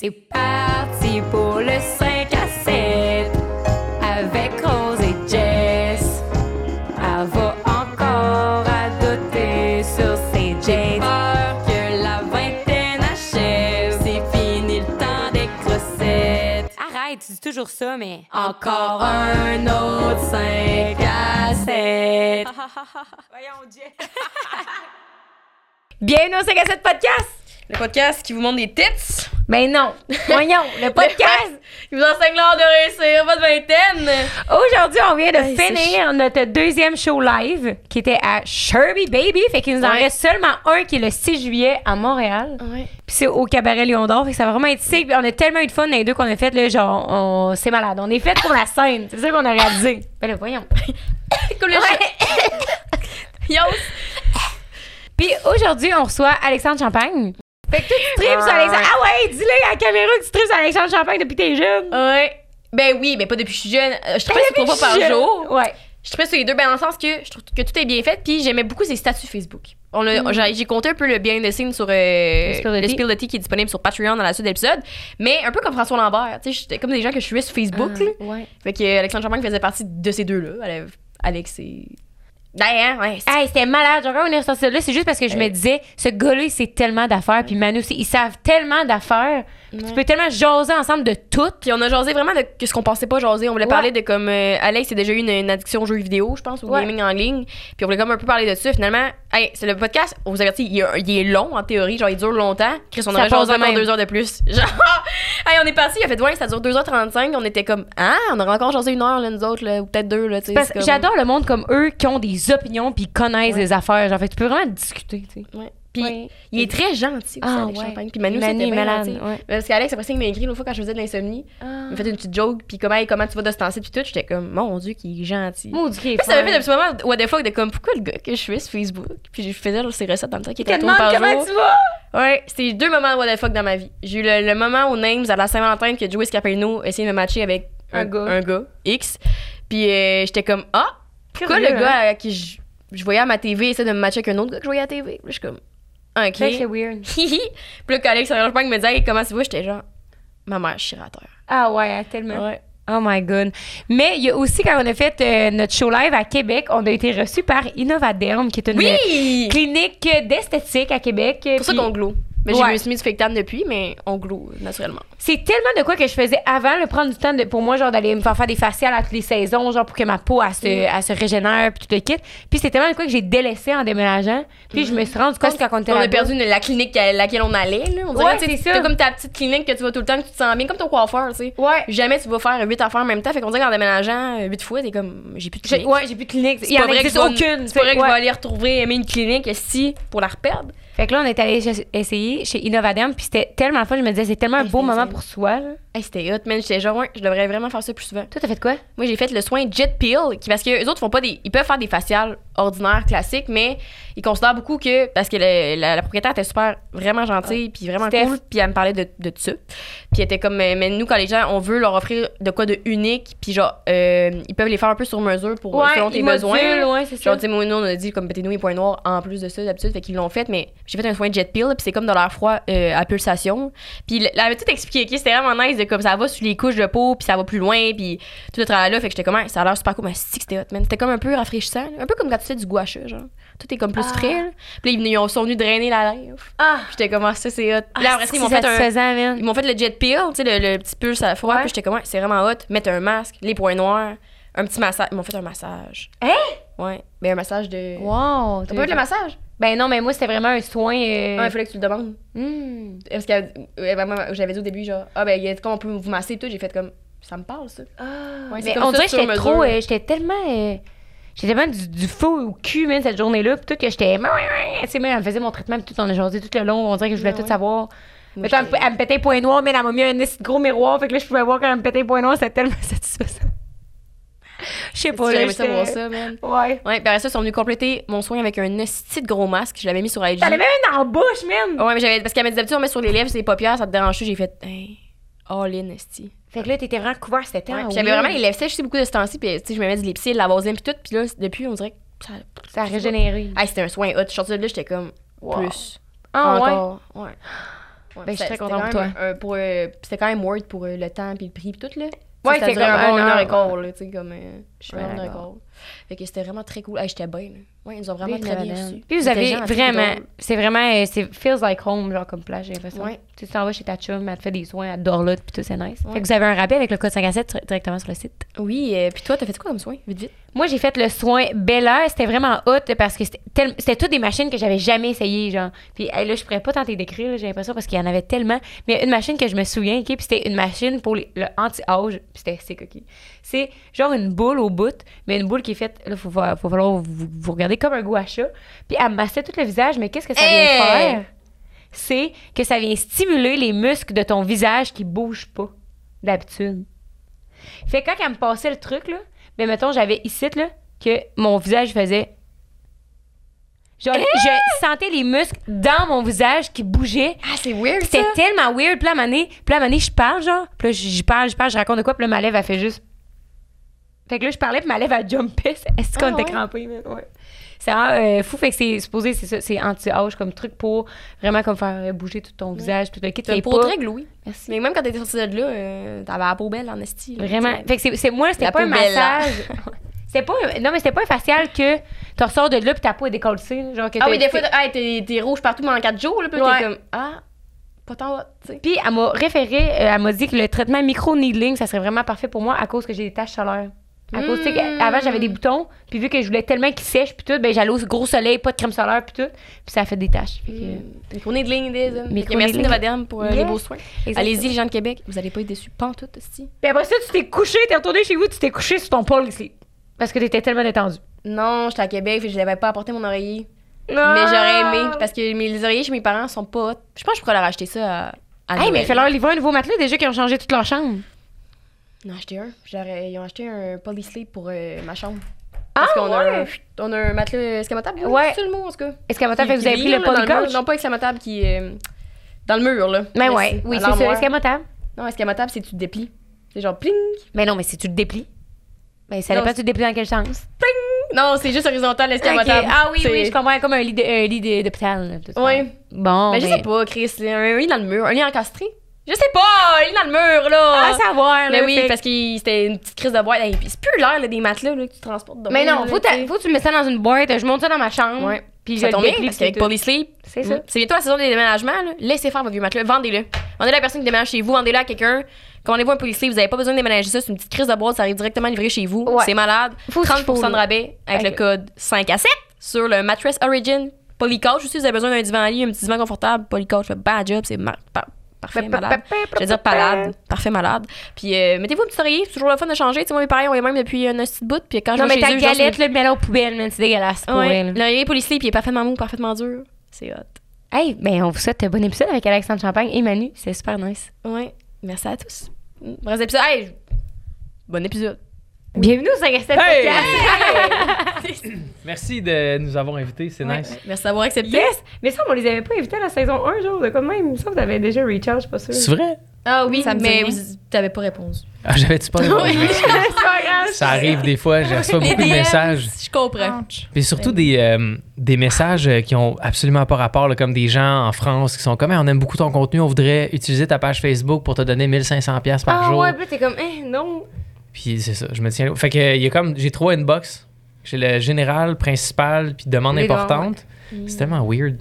C'est parti pour le 5 à 7 avec Rose et Jess. Elle va encore à doter sur ses dates. Peur que la vingtaine achève. C'est fini le temps des crossettes. Arrête, tu dis toujours ça, mais. Encore un autre 5 à 7. Voyons, Jess. Bienvenue au 5 à 7 podcast! Le podcast qui vous montre des tips, Ben non, voyons, le podcast! qui vous enseigne l'art de réussir votre vingtaine. Aujourd'hui, on vient de finir notre deuxième show live qui était à Sherby Baby. Fait qu'il nous en Ouais. reste seulement un qui est le 6 juillet à Montréal. Ouais. Puis c'est au cabaret Lion d'Or. Fait que ça va vraiment être sick. Puis on a tellement eu de fun dans les deux qu'on a fait. Là, genre, on... c'est malade. On est fait pour la scène. C'est ça qu'on a réalisé. Ben là, voyons. Comme le! Puis aujourd'hui, on reçoit Alexandre Champagne. Fait que toi, tu tripes sur Alexandre. Ah ouais, dis-le à la caméra que tu tripes sur Alexandre Champagne depuis que t'es jeune. Ouais. Ben oui, mais pas depuis que je suis jeune. Euh, Je Ben, travaille depuis trois que fois suis par jour. Ouais. Je suis sur les deux, ben dans le sens que je trouve que tout est bien fait, puis j'aimais beaucoup ses statuts Facebook. On l'a- j'ai, j'ai compté un peu le bien de scene sur euh, Le Spill the le Tea. Spill the Tea qui est disponible sur Patreon dans la suite de l'épisode, mais un peu comme François Lambert, tu sais, j'étais comme des gens que je suivais sur Facebook, là. Ah, ouais. Fait que euh, Alexandre Champagne faisait partie de ces deux-là. Ale- Alex et. D'ailleurs, ouais. Hey, c'était malade. On est ressorti de là, c'est juste parce que je me disais, ce gars-là, il sait tellement d'affaires, puis Manu aussi, ils savent tellement d'affaires. Tu peux tellement jaser ensemble de tout. Puis on a jasé vraiment de ce qu'on pensait pas jaser. On voulait Ouais. parler de comme euh, Alex a déjà eu une, une addiction aux jeux vidéo, je pense, au Ouais. gaming en ligne. Puis on voulait comme un peu parler de ça. Finalement, hey, c'est le podcast, on vous avertit, il, est- il est long en théorie, genre il dure longtemps. Chris, on aurait jasé encore deux heures de plus. Genre, hey, on est parti, il a fait ouais, ça dure 2h35. On était comme, ah, on aurait encore jasé une heure, là, nous autres, là, ou peut-être deux, là. Parce comme- J'adore le monde comme eux qui ont des opinions puis connaissent des affaires. Genre, fait tu peux vraiment discuter, tu sais. Puis Ouais. il est très gentil aussi, Ah, Alex ouais. Champagne. Puis Manu, aussi Manu était est bien malade, gentil. ouais. Parce qu'Alex, après ça, il m'a écrit l'autre fois quand je faisais de l'insomnie. Il m'a fait une petite joke, puis comment, comment tu vas de ce temps-ci, puis tout. J'étais comme, mon Dieu, qu'il est gentil. Qu'il est Puis ça m'a fait un petit moment, what the fuck, de comme, pourquoi le gars que je suis sur Facebook, puis je faisais ses recettes dans le temps qui était demande par comment jour. tu vas. Ouais, c'était deux moments de what the fuck dans ma vie. J'ai eu le, le moment au Names à la Saint-Valentin que Joey Scarpino essayait de me matcher avec Un un, gars. X. Puis euh, j'étais comme, ah, pourquoi Curieux, le gars hein? à qui je, je voyais à ma TV essaie de me matcher avec un autre gars que je voyais à la TV? Je suis comme, ah, ok. C'est weird. Puis là, quand Alex Champagne me disait, hey, comment tu vas? J'étais genre, ma mère, je suis à terre. Ah ouais, tellement. Ouais. Oh my god. Mais il y a aussi, quand on a fait euh, notre show live à Québec, on a été reçus par Innovaderm, qui est une Oui! clinique d'esthétique à Québec. Pour ça qu'on glow. Mais Ouais. j'ai me suis mis du fake tan depuis, mais on glow naturellement. C'est tellement de quoi que je faisais avant, le prendre du temps de- pour moi, genre d'aller me faire faire des faciales à toutes les saisons, genre pour que ma peau elle se, elle se régénère, puis tout le kit. Puis c'est tellement de quoi que j'ai délaissé en déménageant. Puis je me suis rendu compte quand on était on a perdu une- la clinique à laquelle on allait. Là. On dirait, Ouais, c'est comme ta petite clinique que tu vas tout le temps, que tu te sens bien, comme ton coiffeur, tu sais. Ouais. Jamais tu vas faire huit affaires en même temps. Fait qu'on dirait qu'en déménageant euh, huit fois, t'es comme, j'ai plus de clinique. Ouais, j'ai plus de clinique. Il y en existe aucune. C'est pas vrai que je Ouais. vais aller retrouver aimer une clinique si pour la reperdre. Fait que là, on est allé essayer chez Innovaderm, puis c'était tellement le fun. Je me disais, c'est tellement un beau moment pour soi. là. Hey, c'était hot, man. J'étais genre, ouais, je devrais vraiment faire ça plus souvent. Toi, t'as fait quoi? Moi, j'ai fait le soin Jet Peel, qui, parce que les autres font pas des. Ils peuvent faire des faciales ordinaires, classiques, mais ils considèrent beaucoup que. Parce que le- la, la propriétaire était super, vraiment gentille, puis vraiment Steph. cool, puis elle me parlait de, de ça. Puis elle était comme. Mais nous, quand les gens, on veut leur offrir de quoi de unique, puis genre, euh, ils peuvent les faire un peu sur mesure pour selon tes besoins. ouais, c'est Genre, ça. sais, moi, nous, on a dit comme pétez-nous et points noirs en plus de ça d'habitude, fait qu'ils l'ont fait, mais j'ai fait un soin jet peel, puis c'est comme de l'air froid euh, à pulsation. Puis elle avait tout expliqué, c'était vraiment nice, de comme ça va sur les couches de peau, puis ça va plus loin, puis tout le travail là, fait que j'étais comme, Ah, ça a l'air super cool, mais si c'était hot, man. C'était comme un peu rafraîchissant, un peu comme quand tu fais du gua sha, genre. Tout est comme plus Ah. frais, là. Puis là, ils, sont venus drainer la lèvre. Ah! J'étais comme, ah, ça, c'est hot. Puis là, après ils m'ont fait un. Ils m'ont fait le jet peel, tu sais, le, le petit pulse à froid. Ouais. Puis j'étais comme, c'est vraiment hot. Mettre un masque, les points noirs, un petit massage. Ils m'ont fait un massage. Hein? Ouais. Mais un massage de. Wow! T'as pas eu le massage? Ben non, mais moi, c'était vraiment un soin. euh, Ah, il fallait que tu le demandes. hmm. Parce que euh, j'avais dit au début, genre, ah, ben, il y a- comment on peut vous masser et tout? J'ai fait comme, ça me parle, ça. Ah, Ouais, mais comme on ça, dirait que j'étais trop. euh, j'étais tellement. euh, j'étais tellement du, du feu au cul, man, cette journée-là. Puis tout, que j'étais. Tu sais, mais elle me faisait mon traitement, puis tout, on a jasé tout le long. On dirait que je voulais Ah tout ouais. savoir. Moi, Mais elle, me- j'étais- elle me pétait les points noirs, mais elle m'a mis un gros miroir. Fait que là, je pouvais voir quand elle me pétait les points noirs. C'était tellement satisfaisant. Je sais pas, là. aimé ça j'étais- voir ça, man? Ouais. Ouais, puis après ça, ils sont venus compléter mon soin avec un esti de gros masque. Je l'avais mis sur IG. T'en avais même une dans la bouche, man. Ouais, mais j'avais. Parce qu'elle m'a dit d'habitude, on met sur les lèvres, c'est les paupières, ça te dérange J'ai fait, hey, all in, esti. Fait que là, t'étais vraiment couvert, c'était Ouais, j'avais vraiment les lèvres sèches aussi beaucoup de ce temps-ci. Puis, tu sais, je me mets du lipsil, de la vaseline, puis tout. Puis là, depuis, on dirait que ça. Ça a régénéré. Hey, c'était un soin hot. Je suis sortie de là, j'étais comme, Wow. plus. Ah, ouais? Encore. Ouais. Ouais, Ben, je suis c'était- très contente pour quand même, euh, pour, euh, c'était quand même worth pour euh, le temps puis le prix puis tout, là. Ouais, bon un une heure et quart, là, tu sais, comme... euh, Je suis un bien heure et quart. Fait que c'était vraiment très cool. Hey, j'étais bien, Ouais, ils nous ont vraiment très bien reçus. Puis vous avez vraiment, c'est vraiment, euh, c'est feels like home, genre comme plage, j'ai l'impression. Ouais. Tu t'en vas chez ta chum, elle te fait des soins, elle dort là, puis tout, c'est nice. Fait que vous avez un rabais avec le code 5 à 7 sur- directement sur le site. Oui, euh, puis toi, t'as fait quoi comme soin? Vite, vite? Moi, j'ai fait le soin Bel Air. C'était vraiment hot parce que c'était toutes des machines que j'avais jamais essayées, genre. Puis là, je pourrais pas tenter d'écrire, j'ai l'impression, parce qu'il y en avait tellement. Mais il y a une machine que je me souviens, OK? Puis c'était une machine pour les- le anti-âge. Puis c'était sick, OK? C'est genre une boule au bout, mais une boule qui est faite... Là, faut, falloir vous, vous regarder comme un gua sha. Puis elle massait tout le visage, mais qu'est-ce que ça vient faire? C'est que ça vient stimuler les muscles de ton visage qui bougent pas d'habitude. Fait que quand elle me passait le truc, là, ben mettons, j'avais ici, là, que mon visage faisait. Genre, je sentais les muscles dans mon visage qui bougeaient. Ah, c'est weird, C'était tellement weird. Puis là, à un moment donné, je parle, genre. Puis là, j'y parle, je parle, je raconte de quoi. Puis là, ma lèvre, elle fait juste. Fait que là, je parlais, puis ma lèvre, elle jumpait. Est-ce qu'on Ah, était ouais? man? Ouais. C'est vraiment euh, fou. Fait que c'est supposé, c'est ça, c'est anti-âge comme truc pour vraiment comme faire bouger tout ton visage, tout le kit. T'as une peau très. Merci. Mais même quand t'étais sortie de là, euh, t'avais la peau belle en esti. Vraiment. Fait que c'est, moi, c'était pas un belle, massage. c'était pas un- non, mais c'était pas un facial que tu ressors de là puis ta peau est décollée. Genre que Ah oui, des fois, t'es- hey, rouge partout pendant 4 jours, là, puis t'es comme, ah, pas tant. Puis elle m'a référé, euh, elle m'a dit que le traitement micro-needling, ça serait vraiment parfait pour moi à cause que j'ai des taches solaires. À cause, tu sais, avant j'avais des boutons, puis vu que je voulais tellement qu'ils sèchent, puis tout, ben j'allais au gros soleil, pas de crème solaire, puis tout, puis ça a fait des taches. Fait que- Micro-needling, des hommes. Micro-needling. Merci de madame pour euh, les beaux soins. Allez-y, les gens de Québec, vous allez pas être déçus. Tout, esti. Puis après ça, tu t'es couché, t'es retourné chez vous, tu t'es couché sur ton pôle ici. Parce que t'étais tellement détendu. Non, j'étais à Québec, fait que je n'avais pas apporté mon oreiller. Non! Mais j'aurais aimé, parce que mes, les oreillers chez mes parents sont pas. Je pense que je pourrais leur acheter ça à, à Hey, mais Noël. il fallait leur livrer un nouveau matelas déjà qu'ils ont changé toute leur chambre. Ils en ont acheté un. Ils ont acheté un polysleep pour euh, ma chambre. Ah, Parce qu'on a, un, on a un matelas escamotable. Ouais. C'est le mot, en tout cas. Fait, vous avez pris le polycoach? Non, pas escamotable, qui est euh, dans le mur, là. Mais Là, ouais, oui, c'est ça. Escamotable. Non, escamotable, c'est tu te déplies. C'est genre pling. Mais non, mais si tu le déplies. Ben, ça dépend, tu le déplies dans quel sens. Non, c'est juste horizontal, l'escamotable. Ok. Ah oui, oui, je comprends, comme un lit d'hôpital. Ouais. Bon, Ben, je mais- sais pas, Chris. Un lit dans le mur. Un lit encastré. Je sais pas, un lit dans le mur, là. À savoir, Mais là, oui, fait- parce que c'était une petite crise de boîte. Et puis c'est plus l'air là, des matelas là, que tu transportes de Mais non, faut, faut que tu mettes ça dans une boîte. Je monte ça dans ma chambre. Ouais. Puis je ça le tombe bien, parce qu'avec puis c'est Polysleep, C'est ça. C'est bientôt la saison des déménagements. Là. Laissez faire votre vieux matelas. Vendez-le. Vendez-le à la personne qui déménage chez vous. Vendez-le à quelqu'un. Commandez-vous un Polysleep. Vous n'avez pas besoin de déménager ça. C'est une petite crise de boîte. Ça arrive directement livré chez vous. Ouais. C'est malade. Faut ce qu'il 30% faut, de rabais avec le code 5 à 7 sur le Mattress Origin. Polycouch aussi. Vous avez besoin d'un divan lit, un petit divan confortable. Polycouch fait bad job. C'est parfait, malade. Je veux dire malade, parfait malade. Puis euh, mettez-vous un petit oreiller, c'est toujours le fun de changer. Tu sais, moi, mes parents, on est même depuis un petit bout. Puis quand je Non, mais ta galette, le mets aux poubelles, c'est dégueulasse. pour Ouais, l'oreiller Polysleep, il est parfaitement mou, parfaitement dur. C'est hot. Hey, ben, on vous souhaite un bon épisode avec Alexandre Champagne et Manu. C'est super nice. Ouais. Merci à tous. Reste épisode. Hey, bon épisode. Bienvenue au 5 à 7 Hey! podcast. Merci de nous avoir invités, c'est Ouais, nice. Merci d'avoir accepté. Yes! Mais ça, on les avait pas invités à la saison 1, genre, de comme même. Ça, vous avez déjà reach out, je suis pas sûre. C'est vrai? Ah oui, Ça mais t'avais pas répondu. Ah, j'avais-tu pas répondu? Grave. Ça arrive des fois, je reçois beaucoup de messages. Je comprends. Puis surtout des, euh, des messages euh, qui ont absolument pas rapport, là, comme des gens en France qui sont comme Hey, on aime beaucoup ton contenu, on voudrait utiliser ta page Facebook pour te donner 1500$ piastres par Ah jour. ouais, puis t'es comme, eh, non. Puis c'est ça, je me tiens. Fait que il y a comme j'ai trois inbox. J'ai le général, principal, puis demande Les importante. C'est tellement weird.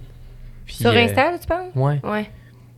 Puis, Sur euh, Insta, là, tu penses? Ouais. Ouais.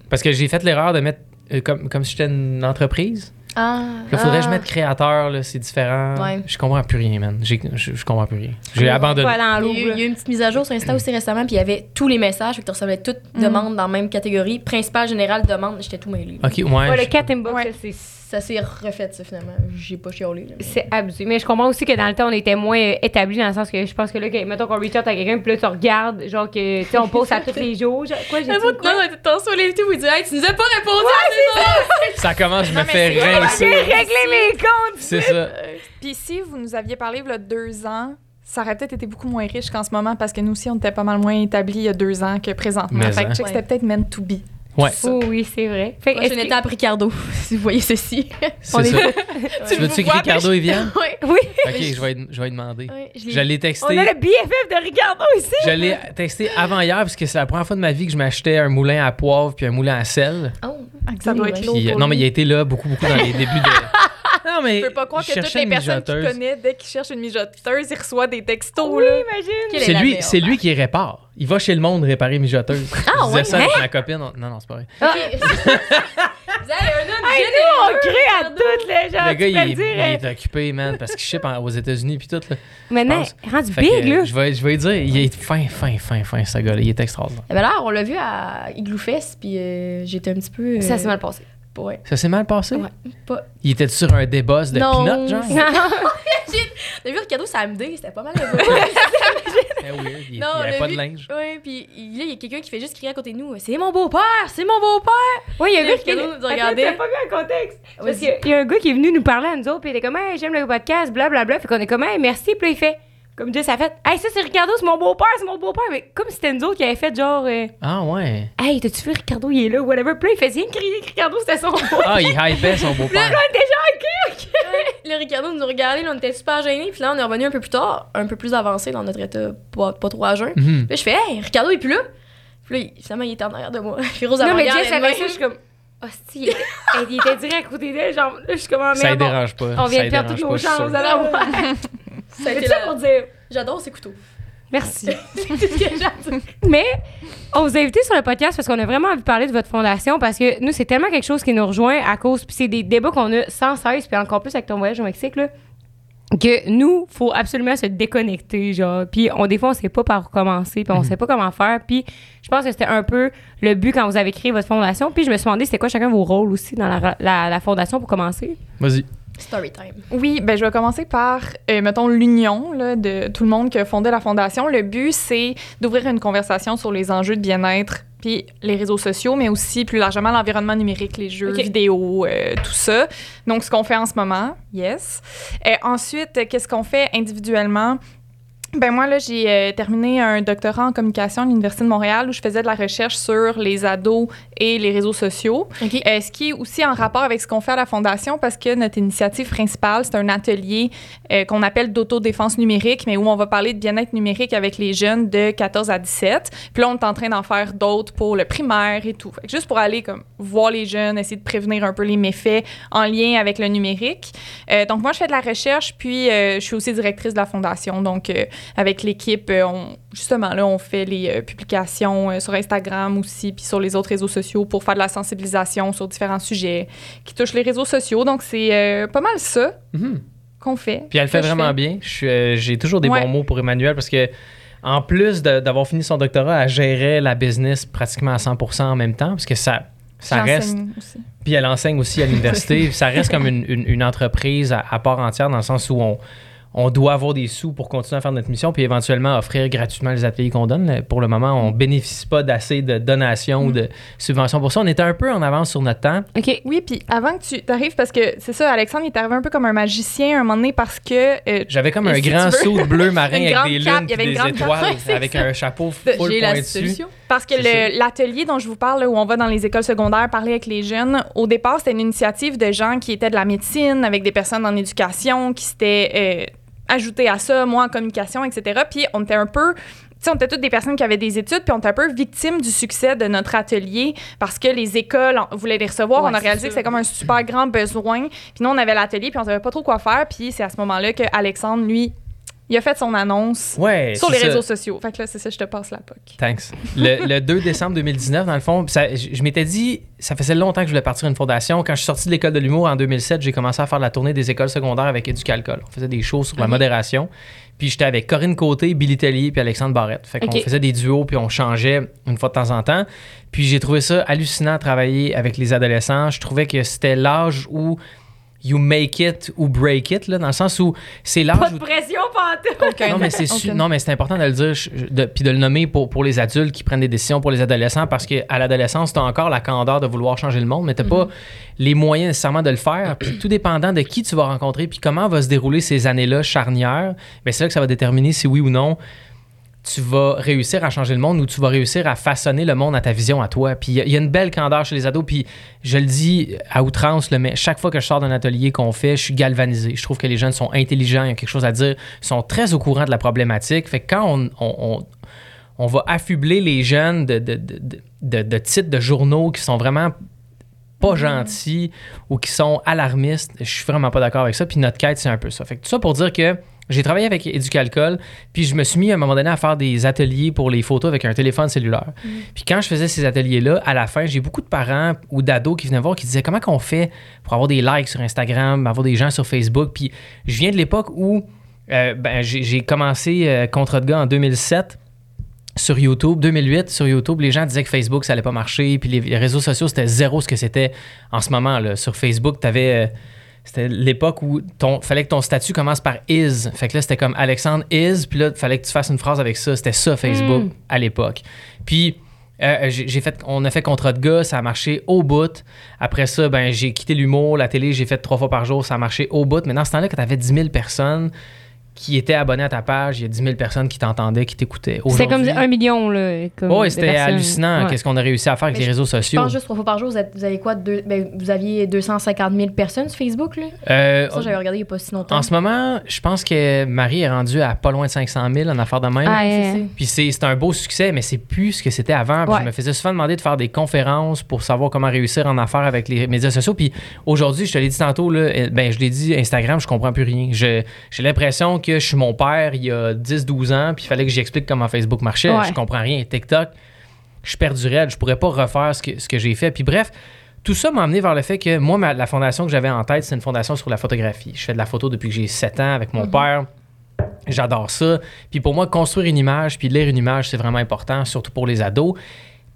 Parce que j'ai fait l'erreur de mettre euh, comme, comme si j'étais une entreprise. Ah. Là, faudrait que je Ah. mette créateur, là, c'est différent. Ouais. Je comprends plus rien, man. J'ai- Je, je comprends plus rien. J'ai abandonné. Pas dans Il y, a eu, là. il y a eu une petite mise à jour sur Insta aussi récemment, puis il y avait tous les messages, fait que tu recevais toutes demandes dans la même catégorie. Principal, général, demande, j'étais tout mêlé. Ok, ouais. Ouais, le je- cat inbox, Ouais. c'est Ça s'est refait, ça, finalement. J'ai pas chiolé. là. c'est abusé. Mais je comprends aussi que dans le temps, on était moins euh, établis dans le sens que je pense que là, que, mettons qu'on reach out à quelqu'un, puis là, tu regardes, genre que, tu sais, on poste à tous les jours. Genre, quoi, j'ai dit quoi? tant sur les tout, il dit Hey, tu nous as pas répondu à ça! Ça commence, je me fais c'est- rincer. J'ai réglé mes comptes! C'est ça. Puis si vous nous aviez parlé il y a deux ans, ça aurait peut-être été beaucoup moins riche qu'en ce moment parce que nous aussi, on était pas mal moins établis il y a deux ans que présentement. Mais fait hein. que je sais que c'était peut-être meant to be. Ouais. Oh oui, c'est vrai. Fait que, Prochaine que- étape, Ricardo, si vous voyez ceci. C'est ça. tu veux-tu que Ricardo il vienne? ouais. Oui, Ok, je vais, je vais lui demander. Je l'ai- l'ai on a le BFF de Ricardo ici. Je l'ai texté avant hier parce que c'est la première fois de ma vie que je m'achetais un moulin à poivre puis un moulin à sel. Oh. Ah, Ça doit Oui, être. Puis, euh, non, mais il a été là beaucoup, beaucoup dans les débuts de. Non, mais. Je peux pas croire que toutes les personnes qu'il connaît, dès qu'ils cherchent une mijoteuse, ils reçoivent des textos. Oui, là. imagine. C'est est lui, c'est lui qui répare. Il va chez le monde réparer mijoteuse. Ah, je disais ouais, ça avec ma copine. on- Non, non, c'est pas vrai. Ok. Vous avez un homme Hey, nous, on crée à toutes les gens. le gars, il, est- il hein. est occupé, man, parce qu'il ship aux États-Unis puis tout. Là. Maintenant, pense. rendu Fait big, que, là. Je vais, je vais lui dire, il est fin, fin, fin, fin, ce gars-là. Il est extraordinaire. Eh ben là, on l'a vu à Igloo Fest, puis euh, j'étais un petit peu. euh, Ça s'est mal passé. Ouais. Ça s'est mal passé? Ouais. Pas... Il était sur un déboss de Non. peanut, genre? T'as vu Ricardo samedi, c'était pas mal. Eh oui, il il Non, y avait le pas de linge. puis il- là, il y a quelqu'un qui fait juste crier à côté de nous C'est mon beau-père, c'est mon beau-père. Oui, il y a un Le gars qui nous regardait. pas vu un contexte? Parce qu'il y a- il y a un gars qui est venu nous parler à nous autres, puis il était comme, hey, j'aime le podcast, blablabla. Fait qu'on est comme, hey, merci. Puis là, il fait, comme Jess a fait, hey, ça, c'est Ricardo, c'est mon beau-père, c'est mon beau-père. Mais comme si c'était nous autres qui avait fait genre, euh, Ah ouais. hey, t'as-tu vu Ricardo, il est là, whatever. Puis là, il faisait rien crier que Ricardo, c'était son beau-père. Ah, il hypait son beau-père. Là, on était genre, ok, ok. Le Ricardo nous regardait, là, on était super gênés, puis là, on est revenu un peu plus tard, un peu plus avancé dans notre état, pas, pas trop à jeun. Puis Mhm. là, je fais Hey, Ricardo est plus là. Puis là, il- finalement, il était en arrière de moi. Puis Rose, elle Non, me mais regarde, Jess elle avait me- ça, je suis comme, hostie, il était, hey, il était direct à côté d'elle, genre, là, je suis comme, ah, Ça ne dérange pas. on vient de perdre toutes nos chances, alors. Ça a C'est été ça la- pour dire. J'adore ces couteaux. Merci. Mais on vous a invité sur le podcast parce qu'on a vraiment envie de parler de votre fondation parce que nous, c'est tellement quelque chose qui nous rejoint à cause, puis c'est des débats qu'on a sans cesse, puis encore plus avec ton voyage au Mexique, là, que nous, faut absolument se déconnecter, genre. Puis on, des fois, on sait pas par où commencer, puis on sait pas comment faire. Puis je pense que c'était un peu le but quand vous avez créé votre fondation. Puis je me suis demandé, c'était quoi chacun vos rôles aussi dans la, la- la fondation pour commencer? Vas-y. Story time. Oui, ben je vais commencer par, euh, mettons, l'union de tout le monde qui a fondé la fondation. Le but, c'est d'ouvrir une conversation sur les enjeux de bien-être, puis les réseaux sociaux, mais aussi plus largement l'environnement numérique, les jeux Ok. vidéo, euh, tout ça. Donc, ce qu'on fait en ce moment, yes. Euh, ensuite, euh, qu'est-ce qu'on fait individuellement? Ben moi, là, j'ai euh, terminé un doctorat en communication à l'Université de Montréal où je faisais de la recherche sur les ados et les réseaux sociaux. OK. Euh, ce qui est aussi en rapport avec ce qu'on fait à la Fondation parce que notre initiative principale, c'est un atelier euh, qu'on appelle d'autodéfense numérique, mais où on va parler de bien-être numérique avec les jeunes de 14 à 17. Puis là, on est en train d'en faire d'autres pour le primaire et tout. Fait que juste pour aller comme voir les jeunes, essayer de prévenir un peu les méfaits en lien avec le numérique. Donc moi, je fais de la recherche, puis je suis aussi directrice de la Fondation. Donc avec l'équipe, euh, on, justement, là, on fait les euh, publications euh, sur Instagram aussi, puis sur les autres réseaux sociaux pour faire de la sensibilisation sur différents sujets qui touchent les réseaux sociaux. Donc, c'est pas mal ça Mhm. qu'on fait. Puis elle le fait vraiment bien. J'ai toujours des Ouais. bons mots pour Emmanuel parce que, en plus d'avoir fini son doctorat, elle gérait la business pratiquement à 100% en même temps parce que ça, ça reste. Aussi. Puis elle enseigne aussi à l'université. ça reste comme une, une- une entreprise à, à part entière dans le sens où on, on doit avoir des sous pour continuer à faire notre mission puis éventuellement offrir gratuitement les ateliers qu'on donne. Pour le moment, on bénéficie pas d'assez de donations ou de subventions pour ça. On était un peu en avance sur notre temps. OK. Oui, puis avant que tu t'arrives, parce que c'est ça, Alexandre, il est arrivé un peu comme un magicien à un moment donné parce que euh, J'avais comme un si grand saut bleu marin avec des lunes une des étoiles avec ça. un chapeau full J'ai la solution. Parce que l'atelier dont je vous parle, là, où on va dans les écoles secondaires parler avec les jeunes, au départ, c'était une initiative de gens qui étaient de la médecine, avec des personnes en éducation, qui s'étaient euh, ajoutées à ça, moi en communication, etc. Puis on était un peu... Tu sais, on était toutes des personnes qui avaient des études, puis on était un peu victimes du succès de notre atelier parce que les écoles en- voulaient les recevoir. Ouais, on a réalisé que c'était comme un super grand besoin. Puis nous, on avait l'atelier, puis on savait pas trop quoi faire. Puis c'est à ce moment-là que Alexandre, lui, il a fait son annonce Ouais, sur les ça. réseaux sociaux. Fait que là, c'est ça, je te passe la POC. Thanks. Le, le 2 décembre 2019, dans le fond, ça- je, je m'étais dit, ça faisait longtemps que je voulais partir une fondation. Quand je suis sorti de l'école de l'humour en 2007, j'ai commencé à faire la tournée des écoles secondaires avec Éducalcool. On faisait des shows sur la modération. Puis j'étais avec Corinne Côté, Billy Tellier puis Alexandre Barrette. Fait qu'on faisait des duos puis on changeait une fois de temps en temps. Puis j'ai trouvé ça hallucinant de travailler avec les adolescents. Je trouvais que c'était l'âge où you make it ou break it, là, dans le sens où c'est l'âge Pas où de pression, pantoute. non, mais c'est su- mais important de le dire, je- de- puis de le nommer pour, pour les adultes qui prennent des décisions pour les adolescents, parce qu'à l'adolescence, tu as encore la candeur de vouloir changer le monde, mais tu pas les moyens nécessairement de le faire. Puis tout dépendant de qui tu vas rencontrer, puis comment va se dérouler ces années-là charnières, ben c'est là que ça va déterminer si oui ou non tu vas réussir à changer le monde ou tu vas réussir à façonner le monde à ta vision, à toi. Puis il y a- il y, a une belle candeur chez les ados. Puis je le dis à outrance, là, mais chaque fois que je sors d'un atelier qu'on fait, je suis galvanisé. Je trouve que les jeunes sont intelligents, ils ont quelque chose à dire, sont très au courant de la problématique. Fait que quand on, on- on- on va affubler les jeunes de, de, de, de- de- de titres de journaux qui sont vraiment pas gentils ou qui sont alarmistes, je suis vraiment pas d'accord avec ça. Puis notre quête, c'est un peu ça. Fait que tout ça pour dire que j'ai travaillé avec Éducalcool, puis je me suis mis à un moment donné à faire des ateliers pour les photos avec un téléphone cellulaire. Puis quand je faisais ces ateliers-là, à la fin, j'ai beaucoup de parents ou d'ados qui venaient voir qui disaient comment qu'on fait pour avoir des likes sur Instagram, avoir des gens sur Facebook? Puis je viens de l'époque où euh, ben, j'ai commencé euh, Contre de gars en 2007 sur YouTube, 2008, sur YouTube, les gens disaient que Facebook, ça allait pas marcher, puis les, réseaux sociaux, c'était zéro ce que c'était en ce moment. Là. Sur Facebook, tu avais. C'était l'époque où ton fallait que ton statut commence par is. Fait que là, c'était comme Alexandre is, puis là, fallait que tu fasses une phrase avec ça. C'était ça, Facebook, Mm. à l'époque. Puis. euh, j'ai j'ai fait, on a fait contrat de gars, ça a marché au bout. Après ça, ben, j'ai quitté l'humour, la télé, j'ai fait trois fois par jour, ça a marché au bout. Mais dans ce temps-là, quand tu avais 10 000 personnes qui étaient abonnées à ta page, il y a 10 000 personnes qui t'entendaient, qui t'écoutaient. C'était comme un million, là. Comme Oh, c'était hallucinant Ouais. qu'est-ce qu'on a réussi à faire avec Mais les réseaux Je sociaux. pense juste trois fois par jour, vous, êtes- vous avez quoi? Deux, ben, vous aviez 250 000 personnes sur Facebook, là? Euh, Ça, j'avais regardé il n'y a pas si longtemps. en ce moment, je pense que Marie est rendue à pas loin de 500 000 en affaires de même. Ah. Puis c'est c'est un beau succès, mais c'est plus ce que c'était avant. Puis Ouais. Je me faisais souvent demander de faire des conférences pour savoir comment réussir en affaires avec les médias sociaux. Puis aujourd'hui, je te l'ai dit tantôt, là, euh, ben, je l'ai dit, Instagram, je comprends plus rien. Je- J'ai l'impression que je suis mon père il y a 10-12 ans, puis il fallait que j'explique comment Facebook marchait. Ouais. Je comprends rien. TikTok, je perds du raid. Je pourrais pas refaire ce que, ce que j'ai fait. Puis bref, tout ça m'a amené vers le fait que moi, ma- la fondation que j'avais en tête, c'est une fondation sur la photographie. Je fais de la photo depuis que j'ai 7 ans avec mon père. J'adore ça. Puis pour moi, construire une image, puis lire une image, c'est vraiment important, surtout pour les ados.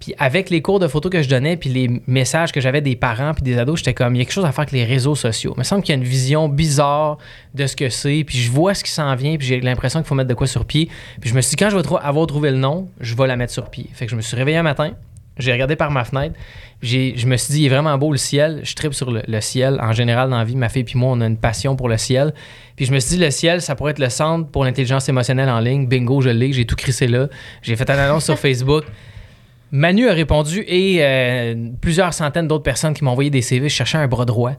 Puis avec les cours de photo que je donnais, puis les messages que j'avais des parents puis des ados, j'étais comme, il y a quelque chose à faire avec les réseaux sociaux. Il me semble qu'il y a une vision bizarre de ce que c'est, puis je vois ce qui s'en vient, puis j'ai l'impression qu'il faut mettre de quoi sur pied. Puis je me suis dit, quand je vais avoir trouvé le nom, je vais la mettre sur pied. Fait que je me suis réveillé un matin, j'ai regardé par ma fenêtre, j'ai, je me suis dit, il est vraiment beau le ciel. Je tripe sur le, le ciel. En général, dans la vie, ma fille puis moi, on a une passion pour le ciel. Puis je me suis dit, le ciel, ça pourrait être le centre pour l'intelligence émotionnelle en ligne. Bingo, je l'ai. J'ai tout crissé là. J'ai fait une annonce sur Facebook. Manu a répondu et euh, plusieurs centaines d'autres personnes qui m'ont envoyé des CV. Je cherchais un bras droit.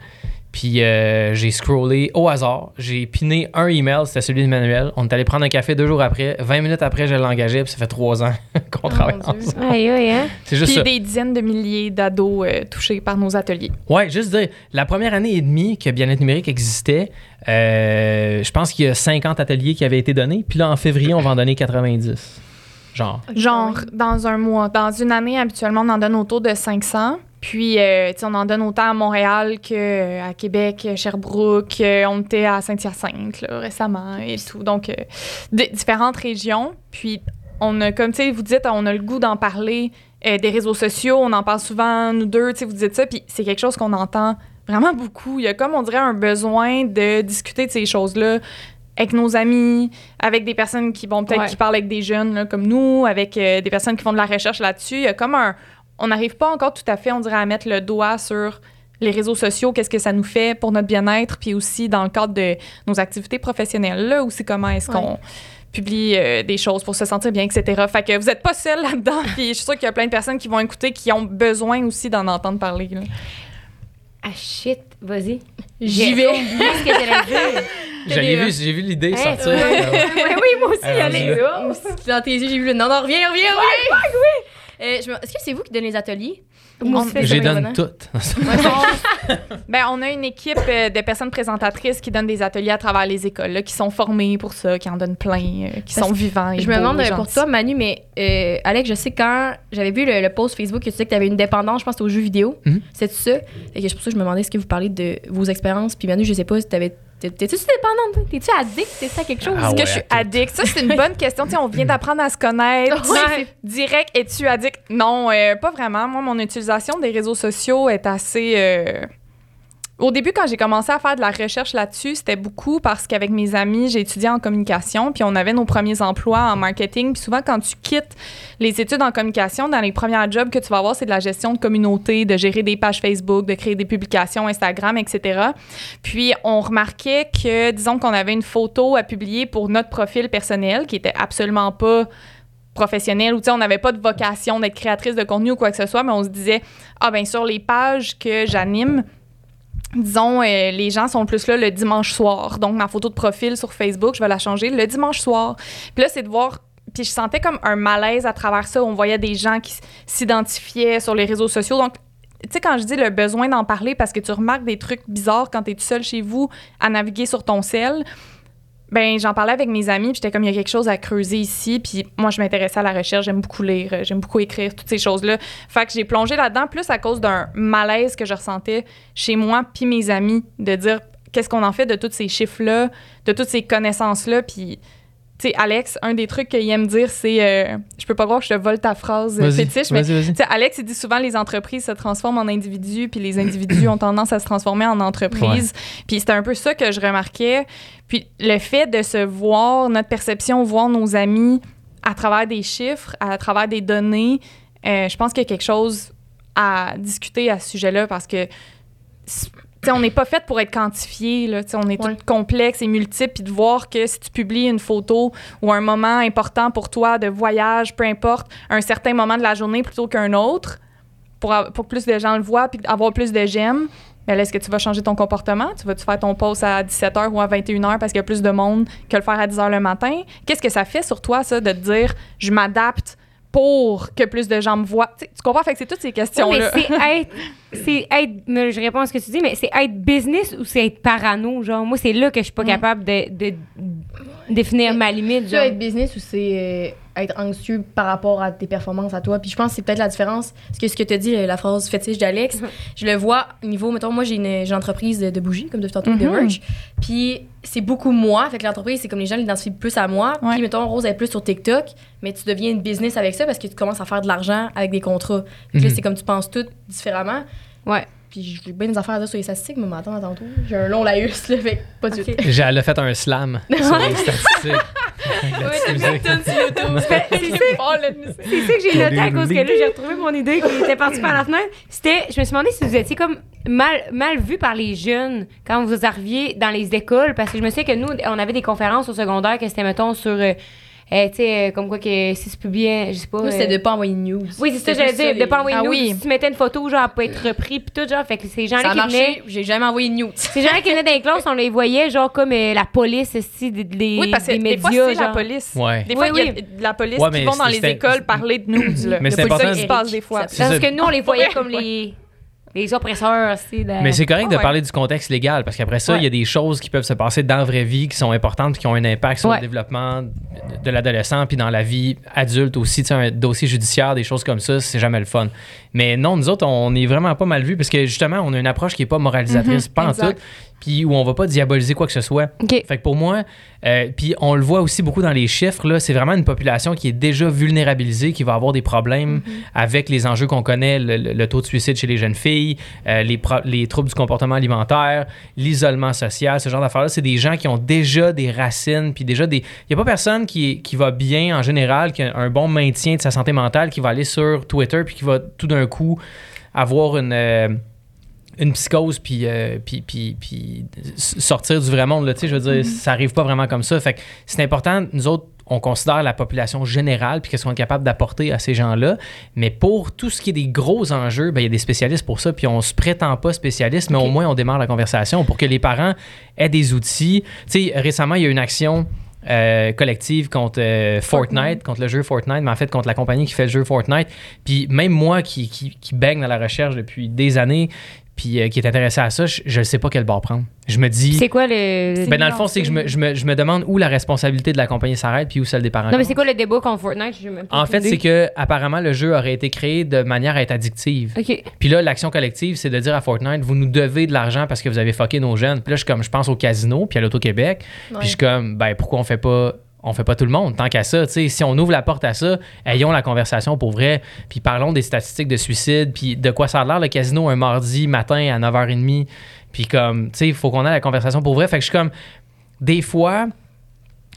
Puis euh, j'ai scrollé au hasard. J'ai piné un email, c'était celui de Manuel. On est allé prendre un café deux jours après. 20 minutes après, je l'engageais. Puis ça fait trois ans qu'on travaille mon Dieu. ensemble. Aïe, aïe, hein? C'est juste Puis ça. des dizaines de milliers d'ados euh, touchés par nos ateliers. Ouais, juste dire, la première année et demie que Bien-être numérique existait, euh, je pense qu'il y a 50 ateliers qui avaient été donnés. Puis là, en février, on va en donner 90. Genre. Genre, dans un mois. Dans une année, habituellement, on en donne autour de 500. Puis, euh, tu sais, on en donne autant à Montréal qu'à Québec, Sherbrooke. euh, on était à Saint-Hyacinthe récemment et tout. Donc, euh, différentes régions. Puis, on a, comme tu sais, vous dites, on a le goût d'en parler euh, des réseaux sociaux. On en parle souvent, nous deux, tu sais, vous dites ça. Puis, c'est quelque chose qu'on entend vraiment beaucoup. Il y a comme, on dirait, un besoin de discuter de ces choses-là avec nos amis, avec des personnes qui vont peut-être Ouais. qui parlent avec des jeunes là, comme nous, avec euh, des personnes qui font de la recherche là-dessus. Il y a comme un. On n'arrive pas encore tout à fait, on dirait, à mettre le doigt sur les réseaux sociaux, qu'est-ce que ça nous fait pour notre bien-être, puis aussi dans le cadre de nos activités professionnelles, là aussi comment est-ce Ouais. qu'on publie euh, des choses pour se sentir bien, etc. Fait que vous n'êtes pas seul là-dedans, puis je suis sûre qu'il y a plein de personnes qui vont écouter qui ont besoin aussi d'en entendre parler. là. Ah, shit. Vas-y. J'y J'ai vais. oublié ce que j'allais dire. J'ai vu, j'ai vu l'idée Hey, sortir. ouais. Euh, Ouais, oui, moi aussi, Elle est allez. Dans tes yeux, j'ai vu le. Non, non, reviens, reviens, reviens. Euh, je me- Est-ce que c'est vous qui donnez les ateliers? J'ai donne toutes. Ben, on a une équipe euh, de personnes présentatrices qui donnent des ateliers à travers les écoles, là, qui sont formées pour ça, qui en donnent plein, euh, qui Parce sont vivants. Et Je me demande et euh, pour toi, Manu, mais euh, Alex, je sais quand j'avais vu le, le post Facebook que tu disais que tu avais une dépendance, je pense que c'était aux jeux vidéo. Mhm. C'est ça? Fait que c'est pour ça que je me demandais est-ce que vous parlez de vos expériences? Puis Manu, je sais pas si t'avais. t'es- T'es-tu dépendante? T'es-tu addict? T'es-tu à quelque chose? Ah Est-ce ouais, que je suis addict? Ça, c'est une bonne question. On vient d'apprendre à se connaître. Ouais. Direct, es-tu addict? Non, euh, pas vraiment. Moi, mon utilisation des réseaux sociaux est assez... euh, Au début, quand j'ai commencé à faire de la recherche là-dessus, c'était beaucoup parce qu'avec mes amis, j'ai étudié en communication, puis on avait nos premiers emplois en marketing. Puis souvent, quand tu quittes les études en communication, dans les premiers jobs que tu vas avoir, c'est de la gestion de communauté, de gérer des pages Facebook, de créer des publications Instagram, etc. Puis on remarquait que, disons qu'on avait une photo à publier pour notre profil personnel qui était absolument pas professionnelle ou tu sais, on n'avait pas de vocation d'être créatrice de contenu ou quoi que ce soit, mais on se disait, ah ben sur les pages que j'anime, disons, euh, les gens sont plus là le dimanche soir. Donc, ma photo de profil sur Facebook, je vais la changer le dimanche soir. Puis là, c'est de voir. Puis je sentais comme un malaise à travers ça. On voyait des gens qui s'identifiaient sur les réseaux sociaux. Donc, tu sais, quand je dis le besoin d'en parler parce que tu remarques des trucs bizarres quand tu es tout seul chez vous à naviguer sur ton sel, ben j'en parlais avec mes amis, puis j'étais comme il y a quelque chose à creuser ici, puis moi je m'intéressais à la recherche, j'aime beaucoup lire, euh, j'aime beaucoup écrire, toutes ces choses-là. Fait que j'ai plongé là-dedans plus à cause d'un malaise que je ressentais chez moi puis mes amis de dire qu'est-ce qu'on en fait de tous ces chiffres-là, de toutes ces connaissances-là, puis tu sais Alex, un des trucs qu'il aime dire c'est euh, je peux pas croire que je te vole ta phrase euh, fétiche, mais tu sais, Alex, il dit souvent les entreprises se transforment en individus, puis les individus ont tendance à se transformer en entreprises. Puis c'était un peu ça que je remarquais. Puis le fait de se voir, notre perception, voir nos amis à travers des chiffres, à travers des données, euh, je pense qu'il y a quelque chose à discuter à ce sujet-là parce que s- tu sais, on n'est pas fait pour être quantifié. Là, on est Ouais. tout complexe et multiple. Puis de voir que si tu publies une photo ou un moment important pour toi de voyage, peu importe, un certain moment de la journée plutôt qu'un autre, pour, pour que plus de gens le voient puis avoir plus de j'aime, ben là, est-ce que tu vas changer ton comportement? Tu vas-tu faire ton post à 17h ou à 21h parce qu'il y a plus de monde que le faire à 10h le matin? Qu'est-ce que ça fait sur toi, ça, de te dire je m'adapte pour que plus de gens me voient? Tu sais, tu comprends? Fait que c'est toutes ces mais questions-là. c'est être. C'est être. mais Je réponds à ce que tu dis, mais c'est être business ou c'est être parano? Genre, moi, c'est là que je suis pas Mm. capable de, de définir ma limite. Tu Genre. être business ou c'est euh, être anxieux par rapport à tes performances à toi. Puis je pense que c'est peut-être la différence. Parce que ce que tu as dit, la phrase fétiche d'Alex, je le vois au niveau, mettons, moi j'ai une, une entreprise de, de bougies, comme depuis tantôt, de Mhm. merch. Puis c'est beaucoup moi. Fait que l'entreprise, c'est comme les gens l'identifient plus à moi. Ouais. Puis mettons, Rose est plus sur TikTok, mais tu deviens une business avec ça parce que tu commences à faire de l'argent avec des contrats. Puis là, Mhm. c'est comme tu penses tout différemment. Ouais. Puis j'ai bien des affaires à dire sur les statistiques, mais m'attends tantôt. J'ai un long laïus, là, fait que pas de suite. J'ai- Elle a fait un slam sur les statistiques. C'est ça, c'est ça que j'ai noté à cause que là, j'ai retrouvé mon idée qui était partie par la fenêtre. C'était, je me suis demandé si vous étiez comme mal, mal vu par les jeunes quand vous arriviez dans les écoles, parce que je me souviens que nous, on avait des conférences au secondaire que c'était, mettons, sur, euh, euh, tu sais, euh, comme quoi que si tu publiais, je sais pas. Moi, c'était euh, de pas envoyer de news. Oui, c'est ça, j'allais dire, de pas envoyer Ah une oui. news. Si tu mettais une photo, genre, elle peut être repris, puis tout, genre, fait que ces gens-là qui venaient. j'ai jamais envoyé de news. Ces gens-là qui venaient dans les classes, on les voyait, genre, comme euh, la police, aussi, des, Oui, parce que des fois, c'est la police. Ouais. Des fois, Oui, il y a de la police Ouais, qui vont dans c'est- les écoles parler de nous. Là. Mais c'est ça qui se passe des fois. C'est Parce que nous, on les voyait comme les, les oppresseurs, aussi. de- Mais c'est correct de Ouais. parler du contexte légal parce qu'après ça, il Ouais. y a des choses qui peuvent se passer dans la vraie vie qui sont importantes qui ont un impact sur Ouais. le développement de, l'adolescent puis dans la vie adulte aussi. Tu sais, un dossier judiciaire, des choses comme ça, c'est jamais le fun. Mais non, nous autres, on est vraiment pas mal vus parce que justement, on a une approche qui est pas moralisatrice, Mhm, pas en exact. tout, puis où on va pas diaboliser quoi que ce soit. OK. Fait que pour moi, euh, puis on le voit aussi beaucoup dans les chiffres, là, c'est vraiment une population qui est déjà vulnérabilisée, qui va avoir des problèmes avec les enjeux qu'on connaît, le, taux de suicide chez les jeunes filles, euh, les, troubles du comportement alimentaire, l'isolement social, ce genre d'affaires-là. C'est des gens qui ont déjà des racines, puis déjà des... Il n'y a pas personne qui va bien en général, qui a un bon maintien de sa santé mentale, qui va aller sur Twitter, puis qui va tout d'un coup avoir une... euh, une psychose puis, euh, puis, puis, puis sortir du vrai monde. Là, je veux dire, ça arrive pas vraiment comme ça. Fait que c'est important, nous autres, on considère la population générale puis qu'est-ce qu'on est capable d'apporter à ces gens-là. Mais pour tout ce qui est des gros enjeux, ben, il y a des spécialistes pour ça. Puis on se prétend pas spécialiste, mais au moins on démarre la conversation pour que les parents aient des outils. Tu sais, récemment, il y a une action euh, collective contre euh, Fortnite, contre le jeu Fortnite, mais en fait contre la compagnie qui fait le jeu Fortnite. Puis même moi qui, qui, qui baigne dans la recherche depuis des années, puis euh, qui est intéressé à ça, je ne sais pas quel bord prendre. Je me dis. C'est quoi le. Ben dans le fond, c'est que je me, je, me, je me demande où la responsabilité de la compagnie s'arrête puis où celle des parents. Non, mais c'est quoi le débat contre Fortnite? Même pas En fait, c'est que apparemment le jeu aurait été créé de manière à être addictive. OK. Puis là, l'action collective, c'est de dire à Fortnite, vous nous devez de l'argent parce que vous avez fucké nos jeunes. Puis là, je suis comme, je pense au casino, puis à l'Auto-Québec. Ouais. Puis je suis comme, ben pourquoi on fait pas on fait pas tout le monde tant qu'à ça, si on ouvre la porte à ça, ayons la conversation pour vrai, puis parlons des statistiques de suicide, puis de quoi ça a l'air le casino un mardi matin à 9h30, puis comme, tu sais, il faut qu'on ait la conversation pour vrai. Fait que je suis comme, des fois,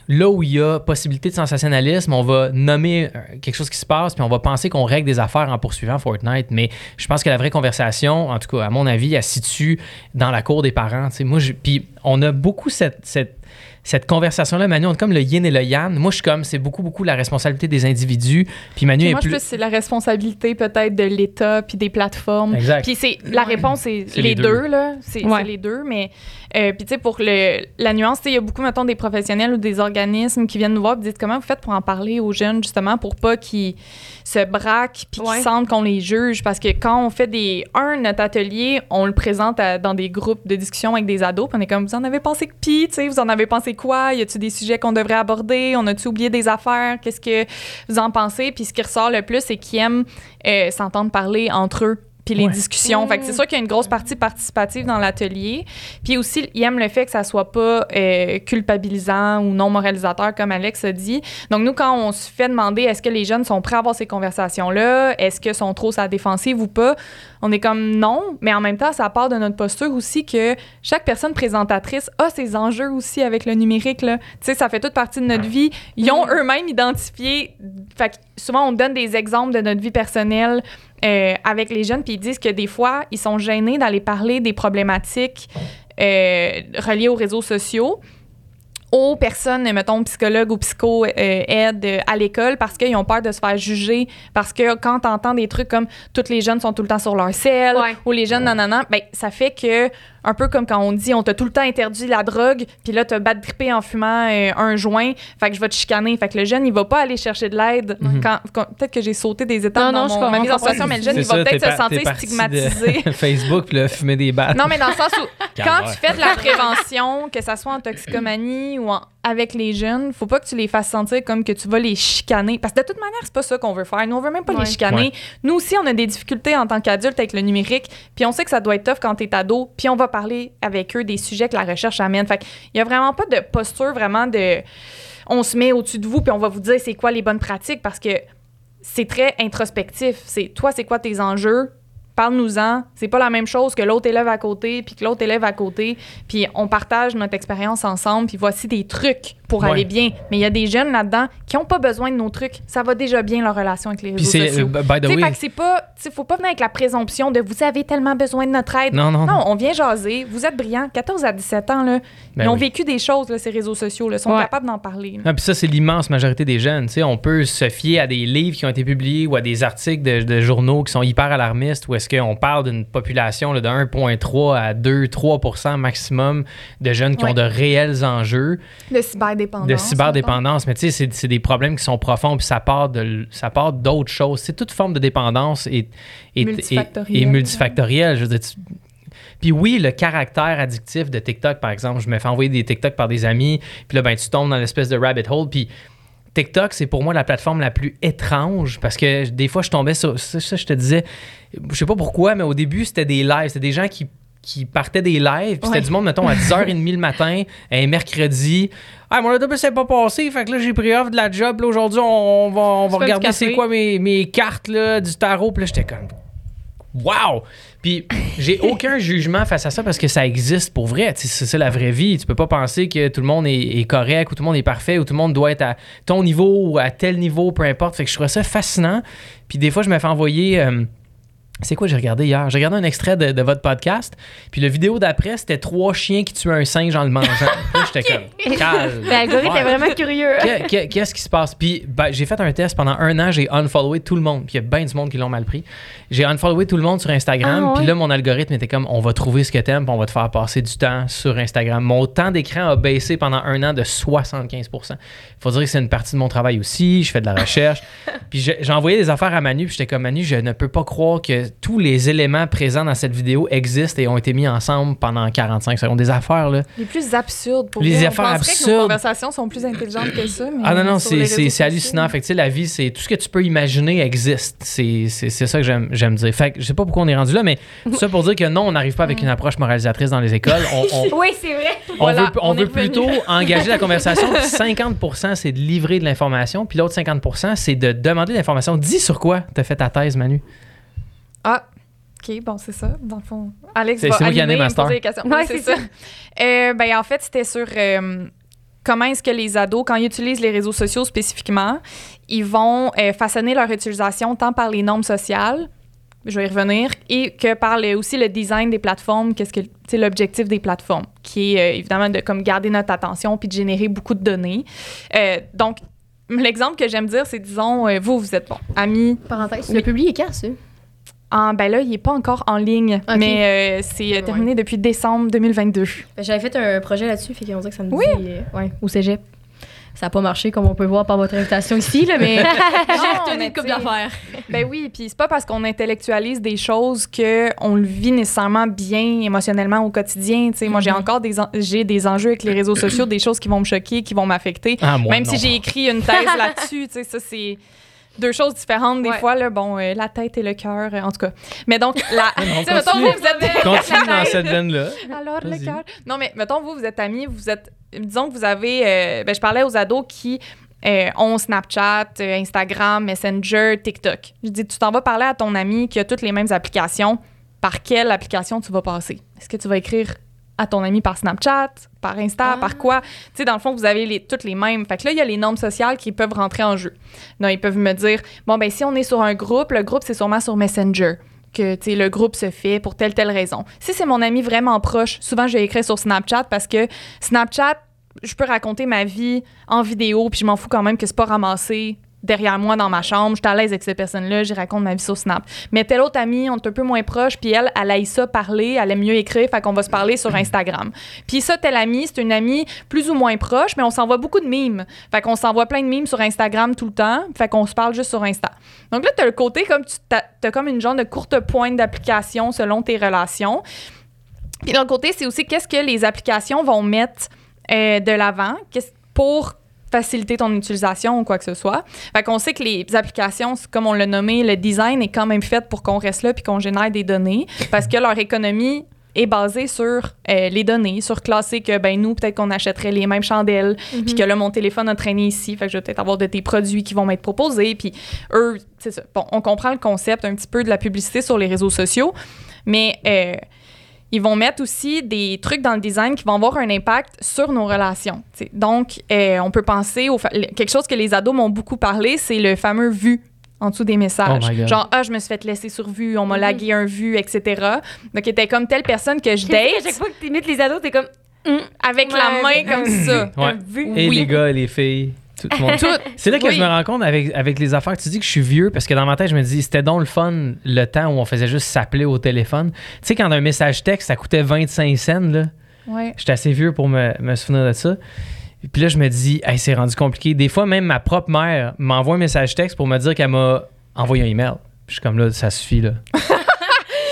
là où il y a possibilité de sensationnalisme, on va nommer euh, quelque chose qui se passe, puis on va penser qu'on règle des affaires en poursuivant Fortnite. Mais je pense que la vraie conversation, en tout cas, à mon avis, elle se situe dans la cour des parents. Moi, puis on a beaucoup cette, cette conversation-là, Manu, on est comme le yin et le yang. Moi, je suis comme, c'est beaucoup, beaucoup la responsabilité des individus. Puis Manu Puis est moi, je plus. pense que c'est la responsabilité peut-être de l'État puis des plateformes. Exact. Puis c'est la réponse, c'est C'est les, les deux. deux. là. C'est Ouais. c'est les deux. Mais euh, puis tu sais, pour le, la nuance, tu sais, il y a beaucoup, mettons, des professionnels ou des organismes qui viennent nous voir et disent comment vous faites pour en parler aux jeunes, justement, pour pas qu'ils se braquent puis Ouais. sentent qu'on les juge. Parce que quand on fait des. Un, notre atelier, on le présente à- dans des groupes de discussion avec des ados. Puis on est comme, vous en avez pensé que pis, tu sais, vous en avez pensé quoi? Y a-tu des sujets qu'on devrait aborder? On a-tu oublié des affaires? Qu'est-ce que vous en pensez? Puis ce qui ressort le plus, c'est qu'ils aiment euh, s'entendre parler entre eux puis les Ouais. discussions. Fait que c'est sûr qu'il y a une grosse partie participative dans l'atelier. Puis aussi, ils aiment le fait que ça soit pas euh, culpabilisant ou non moralisateur, comme Alex a dit. Donc, nous, quand on se fait demander est-ce que les jeunes sont prêts à avoir ces conversations-là, est-ce qu'ils sont trop sa défensive ou pas, on est comme non, mais en même temps, ça part de notre posture aussi que chaque personne présentatrice a ses enjeux aussi avec le numérique. Tu sais, ça fait toute partie de notre vie. Ils ont eux-mêmes identifié. Fait que souvent, on donne des exemples de notre vie personnelle euh, avec les jeunes, puis ils disent que des fois, ils sont gênés d'aller parler des problématiques euh, reliées aux réseaux sociaux aux personnes, mettons, psychologues ou psycho-aide euh, à l'école parce qu'ils ont peur de se faire juger. Parce que quand tu entends des trucs comme toutes les jeunes sont tout le temps sur leur selle Ouais. ou les jeunes, nanana, ben, ça fait que, un peu comme quand on dit on t'a tout le temps interdit la drogue, puis là, t'as bad trippé en fumant euh, un joint, fait que je vais te chicaner. Fait que le jeune, il va pas aller chercher de l'aide. quand, quand- peut-être que j'ai sauté des étapes Non, dans non, je mon- comprends ma mise en situation, mais le jeune, il va peut-être se sentir de stigmatisé. Facebook, puis là, fumer des battes. Non, mais dans le sens où, quand tu fais de la prévention, que ça soit en toxicomanie ou en- avec les jeunes, faut pas que tu les fasses sentir comme que tu vas les chicaner. Parce que de toute manière, c'est pas ça qu'on veut faire. Nous, on veut même pas Ouais. les chicaner. Ouais. Nous aussi, on a des difficultés en tant qu'adultes avec le numérique. Puis on sait que ça doit être tough quand t'es ado. Puis on va parler avec eux des sujets que la recherche amène. Fait il y a vraiment pas de posture vraiment de... On se met au-dessus de vous puis on va vous dire c'est quoi les bonnes pratiques parce que c'est très introspectif. C'est toi, c'est quoi tes enjeux? Parle-nous-en. C'est pas la même chose que l'autre élève à côté, puis que l'autre élève à côté. Puis on partage notre expérience ensemble, puis voici des trucs pour Ouais. aller bien. Mais il y a des jeunes là-dedans qui ont pas besoin de nos trucs. Ça va déjà bien leur relation avec les réseaux c'est, sociaux. euh, by the way, fait que c'est pas, tu sais, faut pas venir avec la présomption de vous avez tellement besoin de notre aide. non, non, non. Non, on vient jaser. Vous êtes brillants. 14 à 17 ans, là, Ben ils ont oui. vécu des choses, là, ces réseaux sociaux. Là, ils sont Ouais. capables d'en parler. Ah, puis ça, c'est l'immense majorité des jeunes. Tu sais, on peut se fier à des livres qui ont été publiés ou à des articles de, de journaux qui sont hyper alarmistes où est-ce qu'on parle d'une population là, de 1,3 à 2-3% maximum de jeunes qui Ouais. ont de réels enjeux De cyberdépendance. de cyberdépendance. Mais tu sais, c'est, c'est des problèmes qui sont profonds puis ça part, de, ça part d'autres choses. C'est toute forme de dépendance et, et, Multifactorielle. et multifactorielle. Je veux dire, tu- puis oui, le caractère addictif de TikTok, par exemple, je me fais envoyer des TikTok par des amis, puis là, ben, tu tombes dans l'espèce de rabbit hole, puis TikTok, c'est pour moi la plateforme la plus étrange parce que des fois, je tombais sur ça, ça, je te disais, je sais pas pourquoi, mais au début, c'était des lives, c'était des gens qui qui partaient des lives, puis c'était du monde, mettons, à 10h30 le matin, un mercredi. Ah, mon autobus s'est pas passé, fait que là, j'ai pris off de la job. Là, aujourd'hui, on, va, on va regarder c'est quoi mes, mes cartes là, du tarot. Puis là, j'étais comme, Wow! Puis j'ai aucun jugement face à ça parce que ça existe pour vrai. C'est ça la vraie vie. Tu peux pas penser que tout le monde est, est correct ou tout le monde est parfait ou tout le monde doit être à ton niveau ou à tel niveau, peu importe. Fait que je trouvais ça fascinant. Puis des fois, je me fais envoyer. euh, c'est quoi j'ai regardé hier? J'ai regardé un extrait de, de votre podcast. Puis la vidéo d'après, c'était trois chiens qui tuaient un singe en le mangeant. Là, j'étais comme, calme. L'algorithme est vraiment curieux. Qu'est- qu'est- Qu'est-ce qui se passe? Puis ben, j'ai fait un test pendant un an, j'ai unfollowé tout le monde. Puis il y a bien du monde qui l'ont mal pris. J'ai unfollowé tout le monde sur Instagram. Ah. Puis là, mon algorithme était comme on va trouver ce que t'aimes, puis on va te faire passer du temps sur Instagram. Mon temps d'écran a baissé pendant un an de 75% Faut dire que c'est une partie de mon travail aussi. Je fais de la recherche. puis j'ai j'ai envoyé des affaires à Manu, puis j'étais comme Manu, je ne peux pas croire que tous les éléments présents dans cette vidéo existent et ont été mis ensemble pendant 45 secondes. Des affaires, là. Les plus absurdes pour Les affaires penserait que absurdes. nos conversations sont plus intelligentes que ça. Mais Ah non, non, c'est- hallucinant. Fait que, la vie, c'est tout ce que tu peux imaginer existe. C'est c'est- c'est ça que j'aime j'aime dire. Fait que je sais pas pourquoi on est rendu là, mais ça pour dire que non, on n'arrive pas avec une approche moralisatrice dans les écoles. On, on- Oui, c'est vrai. on Voilà, veut, on veut plutôt engager la conversation. Puis 50% c'est de livrer de l'information. Puis l'autre 50% c'est de demander de l'information. Dis sur quoi tu as fait ta thèse, Manu? Ah, OK, bon, c'est ça, dans le fond. Alex C'est- va c'est moi qui animer anime, et me Master. poser des questions. Ouais, Oui, c'est c'est ça. Euh, ben, en fait, c'était sur euh, comment est-ce que les ados, quand ils utilisent les réseaux sociaux spécifiquement, ils vont euh, façonner leur utilisation tant par les normes sociales je vais y revenir, et que par le- aussi le design des plateformes, qu'est-ce que c'est l'objectif des plateformes, qui est euh, évidemment de comme garder notre attention puis de générer beaucoup de données. Euh, donc, l'exemple que j'aime dire, c'est disons, euh, vous, vous êtes bon, amis. Parenthèse, l'as publié quand, ça? En, ben là, il est pas encore en ligne, mais euh, c'est euh, Ouais. terminé depuis décembre 2022. Ben, J'avais fait un projet là-dessus, fait qu'on dirait que ça me Oui. dit... euh, ouais, au cégep. Ça n'a pas marché, comme on peut voir par votre invitation ici, là, mais j'ai retenu une couple d'affaires. Ben oui, puis c'est pas parce qu'on intellectualise des choses que on le vit nécessairement bien émotionnellement au quotidien. Tu sais, moi j'ai encore des en- j'ai des enjeux avec les réseaux sociaux, des choses qui vont me choquer, qui vont m'affecter. Ah, moi, Même non. si j'ai écrit une thèse là-dessus, tu sais, ça c'est deux choses différentes des Ouais. fois là. Bon, euh, la tête et le cœur, euh, en tout cas. Mais donc la, mettons, continue. vous, vous êtes Continue dans cette veine-là. alors le cœur. Non, mais mettons, vous, vous êtes amis, vous êtes. Disons que vous avez. euh, ben, je parlais aux ados qui euh, ont Snapchat, euh, Instagram, Messenger, TikTok. Je dis, tu t'en vas parler à ton ami qui a toutes les mêmes applications. Par quelle application tu vas passer? Est-ce que tu vas écrire à ton ami par Snapchat, par Insta, Ah. par quoi? Tu sais, dans le fond, vous avez les, toutes les mêmes. Fait que là, il y a les normes sociales qui peuvent rentrer en jeu. Donc, ils peuvent me dire, bon, ben si on est sur un groupe, le groupe, c'est sûrement sur Messenger que tu sais, le groupe se fait pour telle telle raison. Si c'est mon ami vraiment proche, souvent je vais écrire sur Snapchat parce que Snapchat, je peux raconter ma vie en vidéo puis je m'en fous quand même que c'est pas ramassé derrière moi dans ma chambre, je suis à l'aise avec cette personne-là, j'y raconte ma vie sur Snap. Mais telle autre amie, on est un peu moins proche, puis elle, elle aille ça parler, elle aime mieux écrire, fait qu'on va se parler sur Instagram. Puis ça, telle amie, c'est une amie plus ou moins proche, mais on s'envoie beaucoup de mimes. Fait qu'on s'envoie plein de mimes sur Instagram tout le temps, fait qu'on se parle juste sur Insta. Donc là, t'as le côté comme tu t'as as comme une genre de courte pointe d'application selon tes relations. Puis d'un côté, c'est aussi qu'est-ce que les applications vont mettre euh, de l'avant pour faciliter ton utilisation ou quoi que ce soit. Fait qu'on sait que les applications, comme on l'a nommé, le design est quand même fait pour qu'on reste là puis qu'on génère des données parce que leur économie est basée sur euh, les données, sur classer que ben nous peut-être qu'on achèterait les mêmes chandelles, puis que là mon téléphone a traîné ici, fait que je vais peut-être avoir de tes produits qui vont m'être proposés, puis eux, c'est ça. Bon, on comprend le concept un petit peu de la publicité sur les réseaux sociaux, mais euh, ils vont mettre aussi des trucs dans le design qui vont avoir un impact sur nos relations. t'sais. Donc, euh, on peut penser au quelque chose que les ados m'ont beaucoup parlé, c'est le fameux vu en dessous des messages. Oh. Genre, ah, je me suis fait laisser sur vue, on m'a lagué un vu, etc. Donc, il était comme telle personne que je sais, à chaque date fois que tu imites les ados, t'es comme. avec la main comme ça. Ouais. vu. Et Oui. les gars et les filles. Tout. C'est là que Oui. je me rends compte avec, avec les affaires. Tu dis que je suis vieux parce que dans ma tête, je me dis, c'était donc le fun le temps où on faisait juste s'appeler au téléphone. Tu sais, quand un message texte, ça coûtait 25 cents, là. Ouais. J'étais assez vieux pour me, me souvenir de ça. Et puis là, je me dis, hey, c'est rendu compliqué. Des fois, même ma propre mère m'envoie un message texte pour me dire qu'elle m'a envoyé un email. Puis je suis comme là, ça suffit, là.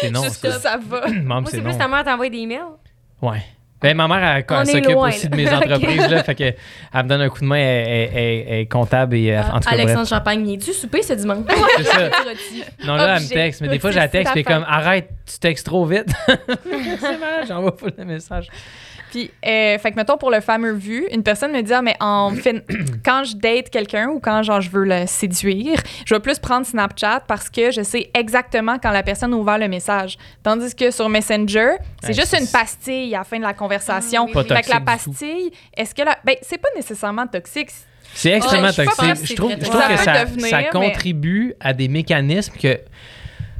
c'est non, Jusque ça. ça va. Moi, c'est plus ta mère t'envoie des emails? Ouais. Ben, ma mère, elle, s'occupe aussi de mes entreprises, là. Fait que elle me donne un coup de main, elle, elle- elle- elle est comptable et euh, en tout cas, bref. Alexandre Champagne, viens-tu souper ce dimanche? C'est ça. Non, là, elle me texte, mais des fois, je la texte, puis comme, arrête, tu textes trop vite. c'est j'envoie pas le message. Puis, euh, fait que, mettons, pour le fameux vu, une personne me dit, ah, mais en fait, quand je date quelqu'un ou quand, genre, je veux le séduire, je vais plus prendre Snapchat parce que je sais exactement quand la personne a ouvert le message. Tandis que sur Messenger, c'est Ouais, juste une pastille à la fin de la conversation. Ah, oui, Pas oui. Fait que la pastille, est-ce que la. Ben, c'est pas nécessairement toxique. C'est extrêmement toxique. Je trouve, très je trouve Ça que ça, devenir, ça mais- contribue à des mécanismes que.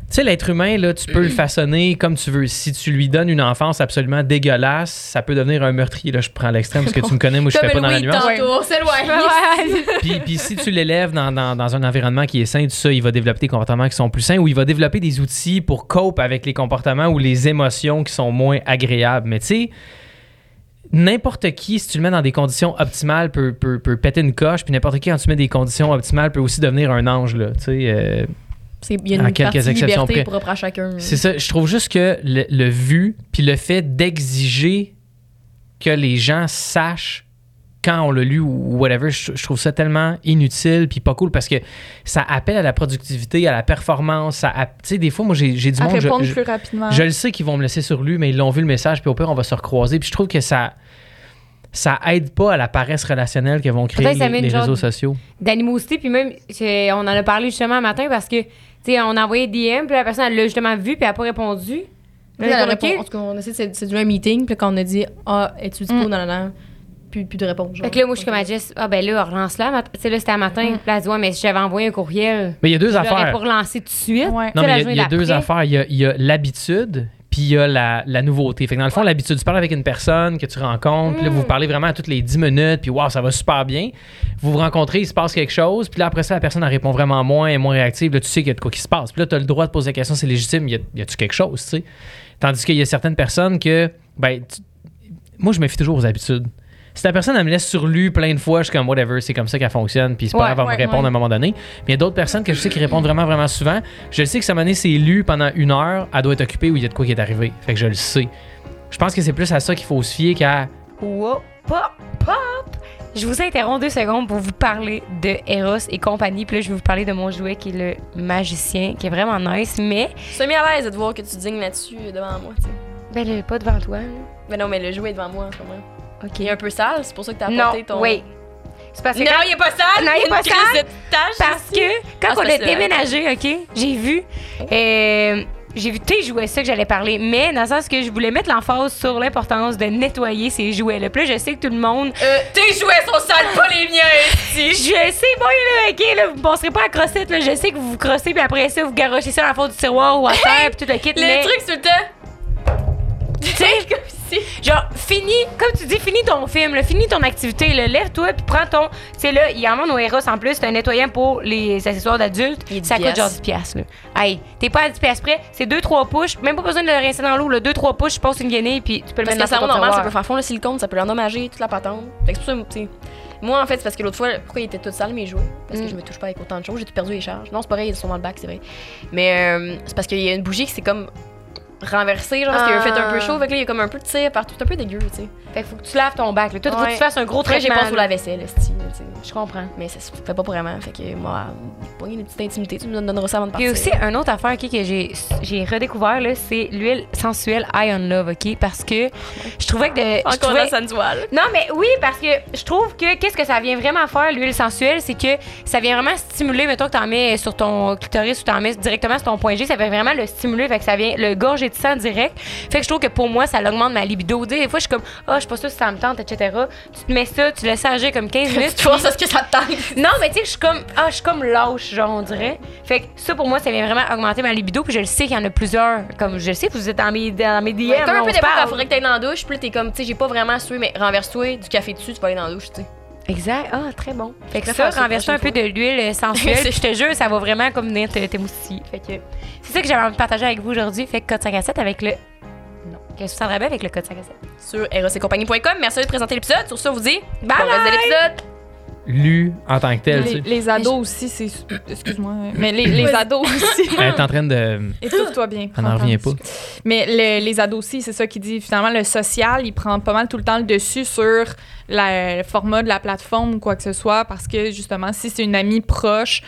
Tu sais, l'être humain, là, tu peux le façonner comme tu veux. Si tu lui donnes une enfance absolument dégueulasse, ça peut devenir un meurtrier. Là, je prends l'extrême parce que tu me connais, moi, je fais pas dans la nuance. tantôt, c'est loin. Puis, puis si tu l'élèves dans, dans- dans un environnement qui est sain, tout ça, il va développer des comportements qui sont plus sains ou il va développer des outils pour cope avec les comportements ou les émotions qui sont moins agréables. Mais tu sais, n'importe qui, si tu le mets dans des conditions optimales, peut, peut, peut péter une coche. Puis n'importe qui, quand tu mets des conditions optimales, peut aussi devenir un ange. Là, tu sais, euh, Il y a une quelques partie exceptions liberté près. propre à chacun. c'est ça. Je trouve juste que le, le vu, puis le fait d'exiger que les gens sachent quand on l'a lu ou whatever, je, je trouve ça tellement inutile puis pas cool parce que ça appelle à la productivité, à la performance. Tu sais, des fois, moi, j'ai du À monde. je- répondre je, plus rapidement. je le sais qu'ils vont me laisser sur lui, mais ils l'ont vu le message, puis au pire, on va se recroiser. Puis je trouve que ça. Ça aide pas à la paresse relationnelle que vont créer les, les réseaux sociaux. D'animosité, puis même, on en a parlé justement un matin parce que, sais, on a envoyé DM, puis la personne, elle l'a justement vu, puis elle a pas répondu. Puis Là, elle a répond- dit, en tout cas, on essaie de séduire un meeting, puis quand on a dit Ah, es-tu dispo? Mm. dans la Puis plus, plus de réponse. genre. Fait que là, moi, je suis comme à Jess, ah ben là, relance-la. mat- Tu sais, là, c'était à matin. Puis là, elle dit, ouais, mais si j'avais envoyé un courriel, Mais il y a deux affaires. pas relancé tout de suite. Ouais. Non, mais il y a- il y a, deux affaires. Il y a, il y a l'habitude, puis il y a la, la nouveauté. Fait que dans le fond, l'habitude, tu parles avec une personne que tu rencontres, puis là, vous vous parlez vraiment à toutes les 10 minutes, puis waouh, ça va super bien. Vous vous rencontrez, il se passe quelque chose, puis là, après ça, la personne, elle répond vraiment moins, est moins réactive. Là, tu sais qu'il y a de quoi qui se passe. Puis là, tu as le droit de poser la question, c'est légitime, y a- a-tu quelque chose, tu sais? Tandis qu'il y a certaines personnes que, ben, tu- moi, je me fie toujours aux habitudes. Si la personne, elle me laisse sur lui plein de fois, je suis comme whatever, c'est comme ça qu'elle fonctionne, puis c'est pas grave, elle va ouais, me répondre ouais. à un moment donné. Mais il y a d'autres personnes que je sais qui répondent vraiment, vraiment souvent. Je sais que moment donné, c'est lu pendant une heure, elle doit être occupée ou il y a de quoi qui est arrivé. Fait que je le sais. Je pense que c'est plus à ça qu'il faut se fier qu'à. Wow, pop, pop. Je vous interromps deux secondes pour vous parler de Eros et compagnie. Puis là, je vais vous parler de mon jouet qui est le magicien, qui est vraiment nice. Mais, Je suis mis à l'aise de te voir que tu dignes là-dessus devant moi, tu sais. ben, là, pas devant toi. là. Mais non, mais le jouet est devant moi en ce moment. OK. Il est un peu sale, c'est pour ça que t'as Non, apporté ton. oui. C'est parce que Non, quand- il est pas sale! Non, il est pas sale. Parce ici. que quand Ah, on c'est a déménagé, OK, j'ai vu. euh, j'ai vu tes jouets, ça que j'allais parler, mais dans le sens que je voulais mettre l'emphase sur l'importance de nettoyer ces jouets-là. Puis là, je sais que tout le monde. Euh, tes jouets sont sales, pas les miens, Je ici! sais, bon, là, OK, là, vous ne passerez pas à crossette, là. Je sais que vous vous crossez, puis après ça, vous garochez ça dans le fond du tiroir ou à terre, puis tout le kit. Les mais, trucs sur le temps. tu sais, Genre, finis, comme tu dis, finis ton film, là, finis ton activité, lève-toi, puis prends ton. Tu sais, là, il y en a au Eros en plus, c'est un nettoyant pour les accessoires d'adultes. Il est 10 Ça coûte genre 10$. piastres, là. Hey, t'es pas à 10$ piastres près, c'est 2-3 push, même pas besoin de le rincer dans l'eau, là, 2-3 push, je passe une guenille, puis tu peux le Parce mettre que dans ton normal, ça peut faire fondre le silicone, ça peut l'endommager, toute la patente. Fait que c'est pour ça, tu sais. Moi, en fait, c'est parce que l'autre fois, pourquoi il était tout sale, mes jouets? Parce que Mm. je me touche pas avec autant de choses, j'ai tout perdu les charges. Non, c'est pareil, ils sont dans le bac, c'est vrai. Mais euh, c'est parce qu'il y a une bougie qui s'est comme renversée, genre, parce qu'il a fait un peu Ah. chaud, fait que là, il y a comme un peu de tir partout, c'est un peu dégueu, tu sais. Fait que faut que tu laves ton bac, là. Toi, faut que tu fasses un gros Après, j'ai pas sous la vaisselle, esti, là, tu sais. Je comprends. Mais ça se fait pas vraiment, fait que moi, pas une petite intimité, tu me donneras ça avant de Puis partir. aussi, un autre affaire ok, que j'ai, j'ai redécouvert, là, c'est l'huile sensuelle Eye on Love, OK? Parce que je trouvais que... De, Encore trouvais- sensuelle. Non, mais oui, parce que je trouve que qu'est-ce que ça vient vraiment faire, l'huile sensuelle, c'est que ça vient vraiment stimuler, mettons que t'en mets sur ton clitoris ou t'en mets directement sur ton point G, ça vient vraiment le stimuler, fait que ça vient le gorger de sang direct. Fait que je trouve que pour moi, ça augmente ma libido. Tu Des fois, je suis comme, ah, je suis pas sûre si ça me tente, etc. Tu te mets ça, tu laisses agir comme 15 minutes. Tu vois, puis- c'est ce que ça te tente. non, mais tu sais, je suis comme, ah, je suis comme lâche, genre, on dirait. Fait que ça, pour moi, ça vient vraiment augmenter ma libido. Puis je le sais qu'il y en a plusieurs. Comme je le sais, vous êtes dans mes, dans mes DM. Ouais, un on peu d'époque, il faudrait que t'ailles dans la douche, puis t'es comme, tu sais, j'ai pas vraiment sué, mais renverse-toi, du café dessus, tu vas aller dans la douche, tu sais. Exact. Ah, très bon. Fait que ça, faire ça la renverse un peu de l'huile euh, sensuelle. Je te jure, ça va vraiment comme venir te-. Fait que c'est ça que j'avais envie de partager avec vous aujourd'hui. Fait que code 5 à 7 avec le. Non. Que je vous bien avec le code 5 à 7. Sur erosetcompagnie.com. Merci de présenter l'épisode. Sur ça, on vous dit, Bye bon reste de bye! l'épisode. Lu en tant que tel, Les, ados aussi, c'est. Excuse-moi. Mais les, les ados aussi. Elle est en train de. Étouffe-toi bien. Elle n'en revient pas. Mais le- les ados aussi, c'est ça qui dit. Finalement, le social, il prend pas mal tout le temps le dessus sur la- le format de la plateforme ou quoi que ce soit parce que justement, si c'est une amie proche,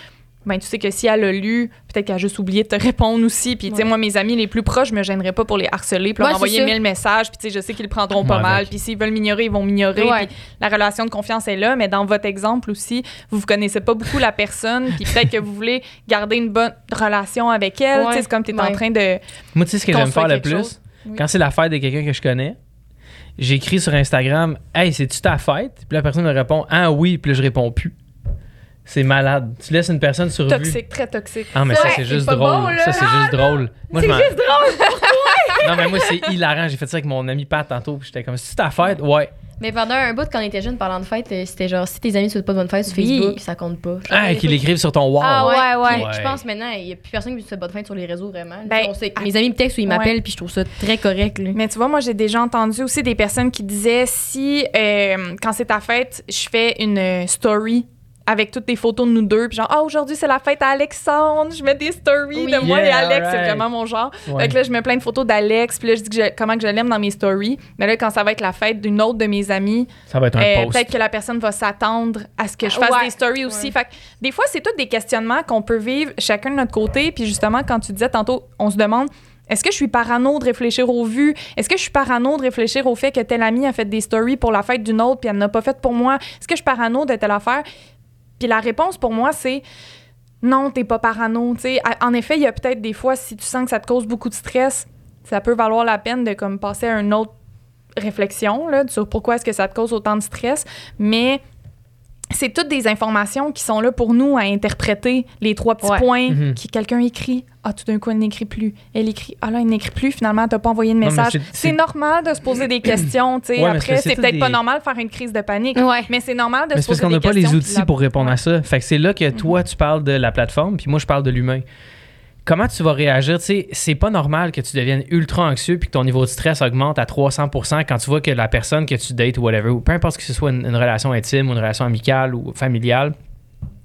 ben tu sais que si elle a lu, peut-être qu'elle a juste oublié de te répondre aussi. Puis tu sais, Ouais. moi, mes amis les plus proches, je me gênerais pas pour les harceler, puis leur Ouais, envoyer c'est mille messages. Puis tu sais, je sais qu'ils le prendront pas Ouais, mal. Puis s'ils veulent m'ignorer, ils vont m'ignorer. Ouais. Puis la relation de confiance est là. Mais dans votre exemple aussi, vous vous connaissez pas beaucoup la personne. Puis peut-être que vous voulez garder une bonne relation avec elle. Tu sais, c'est comme tu es en train de. Moi, tu sais ce que j'aime faire le plus? chose. Oui. Quand c'est la fête de quelqu'un que je connais, j'écris sur Instagram Hey, c'est-tu ta fête? Puis la personne me répond Ah oui, puis là, je réponds plus. C'est malade. Tu laisses une personne sur vue. Toxique, très toxique. Ah, mais Ça, ça, c'est c'est juste drôle. bon, ça, c'est juste drôle. Moi, C'est juste drôle! Non, mais moi, c'est hilarant. J'ai fait ça avec mon ami Pat tantôt. Puis j'étais comme C'est-tu ta fête? Ouais. Mais pendant un bout, quand on était jeune, parlant de fête, euh, c'était genre, si tes amis ne souhaitent pas de bonne fête sur Oui. Facebook, ça compte pas. Ah, qu'il écrive sur ton wall. Ah, ouais, ouais. Ouais. Je pense maintenant, il n'y a plus personne qui me souhaite bonne fête sur les réseaux, vraiment. Ben, On sait- mes amis me textent ou ils m'appellent, puis je trouve ça très correct. Là. Mais tu vois, moi, j'ai déjà entendu aussi des personnes qui disaient si, euh, quand c'est ta fête, je fais une euh, story avec toutes les photos de nous deux, puis genre, ah, aujourd'hui, c'est la fête à Alexandre, je mets des stories Oui. de moi et Alex, c'est vraiment mon genre. Ouais. Fait que là, je mets plein de photos d'Alex, puis là, je dis que je- comment que je l'aime dans mes stories. Mais là, quand ça va être la fête d'une autre de mes amies, Ça va être un euh, peut-être que la personne va s'attendre à ce que je fasse ouais. des stories aussi. Fait que des fois, c'est tous des questionnements qu'on peut vivre chacun de notre côté. Puis justement, quand tu disais tantôt, on se demande est-ce que je suis parano de réfléchir aux vues? Est-ce que je suis parano de réfléchir au fait que telle amie a fait des stories pour la fête d'une autre puis elle n'a pas fait pour moi? Est-ce que je suis parano de telle affaire? Puis la réponse pour moi, c'est non, t'es pas parano. Tu sais, à- en effet, il y a peut-être des fois, si tu sens que ça te cause beaucoup de stress, ça peut valoir la peine de comme passer à un autre réflexion là, sur pourquoi est-ce que ça te cause autant de stress, mais c'est toutes des informations qui sont là pour nous à interpréter les trois petits Ouais. points qui quelqu'un écrit. Ah, tout d'un coup, elle n'écrit plus. Elle écrit. Ah là, elle n'écrit plus. Finalement, t'as pas envoyé de message. c'est- normal de se poser des questions. tu sais. Ouais, Après, c'est- peut-être pas des- normal de faire une crise de panique. Ouais. Mais c'est normal de Mais se c'est parce poser qu'on des n'a pas questions. les outils la- pour répondre à ça. Fait que c'est là que toi, tu parles de la plateforme, puis moi, je parle de l'humain. Comment tu vas réagir? C'est pas normal que tu deviennes ultra anxieux puis que ton niveau de stress augmente à 300% quand tu vois que la personne que tu dates ou whatever, ou peu importe que ce soit une, relation intime ou une relation amicale ou familiale,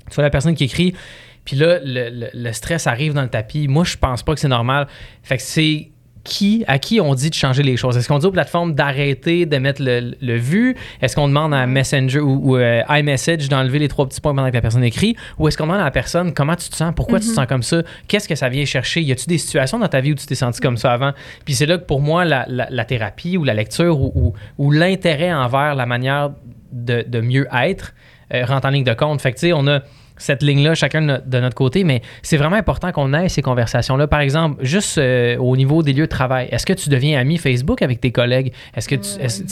tu vois la personne qui écrit, puis là, le, le- le stress arrive dans le tapis. Moi, je pense pas que c'est normal. Fait que c'est qui, à qui on dit de changer les choses? Est-ce qu'on dit aux plateformes d'arrêter de mettre le, le vu? Est-ce qu'on demande à Messenger ou, ou, euh, iMessage d'enlever les trois petits points pendant que la personne écrit? Ou est-ce qu'on demande à la personne comment tu te sens? Pourquoi tu te sens comme ça? Qu'est-ce que ça vient chercher? Y a-tu des situations dans ta vie où tu t'es senti comme ça avant? Puis c'est là que pour moi, la, la- la thérapie ou la lecture ou, ou- ou l'intérêt envers la manière de, de mieux être euh, rentre en ligne de compte. Fait que tu sais, on a cette ligne-là, chacun de notre, côté, mais c'est vraiment important qu'on ait ces conversations-là. Par exemple, juste euh, au niveau des lieux de travail, est-ce que tu deviens ami Facebook avec tes collègues? Est-ce que tu. est-ce-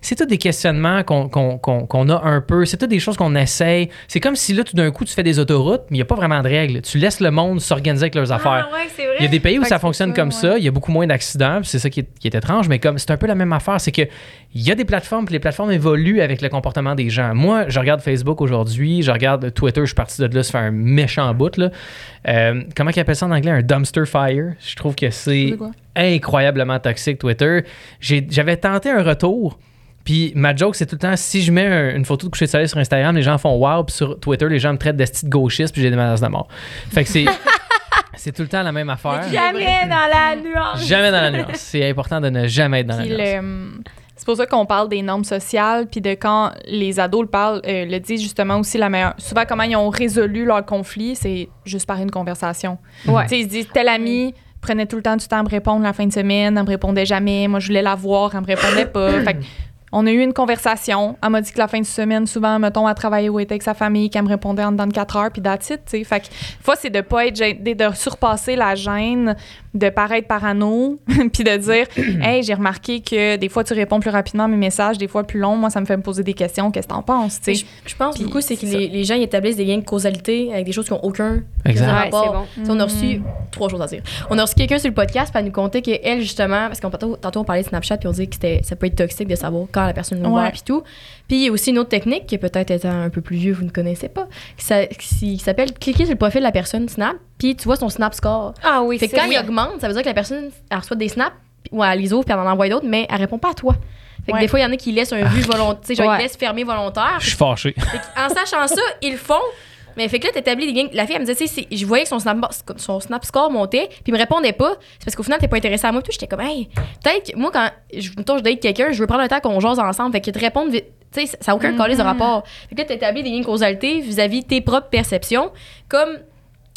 c'est tous des questionnements qu'on qu'on- qu'on- qu'on a un peu. C'est tous des choses qu'on essaye. C'est comme si là, tout d'un coup, tu fais des autoroutes, mais il n'y a pas vraiment de règles. Tu laisses le monde s'organiser avec leurs affaires. Ah, ouais, c'est vrai. Il y a des pays où ça fonctionne ça, comme ouais. ça, il y a beaucoup moins d'accidents, c'est ça qui est, qui est étrange, mais comme c'est un peu la même affaire, c'est que il y a des plateformes, puis les plateformes évoluent avec le comportement des gens. Moi, je regarde Facebook aujourd'hui, je regarde Twitter, je suis parti de là se faire un méchant bout là. Euh, comment ils appellent ça en anglais? Un dumpster fire? Je trouve que c'est incroyablement toxique Twitter. J'avais tenté un retour. Puis ma joke, c'est tout le temps, si je mets un- une photo de coucher de soleil sur Instagram, les gens font wow, puis sur Twitter, les gens me traitent d'esti de gauchiste, puis j'ai des menaces de mort. Fait que c'est c'est tout le temps la même affaire. Jamais dans la nuance. Jamais dans la nuance. C'est important de ne jamais être dans Puis la nuance. le- hum, c'est pour ça qu'on parle des normes sociales, puis de quand les ados le parlent, euh, le disent justement aussi la meilleure. Souvent, comment ils ont résolu leur conflit, c'est juste par une conversation. Ouais. Tu sais, ils se disent, tel ami prenait tout le temps du temps à me répondre la fin de semaine, elle me répondait jamais, moi je voulais la voir, elle me répondait pas. fait que on a eu une conversation. Elle m'a dit que la fin de semaine, souvent, mettons, elle travaillait ou était avec sa famille, qu'elle me répondait en dedans de 4 heures, puis that's it, tu sais. Fait que, fois, c'est de pas être de surpasser la gêne, de paraître parano, puis de dire, hey, j'ai remarqué que des fois, tu réponds plus rapidement à mes messages, des fois plus long. Moi, ça me fait me poser des questions. Qu'est-ce que t'en penses, tu sais? Je, je pense beaucoup, c'est que les, les gens ils établissent des liens de causalité avec des choses qui n'ont aucun Ouais, rapport. c'est bon. On a reçu trois choses à dire. On a reçu quelqu'un sur le podcast, puis elle nous contait qu'elle, justement, parce qu'on tantôt, tantôt, on parlait de Snapchat, puis on dit que c'était- ça peut être toxique de savoir quand la personne nous voit, Ouais. puis tout. Puis il y a aussi une autre technique, qui peut-être étant un peu plus vieux, vous ne connaissez pas, qui s'a- qui s'appelle cliquer sur le profil de la personne Snap, puis tu vois son Snap score. Ah oui, Fait que quand il augmente, ça veut dire que la personne elle reçoit des snaps, ou elle les ouvre, puis elle en envoie d'autres, mais elle répond pas à toi. Fait que Ouais. des fois, il y en a qui laissent un vu volontaire, genre Ouais. ils laissent fermer volontaire. Je suis fâché. En sachant ça, ils le font. Mais fait que là, t'établis des liens. La fille, elle me disait, c'est- je voyais que son snap, son snap score montait, puis il me répondait pas. C'est parce qu'au final, t'es pas intéressé à moi. Puis tout, j'étais comme, hey, peut-être que moi, quand je, mettons, je date quelqu'un, je veux prendre le temps qu'on jase ensemble. Fait que te répondre vite. Tu sais, ça n'a aucun calice de rapport. Fait que là, t'établis des liens de causalité vis-à-vis de tes propres perceptions, comme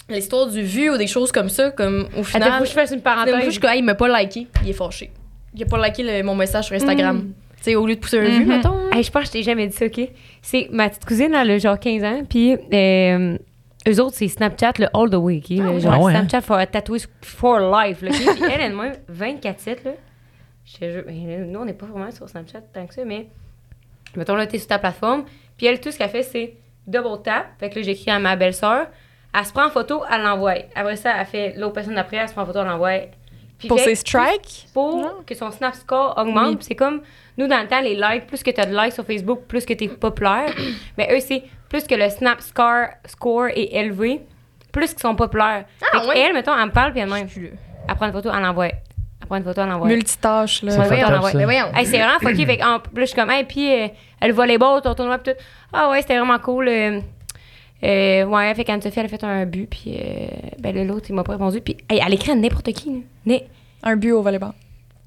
l'histoire du vu ou des choses comme ça, comme au Attends, final. faut que je fasse une je parenthèse. suis comme, Hey, il m'a pas liké, il est fâché. Il a pas liké le- mon message sur Instagram. Tu sais, au lieu de pousser un vu, Mhm. mettons. Hey, je pense que je t'ai jamais dit ça, OK? C'est ma petite cousine, elle a genre 15 ans, puis euh, eux autres, c'est Snapchat, le all the way, OK? Le genre Ah ouais, hein? Snapchat for tatoué for life, là, OK? Puis elle, elle-même, 24-7, là. Je te jure, nous, on n'est pas vraiment sur Snapchat tant que ça, mais mettons, là, t'es sur ta plateforme, puis elle, tout ce qu'elle fait, c'est double tap. Fait que là, j'écris à ma belle-sœur. Elle se prend en photo, elle l'envoie. Après ça, elle fait l'autre personne d'après, elle se prend en photo, elle l'envoie. Puis Pour fait- ses strikes? pour Non. que son Snap score augmente. Oui. C'est comme nous dans le temps les likes, plus que tu as de likes sur Facebook, plus que tu es populaire. Mais eux c'est plus que le Snap score score est élevé, plus qu'ils sont populaires. Ah, fait que ouais. elle mettons, elle me parle puis elle même elle prend une photo, elle l'envoie. Elle prend une photo, elle l'envoie. Multitâche, là. C'est Ouais, fucked on up, envoie. ça. Mais voyons. Hey, c'est vraiment fucké. fait que, en plus, je suis comme, hey, puis euh, elle voit les balles, ton tournoi, puis tout. Ah ouais, c'était vraiment cool. euh, euh, ouais, fait qu'Anne-Sophie, elle a fait un but, puis euh, ben, là, l'autre, il m'a pas répondu. Puis hey, elle écrit à n'importe qui. là. Né- Un but au volleyball.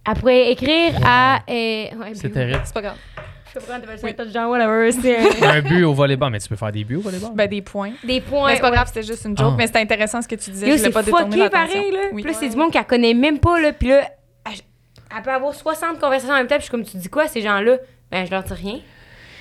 Elle pourrait écrire à. euh, ouais, C'est terrible. C'est pas grave. Je sais pas comment t'appelles ça, touchdown, whatever. C'est un- un but au volleyball, mais tu peux faire des buts au volleyball? Ben, des points. des points. mais c'est pas ouais. grave, c'était juste une joke, Ah. mais c'était intéressant ce que tu disais. Yo, je voulais c'est pas détourner l'attention. pareil, là. Oui. Puis là, c'est du monde qu'elle connaît même pas, là. Puis là, elle, elle peut avoir 60 conversations en même temps. Puis je suis comme, tu dis quoi, ces gens-là? Ben, je leur dis rien.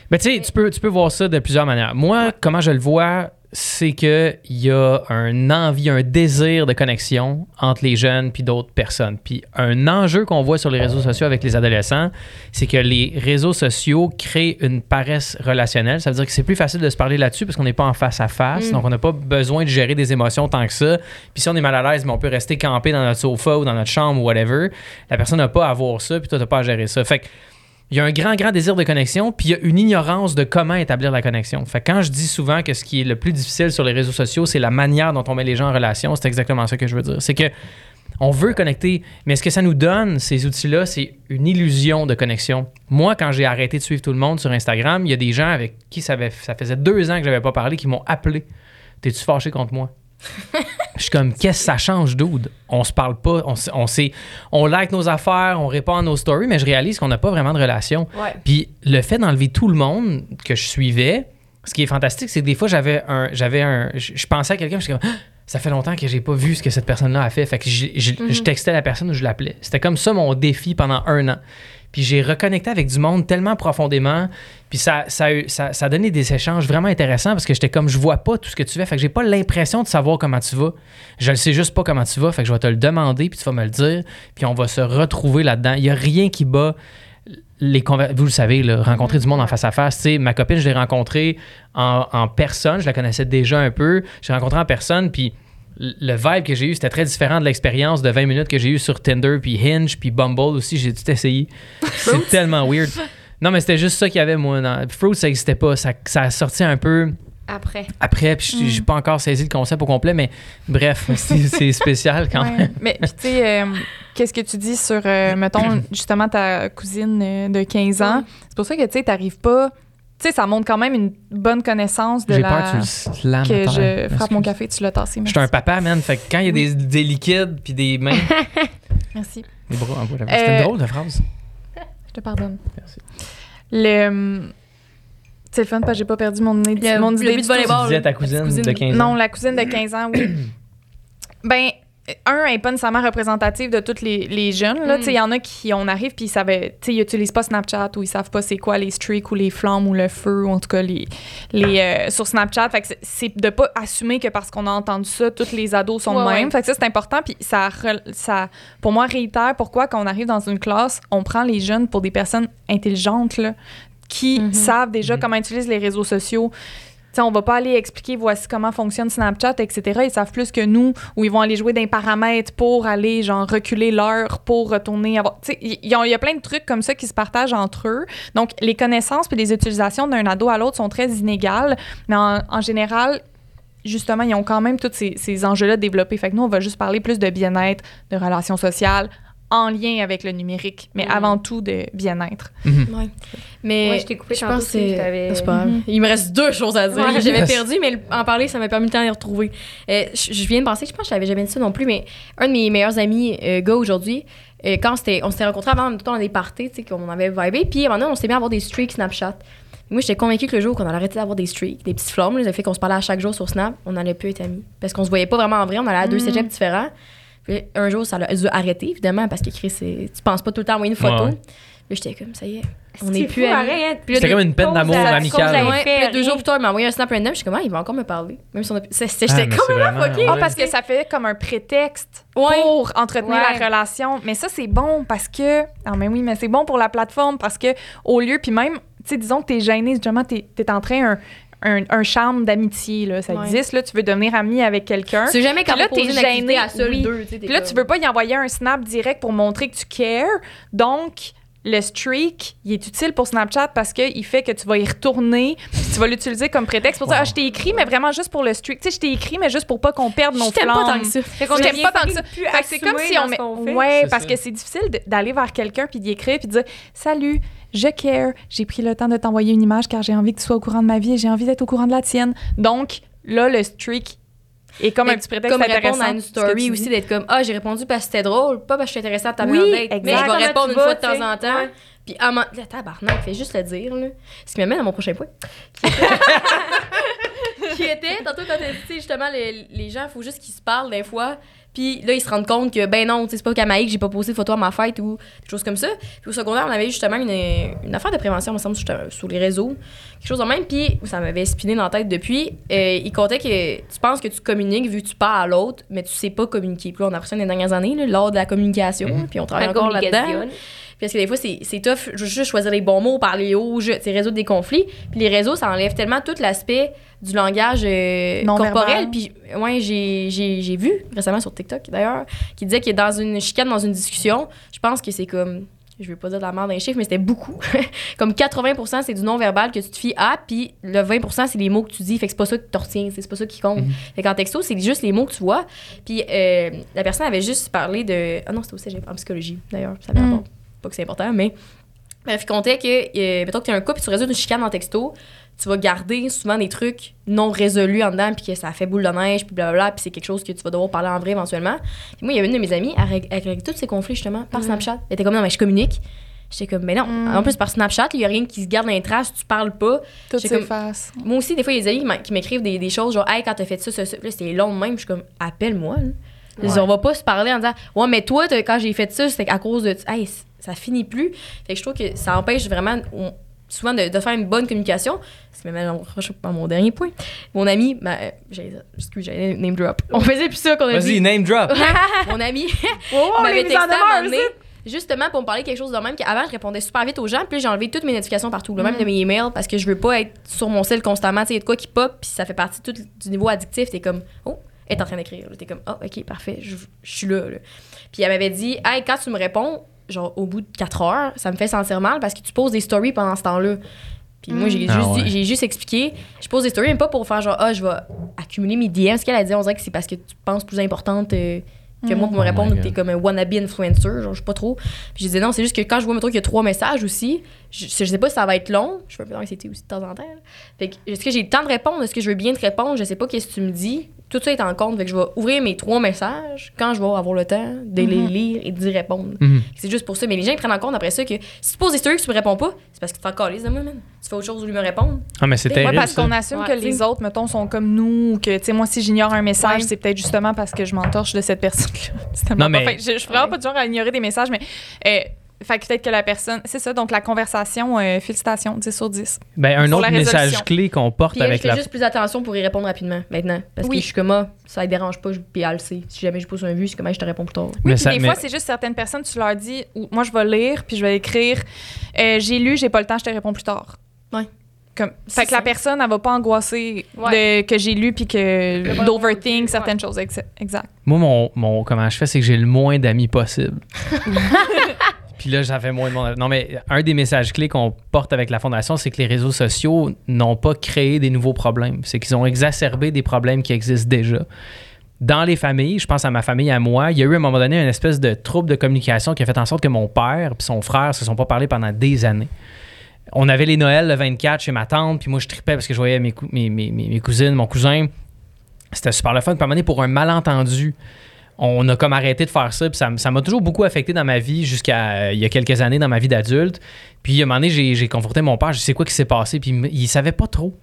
Mais tu sais, tu peux, tu peux voir ça de plusieurs manières. Moi, comment je le vois, c'est qu'il y a un envie, un désir de connexion entre les jeunes puis d'autres personnes. Puis un enjeu qu'on voit sur les réseaux sociaux avec les adolescents, c'est que les réseaux sociaux créent une paresse relationnelle. Ça veut dire que c'est plus facile de se parler là-dessus parce qu'on n'est pas en face à face. Mm. Donc, on n'a pas besoin de gérer des émotions tant que ça. Puis si on est mal à l'aise, mais on peut rester campé dans notre sofa ou dans notre chambre ou whatever. La personne n'a pas à voir ça, puis toi, tu n'as pas à gérer ça. Fait que il y a un grand, grand désir de connexion, puis il y a une ignorance de comment établir la connexion. Quand je dis souvent que ce qui est le plus difficile sur les réseaux sociaux, c'est la manière dont on met les gens en relation, c'est exactement ça que je veux dire. C'est que on veut connecter, mais ce que ça nous donne, ces outils-là, c'est une illusion de connexion. Moi, quand j'ai arrêté de suivre tout le monde sur Instagram, il y a des gens avec qui ça, ça faisait deux ans que je n'avais pas parlé qui m'ont appelé. T'es-tu fâché contre moi? Je suis comme, qu'est-ce que ça change, dude? On se parle pas, on, on, sait, on like nos affaires, on répond à nos stories, mais je réalise qu'on n'a pas vraiment de relation. Ouais. Puis le fait d'enlever tout le monde que je suivais, ce qui est fantastique, c'est que des fois, j'avais un. j'avais un je, je pensais à quelqu'un, je suis comme, Ah, ça fait longtemps que j'ai pas vu ce que cette personne-là a fait. Fait que je, je- je textais la personne ou je l'appelais. C'était comme ça mon défi pendant un an. Puis j'ai reconnecté avec du monde tellement profondément. Puis ça, ça, ça, ça a donné des échanges vraiment intéressants parce que j'étais comme, je vois pas tout ce que tu fais. Fait que j'ai pas l'impression de savoir comment tu vas. Je le sais juste pas comment tu vas. Fait que je vais te le demander, puis tu vas me le dire. Puis on va se retrouver là-dedans. Il y a rien qui bat les vous le savez, là, rencontrer du monde en face à face. Tu sais, ma copine, je l'ai rencontrée en, en personne. Je la connaissais déjà un peu. Je l'ai rencontrée en personne, puis le vibe que j'ai eu, c'était très différent de l'expérience de 20 minutes que j'ai eu sur Tinder, puis Hinge, puis Bumble aussi. J'ai tout essayé. C'est tellement weird. Non, mais c'était juste ça qu'il y avait, moi. Dans... Fruit, ça n'existait pas. Ça, ça a sorti un peu Après. après, puis j'ai- j'ai pas encore saisi le concept au complet, mais bref, c'est spécial quand Ouais. même. Mais tu sais, euh, qu'est-ce que tu dis sur, euh, mettons, justement, ta cousine euh, de 15 ans? C'est pour ça que, tu sais, t'arrives pas... Tu sais, ça montre quand même une bonne connaissance de J'ai la... peur que tu le slams que je frappe mon café, tu l'as tassé. Je suis un papa, man. Fait que quand il y a des, des liquides puis des mains, Merci. des bras en bois, C'était Euh, une drôle de phrase. Je te pardonne. Merci. Le... hum, C'est le fun parce que j'ai pas perdu mon, idée- Le- mon le idée but du volleyball. Tu disais ta cousine, cousine. de 15 ans. Non, la cousine de 15 ans, oui. ben, un, elle n'est pas nécessairement représentative de tous les, les jeunes. Là. Mm. Tu sais, Il y en a qui, on arrive, puis ils savaient, tu sais, ils n'utilisent pas Snapchat ou ils savent pas c'est quoi les streaks ou les flammes ou le feu, ou en tout cas les, les, euh, sur Snapchat. Fait que c'est- de pas assumer que parce qu'on a entendu ça, tous les ados sont Ouais, de même. ouais. Fait que ça, c'est important. Puis ça, ça, pour moi, réitère pourquoi, quand on arrive dans une classe, on prend les jeunes pour des personnes intelligentes, là, qui Mhm. savent déjà Mhm. comment utiliser les réseaux sociaux. Tu sais, on va pas aller expliquer voici comment fonctionne Snapchat, etc. Ils savent plus que nous, ou ils vont aller jouer d'un paramètres pour aller, genre, reculer l'heure pour retourner avoir. Il y, a plein de trucs comme ça qui se partagent entre eux. Donc, les connaissances puis les utilisations d'un ado à l'autre sont très inégales, mais en, en général, justement, ils ont quand même tous ces, ces enjeux-là développés. Fait que nous, on va juste parler plus de bien-être, de relations sociales, en lien avec le numérique, mais Mhm. avant tout de bien-être. Mhm. Ouais. Mais Ouais, je t'ai coupé je pense que c'est pas grave. Mhm. Il me reste deux choses à dire. Ouais. J'avais Yes. perdu, mais le- en parler, ça m'a permis le temps de les retrouver. Euh, je, viens de penser, je pense que je t'avais jamais dit ça non plus, mais un de mes meilleurs amis, euh, gars, aujourd'hui, euh, quand c'était, on s'était rencontrés avant, tout dans des parties, tu sais, qu'on avait vibé, puis à un moment donné, on s'est mis à avoir des streaks Snapchat. Moi, j'étais convaincue que le jour qu'on allait arrêter d'avoir des streaks, des petites flammes, le fait qu'on se parlait à chaque jour sur Snap, on n'allait plus être amis. Parce qu'on se voyait pas vraiment en vrai, on allait à deux Mm. cégeps différents. Puis un jour, ça a dû arrêter, évidemment, parce que Chris, c'est- tu penses pas tout le temps envoyer une photo. Ouais, ouais. Puis j'étais comme, ça y est, on fou, plus amis. C'était comme une peine d'amour à- amicale. à Ouais. Puis deux jours plus tard, il m'a envoyé un snap random. Je suis comme, ah, il va encore me parler. Même si on a... c'est- c'est- Ah, J'étais mais comme, c'est vraiment- fucké. Ah, ouais. parce que ça fait comme un prétexte Ouais. pour entretenir Ouais. la relation. Mais ça, c'est bon parce que. Ah, mais oui, mais c'est bon pour la plateforme parce que, au lieu, puis même, tu sais, disons que t'es gêné, justement, t'es es en train un, un, un charme d'amitié, là, ça Ouais. existe, là, tu veux devenir ami avec quelqu'un. C'est jamais quand là, t'es une activité gêné, à seul oui. deux. tu sais, Puis là, comme- tu veux pas y envoyer un snap direct pour montrer que tu cares. Donc, le streak, il est utile pour Snapchat parce qu'il fait que tu vas y retourner, puis tu vas l'utiliser comme prétexte pour dire Wow. Ah, je t'ai écrit, mais vraiment juste pour le streak. Tu sais, je t'ai écrit, mais juste pour pas qu'on perde nos Je t'aime pas flammes. tant que ça. Fait qu'on Je t'aime pas tant que ça. plus Fait que c'est comme si on met. fait. Ouais, parce ça. que c'est difficile d'aller vers quelqu'un puis d'y écrire puis de dire Salut, je care, j'ai pris le temps de t'envoyer une image car j'ai envie que tu sois au courant de ma vie et j'ai envie d'être au courant de la tienne. Donc, là, le streak est comme Mais un petit prétexte comme répondre à une story aussi, d'être comme Ah, j'ai répondu parce que c'était drôle, pas parce que je suis intéressée à ta Oui, date. Mais je vais répondre une vas, fois de temps en temps. Puis, ah, man, le tabarnak, fais juste le dire, là. Ce qui m'amène à mon prochain point. Qui était, qui était tantôt, quand t'as dit, justement, les, les gens, il faut juste qu'ils se parlent des fois. Puis là, ils se rendent compte que, ben non, tu sais, c'est pas Kamaï que j'ai pas posé de photo à ma fête ou des choses comme ça. Puis au secondaire, on avait justement une, une affaire de prévention, me semble, sur, les réseaux. Quelque chose de même. Puis ça m'avait spiné dans la tête depuis. Euh, il comptait que tu penses que tu communiques vu que tu parles à l'autre, mais tu sais pas communiquer. Puis là, on a appris ça dans les dernières années, là, lors de la communication. Puis on travaille encore là-dedans. Parce que des fois, c'est c'est tough, juste choisir les bons mots, parler haut, sais, résoudre des conflits. Puis les réseaux, ça enlève tellement tout l'aspect du langage euh, Non corporel. verbal. Puis, ouais, j'ai- j'ai j'ai vu récemment sur TikTok, d'ailleurs, qui disait que dans une chicane, dans une discussion, je pense que c'est comme. Je vais pas dire de la merde dans les chiffres, mais c'était beaucoup. comme 80% c'est du non-verbal que tu te fies à, puis le 20% c'est les mots que tu dis. Fait que c'est pas ça que tu retiens, c'est pas ça qui compte. Fait qu'en texto, c'est juste les mots que tu vois. Puis euh, la personne avait juste parlé de. Ah non, c'était aussi en psychologie, d'ailleurs. Ça Mm. Pas que c'est important, mais. Bref, il comptait que, euh, mettons que tu as un couple et tu résous une chicane en texto, tu vas garder souvent des trucs non résolus en dedans, puis que ça fait boule de neige, puis blablabla, puis c'est quelque chose que tu vas devoir parler en vrai éventuellement. Puis moi, il y avait une de mes amies, elle règle, elle règle tous ces conflits justement par Snapchat. Elle était comme, non, mais je communique. J'étais comme, mais non. Mm. En plus, par Snapchat, il y a rien qui se garde dans les traces, tu parles pas. Tout s'efface. Moi aussi, des fois, il y a des amis qui m'écrivent des, des choses genre, hey, quand t'as fait ça, ça, ça. Puis Là, c'était long de même. Je suis comme, appelle-moi. dis, On va pas se parler en disant, ouais, mais toi, quand j'ai fait ça, c'était à cause de. Hey, ça finit plus. Fait que je trouve que ça empêche vraiment, on- souvent, de, de faire une bonne communication. Ce qui me met à mon- dernier point. Mon ami, ma, euh, excuse, j'allais name drop. On faisait plus ça qu'on a Vas-y, dit. name drop. Mon ami Oh, m'avait texté à un justement pour me parler quelque chose de même qu'avant je répondais super vite aux gens puis j'ai enlevé toutes mes notifications partout le même Mm. de mes emails parce que je veux pas être sur mon sel constamment tu sais il y a de quoi qui pop puis ça fait partie tout du niveau addictif t'es comme oh elle est en train d'écrire t'es comme oh ok parfait je, je suis là, là. puis elle m'avait dit hey quand tu me réponds genre au bout de 4 heures ça me fait sentir mal parce que tu poses des stories pendant ce temps-là puis moi, j'ai Ah juste, dit- ouais. j'ai juste expliqué. Je pose des stories, même pas pour faire genre, ah, je vais accumuler mes DM. Ce qu'elle a dit, on dirait que c'est parce que tu penses plus importante euh, que moi pour me Oh répondre, que t'es comme un wannabe influencer, genre, je sais pas trop. Puis j'ai dit non, c'est juste que quand je vois, mettons, qu'il y a trois messages aussi, je, je sais pas si ça va être long. Je peux un peu d'anxiété aussi de temps en temps. Fait que, est-ce que j'ai le temps de répondre? Est-ce que je veux bien te répondre? Je sais pas qu'est-ce que tu me dis. Tout ça est en compte. Fait que je vais ouvrir mes trois messages quand je vais avoir le temps de les lire et d'y répondre. Mhm. C'est juste pour ça. Mais les gens ils prennent en compte après ça que si tu poses des stories que tu me réponds pas, c'est parce que tu t'en calises de moi, man. Tu fais autre chose lieu de me répondre. Ah, mais c'est terrible. Ouais, parce ça. qu'on assume Ouais, que t'sais. les autres, mettons, sont comme nous, ou que, tu sais, moi, si j'ignore un message, Ouais. c'est peut-être justement parce que je m'entorche de cette personne-là. C'est Non, pas mais- fin. Je, je suis vraiment Ouais. pas du genre à ignorer des messages, mais. euh, fait que peut-être que la personne. C'est ça, donc la conversation, euh, félicitations, 10 sur 10. Ben, un Sur autre message clé qu'on porte Puis elle, avec je fais la. juste plus attention pour y répondre rapidement maintenant. Parce Oui. que je suis comme, ah, ça ne dérange pas, je- puis elle le sait. Si jamais je pose un vu, c'est comme, Ah, je te réponds plus tard. Oui, Mais puis ça- des mais- fois, c'est juste certaines personnes, tu leur dis, ou moi, je vais lire, puis je vais écrire, euh, j'ai lu, j'ai pas le temps, je te réponds plus tard. Ouais. Comme, fait que la personne, elle va pas angoisser Ouais. de, que j'ai lu, puis que pas d'overthink ouais. certaines choses. Ex- Exact. Moi, mon, mon- comment je fais, c'est que j'ai le moins d'amis possible. Puis là, ça fait moins de monde. Non, mais un des messages clés qu'on porte avec la Fondation, c'est que les réseaux sociaux n'ont pas créé des nouveaux problèmes. C'est qu'ils ont exacerbé des problèmes qui existent déjà. Dans les familles, je pense à ma famille, à moi, il y a eu à un moment donné une espèce de trouble de communication qui a fait en sorte que mon père et son frère se sont pas parlé pendant des années. On avait les Noëls le 24 chez ma tante, puis moi je tripais parce que je voyais mes, mes- mes- mes cousines, mon cousin. C'était super le fun. Puis à un moment donné, pour un malentendu, on a comme arrêté de faire ça. Puis ça m'a toujours beaucoup affecté dans ma vie jusqu'à euh, il y a quelques années, dans ma vie d'adulte. Puis à un moment donné, j'ai, confronté mon père. Je sais quoi qui s'est passé? Puis il, savait pas trop.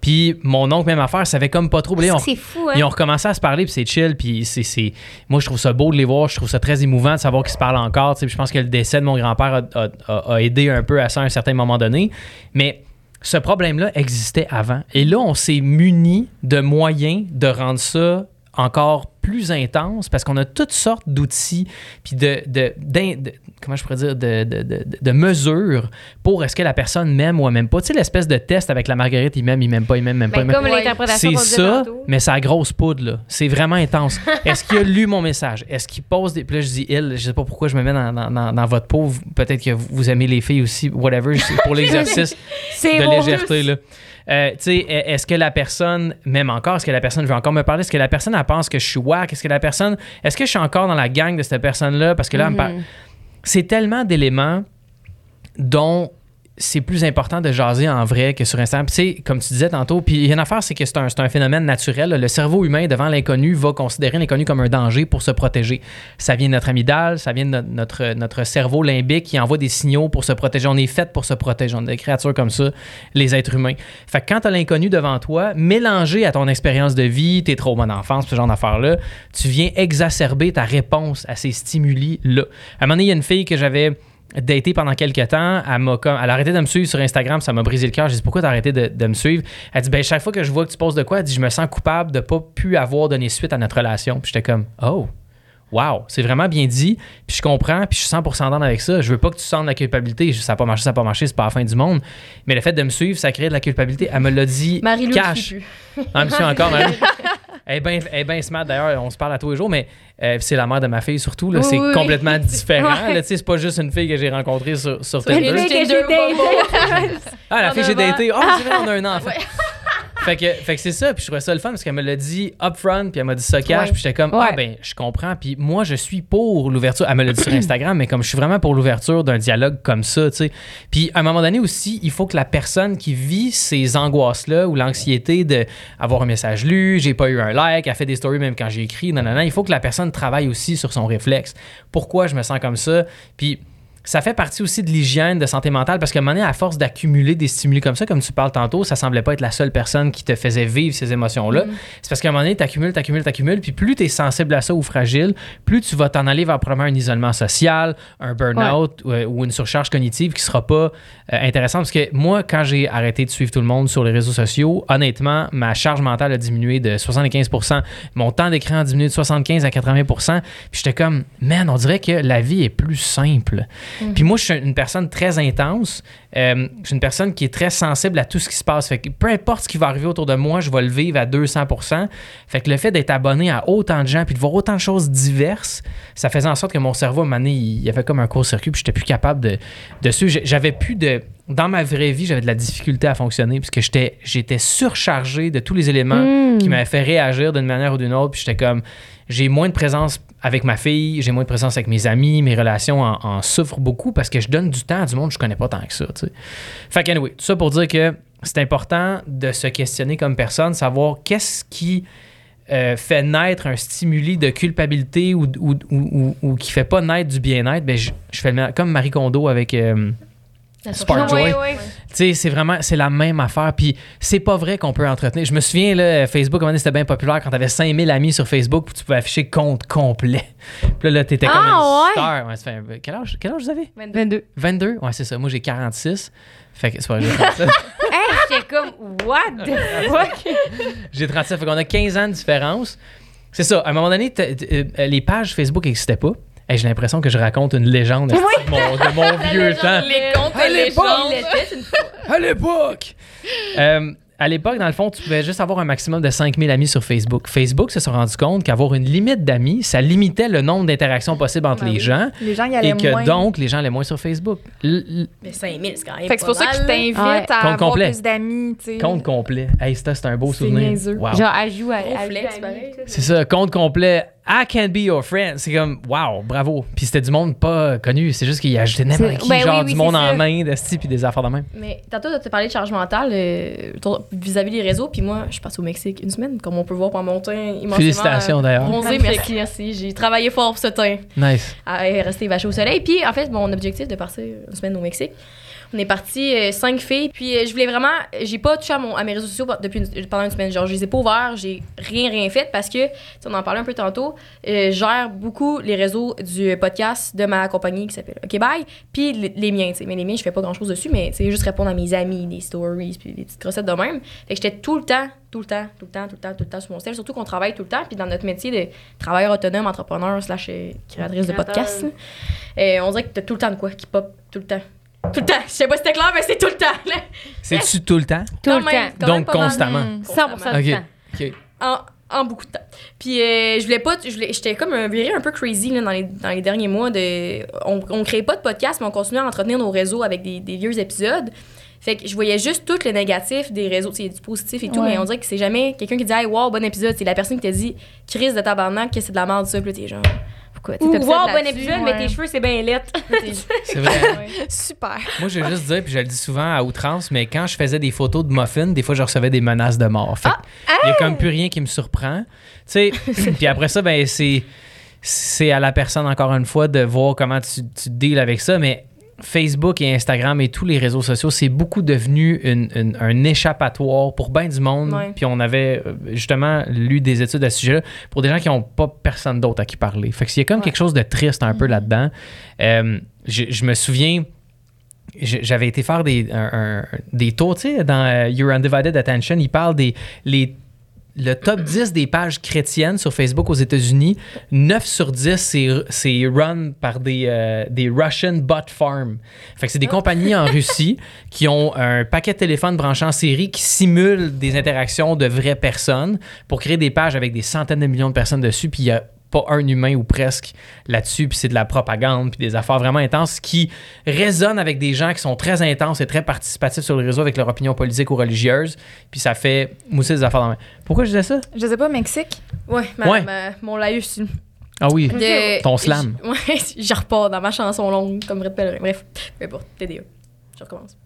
Puis mon oncle, même affaire, savait comme pas trop. C'est fou, hein? ils ont recommencé à se parler, puis c'est chill, puis c'est, c'est- Moi, je trouve ça beau de les voir, je trouve ça très émouvant de savoir qu'ils se parlent encore, puis je pense que le décès de mon grand-père a, a- a- a aidé un peu à ça à un certain moment donné, mais ce problème-là existait avant. Et là, on s'est muni de moyens de rendre ça encore plus intense parce qu'on a toutes sortes d'outils puis de, de, de- comment je pourrais dire de, de, de, de mesures pour est-ce que la personne m'aime ou elle m'aime pas tu sais l'espèce de test avec la marguerite il m'aime il m'aime pas il m'aime, il m'aime pas il Ben, comme l'interprétation c'est ça, mais c'est la grosse poudre, là. C'est vraiment intense. Est-ce qu'il a lu mon message? Est-ce qu'il pose des. Puis là, je dis il, je sais pas pourquoi je me mets dans, dans- dans- dans votre peau. Peut-être que vous aimez les filles aussi, whatever. C'est pour l'exercice de légèreté, là. Euh, tu sais, est- est-ce que la personne m'aime encore? Est-ce que la personne veut encore me parler? Est-ce que la personne, elle pense que je suis wack? Est-ce que la personne. Est-ce que je suis encore dans la gang de cette personne-là? Parce que là, elle me parle- Mhm. c'est tellement d'éléments dont c'est plus important de jaser en vrai que sur Instagram. Tu comme tu disais tantôt, puis il y a une affaire, c'est que c'est un, phénomène naturel. Le cerveau humain, devant l'inconnu, va considérer l'inconnu comme un danger pour se protéger. Ça vient de notre amygdale, ça vient de notre, cerveau limbique qui envoie des signaux pour se protéger. On est fait pour se protéger. On est des créatures comme ça, les êtres humains. Fait que quand tu as l'inconnu devant toi, mélangé à ton expérience de vie, tes traumas d'enfance, ce genre d'affaires-là, tu viens exacerber ta réponse à ces stimuli-là. À un moment donné, il y a une fille que j'avais daté pendant quelques temps. Elle, m'a comme, elle a arrêté de me suivre sur Instagram, ça m'a brisé le cœur. J'ai dit pourquoi t'as arrêté de, me suivre? Elle dit ben chaque fois que je vois que tu poses de quoi, elle dit je me sens coupable de pas pu avoir donné suite à notre relation. Puis j'étais comme oh. Wow, c'est vraiment bien dit. Puis je comprends, puis je suis 100% dans avec ça. Je veux pas que tu sentes la culpabilité. Ça n'a pas marché, ça n'a pas marché, c'est pas la fin du monde. Mais le fait de me suivre, ça crée de la culpabilité. Elle me l'a dit Marie-Lou, cash. je suis plus. Ah, monsieur, encore, Marie. Elle est bien bien smart, d'ailleurs, on se parle à tous les jours, mais euh, c'est la mère de ma fille surtout. Là, Oui, c'est oui, oui. complètement différent. Ouais. là, tu sais, c'est pas juste une fille que j'ai rencontrée sur, sur Une Tinder. fille que j'ai Tinder, datée. Ah, la fille que j'ai neuf ans. daté. Oh, c'est vrai, on a un enfant. Fait que, fait que c'est ça, puis je trouvais ça le fun parce qu'elle me l'a dit upfront, puis elle m'a dit ça cash, Ouais. puis j'étais comme, Ouais. ah ben, je comprends, puis moi, je suis pour l'ouverture. Elle me l'a dit sur Instagram, mais comme je suis vraiment pour l'ouverture d'un dialogue comme ça, tu sais. Puis à un moment donné aussi, il faut que la personne qui vit ces angoisses-là ou l'anxiété de avoir un message lu, j'ai pas eu un like, elle fait des stories même quand j'ai écrit, non, non, non, il faut que la personne travaille aussi sur son réflexe. Pourquoi je me sens comme ça? Puis ça fait partie aussi de l'hygiène de santé mentale parce qu'à un moment donné, à force d'accumuler des stimuli comme ça, comme tu parles tantôt, ça semblait pas être la seule personne qui te faisait vivre ces émotions-là. C'est parce qu'à un moment donné, t'accumules, t'accumules, t'accumules, puis plus t'es sensible à ça ou fragile, plus tu vas t'en aller vers probablement un isolement social, un burn-out ou, ou une surcharge cognitive qui sera pas euh, intéressante. Parce que moi, quand j'ai arrêté de suivre tout le monde sur les réseaux sociaux, honnêtement, ma charge mentale a diminué de 75% Mon temps d'écran a diminué de 75 à 80% Puis j'étais comme, man, on dirait que la vie est plus simple. Puis moi, je suis une personne très intense. Euh, je suis une personne qui est très sensible à tout ce qui se passe. Fait que peu importe ce qui va arriver autour de moi, je vais le vivre à 200 Fait que le fait d'être abonné à autant de gens puis de voir autant de choses diverses, ça faisait en sorte que mon cerveau, à un moment donné, il y avait comme un court-circuit puis j'étais plus capable de, de suivre. J'avais plus de... Dans ma vraie vie, j'avais de la difficulté à fonctionner parce que j'étais, j'étais surchargé de tous les éléments Mm. qui m'avaient fait réagir d'une manière ou d'une autre. Puis j'étais comme... J'ai moins de présence avec ma fille, j'ai moins de présence avec mes amis, mes relations en, en souffrent beaucoup parce que je donne du temps à du monde que je connais pas tant que ça. tu sais. Fait que, anyway, tout ça pour dire que c'est important de se questionner comme personne, savoir qu'est-ce qui euh, fait naître un stimuli de culpabilité ou, ou, ou, ou- qui fait pas naître du bien-être. Ben, je, je fais le comme Marie Kondo avec. euh, Spark Joy. Ouais, ouais. tu sais, c'est vraiment, c'est la même affaire. Puis c'est pas vrai qu'on peut entretenir. Je me souviens, là, Facebook, à un moment donné, c'était bien populaire quand t'avais 5000 amis sur Facebook, puis tu pouvais afficher compte complet. Puis là, là, t'étais comme Ah, une ouais? star. Ouais, fait quel, âge, quel âge vous avez? 22. 22? Ouais, c'est ça. Moi, j'ai 46. Fait que c'est pas vrai, j'ai 37. Hey, j'étais comme, what the fuck? j'ai 37. Fait qu'on a 15 ans de différence. C'est ça. À un moment donné, t- euh, les pages Facebook n'existaient pas. Hey, j'ai l'impression que je raconte une légende de mon, de mon vieux temps? Les contes À l'époque. À l'époque! Euh, à l'époque, dans le fond, tu pouvais juste avoir un maximum de 5000 amis sur Facebook. Facebook se sont rendu compte qu'avoir une limite d'amis, ça limitait le nombre d'interactions possibles entre Ah les oui. gens Les gens y allaient et que moins. donc, les gens allaient moins sur Facebook. L- Mais 5000, c'est quand même. Fait que c'est pour ça mal, là. t'invitent Ouais. à Compte avoir complet. plus d'amis, tu sais. compte complet. Hey, ça, c'est un beau C'est souvenir. Wow. Genre, joue à. À- pareil. C'est ça, compte complet. I can be your friend. C'est comme, wow, bravo. Puis c'était du monde pas connu. C'est juste qu'il y a ajouté n'importe qui, ben genre oui, oui, du monde en main, de style, puis des affaires de même. Mais tantôt, tu as parlé de charge mentale euh, vis-à-vis des réseaux. Puis moi, je suis partie au Mexique une semaine, comme on peut voir par mon teint immensément. Félicitations, euh, d'ailleurs. Bronzé, merci, merci. J'ai travaillé fort pour ce teint. Nice. à rester vaché au soleil. Puis, en fait, mon objectif de partir une semaine au Mexique, on est parti euh, cinq filles. Puis, euh, je voulais vraiment. J'ai pas touché à, mon, à mes réseaux sociaux depuis une- pendant une semaine. Genre, je les ai pas ouverts. J'ai rien, rien fait parce que, on en parlait un peu tantôt. euh, je gère beaucoup les réseaux du podcast de ma compagnie qui s'appelle OK Bye. Puis, les, les miens, tu sais. Mais les miens, je fais pas grand chose dessus. Mais, tu sais, juste répondre à mes amis, des stories, puis des petites recettes de même. Fait que j'étais tout le temps, tout le temps, tout le temps, tout le temps, tout le temps sur mon sel. Surtout qu'on travaille tout le temps. Puis, dans notre métier de travailleur autonome, entrepreneur, slash créatrice de podcast. Euh, on dirait que t'as tout le temps de quoi qui pop tout le temps. Tout le temps. Je sais pas si c'était clair, mais c'est tout le temps. là. C'est-tu tout le temps? Tout le temps. Donc, constamment. Mm. 100% du Ok. temps. OK. En, en beaucoup de temps. Puis euh, je voulais pas, je voulais- j'étais comme un viré un peu crazy là, dans, les, dans les derniers mois. De, on, on créait pas de podcast, mais on continuait à entretenir nos réseaux avec des, des vieux épisodes. Fait que je voyais juste tout le négatif des réseaux, tu sais, du positif et tout, Ouais. mais on dirait que c'est jamais quelqu'un qui dit Hey, wow, bon épisode. C'est la personne qui t'a dit Crise de tabarnak, que c'est de la merde ça. Puis là, t'es genre, quoi. Ou wow, bon épisode, mais tes cheveux, c'est bien lettre. C'est vrai. Super. Moi, je vais juste dire, puis je le dis souvent à outrance, mais quand je faisais des photos de muffins, des fois, je recevais des menaces de mort. Fait que il y a comme plus rien qui me surprend. Tu sais, puis après ça, ben, c'est, c'est à la personne, encore une fois, de voir comment tu, tu deals avec ça, mais Facebook et Instagram et tous les réseaux sociaux, c'est beaucoup devenu une- une- un échappatoire pour bien du monde. Ouais. Puis on avait euh, justement lu des études à ce sujet-là pour des gens qui n'ont pas personne d'autre à qui parler. Fait que s'il y a comme Ouais. quelque chose de triste un peu là-dedans, euh, je, je me souviens, j'avais été faire des, un- un- des tours, tu sais, dans euh, Your Undivided Attention, il parle des les, le top 10 des pages chrétiennes sur Facebook aux États-Unis. 9 sur 10, c'est, run par des, euh, des Russian bot farm. Fait que c'est des compagnies en Russie qui ont un paquet de téléphones branchés en série qui simulent des interactions de vraies personnes pour créer des pages avec des centaines de millions de personnes dessus. Puis il y a pas un humain ou presque là-dessus, puis c'est de la propagande, puis des affaires vraiment intenses qui résonnent avec des gens qui sont très intenses et très participatifs sur le réseau avec leur opinion politique ou religieuse, puis ça fait mousser des affaires dans la main. Pourquoi je disais ça? Je sais pas, Mexique? Ouais, ma, Ouais. ma- mon laïus. Ah oui, De- ton slam. j- Ouais, je repars dans ma chanson longue, comme Red Pellerin. Bref, peu importe, TDA. Je recommence.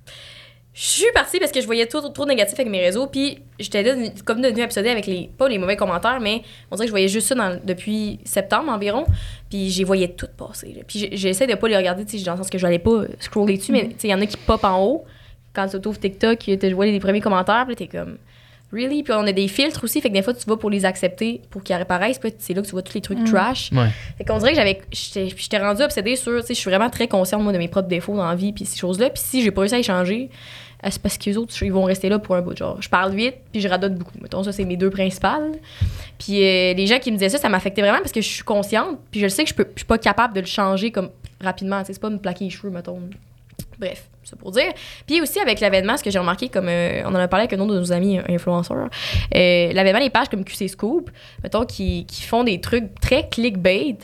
Je suis partie parce que je voyais trop, trop de négatif avec mes réseaux, puis j'étais là, comme devenue absorbée avec les, pas les mauvais commentaires, mais on dirait que je voyais juste ça dans- depuis septembre environ, puis j'y voyais toutes passer. là. Puis j'essaie de pas les regarder, dans le sens que je n'allais pas scroller dessus, mais tu sais, il y en a qui pop en haut. Quand tu ouvres TikTok, tu vois les premiers commentaires, puis t'es comme. Really? Puis on a des filtres aussi, fait que des fois, tu vas pour les accepter, pour qu'ils apparaissent, puis c'est là que tu vois tous les trucs trash. Ouais. Fait qu'on dirait que j'avais. J'étais rendue obsédée sur. Tu sais, je suis vraiment très consciente, moi, de mes propres défauts dans la vie, puis ces choses-là. Puis si j'ai pas réussi à y changer, euh, c'est parce que les autres, ils vont rester là pour un bout. Genre, je parle vite, puis je radote beaucoup. Mettons, ça, c'est mes deux principales. Puis euh, les gens qui me disaient ça, ça m'affectait vraiment parce que je suis consciente, puis je le sais que je, peux, je suis pas capable de le changer comme rapidement. Tu sais, c'est pas me plaquer les cheveux, mettons. Bref, c'est pour dire. Puis aussi avec l'avènement, ce que j'ai remarqué, comme euh, on en a parlé avec un autre de nos amis euh, influenceurs, euh, l'avènement des pages comme QC Scoop, mettons, qui, qui font des trucs très clickbait,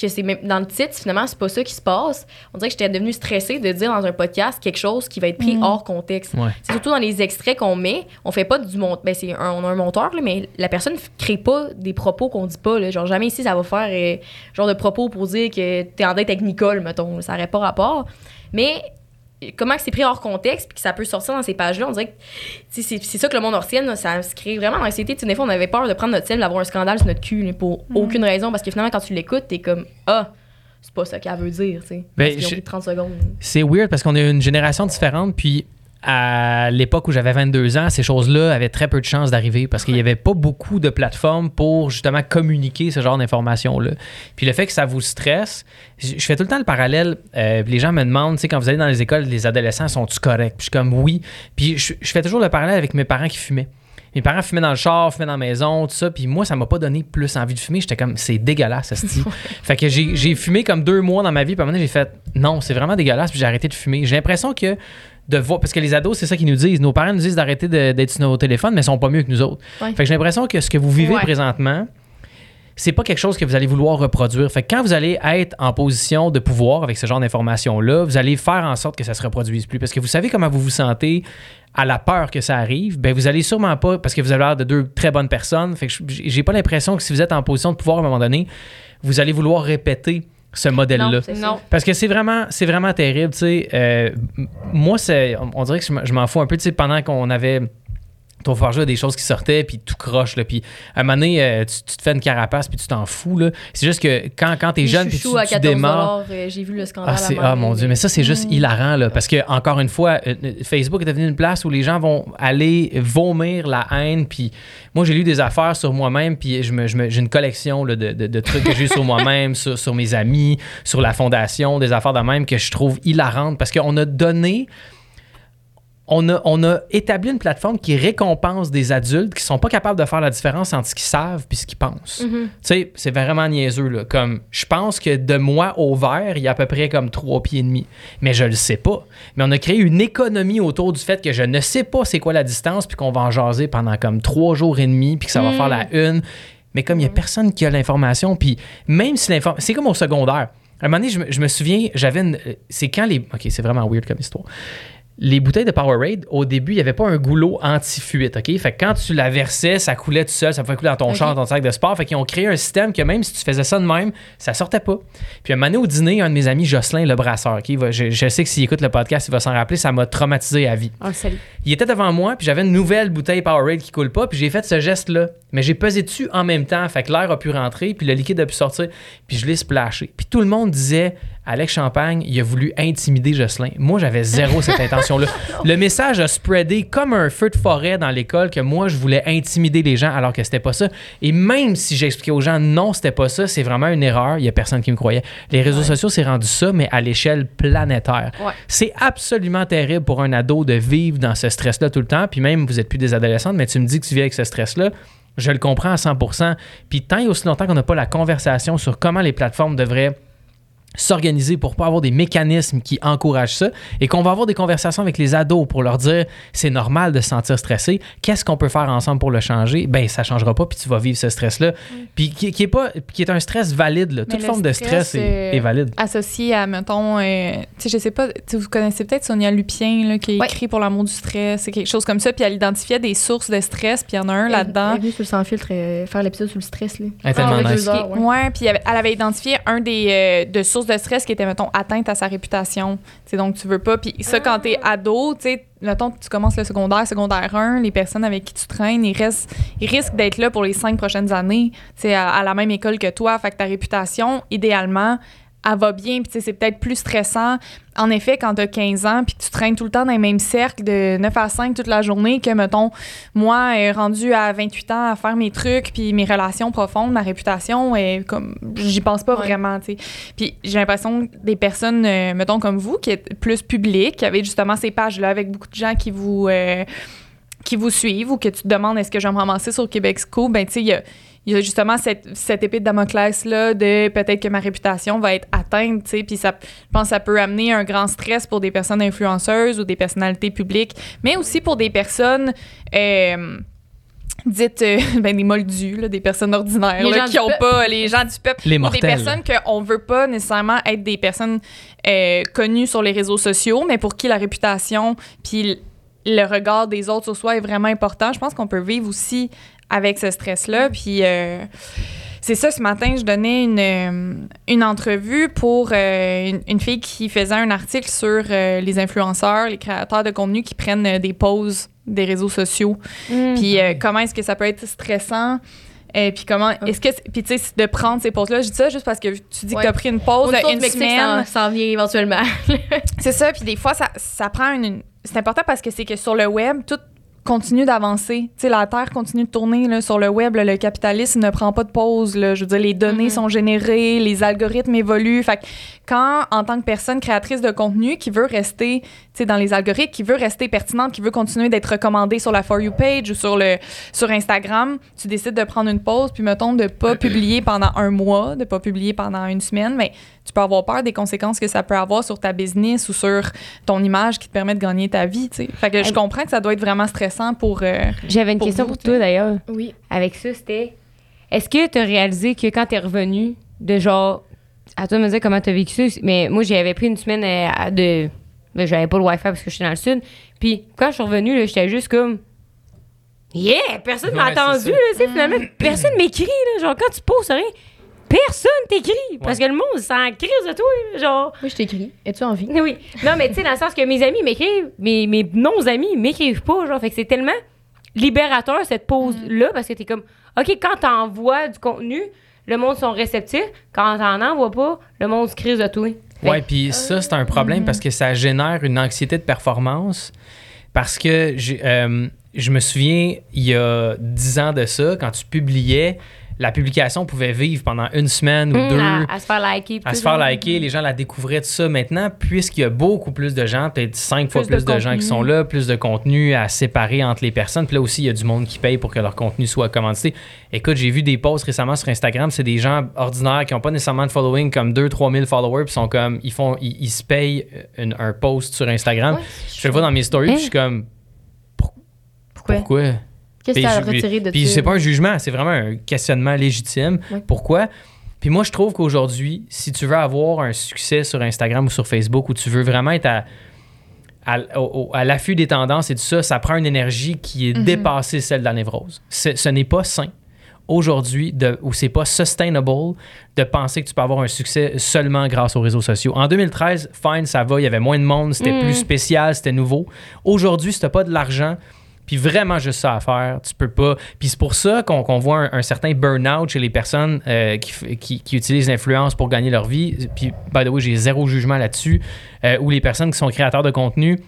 que c'est même dans le titre, finalement, c'est pas ça qui se passe. On dirait que j'étais devenue stressée de dire dans un podcast quelque chose qui va être pris hors contexte. Ouais. C'est surtout dans les extraits qu'on met, on fait pas du mont ben c'est un, on a un monteur là, mais la personne crée pas des propos qu'on dit pas là. genre jamais ici ça va faire euh, genre de propos pour dire que t'es en date avec Nicole mettons, ça n'aurait pas rapport. Mais comment que c'est pris hors contexte puis que ça peut sortir dans ces pages-là, on dirait que c'est c'est ça que le monde retienne, ça se crée vraiment l'anxiété. Des fois, on avait peur de prendre notre sel, d'avoir un scandale sur notre cul pour aucune raison parce que finalement, quand tu l'écoutes, t'es comme Ah, c'est pas ça qu'elle veut dire. tu sais. Ben, Parce qu'ils ont je- pris 30 secondes. C'est weird parce qu'on est une génération différente, puis à l'époque où j'avais 22 ans, ces choses-là avaient très peu de chances d'arriver parce qu'il n'y avait pas beaucoup de plateformes pour justement communiquer ce genre d'informations-là. Puis le fait que ça vous stresse, je fais tout le temps le parallèle. euh, les gens me demandent, tu sais, quand vous allez dans les écoles, les adolescents sont-tu corrects? Puis je suis comme oui. Puis je, je fais toujours le parallèle avec mes parents qui fumaient. Mes parents fumaient dans le char, fumaient dans la maison, tout ça. Puis moi, ça m'a pas donné plus envie de fumer. J'étais comme, c'est dégueulasse, esti. fait que j'ai j'ai fumé comme deux mois dans ma vie. Puis à un moment donné, j'ai fait, non, c'est vraiment dégueulasse. Puis j'ai arrêté de fumer. J'ai l'impression que de voir, parce que les ados, c'est ça qu'ils nous disent. Nos parents nous disent d'arrêter d'être sur nos téléphones, mais ils sont pas mieux que nous autres. Ouais. Fait que j'ai l'impression que ce que vous vivez Ouais. présentement, c'est pas quelque chose que vous allez vouloir reproduire. Fait que quand vous allez être en position de pouvoir avec ce genre d'informations-là, vous allez faire en sorte que ça se reproduise plus. Parce que vous savez comment vous vous sentez à la peur que ça arrive, ben vous allez sûrement pas, parce que vous avez l'air de deux très bonnes personnes. Fait que j'ai j'ai pas l'impression que si vous êtes en position de pouvoir à un moment donné, vous allez vouloir répéter ce modèle-là. Non. Parce que c'est vraiment, c'est vraiment terrible, tu sais. Euh, moi, c'est, on, on dirait que je m'en fous un peu, tu sais, pendant qu'on avait ton forge des choses qui sortaient, puis tout croche, là. Puis à un moment donné, euh, tu, tu te fais une carapace, puis tu t'en fous, là. C'est juste que quand, quand t'es jeune, puis tu, à tu 14 démarres... euh, j'ai vu le scandale. Ah, c'est, ah mon Dieu, mais ça, c'est juste hilarant, là, parce que, encore une fois, euh, Facebook est devenu une place où les gens vont aller vomir la haine, puis moi, j'ai lu des affaires sur moi-même, puis je me, je me- j'ai une collection là, de, de- de trucs que j'ai sur moi-même, sur, sur mes amis, sur la fondation, des affaires de même que je trouve hilarantes, parce qu'on a donné on a, on a établi une plateforme qui récompense des adultes qui sont pas capables de faire la différence entre ce qu'ils savent et ce qu'ils pensent. Mhm. Tu sais, c'est vraiment niaiseux, là. Comme, je pense que de moi au vert, il y a à peu près comme trois pieds et demi. Mais je le sais pas. Mais on a créé une économie autour du fait que je ne sais pas c'est quoi la distance, puis qu'on va en jaser pendant comme trois jours et demi, puis que ça va faire la une. Mais comme il y a personne qui a l'information, puis même si l'information... C'est comme au secondaire. À un moment donné, je me, je me souviens, j'avais une... C'est quand les... OK, c'est vraiment weird comme histoire les bouteilles de Powerade, au début, il n'y avait pas un goulot anti-fuite, OK? Fait que quand tu la versais, ça coulait tout seul, ça pouvait couler dans ton Ok. char, dans ton sac de sport. Fait qu'ils ont créé un système que même si tu faisais ça de même, ça sortait pas. Puis un moment donné, au dîner, un de mes amis, Jocelyn, le brasseur, OK? je, je sais que s'il écoute le podcast, il va s'en rappeler, ça m'a traumatisé à vie. Salue. Il était devant moi, puis j'avais une nouvelle bouteille Powerade qui coule pas, puis j'ai fait ce geste-là. Mais j'ai pesé dessus en même temps, fait que l'air a pu rentrer, puis le liquide a pu sortir, puis je l'ai splashé. Puis tout le monde disait, Alex Champagne, il a voulu intimider Jocelyn. Moi, j'avais zéro cette intention-là. Le message a spreadé comme un feu de forêt dans l'école que moi, je voulais intimider les gens alors que c'était pas ça. Et même si j'expliquais aux gens, non, c'était pas ça, c'est vraiment une erreur, il y a personne qui me croyait. Les réseaux sociaux, c'est rendu ça, mais à l'échelle planétaire. Ouais. C'est absolument terrible pour un ado de vivre dans ce stress-là tout le temps. Puis même, vous êtes plus des adolescentes, mais tu me dis que tu vis avec ce stress-là. Je le comprends à 100%. Puis tant et aussi longtemps qu'on n'a pas la conversation sur comment les plateformes devraient s'organiser pour pas avoir des mécanismes qui encouragent ça et qu'on va avoir des conversations avec les ados pour leur dire c'est normal de se sentir stressé qu'est-ce qu'on peut faire ensemble pour le changer? Ben ça changera pas puis tu vas vivre ce stress là puis qui, qui est pas qui est un stress valide là. toute le forme de stress, est, euh, est valide associé à, mettons, euh, tu sais, je sais pas, vous connaissez peut-être Sonia Lupien, là, qui a Ouais. écrit pour l'amour du stress, c'est quelque chose comme ça, puis elle identifiait des sources de stress, puis il y en a un Elle là-dedans. est venue sur le sans filtre euh, faire l'épisode sur le stress. Là. Elle est tellement avec nice. deux heures, ouais. Ouais, puis elle elle avait identifié un des euh, de sources de stress qui était mettons atteinte à sa réputation. Donc tu veux pas puis ça quand t'es ado, tu mettons tu commences le secondaire, secondaire 1, les personnes avec qui tu traînes, ils restent ils risquent d'être là pour les cinq prochaines années, à, à la même école que toi, fait que ta réputation idéalement elle va bien, puis c'est peut-être plus stressant. En effet, quand t'as 15 ans, puis que tu traînes tout le temps dans les mêmes cercles de 9 à 5 toute la journée, que, mettons, moi, euh, rendu à 28 ans à faire mes trucs, puis mes relations profondes, ma réputation, est comme, j'y pense pas Ouais. vraiment, tu sais. Puis j'ai l'impression que des personnes, euh, mettons, comme vous, qui êtes plus publiques, qui avez justement ces pages-là avec beaucoup de gens qui vous, euh, qui vous suivent ou que tu te demandes est-ce que je vais me ramasser sur Québec Scoop, ben, tu sais, il y a il y a justement cette, cette épée de Damoclès-là de peut-être que ma réputation va être atteinte, tu sais, puis ça, je pense que ça peut amener un grand stress pour des personnes influenceuses ou des personnalités publiques, mais aussi pour des personnes euh, dites, euh, ben, des moldus, là, des personnes ordinaires, là, gens qui ont peuple. pas, les gens du peuple, Les ou des mortels. personnes qu'on veut pas nécessairement être des personnes euh, connues sur les réseaux sociaux, mais pour qui la réputation puis le regard des autres sur soi est vraiment important. Je pense qu'on peut vivre aussi avec ce stress-là. Puis euh, c'est ça, ce matin, je donnais une, euh, une entrevue pour euh, une, une fille qui faisait un article sur euh, les influenceurs, les créateurs de contenu qui prennent euh, des pauses des réseaux sociaux. Mm. Puis euh, comment est-ce que ça peut être stressant? Et puis comment est-ce que puis tu sais de prendre ces pauses là je dis ça juste parce que tu dis Ouais. que tu as pris une pause de une semaine ça s'en vient éventuellement. c'est ça, puis des fois, ça, ça prend une. une- C'est important parce que c'est que sur le web, tout continue d'avancer. Tu sais, la Terre continue de tourner là, sur le web. là, le capitalisme ne prend pas de pause. Là. Je veux dire, les données Mhm. sont générées, les algorithmes évoluent. Fait que quand, en tant que personne créatrice de contenu qui veut rester dans les algorithmes, qui veut rester pertinente, qui veut continuer d'être recommandée sur la For You page ou sur, le, sur Instagram, tu décides de prendre une pause, puis mettons de pas publier pendant un mois, de pas publier pendant une semaine, mais tu peux avoir peur des conséquences que ça peut avoir sur ta business ou sur ton image qui te permet de gagner ta vie, tu sais. Fait que je comprends que ça doit être vraiment stressant pour... euh, J'avais une Pour question vous, pour toi d'ailleurs. Oui. Avec ça, c'était est-ce que tu as réalisé que quand tu es revenu, de genre, à toi de me dire comment tu as vécu ça, mais moi j'avais pris une semaine euh, à- de. Ben, j'avais pas le Wi-Fi parce que j'étais dans le sud. Puis quand je suis revenue, là, j'étais juste comme. Yeah! Personne m'a Ouais, c'est attendu, ça. là, sais, finalement. Personne m'écrit, là. Genre, quand tu poses rien, personne t'écrit. Parce que le monde s'en crise de toi, genre. Moi, je t'écris. Es-tu en vie? Oui. Non, mais tu sais, dans le sens que mes amis m'écrivent, mes, mes non-amis m'écrivent pas, genre. Fait que c'est tellement libérateur, cette pause-là, parce que t'es comme, OK, quand t'envoies du contenu, le monde sont réceptifs. Quand t'en envoies pas, le monde se crise de toi. Ouais, puis ça, c'est un problème parce que ça génère une anxiété de performance. Parce que j'ai, euh, je me souviens, il y a 10 ans de ça, quand tu publiais, la publication pouvait vivre pendant une semaine ou Hum, deux. à, à se faire liker. à se faire liker, les gens la découvraient tout ça. Maintenant, puisqu'il y a beaucoup plus de gens, peut-être cinq fois Plus de de, gens qui sont là, plus de contenu à séparer entre les personnes. Puis là aussi, il y a du monde qui paye pour que leur contenu soit commandité. Écoute, j'ai vu des posts récemment sur Instagram, c'est des gens ordinaires qui n'ont pas nécessairement de following, comme 2-3 000 followers, puis sont comme, ils font, ils, ils se payent une- un post sur Instagram. Ouais. Je le vois dans mes stories, puis je suis comme, Pourquoi? pourquoi? Qu'est-ce que Puis tu as retiré de Puis ça? c'est pas un jugement, c'est vraiment un questionnement légitime. Pourquoi? Puis moi, je trouve qu'aujourd'hui, si tu veux avoir un succès sur Instagram ou sur Facebook, ou tu veux vraiment être à, à, l'affût des tendances et tout ça, ça prend une énergie qui est Mhm. dépassée celle de la névrose. Ce, n'est pas sain aujourd'hui, ou c'est pas sustainable de penser que tu peux avoir un succès seulement grâce aux réseaux sociaux. En 2013, fine, ça va, il y avait moins de monde, c'était Mhm. plus spécial, c'était nouveau. Aujourd'hui, si t'as pas de l'argent, puis vraiment juste ça à faire, tu peux pas. Puis c'est pour ça qu'on voit un, certain burn-out chez les personnes euh, qui utilisent l'influence pour gagner leur vie. Puis, by the way, j'ai zéro jugement là-dessus. Euh, ou les personnes qui sont créateurs de contenu,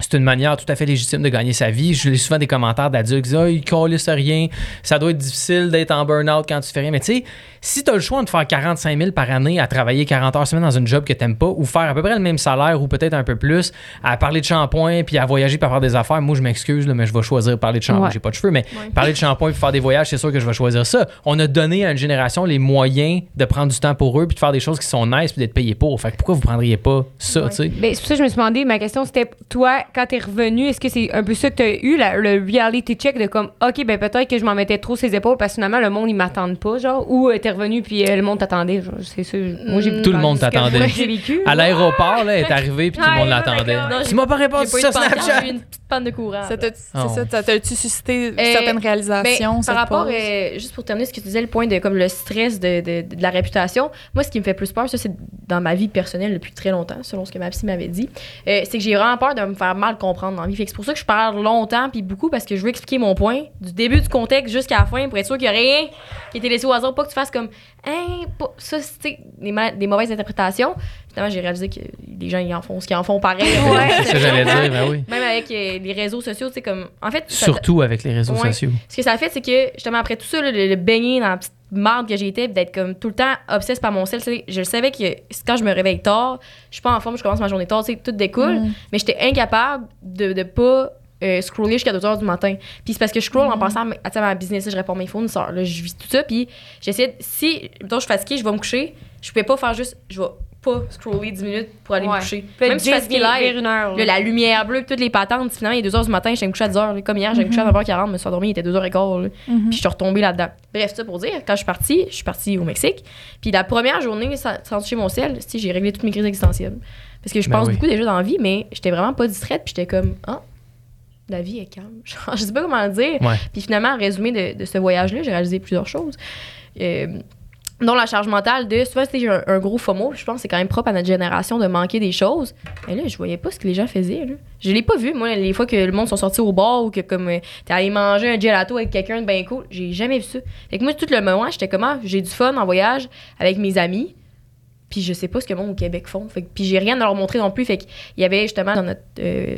c'est une manière tout à fait légitime de gagner sa vie. Je lis souvent des commentaires d'adultes qui disent Ah, ils calissent rien, ça doit être difficile d'être en burn-out quand tu fais rien. Mais tu sais, si tu as le choix de faire 45 000 par année à travailler 40 heures semaine dans une job que tu pas, ou faire à peu près le même salaire ou peut-être un peu plus, à parler de shampoing puis à voyager puis à faire des affaires, moi je m'excuse, mais je vais choisir parler de shampoing. Ouais. J'ai pas de cheveux, mais Ouais. parler de shampoing puis faire des voyages, c'est sûr que je vais choisir ça. On a donné à une génération les moyens de prendre du temps pour eux puis de faire des choses qui sont nice puis d'être payé pour. Fait que pourquoi vous prendriez pas ça, Ouais. tu sais? Ben, c'est pour ça que je me suis demandé, ma question c'était, toi, quand t'es revenu, est-ce que c'est un peu ça que t'as eu, la- le reality check de comme, OK, ben peut-être que je m'en mettais trop ses épaules parce que finalement, le monde, il m'attend pas, genre, ou euh, t'es revenu puis euh, le monde t'attendait, genre, c'est ça. Moi, j'ai Tout le monde ce que t'attendait. moi, J'ai vécu. À l'aéroport, là, elle est arrivé puis tout le monde l'attendait. Tu m'as pas répondu sur Snapchat. j'ai eu une petite panne de courant. Ça t'a- C'est Oh. ça, t'a-tu suscité Euh, certaines Ben, réalisations? cette par rapport, euh, juste pour terminer ce que tu disais, le point de comme le stress de, de- de la réputation, moi, ce qui me fait plus peur, ça, c'est dans ma vie personnelle depuis très longtemps, selon ce que ma psy m'avait dit, euh, c'est que j'ai vraiment peur de me faire mal comprendre dans la vie. Fait que c'est pour ça que je parle longtemps puis beaucoup parce que je veux expliquer mon point du début du contexte jusqu'à la fin pour être sûr qu'il n'y a rien qui a été laissé au hasard, pas que tu fasses comme, hein, pas- ça, c'est des, ma- des mauvaises interprétations. Finalement, j'ai réalisé que les gens, ils en font ce qu'ils en font pareil. C'est ce que j'allais dire, ben oui. Même avec euh, les réseaux sociaux, tu sais, comme, en fait, ça- Surtout avec les réseaux Ouais. sociaux. ce que ça a fait, c'est que justement après tout ça, là, le, le baigner dans la petite marde que j'ai été, d'être comme tout le temps obsesse par mon sel, je le savais que quand je me réveille tard, je suis pas en forme, je commence ma journée tard, tout découle, Mm. mais j'étais incapable de, de pas euh, scroller jusqu'à 2 heures du matin. Puis c'est parce que je scroll Mm. en pensant à, ma- à business, je réponds à mes fournisseurs, là, je vis tout ça, puis j'essaie, de- si mettons, je suis fatiguée, je vais me coucher, je pouvais pas faire juste, je vais pas scroller 10 minutes pour aller Ouais. me coucher. Même si je suis 10 fatiguée vers live, une heure. La lumière bleue, toutes les patentes. Finalement, il est 2 h du matin, j'allais me coucher à 10 h. là. Comme hier, j'allais me coucher à 9h40, je me suis endormie, il était 2h15. là. Mhm. Puis je suis retombée là-dedans. Bref, ça pour dire, quand je suis partie, je suis partie au Mexique. Puis la première journée, sans toucher mon sel, si, j'ai réglé toutes mes crises existentielles. Parce que je Ben pense oui. beaucoup déjà dans la vie, mais j'étais vraiment pas distraite. Puis j'étais comme, ah, la vie est calme. Je sais pas comment le dire. Ouais. Puis finalement, en résumé de, de ce voyage-là, j'ai réalisé plusieurs choses. Euh, dont la charge mentale de souvent c'était j'ai un, un gros FOMO je pense que c'est quand même propre à notre génération de manquer des choses. Mais là je voyais pas ce que les gens faisaient là. je l'ai pas vu moi les fois que le monde sont sortis au bar ou que comme euh, t'es allé manger un gelato avec quelqu'un de bien cool j'ai jamais vu ça. Fait que moi tout le moment j'étais comme ah, j'ai du fun en voyage avec mes amis puis je sais pas ce que le monde au Québec font. Fait que- puis j'ai rien à leur montrer non plus. Fait qu'il y avait justement dans notre euh,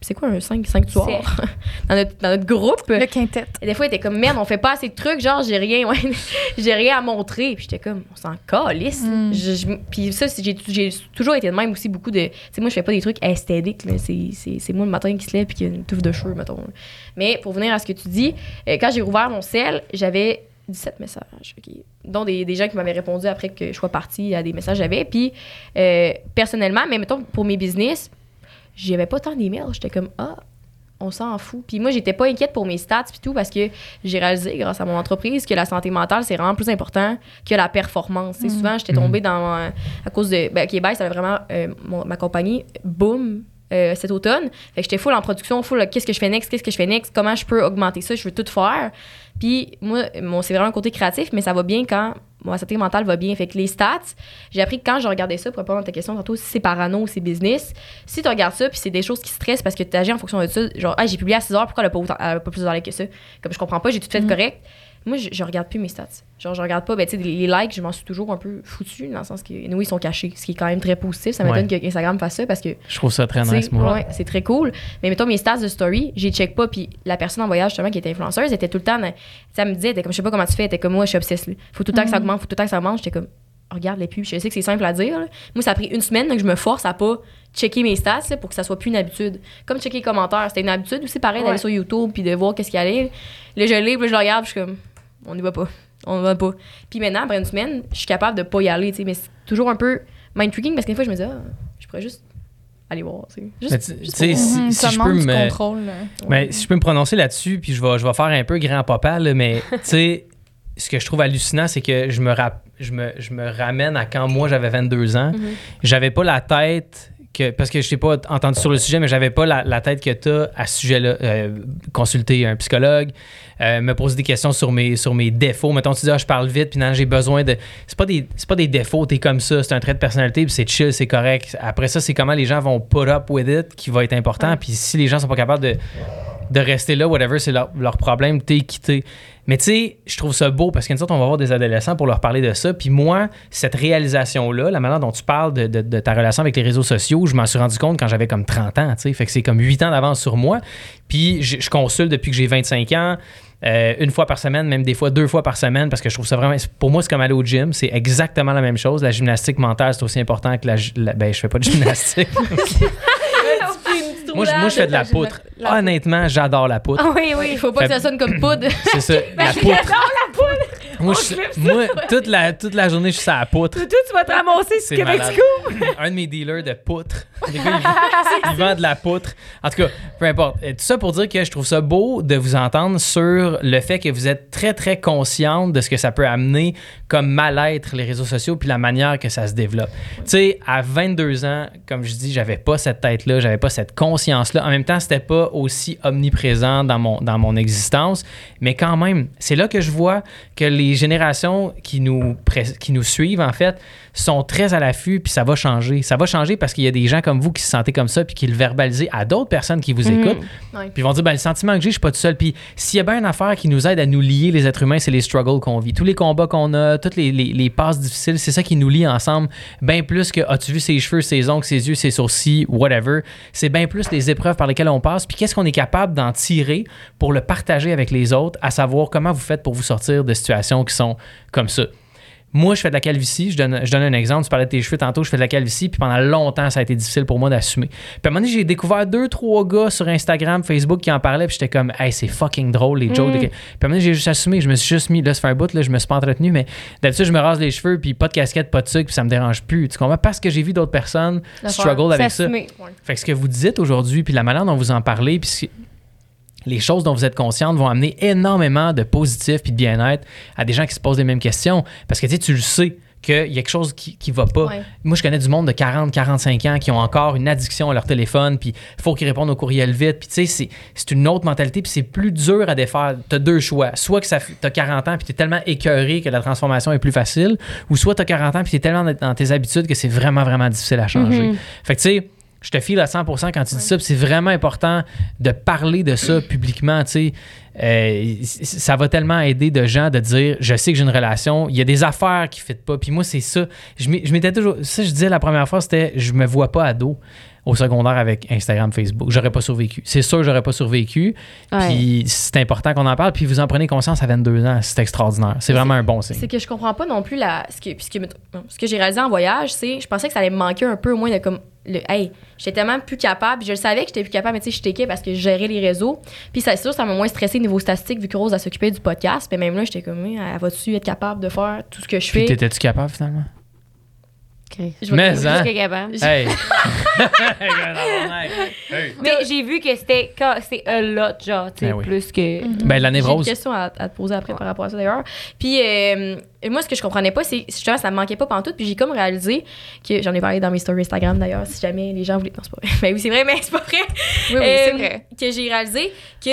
c'est quoi un 5 5 soir dans notre, dans notre groupe Le quintet. et des fois, il était comme, merde, on fait pas assez de trucs, genre, j'ai rien, ouais, j'ai rien à montrer. Puis j'étais comme, on s'en calisse. Mm. Je- je- Puis ça, j'ai j'ai toujours été de même aussi, beaucoup de. Tu sais, moi, je fais pas des trucs esthétiques, là. C'est- C'est c'est moi le matin qui se lève puis qui a une touffe de cheveux, mettons. là. Mais pour venir à ce que tu dis, euh, quand j'ai rouvert mon sel, j'avais 17 messages, OK? dont des, des gens qui m'avaient répondu après que je sois partie à des messages que j'avais. Puis euh, personnellement, mais mettons, pour mes business, j'avais pas tant d'emails. J'étais comme, ah, on s'en fout. Puis moi, j'étais pas inquiète pour mes stats puis tout parce que j'ai réalisé grâce à mon entreprise que la santé mentale, c'est vraiment plus important que la performance. C'est Souvent, j'étais tombée dans euh, à cause de ben, Québec, ça avait vraiment euh, mon- ma compagnie boom euh, cet automne. Fait que j'étais full en production, full qu'est-ce que je fais next, qu'est-ce que je fais next, comment je peux augmenter ça, je veux tout faire. Puis moi, mon, c'est vraiment un côté créatif, mais ça va bien quand ma santé mentale va bien. Fait que les stats, j'ai appris que quand je regardais ça, pour répondre à ta question tantôt, si c'est parano ou c'est business, si tu regardes ça, puis c'est des choses qui stressent parce que tu agis en fonction de ça, genre, ah, j'ai publié à 6 heures, pourquoi elle a pas, autant- elle a pas plus d'heures que ça? Comme je comprends pas, j'ai tout fait correct. Moi, je, je regarde plus mes stats. Genre, je regarde pas, ben, tu sais, les likes, je m'en suis toujours un peu foutu, dans le sens que, nous, ils sont cachés, ce qui est quand même très positif. Ça m'étonne que Instagram fasse ça parce que Je trouve ça très nice, moi. ouais, c'est très cool. Mais mettons mes stats de story, j'y check pas. Puis la personne en voyage, justement, qui était influenceuse, était tout le temps. Ça me disait, comme, je sais pas comment tu fais, elle était comme moi, je suis obsesse. là. Faut tout le temps que ça augmente, faut tout le temps que ça augmente. J'étais comme, regarde les pubs. Je sais que c'est simple à dire. là. Moi, ça a pris une semaine, donc je me force à pas checker mes stats là, pour que ça soit plus une habitude. Comme checker les commentaires. C'était une habitude aussi, pareil, d'aller Ouais. sur YouTube puis de voir qu'est-ce qu'il y allait. Là, je lis, puis je le regarde, puis je suis comme, on y va pas. On y va pas. Puis maintenant, après une semaine, je suis capable de pas y aller, tu sais, mais c'est toujours un peu mind tricking parce qu'une fois, je me dis, ah, je pourrais juste aller voir, tu sais. Juste- si- je peux me- contrôle. là. Mais si je peux me prononcer là-dessus, puis je vais, je vais faire un peu grand papa, là, mais tu sais, ce que je trouve hallucinant, c'est que je me, rap- je, me, je me ramène à quand moi j'avais 22 ans. Mhm. J'avais pas la tête que parce que je t'ai pas entendu sur le sujet, mais j'avais pas la, la tête que tu as à ce sujet-là. Euh, consulter un psychologue, euh, me poser des questions sur mes, sur mes défauts. Mettons, tu dis, ah, je parle vite, puis non, j'ai besoin de. C'est pas des, c'est pas des défauts, t'es comme ça, c'est un trait de personnalité, puis c'est chill, c'est correct. Après ça, c'est comment les gens vont put up with it qui va être important. Puis si les gens sont pas capables de, de rester là, whatever, c'est leur, leur problème, t'es quitté. Mais tu sais, je trouve ça beau parce qu'une sorte, on va avoir des adolescents pour leur parler de ça. Puis moi, cette réalisation-là, la manière dont tu parles de, ta relation avec les réseaux sociaux, je m'en suis rendu compte quand j'avais comme 30 ans, tu. Fait que c'est comme 8 ans d'avance sur moi. Puis je, consulte depuis que j'ai 25 ans. euh, une fois par semaine, même des fois deux fois par semaine, parce que je trouve ça vraiment. Pour moi, c'est comme aller au gym. C'est exactement la même chose. La gymnastique mentale, c'est aussi important que la. la- ben, je fais pas de gymnastique. moi, je, moi, je fais de la poutre. Honnêtement, j'adore la poutre. Ah oui, oui. Il faut pas que ça sonne comme poudre. C'est ça. la poutre. Moi, je- moi toute, la, toute la journée, je suis sur la poutre. Toi, tu vas te ramasser sur Québec. Un de mes dealers de poutre. Les gars, ils, ils vendent de la poutre. En tout cas, peu importe. Tout ça pour dire que je trouve ça beau de vous entendre sur le fait que vous êtes très, très consciente de ce que ça peut amener comme mal-être, les réseaux sociaux, puis la manière que ça se développe. Tu sais, à 22 ans, comme je dis, j'avais pas cette tête-là, j'avais pas cette conscience-là. En même temps, c'était pas aussi omniprésent dans mon, dans mon existence. Mais quand même, c'est là que je vois que les générations qui nous, qui nous suivent, en fait, sont très à l'affût, puis ça va changer. Ça va changer parce qu'il y a des gens comme vous qui se sentez comme ça, puis qui le verbalisez à d'autres personnes qui vous écoutent. Ouais. Puis ils vont dire, ben, le sentiment que j'ai, je suis pas tout seul. Puis s'il y a bien une affaire qui nous aide à nous lier, les êtres humains, c'est les struggles qu'on vit. Tous les combats qu'on a, toutes les, les, les passes difficiles, c'est ça qui nous lie ensemble. Bien plus que, as-tu vu ses cheveux, ses ongles, ses yeux, ses sourcils, whatever. C'est bien plus les épreuves par lesquelles on passe. Puis qu'est-ce qu'on est capable d'en tirer pour le partager avec les autres, à savoir comment vous faites pour vous sortir de situations qui sont comme ça. Moi, je fais de la calvitie. Je donne, je donne un exemple. Tu parlais de tes cheveux tantôt. Je fais de la calvitie. Puis pendant longtemps, ça a été difficile pour moi d'assumer. Puis à un moment donné, j'ai découvert deux, trois gars sur Instagram, Facebook qui en parlaient. Puis j'étais comme, hey, c'est fucking drôle, les jokes. de- Puis à un moment donné, j'ai juste assumé. Je me suis juste mis, là, ça fait un bout, là, je me suis pas entretenu. Mais d'habitude, je me rase les cheveux. Puis pas de casquette, pas de sucre. Puis ça me dérange plus. Tu comprends? Parce que j'ai vu d'autres personnes struggle avec ça. Fait que ce que vous dites aujourd'hui, puis la manière dont vous en parlez, puis les choses dont vous êtes consciente vont amener énormément de positif puis de bien-être à des gens qui se posent les mêmes questions. Parce que tu sais, tu le sais qu'il y a quelque chose qui, qui va pas. Ouais. Moi, je connais du monde de 40, 45 ans qui ont encore une addiction à leur téléphone, puis il faut qu'ils répondent au courriel vite. Puis tu sais, c'est- une autre mentalité, puis c'est plus dur à défaire. Tu as deux choix. Soit que tu as 40 ans, puis tu es tellement écœuré que la transformation est plus facile, ou soit tu as 40 ans, puis tu es tellement dans- tes habitudes que c'est vraiment, vraiment difficile à changer. Fait que tu sais, je te file à 100% quand tu dis ça, c'est vraiment important de parler de ça publiquement, tu sais. Euh, ça va tellement aider de gens de dire je sais que j'ai une relation, il y a des affaires qui ne pas. Puis moi, c'est ça. Je m'étais toujours. Ça, je disais la première fois, c'était je me vois pas ado au secondaire avec Instagram, Facebook. J'aurais pas survécu. C'est sûr, j'aurais pas survécu. Ouais. Puis c'est important qu'on en parle. Puis vous en prenez conscience à 22 ans. C'est extraordinaire. C'est vraiment un bon signe. C'est que je comprends pas non plus la, ce que, ce que, non, ce que j'ai réalisé en voyage, c'est je pensais que ça allait me manquer un peu au moins de comme le hey, j'étais tellement plus capable, puis je le savais que j'étais plus capable, mais tu sais, j'étais parce que je gérais les réseaux. Puis c'est sûr, ça m'a moins stressé niveau statistique vu que Rose a s'occupé du podcast, mais même là, j'étais comme elle va-tu être capable de faire tout ce que je Puis fais? t'étais-tu capable finalement? Je Mais, hein? capable. Hey! Mais j'ai vu que c'était c'est a lot, genre, tu sais, Ben oui. plus que. ben, la J'ai une névrose. question à, à te poser après par rapport à ça d'ailleurs. Puis euh, moi, ce que je comprenais pas, c'est justement, ça me manquait pas pantoute. Puis j'ai comme réalisé que j'en ai parlé dans mes stories Instagram d'ailleurs, si jamais les gens voulaient. Non, c'est pas vrai. Ben oui, c'est vrai, mais c'est pas vrai. Oui, oui, c'est Euh, vrai. Que j'ai réalisé que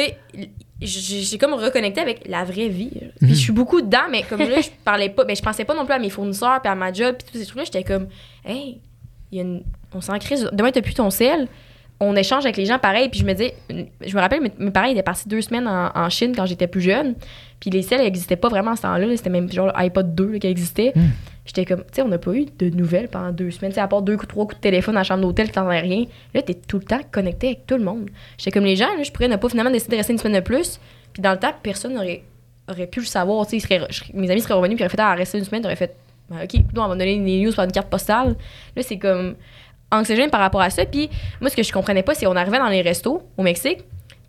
j'ai comme reconnecté avec la vraie vie. Mhm. Puis je suis beaucoup dedans, mais comme là, je parlais pas, ben je pensais pas non plus à mes fournisseurs, puis à ma job, puis tous ces trucs-là. J'étais comme, hey, y a une, on s'en crise. Demain, t'as plus ton sel. On échange avec les gens pareil. Puis je me dis, je me rappelle, mes, parents étaient partis deux semaines en, en Chine quand j'étais plus jeune. Puis les sels n'existaient pas vraiment à ce temps-là. là. C'était même genre iPod 2 là, qui existait. Hmm. J'étais comme, tu sais, on n'a pas eu de nouvelles pendant deux semaines. Tu sais, à part deux ou trois coups de téléphone la chambre d'hôtel, t'en as rien. Là, t'es tout le temps connecté avec tout le monde. J'étais comme les gens, là, je pourrais ne pas finalement décider de rester une semaine de plus. Puis dans le temps, personne n'aurait aurait pu le savoir. Tu sais, ils seraient- je- mes amis seraient revenus puis auraient fait, ah, rester une semaine, t'aurais fait, Ben, OK, nous, on va donner des news par une carte postale. Là, c'est comme anxiogène par rapport à ça. Puis moi, ce que je comprenais pas, c'est on arrivait dans les restos au Mexique,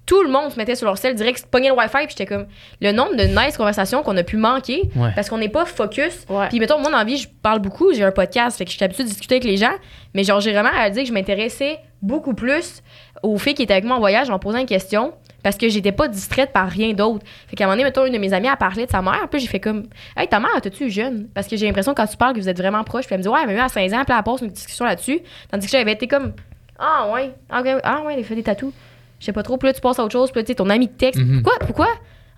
tout le monde se mettait sur leur sel direct, pognait le Wi-Fi, puis j'étais comme le nombre de nice conversations qu'on a pu manquer Ouais. parce qu'on n'est pas focus. Ouais. Puis mettons, moi, dans la vie, je parle beaucoup, j'ai un podcast, fait que je suis habituée de discuter avec les gens, mais genre, j'ai vraiment à dire que je m'intéressais beaucoup plus aux filles qui étaient avec moi en voyage en posant une question. Parce que j'étais pas distraite par rien d'autre. Fait qu'à un moment donné, mettons, une de mes amies a parlé de sa mère, puis j'ai fait comme Hey, ta mère, t'as-tu jeune? Parce que j'ai l'impression quand tu parles que vous êtes vraiment proche, puis elle me dit Ouais, elle m'a eu à 16 ans, puis elle passe une discussion là-dessus. Tandis que j'avais été comme Ah ouais, ah, ok, ah ouais, elle fait des tatous. Je sais pas trop, puis là, tu passes à autre chose, puis là, tu sais, ton ami de texte. Mhm. Pourquoi? Pourquoi?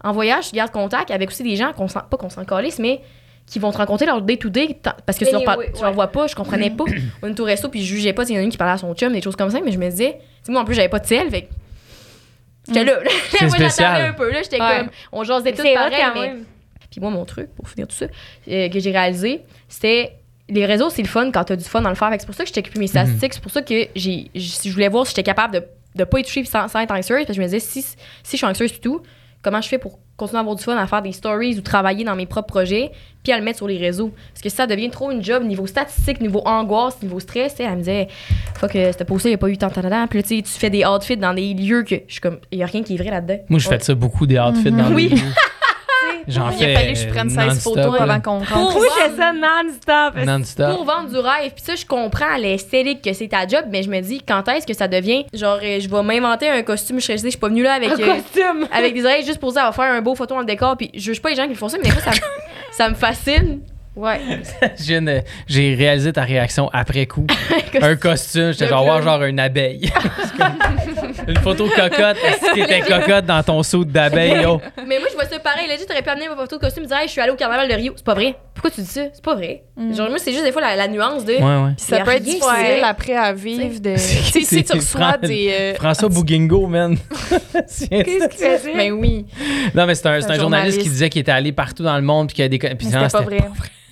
En voyage, tu gardes contact avec aussi des gens qu'on sent, pas qu'on s'en calisse, mais qui vont te rencontrer leur day-to-day, parce que tu leur, oui, tu leur ouais. vois pas, je comprenais pas. On est au resto, puis je jugeais pas s'il y en a une qui parlait à son chum, des choses comme ça, mais je me disais, moi en plus, j'avais pas de sel, fait j'étais là. là. C'est moi, spécial. j'attendais un peu, là, j'étais Ouais. comme, on jasait tout pareil, quand mais- même. puis moi, mon truc, pour finir tout ça, euh, que j'ai réalisé, c'était les réseaux, c'est le fun quand t'as du fun dans le faire. C'est pour ça que je checkais plus mes statistiques. C'est pour ça que j'ai, je voulais voir si j'étais capable de ne pas toucher sans, sans être anxieuse. Parce que je me disais, si, si je suis anxieuse du tout, comment je fais pour continuer à avoir du fun à faire des stories ou travailler dans mes propres projets, puis à le mettre sur les réseaux. Parce que si ça devient trop une job niveau statistique, niveau angoisse, niveau stress, tu sais, elle me disait, fuck, euh, cette pause il n'y a pas eu tant de temps. Puis là, tu sais, tu fais des outfits dans des lieux que je suis comme, il n'y a rien qui est vrai là-dedans. Moi, je fais ça beaucoup des outfits dans Oui. les lieux. J'en Il fais a fallu que je prenne 16 non-stop, photos là. avant qu'on rentre. Pour Moi, je fais ça non-stop. Non-stop. pour vendre du rêve. Puis ça, je comprends l'esthétique que c'est ta job, mais je me dis, quand est-ce que ça devient, genre, euh, je vais m'inventer un costume, je serais je suis pas venue là avec, Un euh, costume. avec des oreilles juste pour dire, on va faire un beau photo dans le décor. Puis je juge pas les gens qui le font ça, mais des fois, ça me, ça me fascine. Ouais. De- J'ai réalisé ta réaction après coup. un costume, j'étais genre, voir genre une abeille. Une photo cocotte. Est-ce que t'étais cocotte dans ton saut d'abeille? Oh. Mais moi, je vois ça pareil. Là, tu aurais pu amener ma photo de costume et dire, Hey, je suis allée au carnaval de Rio. C'est pas vrai. Pourquoi tu dis ça? C'est pas vrai. Genre, moi, c'est juste des fois la, la nuance de. Ouais, ouais. Ça peut être difficile après à vivre de. C'est- Tu sais, si tu c'est reçois Fran- des. euh, François Bouguingo, man. Qu'est-ce Qu'est-ce que tu faisais? Mais oui, Non, mais c'est un, c'est un un journaliste qui disait qu'il était allé partout dans le monde puis qu'il y a des. Puis non, c'était pas vrai.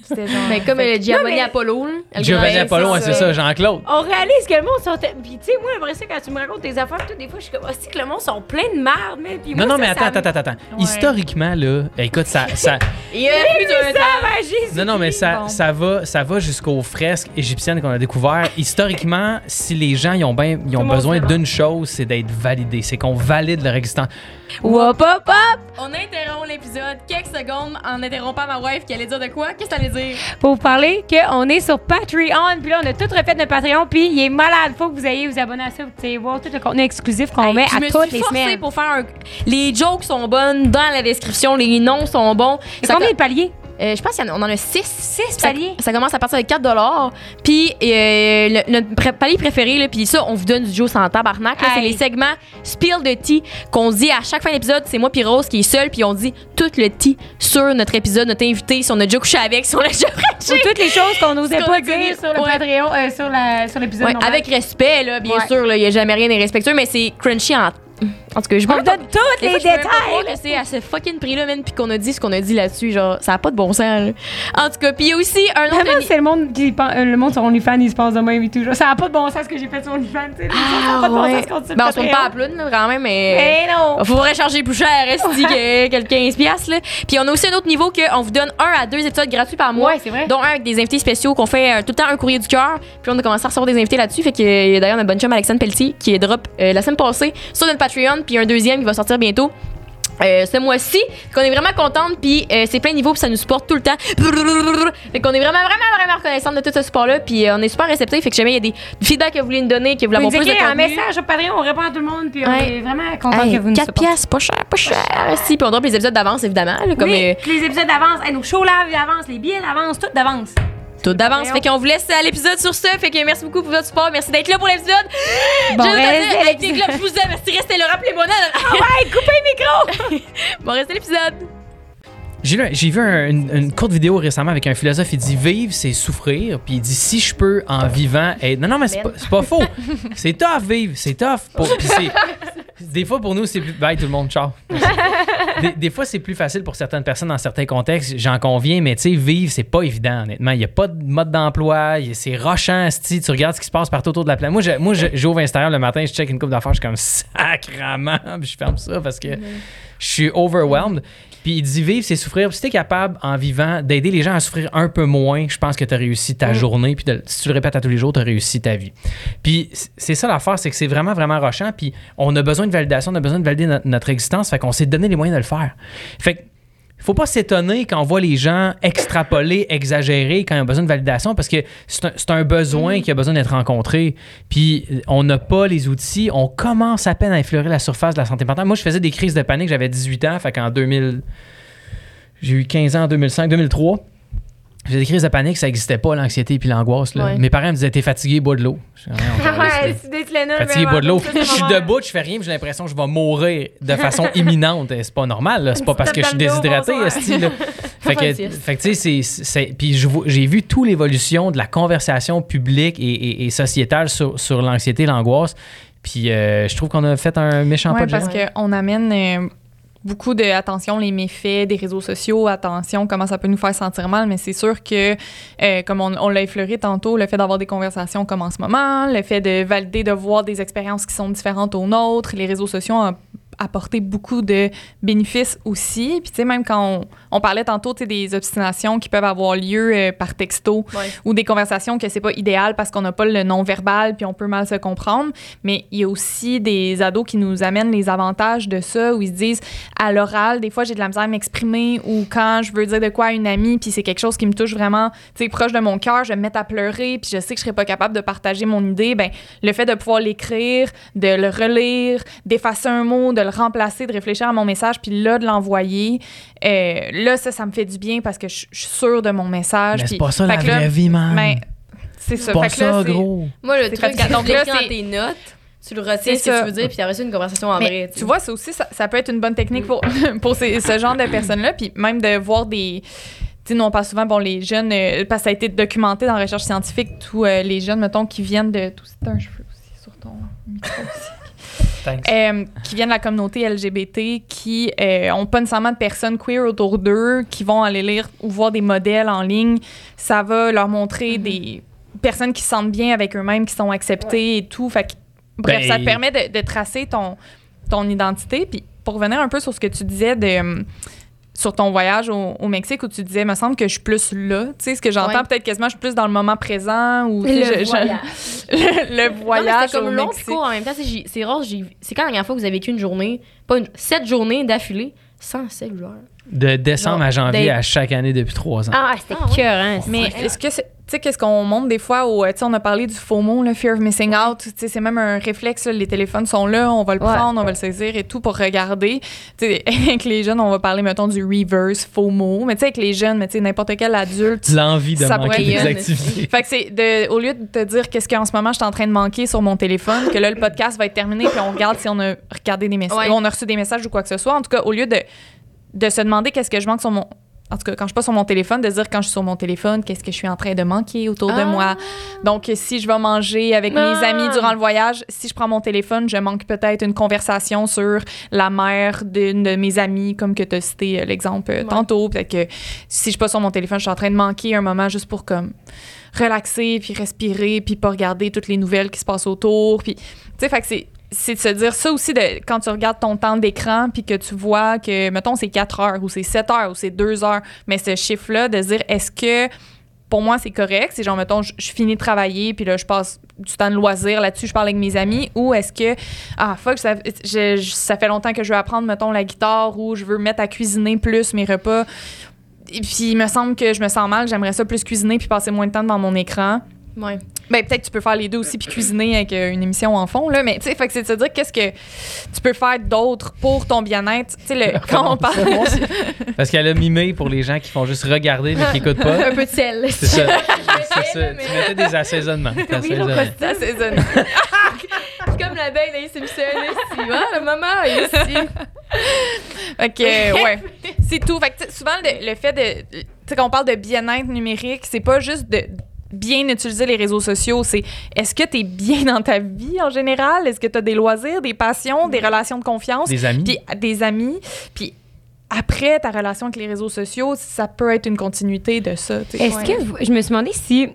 C'était genre. Mais comme euh, le Giovanni mais- Apollo. là, le Giovanni grand- Apollo, ouais, c'est ça, Jean-Claude. On réalise que le monde sont. Puis, tu sais, moi, après ça, quand tu me racontes tes affaires, tout, des fois, je suis comme, aussi que le monde sont plein de merde, mais. Puis Non, moi, non, ça, mais ça attends, me- attends, attends, attends. Ouais. Historiquement, là, écoute, ça, ça, Il y a plus d'un temps. Ah, ben, Jésus. Non, non, mais ça, Bon. ça va, ça va jusqu'aux fresques égyptiennes qu'on a découvertes. Historiquement, si les gens ils ont, ben, ils ont monde besoin d'une chose, c'est d'être validés. C'est qu'on valide leur existence. Wop, hop, hop! On interrompt l'épisode quelques secondes en interrompant ma wife qui allait dire de quoi? Qu'est-ce que t'allais dire? Pour vous parler qu'on est sur Patreon, puis là, on a tout refait notre Patreon, puis il est malade. Faut que vous ayez vous abonner à ça, vous pouvez voir tout le contenu exclusif qu'on Hey, met je à me toutes suis les semaines. pour faire un... Les jokes sont bonnes dans la description, les noms sont bons. Ça Combien co- de paliers? Euh, je pense qu'on en a 6. 6 Ça, paliers? ça commence à partir de 4 Puis euh, le- notre palier préféré, là, puis ça, on vous donne du Joe sans tabarnak. C'est les segments Spill de tea qu'on dit à chaque fin d'épisode. C'est moi puis Rose qui est seule, puis on dit tout le tea sur notre épisode, notre invité, si on a déjà couché avec, si on l'a déjà Ou toutes les choses qu'on n'osait pas dire sur le. Patreon, euh, sur l'épisode Ouais, avec respect, là, bien Ouais. sûr. Il n'y a jamais rien d'irrespectueux, mais c'est crunchy en. En tout cas, je vous donne tous les détails. que c'est à ce fucking prix-là, man, puis qu'on a dit ce qu'on a dit là-dessus. Genre, ça n'a pas de bon sens. là. En tout cas, puis il y a aussi un autre. Vraiment, c'est le monde qui euh, le monde sur OnlyFans, il se passe de même et tout. Genre, ça n'a pas de bon sens ce que j'ai fait sur OnlyFans. tu sais. ça n'a pas de bon sens qu'on se Ben, on se pas à Plune, là, quand même, mais. Mais non. Faudrait charger plus cher, esti, que, que le 15$. piastres, Là. Puis on a aussi un autre niveau qu'on vous donne un à deux épisodes gratuits par mois. Ouais, c'est vrai. Dont un avec des invités spéciaux qu'on fait euh, tout le temps un courrier du cœur. Puis on a commencé à recevoir des invités là-dessus. Fait que euh, d'ailleurs, notre bonne chum Alexandre Pelletier qui est drop euh, la semaine passée sur notre Puis un deuxième qui va sortir bientôt. euh, ce mois-ci, qu'on est vraiment contente, puis euh, c'est plein de niveaux, puis ça nous supporte tout le temps. Fait qu'on est vraiment, vraiment, vraiment reconnaissante de tout ce support-là, puis on est super réceptifs. Fait que jamais il y a des feedbacks que vous voulez nous donner, que vous voulez avoir plus de un message au Patreon, on répond à tout le monde, puis on est vraiment content Hey, que vous nous 4 supportez. piastres, pas cher, pas cher. Si, puis on drop les épisodes d'avance, évidemment. oui, les épisodes d'avance, nos shows live d'avance, les billets d'avance, tout d'avance. Tout d'avance. Fait qu'on vous laisse à l'épisode sur ce. Fait que merci beaucoup pour votre support. Merci d'être là pour l'épisode. Bon, des globes, je vous aime. Restez là, rappelez-moi. non. Ouais, coupez le micro! Bon, restez l'épisode. J'ai vu un- une, une courte vidéo récemment avec un philosophe. Il dit Vivre, c'est souffrir. Puis il dit Si je peux, en vivant, être. Non, non, mais c'est pas, pas faux. C'est tough, vivre. C'est tough. Pour- des fois, pour nous, c'est plus. Bye, tout le monde. Ciao. Des, des fois, c'est plus facile pour certaines personnes dans certains contextes. J'en conviens, mais tu sais, vivre, c'est pas évident, honnêtement. Il n'y a pas de mode d'emploi. C'est rochant. Tu regardes ce qui se passe partout autour de la planète. Moi, je- moi j'ouvre Instagram le matin, je check une coupe d'affaires, je suis comme sacrament. Puis je ferme ça parce que je suis overwhelmed. Puis il dit vivre, c'est souffrir. Puis si t'es capable, en vivant, d'aider les gens à souffrir un peu moins, je pense que tu as réussi ta journée. Puis de- si tu le répètes à tous les jours, tu as réussi ta vie. Puis c'est ça l'affaire, c'est que c'est vraiment, vraiment rochant. Puis on a besoin de validation, on a besoin de valider no- notre existence. Fait qu'on s'est donné les moyens de le faire. Fait que faut pas s'étonner quand on voit les gens extrapoler, exagérer quand ils ont besoin de validation parce que c'est un, un besoin qui a besoin d'être rencontré. Puis euh, on n'a pas les outils. On commence à peine à effleurer la surface de la santé mentale. Moi, je faisais des crises de panique. J'avais 18 ans. Fait qu'en 2000. J'ai eu 15 ans en 2005, 2003. J'ai des crises de panique, ça n'existait pas, l'anxiété puis l'angoisse. là. Ouais. Mes parents me disaient T'es fatigué, bois de l'eau. Je dis, on Ouais, rester. c'est des Tylenol, Fatigué, bois de l'eau. Je suis debout, je fais rien, puis j'ai l'impression que je vais mourir de façon imminente. C'est pas normal, là. C'est pas parce que je suis Tape dans le dos, déshydraté, bonsoir. esti, là. Fait que, Pas de sieste. fait que, tu sais, c'est- c'est- Puis je vois- j'ai vu toute l'évolution de la conversation publique et, et- et sociétale sur, sur l'anxiété, l'angoisse. Puis euh, je trouve qu'on a fait un méchant Ouais, pas de parce géant. qu'on amène euh, beaucoup de attention les méfaits des réseaux sociaux, attention comment ça peut nous faire sentir mal, mais c'est sûr que, euh, comme on, on l'a effleuré tantôt, le fait d'avoir des conversations comme en ce moment, le fait de valider, de voir des expériences qui sont différentes aux nôtres, les réseaux sociaux ont apporté beaucoup de bénéfices aussi. Puis tu sais, même quand on, on parlait tantôt des obstinations qui peuvent avoir lieu euh, par texto Ouais. ou des conversations que c'est pas idéal parce qu'on n'a pas le non-verbal puis on peut mal se comprendre. Mais il y a aussi des ados qui nous amènent les avantages de ça où ils se disent à l'oral, des fois j'ai de la misère à m'exprimer ou quand je veux dire de quoi à une amie puis c'est quelque chose qui me touche vraiment, tu sais, proche de mon cœur, je vais me mettre à pleurer puis je sais que je serais pas capable de partager mon idée, ben le fait de pouvoir l'écrire, de le relire, d'effacer un mot, de le remplacer, de réfléchir à mon message puis là de l'envoyer, euh, là ça ça me fait du bien parce que je je suis sûre de mon message. Mais c'est pas ça la là, vraie vie, man. ben, c'est ça. c'est pas Fait que là, ça, gros. Moi, le C'est truc, fatigant. c'est que Donc tu c'est- tes notes, tu le retiens C'est ce que ça. tu veux dire, puis après ça, une conversation en Mais vrai. tu vois, ça aussi, ça, ça peut être une bonne technique pour, pour ces- ce genre de personnes-là. Puis même de voir des. Tu sais, nous, on parle souvent, bon, les jeunes, euh, parce que ça a été documenté dans la recherche scientifique, tous euh, les jeunes, mettons, qui viennent de. Tout c'est un cheveu aussi sur ton micro aussi. Euh, qui viennent de la communauté LGBT, qui euh, ont pas nécessairement de personnes queer autour d'eux, qui vont aller lire ou voir des modèles en ligne. Ça va leur montrer des personnes qui se sentent bien avec eux-mêmes, qui sont acceptées et tout. Fait que, bref, Ben- ça te permet de, de tracer ton, ton identité. Puis pour revenir un peu sur ce que tu disais de sur ton voyage au, au Mexique où tu disais, me semble que je suis plus là. Tu sais, ce que j'entends Ouais. peut-être quasiment, je suis plus dans le moment présent ou Le je- je- voyage. le, le Non, mais voyage c'était comme au long Mexique. puis court en même temps. C'est C'est rare, j'ai- c'est quand la dernière fois que vous avez vécu une journée, pas une, sept journées d'affilée, sans cellulaire. De décembre Non, à janvier des- à chaque année depuis trois ans. Ah, c'était Ah, ouais. cœur, hein. Mais est-ce que c'est- tu sais qu'est-ce qu'on montre des fois au tu sais on a parlé du FOMO le fear of missing out, tu sais c'est même un réflexe là, les téléphones sont là, on va le Ouais. prendre, on va le saisir et tout pour regarder. Tu sais avec les jeunes, on va parler mettons du reverse FOMO, mais tu sais avec les jeunes, mais tu sais n'importe quel adulte L'envie de Ça manquer pourrait des activités. fait que c'est de, au lieu de te dire qu'est-ce qu'en ce moment je suis en train de manquer sur mon téléphone, que là le podcast va être terminé puis on regarde si on a regardé des messages, Ouais. on a reçu des messages ou quoi que ce soit. En tout cas, au lieu de, de se demander qu'est-ce que je manque sur mon en tout cas, quand je suis pas sur mon téléphone, de dire quand je suis sur mon téléphone, qu'est-ce que je suis en train de manquer autour de Ah. moi. Donc, si je vais manger avec Ah. mes amis durant le voyage, si je prends mon téléphone, je manque peut-être une conversation sur la mère d'une de mes amies, comme que tu as cité euh, l'exemple euh, Ouais. tantôt. Peut-être que si je suis pas sur mon téléphone, je suis en train de manquer un moment juste pour comme relaxer, puis respirer, puis pas regarder toutes les nouvelles qui se passent autour. Puis, tu sais, fait que c'est c'est de se dire ça aussi de quand tu regardes ton temps d'écran puis que tu vois que mettons c'est 4 heures ou c'est 7 heures ou c'est 2 heures mais ce chiffre là de dire est-ce que pour moi c'est correct? C'est genre mettons je, finis de travailler puis là je passe du temps de loisir là-dessus je parle avec mes amis ou est-ce que ah fuck ça, je- ça fait longtemps que je veux apprendre mettons la guitare ou je veux me mettre à cuisiner plus mes repas. Et puis il me semble que je me sens mal j'aimerais ça plus cuisiner puis passer moins de temps devant mon écran Ouais. ben, peut-être que tu peux faire les deux aussi puis cuisiner avec euh, une émission en fond, là. Mais, tu sais, fait que c'est de se dire qu'est-ce que tu peux faire d'autre pour ton bien-être? Tu sais, le- quand on parle. Parce qu'elle a mimé pour les gens qui font juste regarder mais qui n'écoutent pas. Un peu de sel. C'est ça. C'est ça. Tu mettais des assaisonnements. T'assaisonnais. Ça, c'est comme l'abeille dans les Simpsons. ici. Ah, le maman est ici. Euh, ouais. C'est tout. Fait que, souvent, le, le fait de. Tu sais, quand on parle de bien-être numérique, c'est pas juste de bien utiliser les réseaux sociaux, c'est est-ce que tu es bien dans ta vie en général? Est-ce que tu as des loisirs, des passions, des relations de confiance? Des amis. puis des amis, puis après ta relation avec les réseaux sociaux, ça peut être une continuité de ça. Est-ce que vous- je me suis demandé si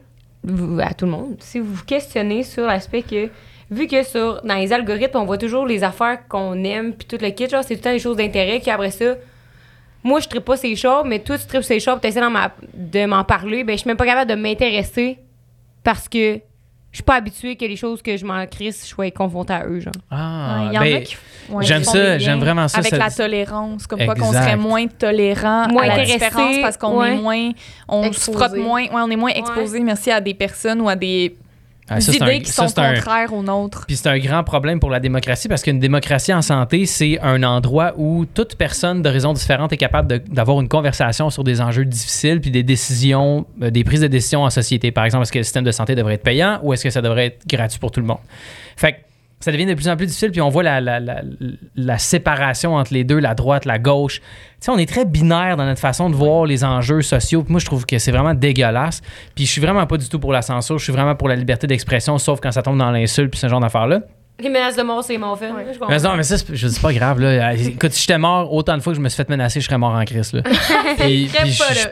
vous- à tout le monde, si vous vous questionnez sur l'aspect que vu que sur dans les algorithmes, on voit toujours les affaires qu'on aime puis tout le kit, genre c'est tout le temps des choses d'intérêt qui après ça moi je tripe pas ces choses, mais toi tu tripes ces choses, tu essaies de m'en parler, ben je suis même pas capable de m'intéresser parce que je suis pas habituée que les choses que je m'en crisse, je sois confrontée à eux, genre. Ah, Il y en ben, a qui ouais, j'aime ça, j'aime vraiment ça, Avec ça- la tolérance, comme quoi qu'on serait moins tolérant Moins à la intéressé, différence parce qu'on ouais. est moins, on se Exposé. frotte moins, ouais, on est moins exposé, merci à des personnes ou à des ah, idées un- qui ça, sont un- contraires aux nôtres. Puis c'est un grand problème pour la démocratie parce qu'une démocratie en santé, c'est un endroit où toute personne de raisons différentes est capable d'avoir une conversation sur des enjeux difficiles puis des décisions, euh, des prises de décision en société. Par exemple, est-ce que le système de santé devrait être payant ou est-ce que ça devrait être gratuit pour tout le monde? Fait que ça devient de plus en plus difficile, puis on voit la, la- la- séparation entre les deux, la droite, la gauche. Tu sais, on est très binaire dans notre façon de voir les enjeux sociaux. Puis moi, je trouve que c'est vraiment dégueulasse. Puis je suis vraiment pas du tout pour la censure. Je suis vraiment pour la liberté d'expression, sauf quand ça tombe dans l'insulte puis ce genre d'affaires-là. Les menaces de mort, c'est mon film. je. Mais non, mais ça, c'est- je dis pas grave. Là. Écoute, si j'étais mort autant de fois que je me suis fait menacer, je serais mort en crise. Là. puis, Crève puis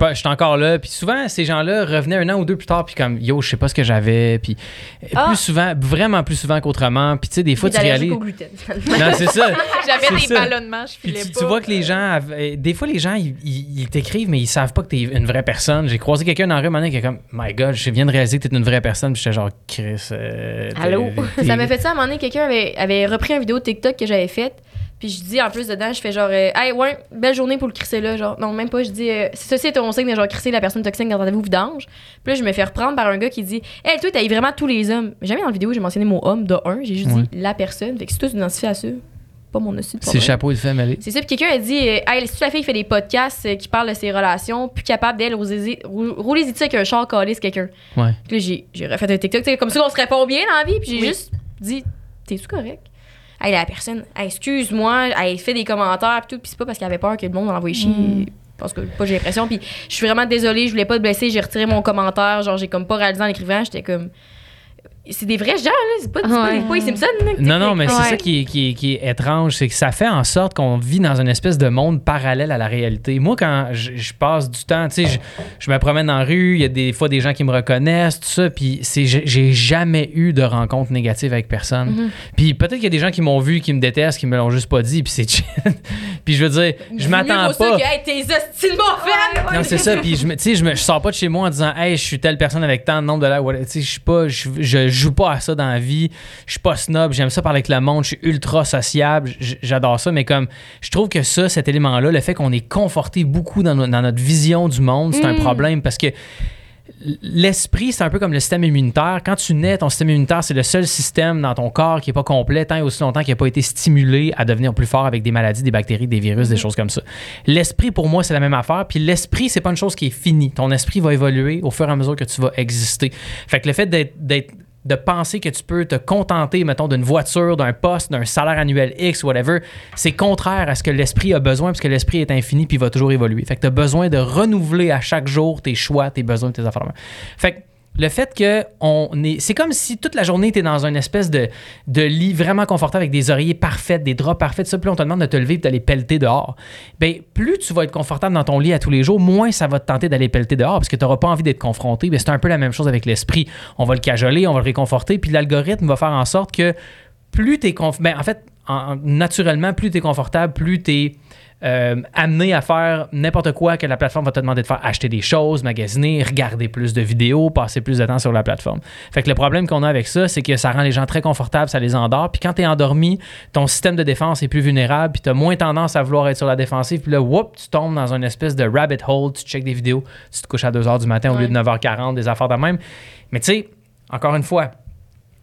je suis encore là. Puis souvent, ces gens-là revenaient un an ou deux plus tard, puis comme, yo, je sais pas ce que j'avais. Puis Ah. plus souvent, vraiment plus souvent qu'autrement. Puis tu sais, des fois, Puis tu réalises. au gluten. Non, c'est ça. J'avais C'est des ça. ballonnements, je Puis filais tu, pas. tu vois que les gens, avaient- des fois, les gens, ils, ils- ils t'écrivent, mais ils savent pas que t'es une vraie personne. J'ai croisé quelqu'un dans la rue, un moment donné, qui est comme, My God, je viens de réaliser que t'es une vraie personne. Puis j'étais genre, Chris. euh, Allô? t'es- Ça m'a fait ça à un moment donné, quelqu'un avait, avait repris une vidéo de TikTok que j'avais faite. Puis je dis en plus dedans, je fais genre, euh, hey, ouais, belle journée pour le crisser là. Genre, non, même pas, je dis, euh, ceci est ton signe de genre crisser la personne toxique dans ta vous vidange. Puis là, je me fais reprendre par un gars qui dit, hey, toi, t'as vraiment tous les hommes. Mais jamais dans la vidéo, j'ai mentionné mon homme de un, j'ai juste Ouais. dit la personne. Fait que si toi, tu t'identifies à ça, pas mon aussi C'est chapeau de fait mêlé. C'est ça, puis quelqu'un a dit, euh, hey, si la fille fait des podcasts euh, qui parlent de ses relations, plus capable d'elle, rouler rouler avec un char, calisse quelqu'un. Ouais. Puis là, j'ai, refait un TikTok, tu sais, comme ça qu'on se répond bien dans la vie, puis j'ai Oui. juste dit, t'es-tu correct? Hey, la personne, hey, excuse-moi, elle fait des commentaires, puis tout, puis c'est pas parce qu'elle avait peur que le monde l'envoie chier. Mm. Parce que pas j'ai l'impression, puis je suis vraiment désolée, je voulais pas te blesser, j'ai retiré mon commentaire, genre j'ai comme pas réalisé en l'écrivant, j'étais comme. C'est des vrais gens, là, c'est pas, pas, Ouais. des- pas les Simpsons, là, Non, non, mais c'est ça qui est, qui, est, qui est étrange, c'est que ça fait en sorte qu'on vit dans une espèce de monde parallèle à la réalité. Moi, quand je, je passe du temps, tu sais, je, je me promène dans la rue, il y a des fois des gens qui me reconnaissent, tout ça, puis c'est, j'ai jamais eu de rencontre négative avec personne. Mm-hmm. Puis peut-être qu'il y a des gens qui m'ont vu, qui me détestent, qui me l'ont juste pas dit, puis c'est chill. puis je veux dire, je m'attends pas. que, hey, t'es hosties de mon! Non, c'est ça. Puis je me, tu sais, je me, je sors pas de chez moi en disant, hey, je suis telle personne avec tant de nombre de whatever. Tu sais, je suis pas, je, je joue pas à ça dans la vie. Je suis pas snob. J'aime ça parler avec le monde. Je suis ultra sociable. J'adore ça. Mais comme, je trouve que ça, cet élément-là, le fait qu'on est conforté beaucoup dans, no- dans notre vision du monde, c'est un problème parce que l'esprit, c'est un peu comme le système immunitaire. Quand tu nais, ton système immunitaire, c'est le seul système dans ton corps qui n'est pas complet tant et aussi longtemps qu'il n'a pas été stimulé à devenir plus fort avec des maladies, des bactéries, des virus, des choses comme ça. L'esprit, pour moi, c'est la même affaire. Puis l'esprit, c'est pas une chose qui est finie. Ton esprit va évoluer au fur et à mesure que tu vas exister. Fait que le fait d'être- de penser que tu peux te contenter, mettons, d'une voiture, d'un poste, d'un salaire annuel X, whatever, c'est contraire à ce que l'esprit a besoin, parce que l'esprit est infini puis va toujours évoluer. Fait que tu as besoin de renouveler à chaque jour tes choix, tes besoins, tes affaires. Fait que le fait que on est. C'est comme si toute la journée, tu dans une espèce de, de lit vraiment confortable avec des oreillers parfaits, des draps parfaits, ça. Là, on te demande de te lever et d'aller pelleter dehors. Ben, plus tu vas être confortable dans ton lit à tous les jours, moins ça va te tenter d'aller pelleter dehors parce que tu n'auras pas envie d'être confronté. Ben, c'est un peu la même chose avec l'esprit. On va le cajoler, on va le réconforter, puis l'algorithme va faire en sorte que plus tu. Ben, en fait, en- naturellement, plus tu es confortable, plus tu es. Euh, amené à faire n'importe quoi que la plateforme va te demander de faire, acheter des choses, magasiner, regarder plus de vidéos, passer plus de temps sur la plateforme. Fait que le problème qu'on a avec ça, c'est que ça rend les gens très confortables, ça les endort. Puis quand tu es endormi, ton système de défense est plus vulnérable, puis tu as moins tendance à vouloir être sur la défensive. Puis là, whoop, tu tombes dans une espèce de rabbit hole, tu checkes des vidéos, tu te couches à 2 h du matin au lieu de 9h40, des affaires de même. Mais tu sais, encore une fois,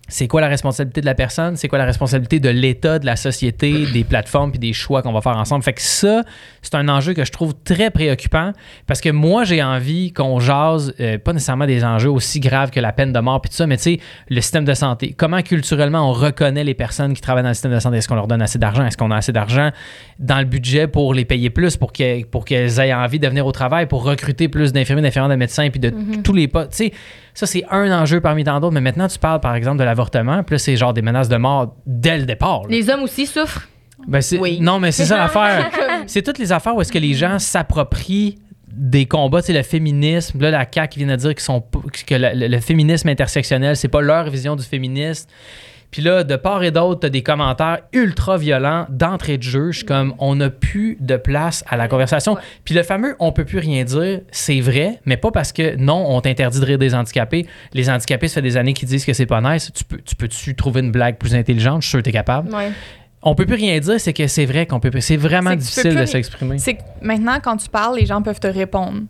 c'est quoi la responsabilité de la personne, c'est quoi la responsabilité de l'État, de la société, des plateformes puis des choix qu'on va faire ensemble? Fait que ça, c'est un enjeu que je trouve très préoccupant parce que moi, j'ai envie qu'on jase, euh, pas nécessairement des enjeux aussi graves que la peine de mort puis tout ça, mais tu sais, le système de santé. Comment culturellement on reconnaît les personnes qui travaillent dans le système de santé? Est-ce qu'on leur donne assez d'argent? Est-ce qu'on a assez d'argent dans le budget pour les payer plus, pour qu'elles pour qu'elles aient envie de venir au travail, pour recruter plus d'infirmiers, d'infirmières, de médecins puis de tous les pas. Tu sais, ça, c'est un enjeu parmi tant d'autres. Mais maintenant, tu parles, par exemple, de l'avortement. Puis là, c'est genre des menaces de mort dès le départ. là. Les hommes aussi souffrent? Ben, c'est- Oui. Non, mais c'est ça l'affaire. c'est toutes les affaires où est-ce que les gens s'approprient des combats, tu sais, le féminisme. Là, la CAQ vient de dire qu'ils sont, que le, le- le féminisme intersectionnel, c'est pas leur vision du féminisme. Puis là, de part et d'autre, t'as des commentaires ultra violents d'entrée de jeu. Je suis comme, on n'a plus de place à la conversation. Ouais. Puis le fameux on peut plus rien dire, c'est vrai, mais pas parce que non, on t'interdit de rire des handicapés. Les handicapés, ça fait des années qu'ils disent que c'est pas nice. Tu peux, tu peux-tu trouver une blague plus intelligente? Je suis sûr que t'es capable. Ouais. On peut plus rien dire, c'est que c'est vrai qu'on peut plus. C'est vraiment difficile de s'exprimer. C'est que maintenant, quand tu parles, les gens peuvent te répondre.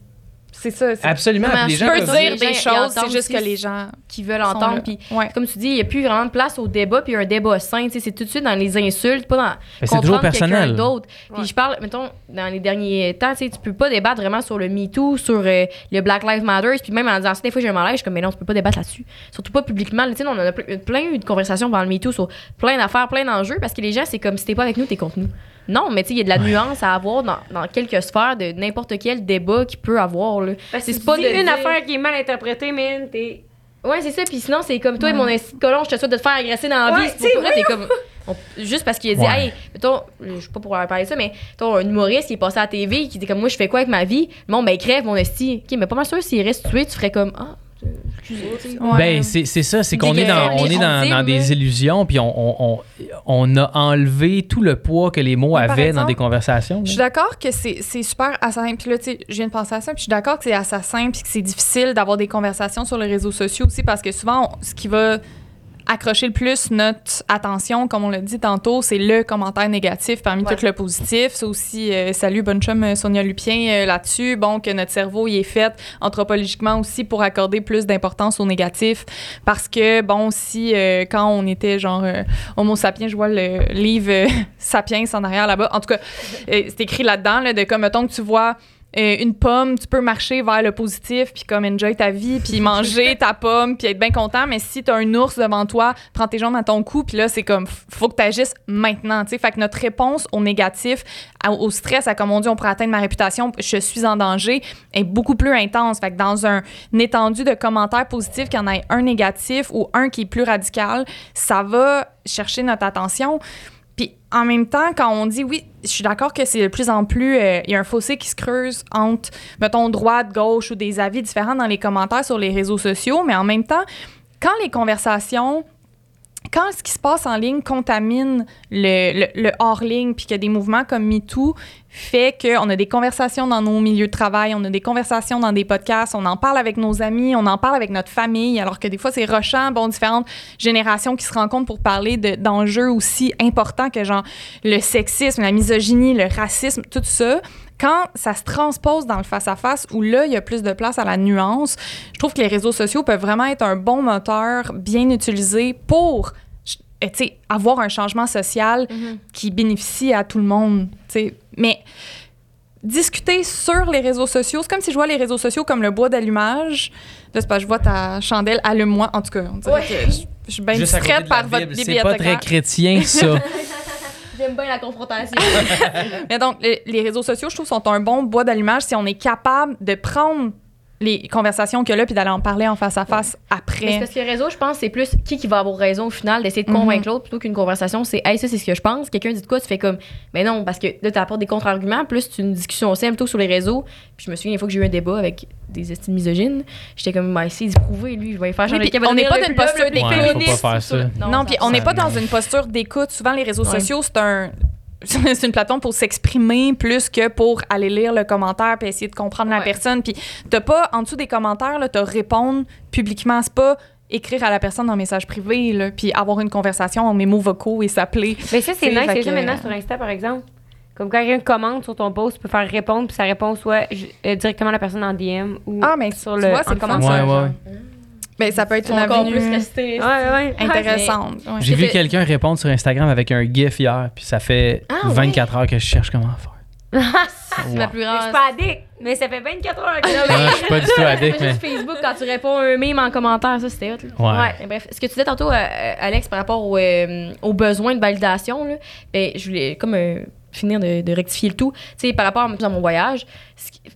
C'est ça. c'est- Absolument. Comment puis les je gens peux dire des choses, c'est juste que les gens Qui veulent entendre. là. Puis Ouais. comme tu dis, il n'y a plus vraiment de place au débat, puis un débat sain. tu sais, C'est tout de suite dans les insultes, pas dans. Mais c'est toujours comprendre quelqu'un personnel. d'autre. Puis je parle, mettons, dans les derniers temps, tu sais, tu peux pas débattre vraiment sur le MeToo, sur euh, le Black Lives Matter, puis même en disant ça, des fois, j'ai un malaise, je suis comme, mais non, tu peux pas débattre là-dessus. Surtout pas publiquement. Tu sais, on en a ple- plein eu de conversations dans le MeToo sur plein d'affaires, plein d'enjeux, parce que les gens, c'est comme si t'es pas avec nous, t'es contre nous. Non, mais tu sais, il y a de la nuance à avoir dans, dans quelques sphères de n'importe quel débat qu'il peut avoir. Là. C'est C'est pas de une dire- affaire qui est mal interprétée, man. T'es. Ouais, c'est ça. Puis sinon, c'est comme toi et mon esti de colon, je te souhaite de te faire agresser dans la Ouais, vie. C'est pour- t'es comme. on- juste parce qu'il a dit, Ouais. hey, mettons, je sais pas pour leur parler de ça, mais mettons, un humoriste qui est passé à la TV, qui dit comme moi, je fais quoi avec ma vie? Bon, ben, crève mon esti. Ok, mais pas mal sûr, s'il reste tué, tu ferais comme, ah. Ouais. Ben, c'est c'est ça, c'est qu'on est dans, on est dans, dans des illusions, puis on, on, on, on a enlevé tout le poids que les mots Mais par avaient dans des conversations. Je suis d'accord que c'est c'est super assassin. Puis là, tu sais, je viens de penser à ça. Puis je suis d'accord que c'est assassin. Puis que c'est difficile d'avoir des conversations sur les réseaux sociaux aussi parce que souvent, on- ce qui va accrocher le plus notre attention, comme on l'a dit tantôt, c'est le commentaire négatif parmi Ouais. tout le positif. C'est aussi, euh, salut, bonne chum euh, Sonia Lupien euh, là-dessus. Bon, que notre cerveau il est fait anthropologiquement aussi pour accorder plus d'importance au négatif. Parce que, bon, si euh, quand on était genre Homo sapiens, je vois le livre Sapiens en arrière là-bas. En tout cas, c'est écrit là-dedans, là, de comme, mettons que tu vois euh, une pomme, tu peux marcher vers le positif, puis comme enjoy ta vie, puis manger ta pomme, puis être bien content. Mais si tu as un ours devant toi, prends tes jambes à ton cou, puis là, c'est comme, faut que tu agisses maintenant. tu sais. Fait que notre réponse au négatif, à- au stress, à comme on dit, on pourrait atteindre ma réputation, je suis en danger, est beaucoup plus intense. Fait que dans un, une étendue de commentaires positifs, qu'il y en ait un négatif ou un qui est plus radical, ça va chercher notre attention. En même temps, quand on dit oui, je suis d'accord que c'est de plus en plus, euh, il y a un fossé qui se creuse entre, mettons, droite, gauche ou des avis différents dans les commentaires sur les réseaux sociaux, mais en même temps, quand les conversations, quand ce qui se passe en ligne contamine le, hors-ligne, puis a des mouvements comme MeToo, fait qu'on a des conversations dans nos milieux de travail, on a des conversations dans des podcasts, on en parle avec nos amis, on en parle avec notre famille, alors que des fois, c'est rochant, bon, différentes générations qui se rencontrent pour parler de- d'enjeux aussi importants que genre le sexisme, la misogynie, le racisme, tout ça. Quand ça se transpose dans le face-à-face, où là, il y a plus de place à la nuance, je trouve que les réseaux sociaux peuvent vraiment être un bon moteur bien utilisé pour sais, avoir un changement social qui bénéficie à tout le monde. tu sais. Mais discuter sur les réseaux sociaux, c'est comme si je vois les réseaux sociaux comme le bois d'allumage. Là, c'est pas, je vois ta chandelle, allume-moi. En tout cas, on dirait que je, je suis bien distraite par votre Bible, C'est pas très chrétien, ça. J'aime bien la confrontation. Mais donc, les, réseaux sociaux, je trouve, sont un bon bois d'allumage si on est capable de prendre les conversations qu'il y a là puis d'aller en parler en face à face après. parce que réseau, je pense, c'est plus qui qui va avoir raison au final, d'essayer de Mhm. convaincre l'autre plutôt qu'une conversation. C'est, hey, ça, c'est ce que je pense. Quelqu'un dit de quoi, tu fais comme, mais non, parce que là, tu apportes des contre-arguments. Plus, c'est une discussion simple plutôt sur les réseaux. Puis je me souviens, une fois que j'ai eu un débat avec des estimes misogynes, j'étais comme, bah, essayez d'y prouver, lui, je vais y faire changer. on n'est pas d'une plus posture Ouais, sur- ça. Non, puis on n'est pas dans une posture d'écoute. Souvent, les réseaux Ouais. sociaux, c'est un. C'est une plateforme pour s'exprimer plus que pour aller lire le commentaire puis essayer de comprendre la personne. Puis t'as pas, en dessous des commentaires, là, t'as répondre publiquement. C'est pas écrire à la personne en message privé, là, puis avoir une conversation en mémo vocaux et s'appeler. Mais ça, c'est nice. C'est ça maintenant sur Insta, par exemple. Comme quand quelqu'un commente sur ton post, tu peux faire répondre, puis sa réponse soit euh, directement à la personne en DM ou Ah, mais sur tu le vois, c'est fun, commentaire. Ouais, ouais. Ben, ça peut être une encore avenue plus restés. Ouais, ouais. intéressante. ouais. J'ai vu quelqu'un répondre sur Instagram avec un GIF hier, puis ça fait Ah, 24 heures que je cherche comment faire. C'est ma plus Je suis pas addict, mais ça fait 24 heures que Non, je suis pas du tout addict, mais. Juste Facebook, quand tu réponds un meme en commentaire, ça, c'était hot. là. Ouais. bref, ce que tu disais tantôt, euh, Alex, par rapport au, euh, aux besoins de validation, là, ben, je voulais comme euh, finir de, de rectifier le tout. Tu sais, par rapport à mon voyage,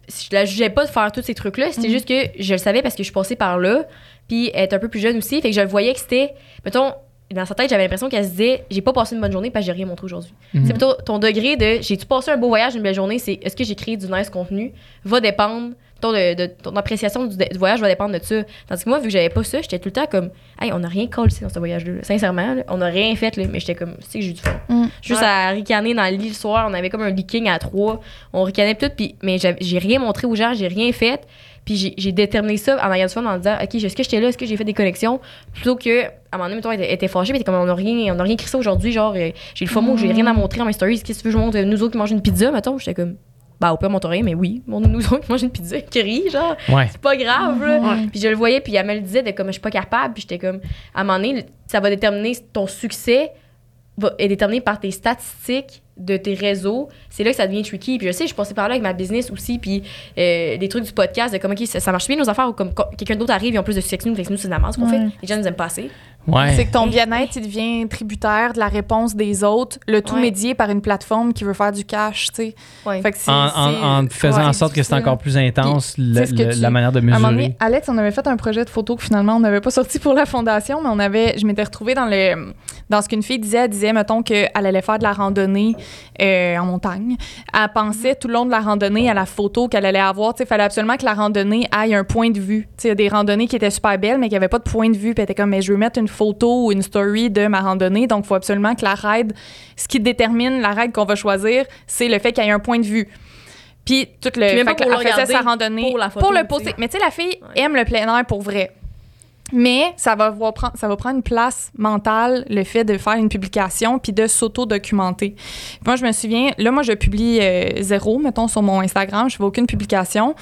je la jugeais pas de faire tous ces trucs-là. C'était juste que je le savais parce que je suis passée par là. Puis elle est un peu plus jeune aussi. Fait que je le voyais que c'était. Mettons, dans sa tête, j'avais l'impression qu'elle se disait j'ai pas passé une bonne journée parce que j'ai rien montré aujourd'hui. Mhm. C'est plutôt ton degré de j'ai-tu passé un beau voyage, une belle journée, c'est est-ce que j'ai créé du nice contenu, va dépendre ton, de, de- ton appréciation du, du voyage va dépendre de ça. Tandis que moi, vu que j'avais pas ça, j'étais tout le temps comme, hey, on n'a rien collé dans ce voyage-là. là. Sincèrement, là, on n'a rien fait, là, mais j'étais comme, c'est que j'ai eu du fun. Mm. Juste Ouais. à ricaner dans le lit le soir, on avait comme un leaking à trois, on ricanait tout, puis, mais j'ai rien montré aux gens, j'ai rien fait. Puis j'ai- déterminé ça en ayant du fun en disant, OK, est-ce que j'étais là, est-ce que j'ai fait des connexions? Plutôt que, à un moment donné, mettons, elle était, elle était fâchée, était comme, on n'a rien, on a rien écrit ça aujourd'hui, genre, euh, j'ai le FOMO, j'ai rien à montrer dans mes stories, qu'est-ce que tu veux que je montre nous autres qui mangent une pizza, mettons? J'étais comme, bah, au pire, montre rien, mais oui, montre nous autres qui mangent une pizza, qui rit, genre, Ouais. c'est pas grave, là. Ouais. Puis je le voyais, puis elle me le disait de comme, je suis pas capable, puis j'étais comme, à un moment donné, ça va déterminer ton succès, va, est déterminé par tes statistiques de tes réseaux, c'est là que ça devient tricky. Puis je sais, je passais par là avec ma business aussi, puis euh, des trucs du podcast, de comme, OK, ça, ça marche bien nos affaires, ou comme co- quelqu'un d'autre arrive, ils ont plus de succès que nous, fait que nous, c'est de la ce qu'on Ouais. fait. Les gens nous aiment pas assez. Ouais. C'est que ton bien-être, il devient tributaire de la réponse des autres, le tout Ouais. médié par une plateforme qui veut faire du cash, tu sais. Ouais. Fait que En, en- c'est- en faisant ouais, en sorte que c'est encore plus intense le- le- tu- la manière de À un moment donné, mesurer. Alex, on avait fait un projet de photo que finalement on n'avait pas sorti pour la fondation, mais on avait, je m'étais retrouvée dans le, dans ce qu'une fille disait. Elle disait, mettons qu'elle allait faire de la randonnée euh, en montagne. Elle pensait tout le long de la randonnée à la photo qu'elle allait avoir. Il fallait absolument que la randonnée aille un point de vue. Il y a des randonnées qui étaient super belles, mais qui n'avaient pas de point de vue. Puis elle était comme, mais je veux mettre une photo ou une story de ma randonnée, donc il faut absolument que la ride, ce qui détermine la ride qu'on va choisir, c'est le fait qu'il y ait un point de vue. Puis tout le Puis même pas pour elle le faisait sa randonnée pour la photo, pour le poster. Mais tu sais, la fille Ouais. aime le plein air pour vrai. Mais ça va, prendre, une place mentale, le fait de faire une publication puis de s'auto-documenter. Moi, je me souviens, là, moi, je publie euh, zéro, mettons, sur mon Instagram. Je fais aucune publication.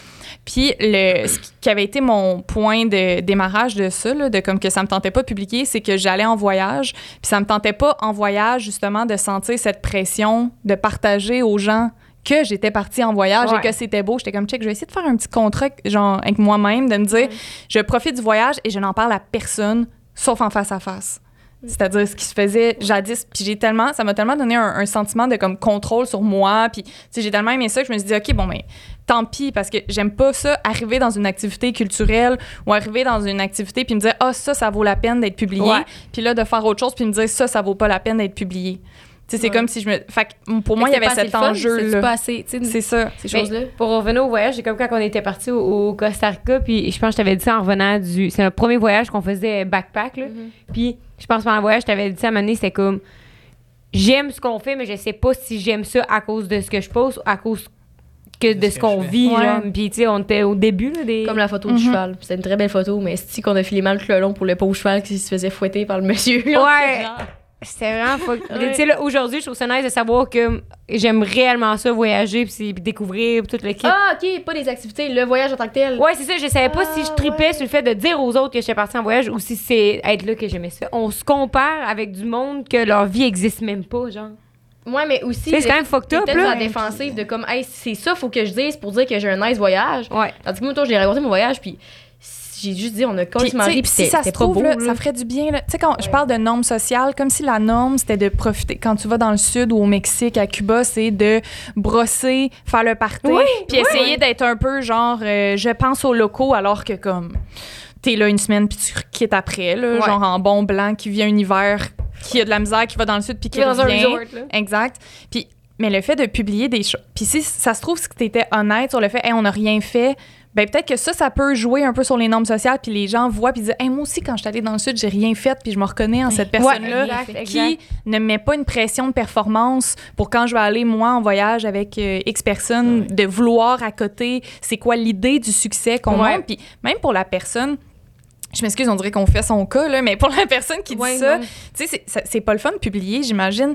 Puis le, ce qui avait été mon point de démarrage de ça, de comme que ça me tentait pas de publier, c'est que j'allais en voyage. Puis ça me tentait pas en voyage, justement, de sentir cette pression de partager aux gens que j'étais partie en voyage Ouais. et que c'était beau. J'étais comme, check, je vais essayer de faire un petit contrat genre, avec moi-même, de me dire, je profite du voyage et je n'en parle à personne, sauf en face à face. C'est-à-dire ce qui se faisait jadis. Puis j'ai tellement, ça m'a tellement donné un, un sentiment de comme contrôle sur moi. Puis j'ai tellement aimé ça que je me suis dit, OK, bon, mais tant pis, parce que j'aime pas ça, arriver dans une activité culturelle ou arriver dans une activité puis me dire, ah, ça, ça vaut la peine d'être publié. Ouais. Puis là, de faire autre chose puis me dire, ça, ça vaut pas la peine d'être publié. Sais, c'est Ouais. comme si je me. Fait que pour moi, il y avait cet le fun, c'est enjeu-là. pas assez, tu sais, C'est ça. ces choses-là. Pour revenir au voyage, c'est comme quand on était parti au, au Costa Rica, puis je pense que je t'avais dit ça en revenant du. C'est notre premier voyage qu'on faisait backpack, là. Puis je pense pendant le voyage, je t'avais dit ça à un moment donné, c'était comme. J'aime ce qu'on fait, mais je sais pas si j'aime ça à cause de ce que je pose ou à cause que de ce qu'on vit, Ouais. genre. Puis, tu sais, on était au début, là, des. Comme la photo du cheval. C'était une très belle photo, mais si qu'on a filé mal le long pour le pauvre cheval qui se faisait fouetter par le monsieur. Ouais. C'était vraiment fuck. Ouais. Tu sais, là, aujourd'hui, je trouve ça nice de savoir que j'aime réellement ça, voyager, puis c'est- découvrir, puis tout le kit. Ah, ok, pas des activités, le voyage en tant que tel. Ouais, c'est ça. Je savais pas si je Ah, tripais ouais. sur le fait de dire aux autres que j'étais partie en voyage ou si c'est être là que j'aimais ça. On se compare avec du monde que leur vie existe même pas, genre. Ouais, mais aussi. C'est quand même fucked up, là. défensive de comme, hey, c'est ça, faut que je dise pour dire que j'ai un nice voyage. Ouais. Tandis que moi, toi, j'ai raconté mon voyage, puis j'ai juste dit, on a sais, ri, puis si ça se trouve, beau. là, là. ça ferait du bien. Tu sais, quand je parle de normes sociales, comme si la norme, c'était de profiter. Quand tu vas dans le sud ou au Mexique, à Cuba, c'est de brosser, faire le party, Oui, puis oui. essayer d'être un peu genre, euh, je pense aux locaux, alors que comme t'es là une semaine, puis tu quittes après, là, Ouais. genre en bon blanc, qui vit un hiver, qui a de la misère, qui va dans le sud, puis qui est dans un revient. resort, là. Exact. Puis, mais le fait de publier des choses. Puis si ça se trouve que tu étais honnête sur le fait, hey, on n'a rien fait, ben peut-être que ça, ça peut jouer un peu sur les normes sociales, puis les gens voient, puis disent, hey, moi aussi, quand je suis allée dans le Sud, j'ai rien fait, puis je me reconnais en cette personne-là. qui exact. ne met pas une pression de performance pour quand je vais aller, moi, en voyage avec euh, X personnes, de vouloir à côté, c'est quoi l'idée du succès qu'on Ouais. montre? Puis même pour la personne, je m'excuse, on dirait qu'on fait son cas, là, mais pour la personne qui dit ça, tu sais, c'est pas le fun de publier, j'imagine.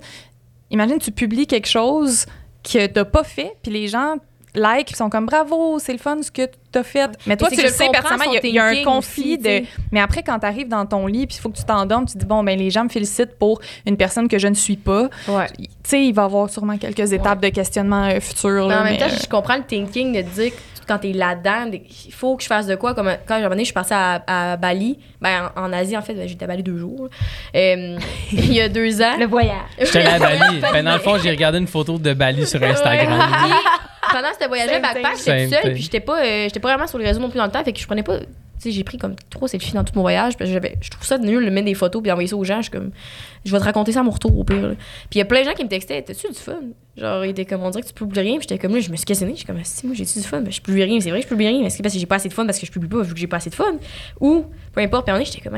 Imagine, tu publies quelque chose que t'as pas fait, puis les gens like, ils sont comme bravo, c'est le fun ce que t'as fait. Mais toi, tu le sais personnellement, il y a- un conflit de. tu. Mais après, quand t'arrives dans ton lit, puis il faut que tu t'endormes, tu dis bon, ben les gens me félicitent pour une personne que je ne suis pas. Ouais. Tu sais, il va y avoir sûrement quelques étapes de questionnement euh, là, en même mais, temps, euh, je comprends le thinking de dire que quand t'es là-dedans, de- il faut que je fasse de quoi. Comme quand un moment donné, je suis partie à, à Bali, ben, en, en Asie, en fait, ben, j'étais à Bali deux jours. Euh, il y a deux ans. Le voyage. J'étais à Bali. Ben, dans le fond, j'ai regardé une photo de Bali sur Instagram. Pendant ce voyage Same backpack, j'étais seule, puis j'étais pas, euh, j'étais pas vraiment sur le réseau non plus dans le temps, fait que je prenais pas j'ai pris comme trois selfies dans tout mon voyage. Parce que je trouve ça nul de mettre des photos puis d'envoyer ça aux gens. Je suis comme, je vais te raconter ça à mon retour au pire. Puis il y a plein de gens qui me textaient, t'as-tu du fun? Genre, ils étaient comme, on dirait que tu publies rien. Puis j'étais comme, là, je me suis questionné. Je suis comme, si, moi, j'ai-tu du fun? Ben, je publie rien. C'est vrai que je publie rien. Mais est-ce que parce que j'ai pas assez de fun parce que je publie pas vu que j'ai pas assez de fun? Ou, peu importe. Puis en j'étais comme,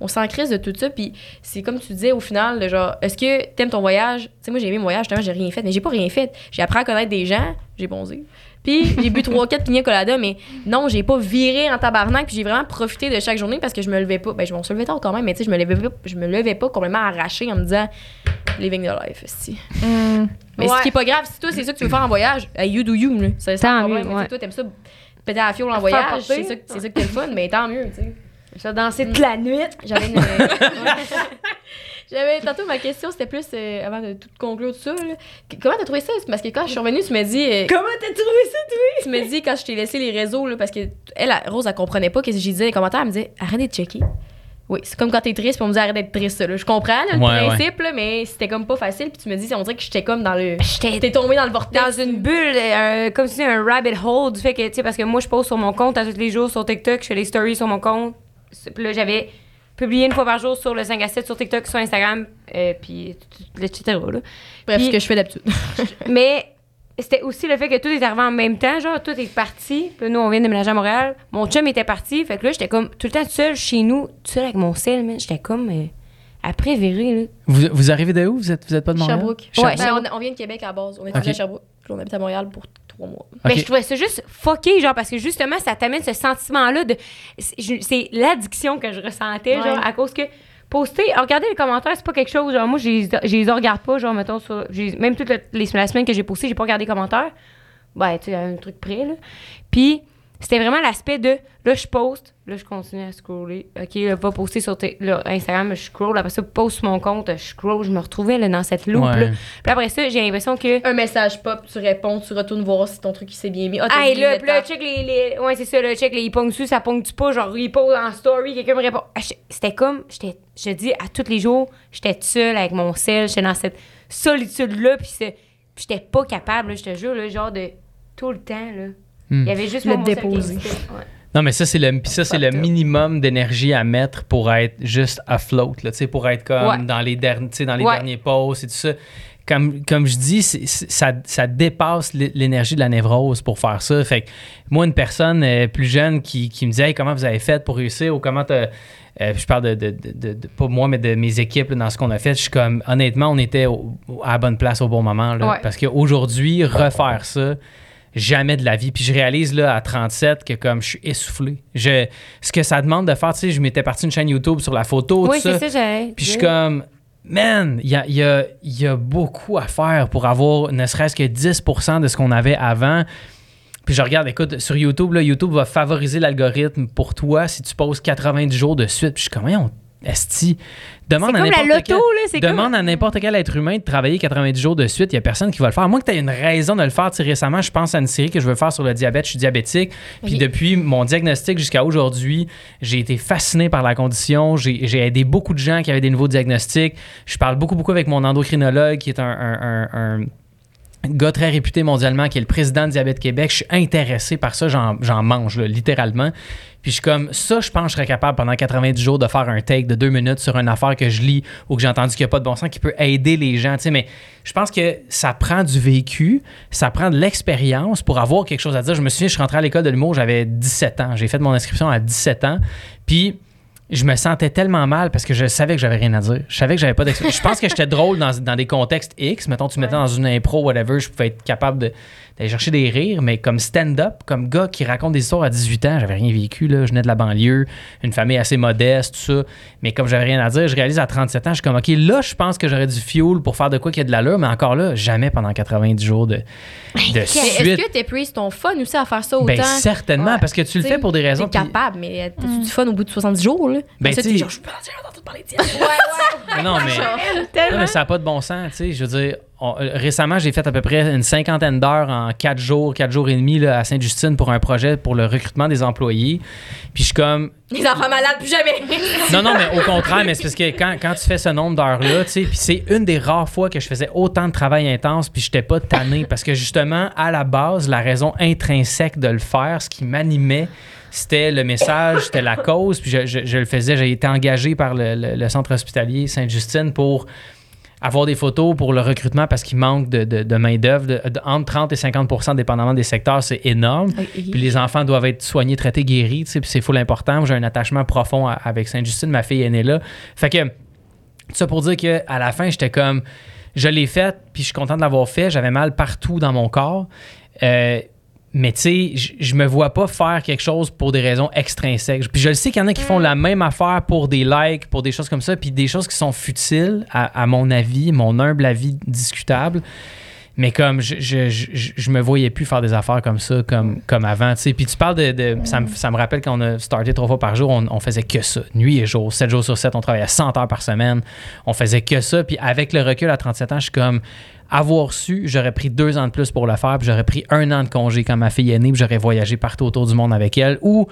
on s'en crise de tout ça. Puis c'est comme tu disais au final, genre, est-ce que t'aimes ton voyage? Tu sais, moi, j'ai aimé mon voyage, justement, j'ai rien fait. Mais j'ai pas rien fait. J'ai appris à connaître des gens, j'ai bonzé. Puis j'ai bu 3-4 pina colada, mais non, j'ai pas viré en tabarnak. Puis j'ai vraiment profité de chaque journée parce que je me levais pas. Ben, je m'en levais tard quand même, mais tu sais, je me levais pas, je me levais pas complètement arraché en me disant, living the life, esti. Hmm. Mais Ouais. ce qui est pas grave, si toi, c'est ça que tu veux faire en voyage, hey, you do you, là. C'est Tant sans problème. si ouais. toi, t'aimes ça, péter à la fiole en voyage, c'est ça, que- c'est ça que t'es le fun, mais tant mieux, tu sais. Je vais danser toute la nuit. J'avais une. J'avais tantôt ma question, c'était plus euh, avant de tout conclure tout ça. là. Comment t'as trouvé ça? Parce que quand je suis revenue, tu m'as dit. euh, Comment t'as trouvé ça, toi? tu m'as dit quand je t'ai laissé les réseaux, là, parce que elle, elle, Rose, elle comprenait pas. Qu'est-ce que j'ai dit dans les commentaires? Elle me disait arrête de checker. Oui, c'est comme quand t'es triste, puis on me dit arrête d'être triste. Là. Je comprends là, le Ouais, principe, là, mais c'était comme pas facile. Puis tu me dis, on dirait que j'étais comme dans le. J'étais T'es tombé dans le vortex. dans une bulle, euh, comme si c'était un rabbit hole du fait que, tu sais, parce que moi, je pose sur mon compte à tous les jours sur TikTok, je fais des stories sur mon compte. Puis là, j'avais publié une fois par jour sur le 5 à 7 sur TikTok, sur Instagram, euh, puis etc. là. Bref, Puis- ce que je fais d'habitude. Mais c'était aussi le fait que tout est arrivé en même temps, genre, tout est parti. Puis nous, on vient de déménager à Montréal. Mon chum était parti, fait que là, j'étais comme tout le temps seule chez nous, tout seul avec mon sel. J'étais comme euh, après viré, là. Vous, vous arrivez de où? Vous êtes, vous êtes pas de Montréal? Sherbrooke. Ouais, Ben, on, on vient de Québec à la base. On est Ok. à Sherbrooke. Puis on habite à Montréal pour trois mois. Mais Ok. je trouvais ça juste fucké, genre, parce que justement, ça t'amène ce sentiment-là de. c'est- l'addiction que je ressentais, Ouais. genre, à cause que. Poster, regarder les commentaires, c'est pas quelque chose. Genre, moi, je les- regarde pas, genre, mettons, sur. Même toutes le- les, la semaine que j'ai posté, j'ai pas regardé les commentaires. Ben, tu sais, un truc près, là. Puis, c'était vraiment l'aspect de. Là, je poste, là, je continue à scroller. OK, là, va poster sur tes- là, Instagram, je scroll. Après ça, poste sur mon compte, je scroll. Je me retrouvais, là, dans cette loupe, Ouais. là. Puis après ça, j'ai l'impression que. Un message pop, tu réponds, tu retournes voir si ton truc il s'est bien mis. Ah, oublié là, là, check les, les. Ouais, c'est ça, là, check les. Il pogne-tu, ça pogne-tu pas? Genre, il pose en story, quelqu'un me répond. Ah, C'était comme. j'étais- Je te dis, à tous les jours, j'étais seule avec mon sel, j'étais dans cette solitude-là, puis j'étais pas capable, je te jure, là, genre de. Tout le temps, là. Hmm. Il y avait juste Le mon mon sel qui déposer. Non, mais ça, c'est le, ça, c'est le minimum d'énergie à mettre pour être juste afloat, là, tu sais, pour être comme Ouais. dans les, derni- tu dans les Ouais. derniers posts et tout ça. Comme, comme je dis, ça, ça dépasse l'é- l'énergie de la névrose pour faire ça. Fait que moi, une personne euh, plus jeune qui, qui me disait Hey, comment vous avez fait pour réussir ou comment t'as- euh, je parle de, de, de- de- de- pas moi, mais de mes équipes là, dans ce qu'on a fait. Je suis comme, honnêtement, on était au- à la bonne place au bon moment. là. Ouais. Parce qu'aujourd'hui, refaire ça, jamais de la vie. Puis je réalise là à 37 que comme je suis essoufflé. Je, ce que ça demande de faire, tu sais, je m'étais parti une chaîne YouTube sur la photo, Oui, tout ça. c'est ça, j'avais. Puis je suis comme, man, il y a, y a- il y a beaucoup à faire pour avoir ne serait-ce que 10% de ce qu'on avait avant. Puis je regarde, écoute, sur YouTube, là, YouTube va favoriser l'algorithme pour toi si tu poses 90 jours de suite. Puis je suis comme, esti, demande à n'importe quel- là. C'est comme. Demande à n'importe quel être humain de travailler 90 jours de suite. Il n'y a personne qui va le faire. À moins que tu aies une raison de le faire. Tu sais, récemment, je pense à une série que je veux faire sur le diabète. Je suis diabétique. Puis depuis mon diagnostic jusqu'à aujourd'hui, j'ai été fasciné par la condition. J'ai j'ai aidé beaucoup de gens qui avaient des nouveaux diagnostics. Je parle beaucoup, beaucoup avec mon endocrinologue, qui est un, un- un- un gars très réputé mondialement, qui est le président de Diabète Québec. Je suis intéressé par ça. J'en mange, littéralement. Puis je suis comme, ça, je pense que je serais capable pendant 90 jours de faire un take de deux minutes sur une affaire que je lis ou que j'ai entendu qu'il n'y a pas de bon sens qui peut aider les gens. Tu sais, mais je pense que ça prend du vécu, ça prend de l'expérience pour avoir quelque chose à dire. Je me souviens, je suis rentré à l'école de l'humour, j'avais 17 ans. J'ai fait mon inscription à 17 ans. Puis je me sentais tellement mal parce que je savais que j'avais rien à dire. Je savais que j'avais pas d'expérience. je pense que j'étais drôle dans, dans des contextes X. Mettons, tu me mettais dans une impro, whatever, je pouvais être capable de- d'aller chercher des rires, mais comme stand-up, comme gars qui raconte des histoires à 18 ans, j'avais rien vécu, là. Je venais de la banlieue, une famille assez modeste, tout ça. Mais comme j'avais rien à dire, je réalise à 37 ans, je suis comme, OK, là, je pense que j'aurais du fuel pour faire de quoi qu'il y a de l'allure, mais encore là, jamais pendant 90 jours de, de Est-ce suite. que t'es pris ton fun aussi à faire ça autant? Ben, certainement, Ouais. parce que tu le fais pour des raisons. T'es capable, mais t'as-tu du fun au bout de 70 jours, là? Ben, ça, tu t'es sais- genre, je peux en dire, j'entends parler de diabète. Non, mais. Non, mais ça n'a pas de bon sens, tu sais. Je veux dire, on- euh, récemment, j'ai fait à peu près une cinquantaine d'heures en quatre jours, quatre jours et demi là, à Sainte-Justine pour un projet pour le recrutement des employés. Puis je suis comme. Les enfants malades, plus jamais. Non, non, mais au contraire, mais c'est parce que quand, quand tu fais ce nombre d'heures-là, tu sais, puis c'est une des rares fois que je faisais autant de travail intense, puis j'étais pas tanné. Parce que justement, à la base, la raison intrinsèque de le faire, ce qui m'animait, c'était le message, c'était la cause. Puis je, je- je le faisais. J'ai été engagé par le, le- le centre hospitalier Sainte-Justine pour avoir des photos pour le recrutement parce qu'il manque de, de- de main-d'œuvre. Entre 30 et 50% dépendamment des secteurs, c'est énorme. Puis les enfants doivent être soignés, traités, guéris. tu sais, Puis c'est full important. J'ai un attachement profond à- avec Sainte-Justine. Ma fille est née là. Fait que, ça pour dire qu'à la fin, j'étais comme. Je l'ai fait, puis je suis content de l'avoir fait. J'avais mal partout dans mon corps. Euh, mais tu sais, je- me vois pas faire quelque chose pour des raisons extrinsèques. Puis je le sais qu'il y en a qui font la même affaire pour des likes, pour des choses comme ça, puis des choses qui sont futiles, à, à mon avis, mon humble avis discutable. Mais comme je, je, je, je me voyais plus faire des affaires comme ça, comme, comme avant. tu sais. Puis tu parles de. de- ça, me, ça me rappelle quand on a starté trois fois par jour, on, on faisait que ça. Nuit et jour, 7 jours sur 7, on travaillait 100 heures par semaine. On faisait que ça. Puis avec le recul à 37 ans, je suis comme. Avoir su, j'aurais pris deux ans de plus pour le faire, puis j'aurais pris un an de congé quand ma fille est née, puis j'aurais voyagé partout autour du monde avec elle. Ou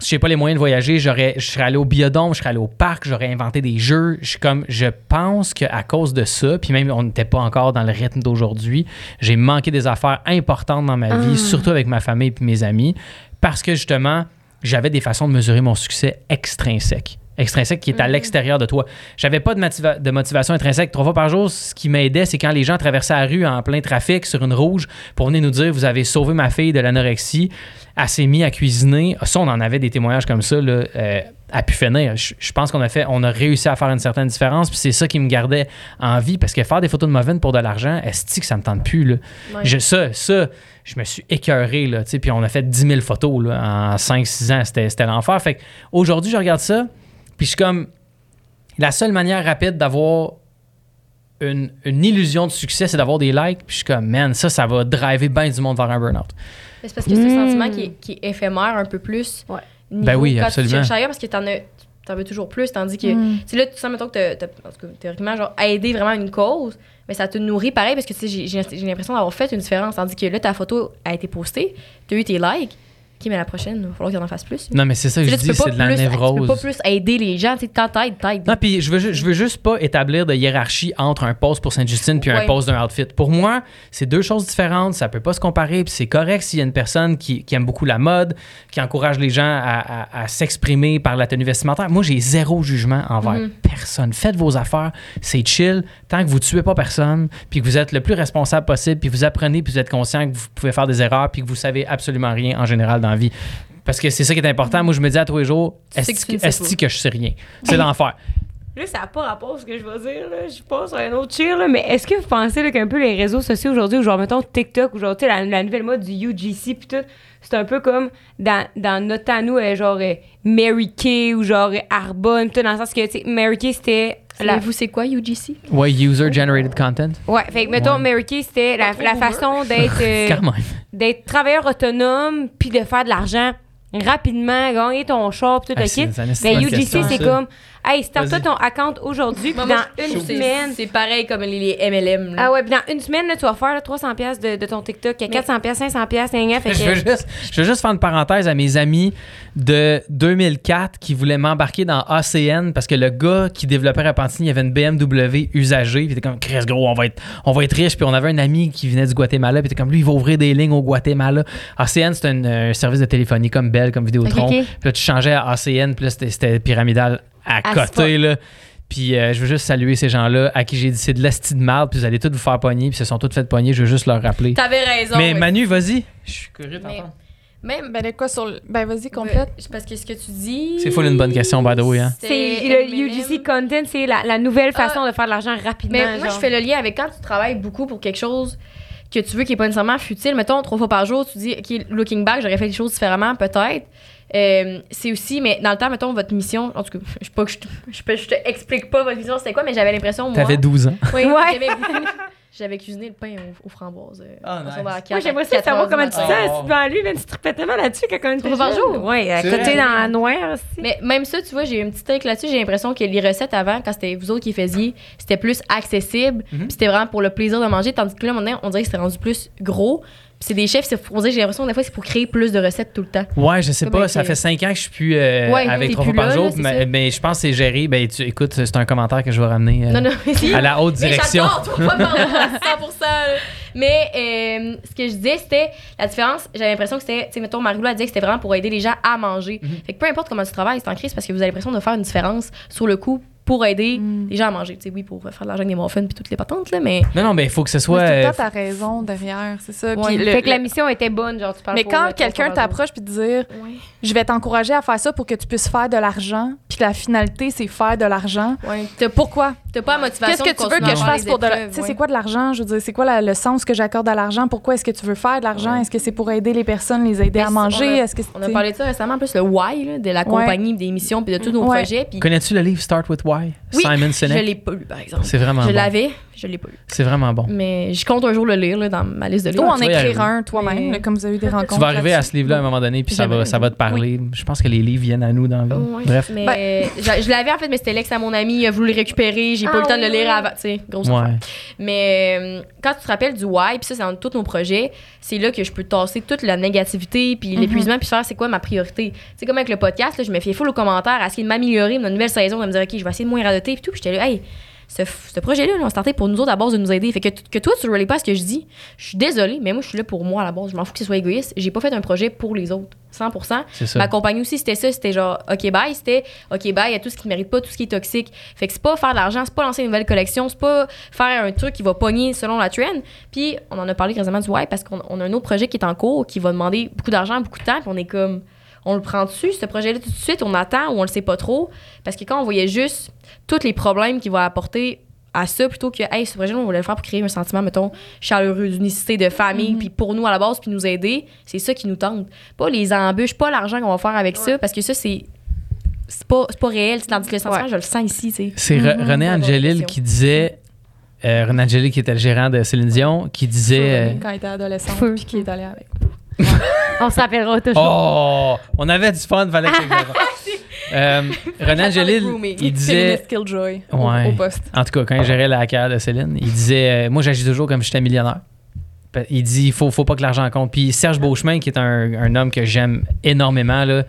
si j'ai pas les moyens de voyager, j'aurais, je serais allé au biodôme, je serais allé au parc, j'aurais inventé des jeux. Je, comme, je pense qu'à cause de ça, puis même on n'était pas encore dans le rythme d'aujourd'hui, j'ai manqué des affaires importantes dans ma vie, surtout avec ma famille et mes amis, parce que justement, j'avais des façons de mesurer mon succès extrinsèque. Extrinsèque qui est à l'extérieur de toi. J'avais pas de, motiva- de motivation intrinsèque. Trois fois par jour, ce qui m'aidait, c'est quand les gens traversaient la rue en plein trafic sur une rouge pour venir nous dire Vous avez sauvé ma fille de l'anorexie. Elle s'est mise à cuisiner. Ça, on en avait des témoignages comme ça, là, euh, à pu finir. Je, je pense qu'on a fait, on a réussi à faire une certaine différence. Puis c'est ça qui me gardait en vie. Parce que faire des photos de Movin pour de l'argent, est-ce que ça me tente plus? Là? Ouais. Je, ça, ça, je me suis écœuré. Là, tu sais, puis on a fait 10 000 photos là, en 5-6 ans. C'était, c'était l'enfer. Fait aujourd'hui, je regarde ça. Puis je suis comme. La seule manière rapide d'avoir une, une illusion de succès, c'est d'avoir des likes. Puis je suis comme, man, ça, ça va driver bien du monde vers un burn-out. Mais C'est parce que c'est un Mm. sentiment qui est, qui est éphémère un peu plus. Ouais. Ben oui, quand absolument. Tu cherches ailleurs parce que t'en as. T'en veux toujours plus, tandis que. Mm. Tu sais, là, tu sens, mettons, que t'as, t'as- en tout cas, théoriquement, genre, aidé vraiment une cause, mais ça te nourrit pareil parce que, tu sais, j'ai, j'ai, j'ai l'impression d'avoir fait une différence. Tandis que là, ta photo a été postée, t'as eu tes likes. OK, mais la prochaine, il va falloir qu'il en fasse plus. Non, mais c'est ça que je dis, c'est de la plus- Tu peux névrose. pas plus aider les gens. Tu sais, t'aides, t'aides. Non, puis je veux, je veux juste pas établir de hiérarchie entre un poste pour Sainte-Justine puis un poste d'un outfit. Pour moi, c'est deux choses différentes. Ça peut pas se comparer. Puis c'est correct s'il y a une personne qui, aime beaucoup la mode, qui encourage les gens à s'exprimer par la tenue vestimentaire. Moi, j'ai zéro jugement envers Mhm. personne. Faites vos affaires. C'est chill. Tant que vous tuez pas personne, puis que vous êtes le plus responsable possible, puis vous apprenez, puis vous êtes conscient que vous pouvez faire des erreurs, puis que vous savez absolument rien en général dans la vie. Parce que c'est ça qui est important. Moi, je me dis à tous les jours, est-ce que, est-ce que je sais rien? C'est l'enfer. Là, ça n'a pas rapport à ce que je vais dire, là. Je passe sur un autre cheer, là. Mais est-ce que vous pensez qu'un peu les réseaux sociaux aujourd'hui, ou genre, mettons, TikTok, ou genre, tu sais, la, la nouvelle mode du UGC, puis tout, c'est un peu comme dans, dans notre temps, nous, euh, genre, euh, Mary Kay, ou genre, euh, Arbonne, tout, dans le sens que, tu sais, Mary Kay, c'était. La... Vous, c'est quoi, UGC? Ouais, user-generated content. Ouais, fait que, mettons, Ouais. Mary Kay, c'était la, façon d'être. euh, d'être travailleur autonome puis de faire de l'argent rapidement, gagner ton puis tout Ah, le kit. Ben, bonne UGC, c'est ça. comme, hey, start-toi ton account aujourd'hui, puis dans une semaine. C'est pareil comme les, les MLM. là. Ah ouais, puis dans une semaine, là, tu vas faire là, 300$ piastres de, de ton TikTok, il y a 400$, piastres, 500$, piastres, gna, gna, fait Je veux, que. juste, je veux juste faire une parenthèse à mes amis de 2004 qui voulaient m'embarquer dans ACN parce que le gars qui développait Repentigny il avait une BMW usagée. Puis il était comme, Chris, gros, on va, être, on va être riche. Puis on avait un ami qui venait du Guatemala. Puis il était comme, lui, il va ouvrir des lignes au Guatemala. ACN, c'est un, euh, service de téléphonie comme Bell, comme Vidéotron. Puis là, tu changeais à ACN. Puis là, c'était- c'était pyramidal à À côté. Là. Puis euh, je veux juste saluer ces gens-là à qui j'ai dit c'est de l'asti de marde, puis vous allez tous vous faire pogner, puis ils se sont tous fait pogner. Je veux juste leur rappeler. T'avais raison. Mais. Manu, vas-y. Je suis curieux de Mais- t'entendre. Même. Ben, de quoi sur le. Ben, vas-y, complète. Euh, Parce que ce que tu dis. C'est full une bonne question, by the way, hein. C'est le. UGC content, c'est la, la nouvelle Ah. façon de faire de l'argent rapidement. Mais moi, genre. je fais le lien avec quand tu travailles beaucoup pour quelque chose que tu veux qui est pas nécessairement futile. Mettons, trois fois par jour, tu dis, OK, looking back, j'aurais fait les choses différemment, peut-être. Euh, c'est aussi, mais dans le temps, mettons, votre mission, en tout cas, je sais pas que je te, je peux- je te explique pas votre mission, c'était quoi, mais j'avais l'impression. T'avais 12 ans. Oui, Ouais. J'avais cuisiné le pain aux, aux framboises. euh, Ah, au nice. Moi, j'aimerais quatre savoir comment tu sens assis devant lui, même si tu te tellement là-dessus quand on était Trois fois par jeune. jour. Ouais, à C'est côté dans la noire aussi. Mais même ça, tu vois, j'ai eu une petite take là-dessus. J'ai l'impression que les recettes avant, quand c'était vous autres qui faisiez, c'était plus accessible. Puis c'était vraiment pour le plaisir de manger. Tandis que là, maintenant, on dirait que c'était rendu plus gros. C'est des chefs, c'est- on dirait, j'ai l'impression que des fois, c'est pour créer plus de recettes tout le temps. Ouais, je sais Comme pas. Ça fait 5 ans que je suis plus euh, Ouais, avec trois fois par jour. mais, mais je pense que c'est géré. Ben, tu, écoute, c'est un commentaire que je vais ramener euh, Non, non, mais si. à la haute Mais direction. fois par jour. Mais euh, ce que je disais, c'était la différence. J'avais l'impression que c'était, tu sais, mettons, Marie-Lou a dit que c'était vraiment pour aider les gens à manger. Fait que peu importe comment tu travailles, c'est en crise parce que vous avez l'impression de faire une différence sur le coup pour aider les gens à manger. Tu sais, oui, pour faire de l'argent avec des muffins puis toutes les patentes, là, mais. Non, non, mais il faut que ce soit. Euh, temps, t'as raison derrière, c'est ça. Ouais. Puis le- fait que la mission était bonne, genre, tu parles mais pour, quand quelqu'un t'approche puis te dire je vais t'encourager à faire ça pour que tu puisses faire de l'argent, puis que la finalité c'est faire de l'argent. Ouais. T'as- Pourquoi? T'as pas la motivation Qu'est-ce que tu veux que je fasse pour de la... épreuves, Tu sais, ouais. c'est quoi de l'argent? Je veux dire, c'est quoi la- le sens que j'accorde à l'argent? Pourquoi est-ce que tu veux faire de l'argent? Est-ce que c'est pour aider les personnes, les aider Mais à manger? on a- Est-ce que On a parlé de ça récemment, en plus, le why là, de la compagnie, des missions, puis de tous nos projets. Connais-tu le livre Start with Why? Oui, Simon je Sinek? l'ai pas lu, par exemple. C'est vraiment Je bon. l'avais, je l'ai pas lu. C'est vraiment bon. Mais je compte un jour le lire là, dans ma liste de livres. Ou en tu vas y écrire arriver. un toi-même, Mais- comme vous avez eu des rencontres. Tu vas arriver à ce livre-là à un moment donné, puis ça va, ça va te parler. Je pense que les livres viennent à nous dans la vie. Ouais. Bref. Mais Ben- je, je l'avais en fait, mais c'était l'ex à mon ami, il a voulu le récupérer, j'ai pas eu le Ah temps de le oui, lire oui. avant, tu sais, grosse. Ouais. Mais euh, quand tu te rappelles du why, puis ça, c'est dans tous nos projets, c'est là que je peux tasser toute la négativité, puis Mhm. l'épuisement, puis faire c'est quoi ma priorité? Tu sais, comme avec le podcast, là, je me fiais full aux commentaires, à essayer de m'améliorer dans une nouvelle saison, de me dire, OK, je vais essayer de moins radoter, puis tout. Puis j'étais là, hey, ce, ce projet-là, là, on startait pour nous autres à base de nous aider. Fait que, que toi, tu ne relais pas à ce que je dis, je suis désolée, mais moi, je suis là pour moi à la base. Je m'en fous que ce soit égoïste. J'ai pas fait un projet pour les autres, 100 C'est ça. Ma compagnie aussi, c'était ça. C'était genre, OK, bye. C'était, OK, bye, il y a tout ce qui ne mérite pas, tout ce qui est toxique. Fait que c'est pas faire de l'argent, c'est pas lancer une nouvelle collection, c'est pas faire un truc qui va pogner selon la trend. Puis, on en a parlé récemment du why parce qu'on on a un autre projet qui est en cours qui va demander beaucoup d'argent, beaucoup de temps. Puis, on est comme, on le prend dessus, ce projet-là, tout de suite, on attend ou on le sait pas trop? Parce que quand on voyait juste tous les problèmes qu'il va apporter à ça plutôt que hey ce projet là on voulait le faire pour créer un sentiment mettons chaleureux d'unicité de famille puis pour nous à la base puis nous aider c'est ça qui nous tente pas les embûches pas l'argent qu'on va faire avec ça parce que ça c'est c'est pas, c'est pas réel tandis que le sentiment Ouais. je le sens ici C'est Re- René Angelil qui disait. euh, René Angelil, qui était le gérant de Céline Dion, qui disait. euh, Quand il était adolescent, puis qui est allé avec. On se rappellera toujours. Oh! On avait du fun, fallait que euh, René Angelil, il disait. Killjoy au, Ouais. au poste. En tout cas, quand il gérait la carrière de Céline, il disait euh, Moi, j'agis toujours comme si j'étais millionnaire. Il dit Il faut, faut pas que l'argent compte. Puis Serge Beauchemin, qui est un, un homme que j'aime énormément, là,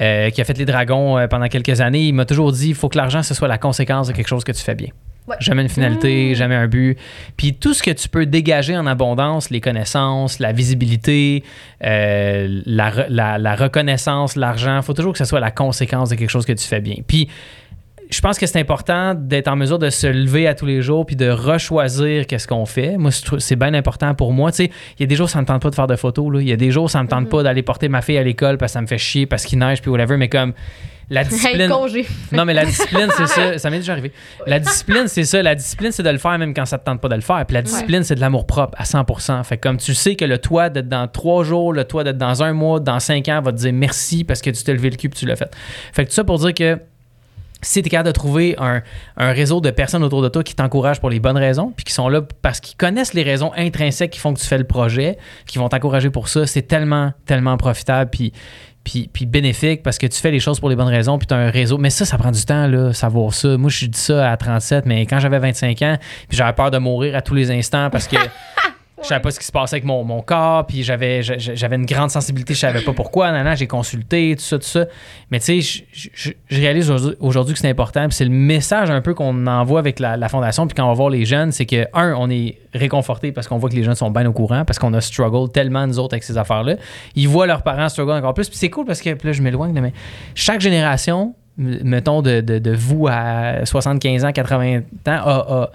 euh, qui a fait les dragons euh, pendant quelques années, il m'a toujours dit Il faut que l'argent, ce soit la conséquence de quelque chose que tu fais bien. Ouais. Jamais une finalité, jamais un but. Puis tout ce que tu peux dégager en abondance, les connaissances, la visibilité, euh, la, re- la- la reconnaissance, l'argent, il faut toujours que ce soit la conséquence de quelque chose que tu fais bien. Puis je pense que c'est important d'être en mesure de se lever à tous les jours puis de rechoisir qu'est-ce qu'on fait. Moi, c'est bien important pour moi. Tu sais, il y a des jours, ça me tente pas de faire de photos. là. Il y a des jours, ça me tente pas d'aller porter ma fille à l'école parce que ça me fait chier, parce qu'il neige, puis whatever. Mais comme la discipline. congé Non, mais la discipline, c'est ça. Ça m'est déjà arrivé. La discipline, c'est ça. La discipline, c'est de le faire même quand ça te tente pas de le faire. Puis la discipline, c'est de l'amour propre à 100% Fait que comme tu sais que le toit d'être dans trois jours, le toit d'être dans un mois, dans cinq ans, va te dire merci parce que tu t'es levé le cul et tu l'as fait. Fait que tout ça pour dire que si tu es capable de trouver un, un réseau de personnes autour de toi qui t'encouragent pour les bonnes raisons, puis qui sont là parce qu'ils connaissent les raisons intrinsèques qui font que tu fais le projet, qui vont t'encourager pour ça, c'est tellement, tellement profitable. Puis puis, puis bénéfique parce que tu fais les choses pour les bonnes raisons, puis tu as un réseau. Mais ça, ça prend du temps, là, savoir ça. Moi, je dis ça à 37, mais quand j'avais 25 ans, puis j'avais peur de mourir à tous les instants parce que je savais pas ce qui se passait avec mon, mon corps, puis j'avais, j'a- j'avais une grande sensibilité, je savais pas pourquoi. Nan, nan, j'ai consulté, tout ça, tout ça. Mais tu sais, je- réalise aujourd'hui- que c'est important, puis c'est le message un peu qu'on envoie avec la, la fondation, puis quand on va voir les jeunes, c'est que, un, on est réconforté parce qu'on voit que les jeunes sont bien au courant, parce qu'on a struggle tellement, nous autres, avec ces affaires-là. Ils voient leurs parents struggle encore plus, puis c'est cool parce que, là, je m'éloigne, mais chaque génération, mettons de, de- de vous à 75 ans, 80 ans, a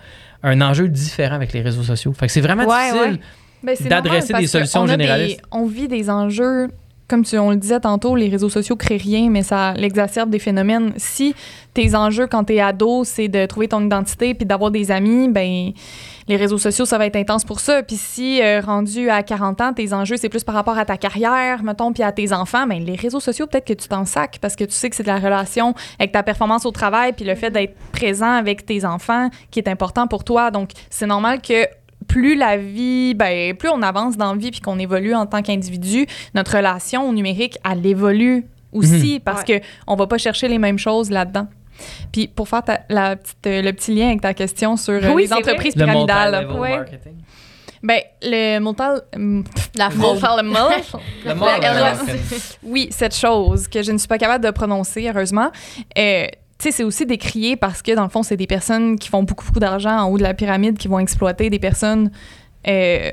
un enjeu différent avec les réseaux sociaux. Fait que c'est vraiment Ouais, difficile. ouais. Ben, d'adresser des solutions on généralistes. des- on vit des enjeux, comme tu, on le disait tantôt, les réseaux sociaux créent rien, mais ça l'exacerbe des phénomènes. Si tes enjeux quand t'es ado, c'est de trouver ton identité puis d'avoir des amis, ben les réseaux sociaux, ça va être intense pour ça. Puis si, euh, rendu à 40 ans, tes enjeux, c'est plus par rapport à ta carrière, mettons, puis à tes enfants, ben les réseaux sociaux, peut-être que tu t'en sacs parce que tu sais que c'est de la relation avec ta performance au travail puis le fait d'être présent avec tes enfants qui est important pour toi. Donc, c'est normal que plus la vie, ben, plus on avance dans la vie puis qu'on évolue en tant qu'individu, notre relation au numérique, elle évolue aussi parce que on va pas chercher les mêmes choses là-dedans. Puis pour faire ta- la petite, le petit lien avec ta question sur euh, Oui, les c'est entreprises Le pyramidales. multi-level Ouais. marketing. Ben, le multi- hum, la multi- Le oui, cette chose que je ne suis pas capable de prononcer, heureusement. Euh, sais, c'est aussi décrié parce que, dans le fond, c'est des personnes qui font beaucoup, beaucoup d'argent en haut de la pyramide qui vont exploiter des personnes euh,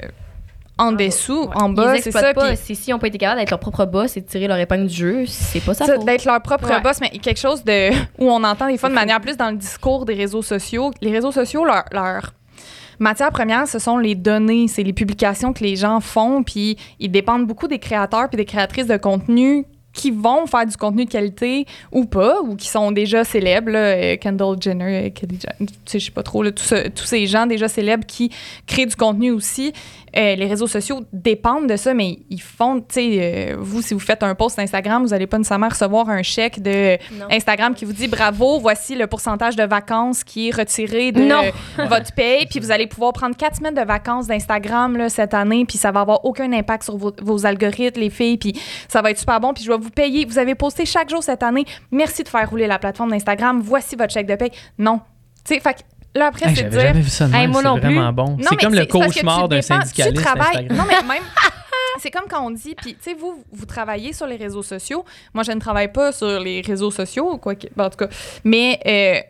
en dessous, en Ils bas, les c'est ça. pas. C'est si on peut être capable d'être leur propre boss et de tirer leur épingle du jeu, c'est pas ça. Ça, d'être leur propre Ouais. boss, mais quelque chose de où on entend des fois de manière plus dans le discours des réseaux sociaux. Les réseaux sociaux, leur, leur matière première, ce sont les données, c'est les publications que les gens font, puis ils dépendent beaucoup des créateurs puis des créatrices de contenu qui vont faire du contenu de qualité ou pas, ou qui sont déjà célèbres, euh, Kendall Jenner, euh, Kylie Jenner, je sais pas trop, tous ces gens déjà célèbres qui créent du contenu aussi. Euh, les réseaux sociaux dépendent de ça, mais ils font, tu sais, euh, vous, si vous faites un post Instagram, vous n'allez pas nécessairement recevoir un chèque de Non. Instagram qui vous dit bravo, voici le pourcentage de vacances qui est retiré de Non. votre paye, puis vous allez pouvoir prendre quatre semaines de vacances d'Instagram cette année, puis ça va avoir aucun impact sur vos, vos algorithmes, les filles, puis ça va être super bon, puis je vais vous payer. Vous avez posté chaque jour cette année. Merci de faire rouler la plateforme d'Instagram. Voici votre chèque de paye. Non. Tu sais, là, après, Hey, c'est dire. jamais vu ça de Hey, moi c'est non plus. bon. C'est comme le cauchemar d'un syndicaliste Tu travailles. Instagram. Non, mais même. C'est comme quand on dit, puis tu sais, vous, vous travaillez sur les réseaux sociaux. Moi, je ne travaille pas sur les réseaux sociaux, quoi que- ben, en tout cas. Mais euh,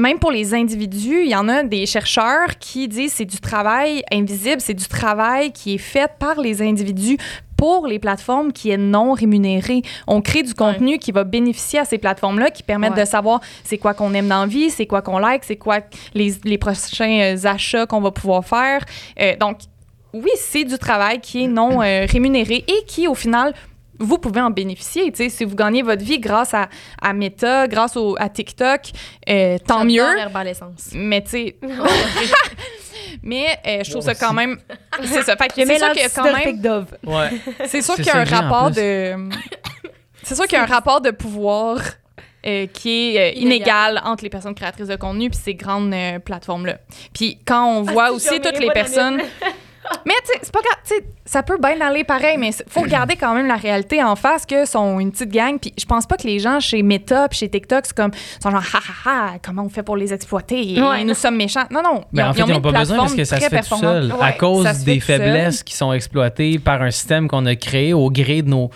même pour les individus, il y en a des chercheurs qui disent c'est du travail invisible, c'est du travail qui est fait par les individus pour les plateformes qui est non rémunéré. On crée du contenu qui va bénéficier à ces plateformes-là, qui permettent Ouais. de savoir c'est quoi qu'on aime dans la vie, c'est quoi qu'on like, c'est quoi les, les prochains euh, achats qu'on va pouvoir faire. Euh, donc, oui, c'est du travail qui est non euh, rémunéré et qui, au final, vous pouvez en bénéficier. Tu sais, si vous gagnez votre vie grâce à, à Meta, grâce au, à TikTok, euh, tant mieux. Mais tu sais. mais euh, je trouve Moi ça quand même. C'est ça. Fait que c'est sûr qu'il y a quand même. Dove. Ouais. C'est sûr qu'il y a un rapport de. C'est sûr qu'il y a un rapport de pouvoir euh, qui est euh, Inégal. entre les personnes créatrices de contenu puis ces grandes euh, plateformes-là. Puis quand on Ah, voit si, aussi toutes les personnes. Mais tu sais, c'est pas grave. Tu sais, ça peut bien aller pareil, mais faut garder quand même la réalité en face que sont une petite gang. Puis je pense pas que les gens chez Meta puis chez TikTok, c'est comme, sont genre, ha ha ha, comment on fait pour les exploiter? Ouais. Nous sommes méchants. Non, non. Mais Ben, en fait, ils n'ont pas besoin parce que ça se fait tout seul. à cause des seul. faiblesses qui sont exploitées par un système qu'on a créé au gré de nos,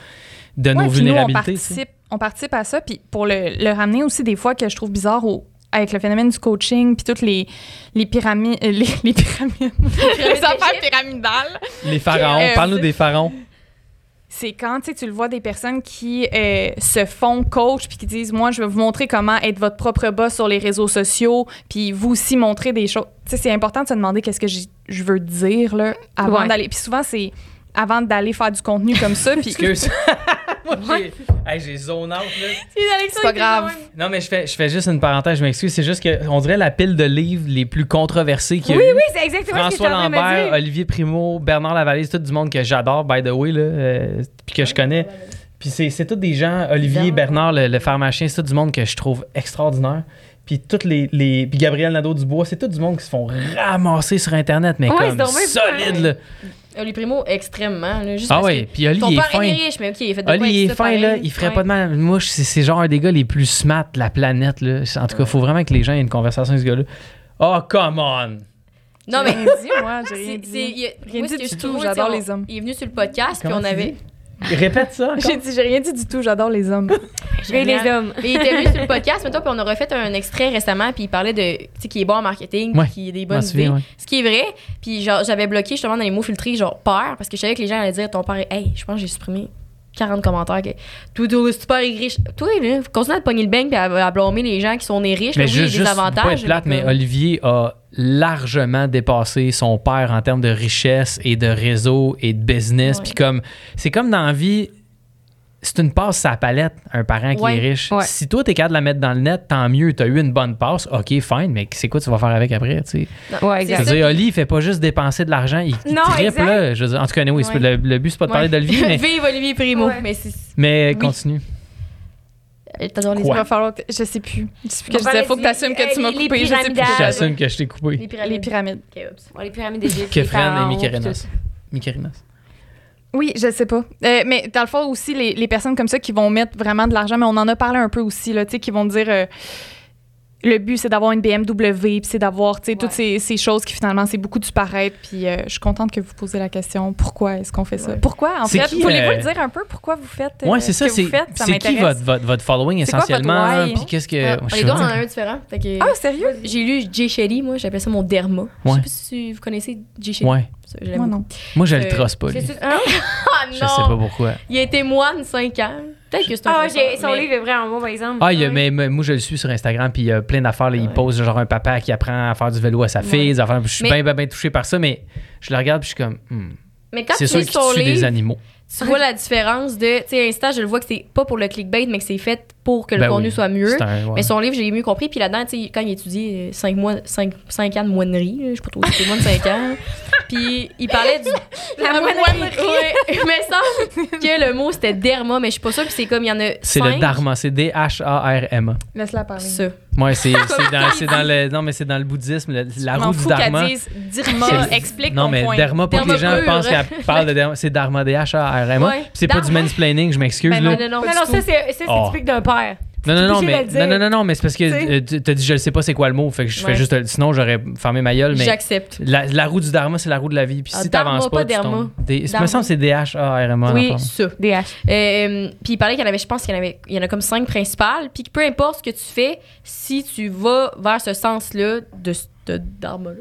de Ouais, nos nous, on vulnérabilités. sais. participe, on participe à ça. Puis pour le, le ramener aussi, des fois, que je trouve bizarre au- avec le phénomène du coaching, puis toutes les, les pyramides. euh, les, les pyramides. les affaires pyramidales. Les pharaons, Euh, parle-nous des pharaons. C'est quand tu le vois des personnes qui euh, se font coach puis qui disent Moi, je vais vous montrer comment être votre propre boss sur les réseaux sociaux, puis vous aussi montrer des choses. C'est important de se demander qu'est-ce que je veux dire là, avant Ouais. d'aller. Puis souvent, c'est avant d'aller faire du contenu comme ça. Puis Excuse. Moi, j'ai hey, zone out, là. c'est pas grave. Non, mais je fais, je fais juste une parenthèse, je m'excuse. C'est juste que on dirait la pile de livres les plus controversés qu'il y a Oui, eu. oui, c'est exactement ce que François Lambert, dire. Olivier Primo, Bernard Lavallée, c'est tout du monde que j'adore, by the way, là, euh, puis que je connais. Puis c'est, c'est tous des gens, Olivier, Bernard, le, le pharmacien, c'est tout du monde que je trouve extraordinaire. Puis toutes les, les puis Gabriel Nadeau-Dubois, c'est tout du monde qui se font ramasser sur Internet, mais Ouais, comme solide, là. Oli Primo, extrêmement. Là, juste Ah que puis Oli, il est père fin. est riche, mais ok, il fait de Oli, quoi il est ça, fin, pareil? là. Il ferait Ouais. pas de mal. Moi, c'est c'est genre un des gars les plus smart de la planète, là. En tout cas, il faut vraiment que les gens aient une conversation avec ce gars-là. Oh, come on! Non, mais rien dit, moi, j'ai rien dit. Rien du tout, j'adore les hommes. Il est venu sur le podcast, puis on avait. Répète ça. J'ai dit, j'ai rien dit du tout, j'adore les hommes. Je vais les hommes. Mais il était venu sur le podcast, mettons, puis on a refait un extrait récemment, puis il parlait de. Tu sais, qu'il est bon en marketing, Ouais, qu'il a des bonnes idées. ouais. Ce qui est vrai, puis genre, j'avais bloqué justement dans les mots filtrés, genre peur, parce que je savais que les gens allaient dire ton père est. Hey, je pense que j'ai supprimé 40 commentaires que. Tout le super riche. Toi, là, continue à te pogner le bang, puis à, à blâmer les gens qui sont nés riches. Mais là, oui, juste, des juste avantages. pas être plate, mais Olivier a largement dépassé son père en termes de richesse et de réseau et de business. Ouais. Puis comme, c'est comme dans la vie, c'est une passe sa palette, un parent qui Ouais. est riche. Ouais. Si toi, t'es capable de la mettre dans le net, tant mieux. T'as eu une bonne passe, OK, fine, mais c'est quoi tu vas faire avec après, tu sais? Ouais, Je exact. veux dire, Oli, il fait pas juste dépenser de l'argent, il, il Non, triple, exact. là. Je veux dire, en tout cas, Ouais. le, le but, c'est pas de parler d'Olivier, mais, Vive Olivier Primo. Ouais. Mais c'est. mais Oui. continue. T'adores les Il Quoi? va falloir. que- Je sais plus. Je sais plus que je disais. Faut que des- t'assumes que tu m'as les- les coupé. Je sais plus. J'assume que je t'ai coupé. Les pyramides. Les pyramides. Ok, oups. Bon, les pyramides d'Égypte. Kefren et Mykérinos. Mykérinos. Oui, je sais pas. Euh, mais dans le fond aussi, les, les personnes comme ça qui vont mettre vraiment de l'argent, mais on en a parlé un peu aussi, là, tu sais, qui vont dire. euh, le but, c'est d'avoir une BMW, puis c'est d'avoir, tu sais, toutes Ouais. ces, ces choses qui, finalement, c'est beaucoup du paraître. Puis euh, je suis contente que vous posez la question, pourquoi est-ce qu'on fait ça? Pourquoi, en fait? Voulez-vous euh, dire un peu? Pourquoi vous faites euh, Ouais, c'est ça. ce que C'est vous faites? Ça c'est qui votre, votre, votre following C'est quoi votre essentiellement? Puis qu'est-ce que. Ah, je les sais gars, on en dire? a un différent. Que- Ah, sérieux? J'ai lu Jay Shetty, moi, j'appelais ça mon derma. Je Ouais. sais pas si vous connaissez Jay Shetty. Ouais. Ça, Moi, non. Moi, je le Euh, trosse pas. lui. C'est- Ah, Ah Je sais pas pourquoi. Il a été moine 5 ans. Peut-être que c'est un ah, j'ai- son mais- livre est vraiment bon, par exemple. Ah, il y a- mais, mais moi, je le suis sur Instagram, puis il y a plein d'affaires. là, Il pose genre un papa qui apprend à faire du vélo à sa fille. Des affaires, je suis bien, bien, bien touché par ça, mais je le regarde, puis je suis comme. hmm, Mais quand C'est tu sûr qu'il tue des livre, animaux. tu vois la différence de. Tu sais, Insta, je le vois que c'est pas pour le clickbait, mais que c'est fait pour que le Ben contenu oui. soit mieux. Un- ouais. Mais son livre, j'ai mieux compris. Puis là-dedans, tu sais, quand il étudiait 5 mois, 5, ans de moinerie, je sais pas trop, c'était moins de 5 ans. Puis il parlait du. La moinerie. Ouais. Il me semble que le mot c'était derma, mais je suis pas sûre. Puis c'est comme il y en a. C'est le cinq. dharma, c'est D-H-A-R-M. Laisse-la parler. Ça. Ouais, c'est c'est dans, c'est dans le. Non, mais c'est dans le bouddhisme, le- la roue du dharma. dise C'est- explique Non, mais point. dharma, pas que Dharma les gens pensent qu'elle parle de dharma. C'est dharma, D-H-A-R-M. Ouais. Puis c'est pas du Dharma. mansplaining, je m'excuse. Ben. Non, non, non. C'est ça, c'est Oh. typique d'un père. Non, non, non, mais, non, non, non, mais c'est parce que T'sais. euh, tu- t'as dit je ne sais pas c'est quoi le mot, fait que je fais juste. Sinon, j'aurais fermé ma gueule, mais J'accepte. la, la roue du dharma, c'est la roue de la vie. Puis Ah, si dharma, t'avances pas tu dharma. tombes. Me Dharma. semble que c'est D-H-A-R-M. Oui, ça. DH. Euh, puis il parlait qu'il y en avait, je pense qu'il y en avait, il y en a comme cinq principales. Puis que peu importe ce que tu fais, si tu vas vers ce sens-là de ce dharma-là,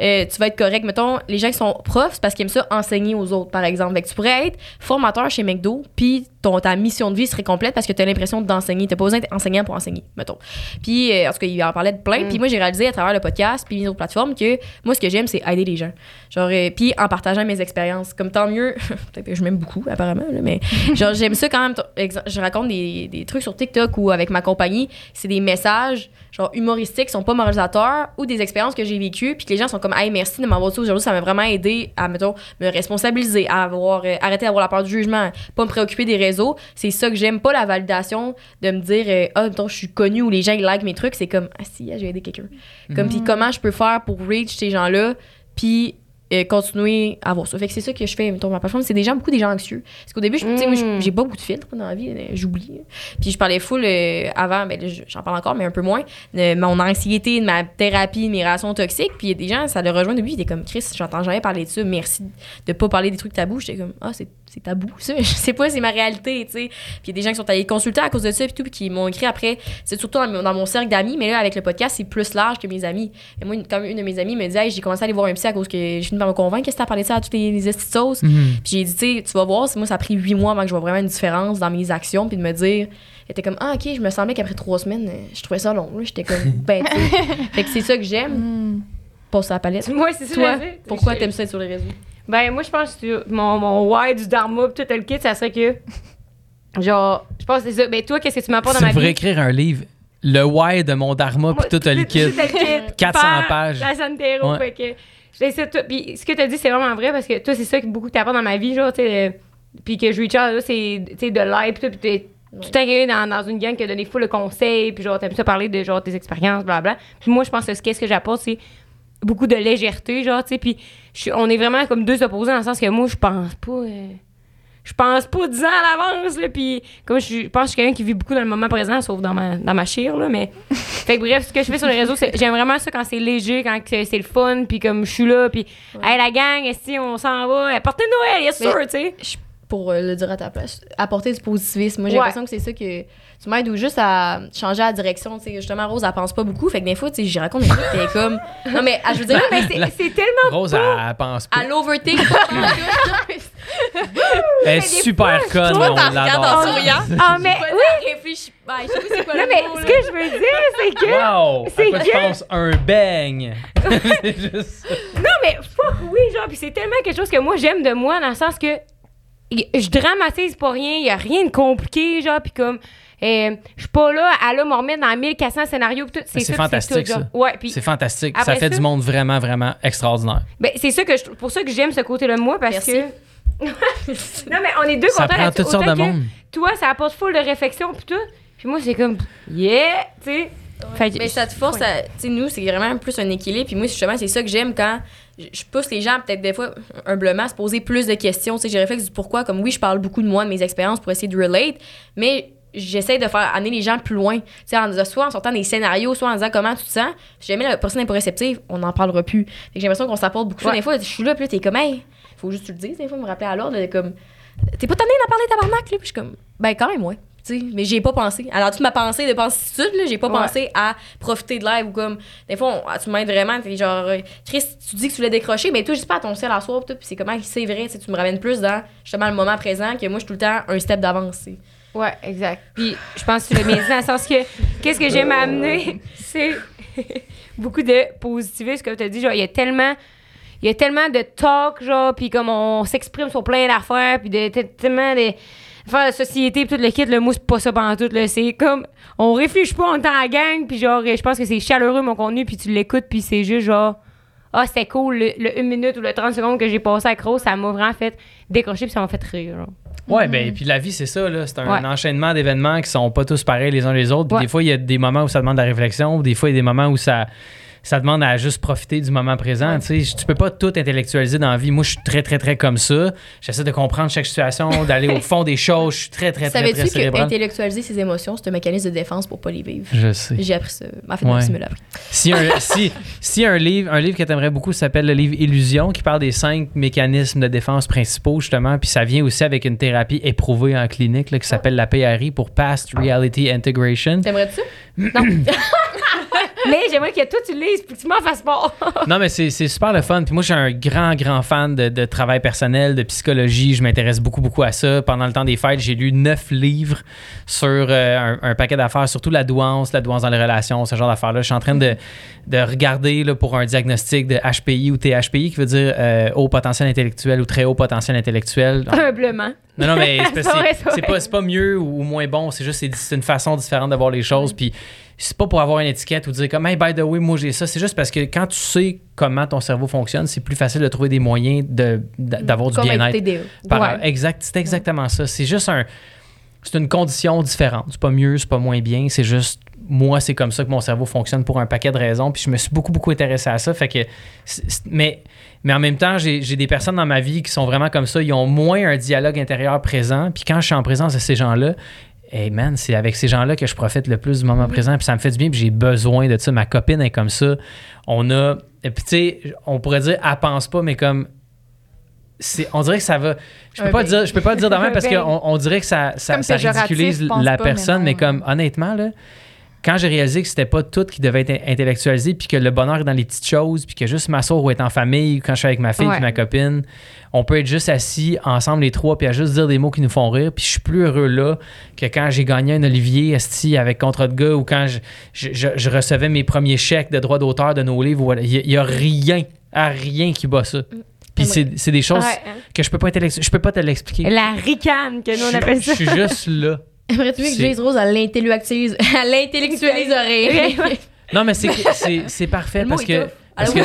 euh, tu vas être correct. Mettons, les gens qui sont profs, c'est parce qu'ils aiment ça enseigner aux autres, par exemple. Fait que tu pourrais être formateur chez McDo, puis ton, ta mission de vie serait complète parce que tu as l'impression d'enseigner. Tu pas besoin d'être enseignant pour enseigner, mettons. Puis, euh, en tout cas, il en parlait de plein. Mm. Puis moi, j'ai réalisé à travers le podcast, puis les autres plateformes, que moi, ce que j'aime, c'est aider les gens. Genre, euh, puis en partageant mes expériences. Comme tant mieux, peut-être que je m'aime beaucoup, apparemment, là, mais genre, j'aime ça quand même. Je raconte des, des trucs sur TikTok ou avec ma compagnie. C'est des messages, genre, humoristiques, qui sont pas moralisateurs ou des expériences que j'ai vécues. Puis les gens sont comme, hey, merci de m'avoir dit ça aujourd'hui. Ça m'a vraiment aidé à, mettons, me responsabiliser, à avoir, euh, arrêter d'avoir la peur du jugement, pas me préoccuper des réseaux. C'est ça que j'aime, pas la validation de me dire, euh, ah, mettons, je suis connue ou les gens, ils like mes trucs. C'est comme, ah, si, j'ai aidé quelqu'un. Comme, puis comment je peux faire pour reach ces gens-là, puis euh, continuer à avoir ça. Fait que c'est ça que je fais, mettons, ma plateforme. C'est des gens, beaucoup des gens anxieux. Parce qu'au début, je- sais, moi, je- Mm. j'ai pas beaucoup de filtres dans la vie, j'oublie. Puis je parlais full euh, avant, ben là, je- j'en parle encore, mais un peu moins, de mon anxiété, de ma thérapie, de mes relations toxiques. Puis il y a des gens, ça le rejoint depuis, ils étaient comme, Chris, j'entends jamais parler de ça, merci de pas parler des trucs tabous. J'étais comme, ah, c'est c'est tabou, ça. Je sais pas, c'est ma réalité, tu sais. Puis il y a des gens qui sont allés consulter à cause de ça, puis tout, puis qui m'ont écrit après. C'est surtout dans, mon- dans mon cercle d'amis, mais là, avec le podcast, c'est plus large que mes amis. Et moi, une- comme une de mes amies me dit, hey, j'ai commencé à aller voir un psy à cause que j'ai fini par me convaincre, que t'as parlé de ça à toutes les, les estis de sauce. Mhm. Puis j'ai dit, tu sais, tu vas voir, c'est- moi, ça a pris huit mois avant que je vois vraiment une différence dans mes actions, puis de me dire, elle était comme, ah, ok, je me semblais qu'après trois semaines, euh, je trouvais ça long. là. J'étais comme, ben. Fait que c'est ça que j'aime, passe à la palette. Moi, c'est ça. Je pourquoi Je- t'aimes ça être sur les réseaux? Ben, moi, je pense que mon, mon why du Dharma pis tout le kit, ça serait que. Genre, je pense que c'est ça. Ben, toi, qu'est-ce que tu m'apportes dans Tu ma devrais vie? écrire un livre. Le why de mon dharma, puis tout le le kit. 400 Faire pages. La Santero, Ouais. fait que. c'est ça, toi. Puis ce que tu as dit, c'est vraiment vrai parce que toi, c'est ça que beaucoup t'apporte dans ma vie, genre, tu sais. Puis que out, là, c'est tu de l'aide, pis tout. Puis t'es tu t'es arrivé dans, dans une gang qui a donné full de conseils, puis genre, t'aimes ça parler de genre tes expériences, blablabla. Puis moi, je pense que ce qu'est-ce que j'apporte, c'est beaucoup de légèreté, genre, tu sais. Puis je on est vraiment comme deux opposés dans le sens que moi, je pense pas. euh, je pense pas 10 ans à l'avance, là. Puis comme je, pense que je suis quelqu'un qui vit beaucoup dans le moment présent, sauf dans ma, dans ma chire, là. Mais. fait que bref, ce que je fais sur les réseaux, c'est j'aime vraiment ça quand c'est léger, quand c'est le fun, puis comme je suis là, puis hey, la gang, si on s'en va, portez Noël, yes sûr, tu sais. pour euh, le dire à ta place, apporter du positivisme. Moi, j'ai Ouais. l'impression que c'est ça que tu m'aides ou juste à changer la direction. Tu sais, justement, Rose, elle pense pas beaucoup. Fait que des fois, tu sais, j'y raconte des trucs, puis elle est comme. Non, mais ah, je veux dire, Mais c'est- c'est tellement. Rose, elle, elle pense pas. à l'overthink. Elle est super conne, Toi, on l'adore. souriant. Ah, mais. oui, réfléchis. Ben, je sais pas c'est quoi Non, le mais mot, ce là. que je veux dire, c'est que. Wow! C'est quoi tu que- penses? Un beigne! c'est juste. Non, mais fuck oui, genre, puis c'est tellement quelque chose que moi j'aime de moi, dans le sens que je dramatise pas rien, il y a rien de compliqué, genre, puis comme. Euh, je suis pas là à là me remettre dans 1400 scénarios tout. C'est fantastique, tout, ça. Ouais, puis C'est fantastique. Après ça fait ça- du monde vraiment, vraiment extraordinaire. ben, c'est ça que je, pour ça que j'aime ce côté-là de moi parce Merci. que. non, mais on est deux Ça contents prend toutes sortes de monde. Toi, ça apporte full de réflexion pis tout. Puis moi, c'est comme, yeah, tu sais. Mais ça te force à. Tu sais, nous, c'est vraiment plus un équilibre. Puis moi, justement, c'est ça que j'aime quand je je pousse les gens, peut-être des fois, humblement, à se poser plus de questions. Tu sais, j'ai réflexe du pourquoi. Comme oui, je parle beaucoup de moi, de mes expériences pour essayer de relate. Mais j'essaie de faire amener les gens plus loin. Tu sais, en disant, soit en sortant des scénarios, soit en disant comment tu te sens. Si jamais la personne n'est pas réceptive, on n'en parlera plus. J'ai l'impression qu'on s'apporte beaucoup. Ouais. Des fois, je suis là, puis là, t'es comme, hey, faut juste que tu le dises, des fois, me rappeler à l'ordre, de comme, t'es pas tanné d'en parler, tabarnak, là? Puis je suis comme, ben, quand même, ouais. Tu sais, mais j'ai pas pensé. Alors, toute ma pensée de penser là, j'ai pas Ouais. pensé à profiter de l'air ou comme. Des fois, on- tu m'aides vraiment. T'es genre, euh, Chris, tu dis que tu voulais décrocher, mais toi, je dis pas à ton ciel à soir, puis c'est comment c'est vrai, tu me ramènes plus dans justement le moment présent que moi, je suis tout le temps un step d'avance. Ouais, exact. Puis je pense que tu l'as bien dit dans le sens que qu'est-ce que j'aime amener, c'est beaucoup de positivisme, comme tu as dit. Genre, il y a tellement. Il y a tellement de talk, genre, puis comme on s'exprime sur plein d'affaires, puis de, t- tellement de faire de société, puis tout le kit, le mot, c'est pas ça pendant tout, là. C'est comme, on réfléchit pas, on est en gang, puis genre, je pense que c'est chaleureux, mon contenu, puis tu l'écoutes, puis c'est juste genre, ah, c'était cool, le, le 1 minute ou le 30 secondes que j'ai passé à Rose, ça m'a vraiment fait décrocher, puis ça m'a fait rire, genre. Ouais, ben, puis la vie, c'est ça, là. C'est un Ouais. enchaînement d'événements qui sont pas tous pareils les uns les autres. Puis Ouais. des fois, il y a des moments où ça demande de la réflexion, des fois, il y a des moments où ça. Ça demande à juste profiter du moment présent. Tu sais, tu peux pas tout intellectualiser dans la vie. Moi, je suis très, très, très comme ça. J'essaie de comprendre chaque situation, d'aller au fond des choses. Je suis très, très, très, très Savais-tu que intellectualiser ses émotions, c'est un mécanisme de défense pour pas les vivre? Je sais. J'ai appris ça. En fait, Ouais. me l'a appris. Si un, si, si un livre, un livre que tu aimerais beaucoup s'appelle le livre Illusion, qui parle des cinq mécanismes de défense principaux, justement, puis ça vient aussi avec une thérapie éprouvée en clinique là, qui s'appelle la PRI pour Past Reality Integration. T'aimerais-tu? Ça? Mais j'aimerais que toi, tu lises, puis que tu m'en fasses pas. Non, mais c'est c'est super le fun. Puis moi, je suis un grand, grand fan de, de travail personnel, de psychologie. Je m'intéresse beaucoup, beaucoup à ça. Pendant le temps des fêtes, j'ai lu neuf livres sur euh, un, un paquet d'affaires, surtout la douance, la douance dans les relations, ce genre d'affaires-là. Je suis en train de, de regarder là, pour un diagnostic de HPI ou THPI, qui veut dire euh, haut potentiel intellectuel ou très haut potentiel intellectuel. Humblement. Non, non, mais c'est, pas, c'est pas mieux ou, moins bon. C'est juste c'est une façon différente de voir les choses. Puis c'est pas pour avoir une étiquette ou dire comme, hey, by the way, moi j'ai ça. C'est juste parce que quand tu sais comment ton cerveau fonctionne, c'est plus facile de trouver des moyens de, d'a- d'avoir du bien-être. Par- Ouais. Exact, c'est exactement ça. C'est juste un. C'est une condition différente. C'est pas mieux, c'est pas moins bien. C'est juste. Moi, c'est comme ça que mon cerveau fonctionne pour un paquet de raisons. Puis je me suis beaucoup, beaucoup intéressé à ça. Fait que. mais, mais en même temps, j'ai j'ai des personnes dans ma vie qui sont vraiment comme ça. Ils ont moins un dialogue intérieur présent. Puis quand je suis en présence de ces gens-là, Hey man, c'est avec ces gens-là que je profite le plus du moment présent, puis ça me fait du bien, puis j'ai besoin de ça. Ma copine est comme ça. On a. Et puis tu sais, on pourrait dire, elle pense pas, mais comme. On dirait que ça va. Je peux pas dire, je peux pas dire de même parce qu'on on dirait que ça, ça, ridiculise la pas, personne, mais, comme honnêtement, là, quand j'ai réalisé que c'était pas tout qui devait être intellectualisé, puis que le bonheur est dans les petites choses, puis que juste m'asseoir ou être en famille, quand je suis avec ma fille Ouais. puis ma copine, on peut être juste assis ensemble les trois, puis à juste dire des mots qui nous font rire, puis je suis plus heureux là que quand j'ai gagné un Olivier Esti avec Contre de gars ou quand je, je- je- je recevais mes premiers chèques de droits d'auteur de nos livres. Il y, a rien, à rien qui bat ça. Puis c'est des choses Ouais, hein. que je peux pas je peux pas te l'expliquer. La ricane que nous, on appelle ça. Je suis juste là. Aimerais-tu que C'est- Jace Rose, elle l'intellectualise, elle l'intellectualiserait? Non, mais c'est parfait parce que tough. Sais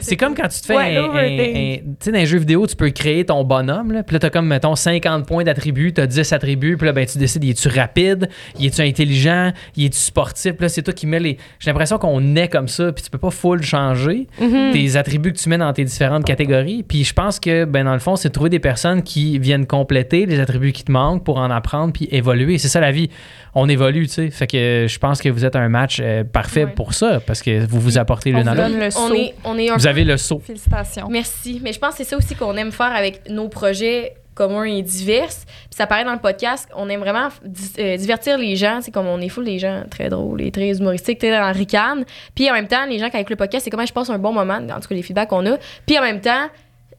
C'est comme quand tu te fais Ouais, un, un- un- Tu sais, dans les jeux vidéo, tu peux créer ton bonhomme. Là, puis là, tu as comme, mettons, 50 points d'attributs, tu as 10 attributs. Puis là, ben, tu décides, y es-tu rapide, es-tu intelligent, es-tu sportif. Puis là, c'est toi qui mets les. J'ai l'impression qu'on est comme ça, puis tu peux pas full changer Mhm. tes attributs que tu mets dans tes différentes catégories. Puis je pense que, ben, dans le fond, c'est de trouver des personnes qui viennent compléter les attributs qui te manquent pour en apprendre puis évoluer. C'est ça la vie. On évolue, tu sais. Fait que je pense que vous êtes un match euh, parfait Ouais. pour ça parce que vous vous apportez l'une à l'autre. On saut. est, on est un Vous avez le saut. Félicitations. Merci. Mais je pense que c'est ça aussi qu'on aime faire avec nos projets communs et divers. Puis ça paraît dans le podcast, on aime vraiment euh, divertir les gens. C'est comme on est full des gens très drôles et très humoristiques, très dans ricane. Puis en même temps, les gens qui avec le podcast, c'est comment je passe un bon moment, en tout cas les feedbacks qu'on a. Puis en même temps,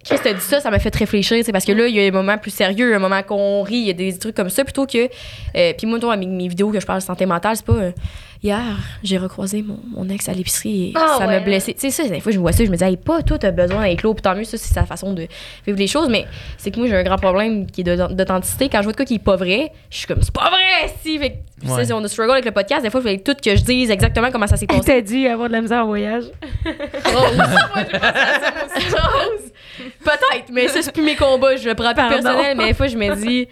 Chris t'a dit ça, ça m'a fait réfléchir, c'est parce que là, il y a un moment plus sérieux, un moment qu'on rit, il y a des trucs comme ça, plutôt que... euh, puis moi, toi, mes, mes vidéos que je parle de santé mentale, c'est pas... euh, hier, j'ai recroisé mon, mon ex à l'épicerie et Ah ça ouais. m'a blessé. Tu sais, ça, des fois, je vois ça, je me dis, hey, pas toi, t'as besoin d'être l'eau, puis tant mieux, ça, c'est sa façon de vivre les choses, mais c'est que moi, j'ai un grand problème qui est de- d'authenticité. Quand je vois de quoi qui est pas vrai, je suis comme, c'est pas vrai, si! Fait que, Ouais. ça, on a struggle avec le podcast, des fois, il faut tout que je dise exactement comment ça s'est passé. t'a dit avoir de la misère en voyage. Rose. Moi, j'ai pensé à ça, moi aussi, Rose. Peut-être, mais ça, c'est plus mes combats. Je le prends plus personnel, mais des fois, je me dis.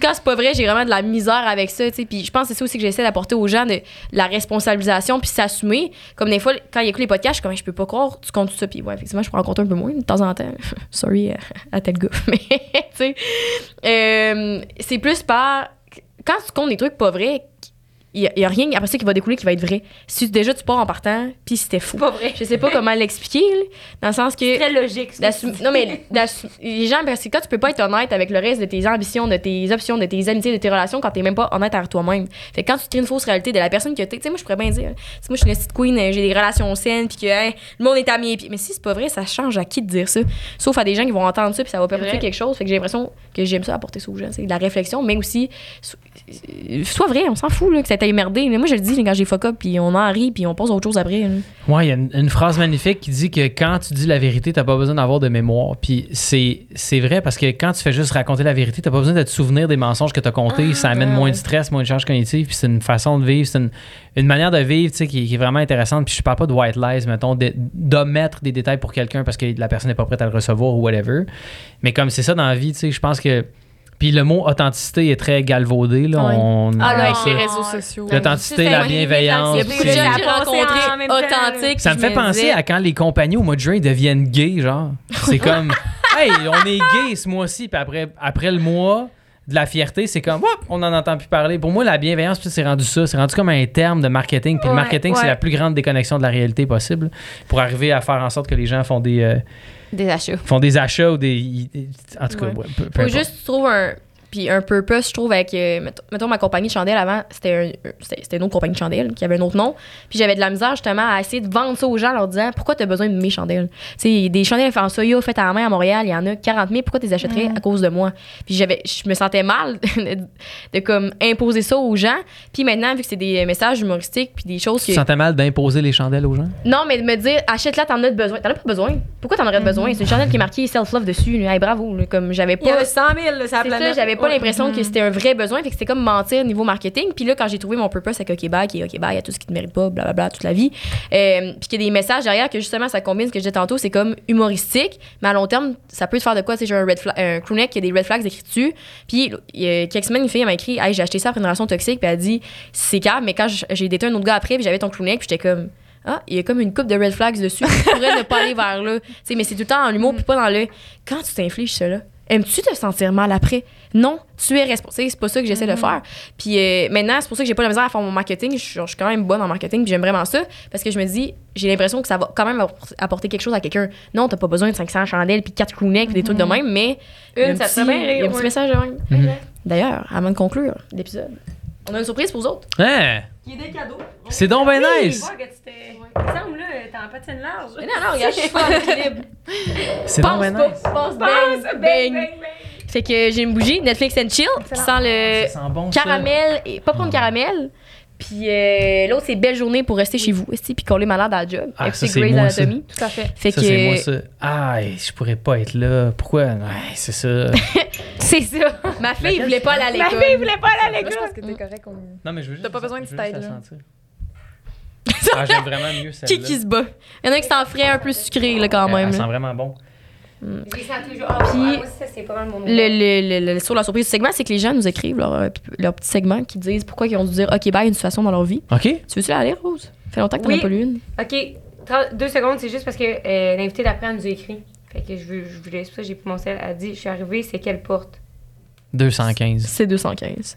Quand c'est pas vrai, j'ai vraiment de la misère avec ça. Puis je pense que c'est ça aussi que j'essaie d'apporter aux gens, de la responsabilisation, puis s'assumer. Comme des fois, quand ils écoutent les podcasts, je suis comme, je peux pas croire, tu comptes tout ça. Puis ouais, effectivement, je peux en un peu moins de temps en temps. Sorry à, à tel gars. Mais, tu sais, euh, c'est plus par quand tu comptes des trucs pas vrais, il y, a rien après ça qui va découler qui va être vrai. Si déjà tu pars en partant, puis c'était fou. Pas vrai. Je sais pas comment l'expliquer, dans le sens que. Très logique. non, mais les gens, parce que quand tu peux pas être honnête avec le reste de tes ambitions, de tes options, de tes amitiés, de tes relations, quand t'es même pas honnête avec toi-même. Fait que quand tu crées une fausse réalité de la personne que t'es, tu sais, moi, je pourrais bien dire, moi, je suis une petite queen, euh, j'ai des relations saines, puis que hein, le monde est à mes pieds. Mais si c'est pas vrai, ça change à qui de dire ça? Sauf à des gens qui vont entendre ça, puis ça va perpétuer quelque chose. Fait que j'ai l'impression que j'aime ça apporter ça aux gens. C'est de la réflexion, mais aussi, soit vrai, on s'en fout, là, que ça t'a merdé. Moi, je le dis quand j'ai fuck up, puis on en rit, puis on passe à autre chose après. là. Ouais, il y a une, une phrase magnifique qui dit que quand tu dis la vérité, t'as pas besoin d'avoir de mémoire. Puis c'est, c'est vrai parce que quand tu fais juste raconter la vérité, t'as pas besoin de te souvenir des mensonges que t'as comptés. ça amène moins de stress, moins de charge cognitive. Puis c'est une façon de vivre, c'est une, une manière de vivre tu sais, qui, qui est vraiment intéressante. Puis je parle pas de white lies, mettons, de- d'omettre des détails pour quelqu'un parce que la personne n'est pas prête à le recevoir ou whatever. Mais comme c'est ça dans la vie, tu sais, je pense que. Puis le mot authenticité est très galvaudé. Là, Ouais. on, Ah, là, avec les réseaux sociaux. L'authenticité, la bienveillance. Il y a beaucoup de gens que j'ai Ça rencontrés authentiques. Me fait penser à quand les compagnies au mois de juin deviennent gays, genre. C'est comme, hey, on est gay ce mois-ci, puis après, après le mois de la fierté, c'est comme, Woup, on n'en entend plus parler. Pour moi, la bienveillance, puis c'est rendu ça. C'est rendu comme un terme de marketing. Puis le Ouais, marketing, c'est la plus grande déconnexion de la réalité possible pour arriver à faire en sorte que les gens font des, euh, Des achats. font des achats ou des. En tout cas, Ouais. peu- peu Faut importe. juste tu trouves un. Puis un purpose, je trouve, avec. euh, mettons, ma compagnie de chandelles avant, c'était un- c'était une autre compagnie de chandelles qui avait un autre nom. Puis j'avais de la misère, justement, à essayer de vendre ça aux gens en leur disant pourquoi tu as besoin de mes chandelles? Tu sais, des chandelles en soya faites à la main à Montréal, il y en a 40 000, pourquoi tu les achèterais à cause de moi? Puis j'avais, je me sentais mal de, de comme imposer ça aux gens. Puis maintenant, vu que c'est des messages humoristiques, puis des choses Tu que. te sentais mal d'imposer les chandelles aux gens? Non, mais de me dire, achète-la, t'en as besoin. T'en as pas besoin. Pourquoi t'en aurais besoin? C'est une chandelle qui est marquée self-love dessus. Hey, bravo. là. Comme j'avais Il y pas. avait 100 000, là, ça pas l'impression que c'était un vrai besoin, fait que c'était comme mentir au niveau marketing. Puis là, quand j'ai trouvé mon purpose avec OK Bye, qui est OK Bye, il y a tout ce qui te mérite pas, blablabla, toute la vie. Euh, puis qu'il y a des messages derrière que justement, ça combine ce que je disais tantôt, c'est comme humoristique, mais à long terme, ça peut te faire de quoi? Tu sais, j'ai un, red un crewneck qui a des red flags écrits dessus. Puis il y a quelques semaines, une fille m'a écrit Hey, j'ai acheté ça après une relation toxique, puis elle a dit C'est calme, mais quand j'ai daté un autre gars après, puis j'avais ton crewneck, puis j'étais comme. Ah, il y a comme une coupe de red flags dessus. Tu pourrais ne pas aller vers là. Tu sais, mais c'est tout le temps dans l'humour, puis pas dans le. Quand tu t'infliges cela, aimes-tu te sentir mal après? Non, tu es responsable. C'est pas ça que j'essaie de faire. Puis euh, maintenant, c'est pour ça que j'ai pas la misère à faire mon marketing. Je suis, je suis quand même bonne en marketing, puis j'aime vraiment ça. Parce que je me dis, j'ai l'impression que ça va quand même appor- apporter quelque chose à quelqu'un. Non, t'as pas besoin de 500 chandelles, puis 4 crewnecks, puis des trucs de même, mais. il y a Une, un ça petit- te fait bien il y a un petit message de même. Mhm. D'ailleurs, avant de conclure l'épisode, on a une surprise pour vous autres. Hein? Il y a des cadeaux. C'est donc nice! que tu t'es. Il semble, là, t'es en patine large. Mais non, non, regarde, je suis pas en équilibre. C'est donc pas, nice! Pense, bang. bang, bang, bang. Fait que j'ai une bougie Netflix and Chill qui sent le Ça sent bon, ça. caramel et popcorn caramel. Puis euh, l'autre, c'est belle journée pour rester chez vous, esti, puis qu'on est malade à la job. Ah, ça, c'est Grey's moi, ça. Anatomy. Tout à fait. Fait Ça, que c'est moi, ça. Ah, je pourrais pas être là. Pourquoi? C'est ça. C'est ça. ma fille voulait pas aller à Ma l'école. fille voulait pas aller à je l'école. pense que t'es correct. On... Non, mais je veux juste. T'as pas besoin de style, là. Ah, j'aime vraiment mieux celle-là. Qui qui se bat? Il y en a qui s'en ferait un peu sucré, là, quand même. Elle sent vraiment bon. Le, le, le- le- sur la surprise du segment, c'est que les gens nous écrivent leur, euh, leur petit segment qui disent pourquoi ils ont dû dire OK, bye une situation dans leur vie. OK? Tu veux-tu la lire, Rose? Fait longtemps que t'en Oui. as pas lu une. OK. 30 deux secondes, c'est juste parce que euh, l'invité d'après nous a écrit. Fait que je, veux, je voulais, c'est pour ça que j'ai pris mon sel. Elle a dit Je suis arrivée, c'est quelle porte? 215. C'est 215.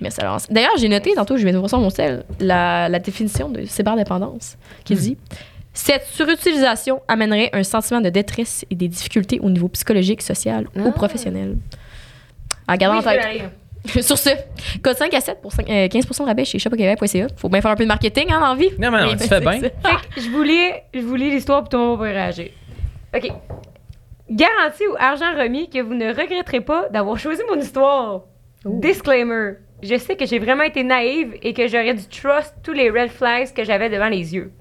Merci alors. D'ailleurs, j'ai noté tantôt, je viens de voir sur mon sel, la, la définition de cyberdépendance qui dit Cette surutilisation amènerait un sentiment de détresse et des difficultés au niveau psychologique, social ou Ah. professionnel. À garder Oui, en tête. Sur ce, code 5 à 7 pour cinq- euh, 15 de rabais chez shopquebec.ca. Faut bien faire un peu de marketing, hein, dans la vie. Non, mais non, tu fais bien. ça. Fait que je voulais, je voulais l'histoire pour tout le monde réagir. OK. Garantie ou argent remis que vous ne regretterez pas d'avoir choisi mon histoire. Disclaimer. Je sais que j'ai vraiment été naïve et que j'aurais dû trust tous les red flags que j'avais devant les yeux.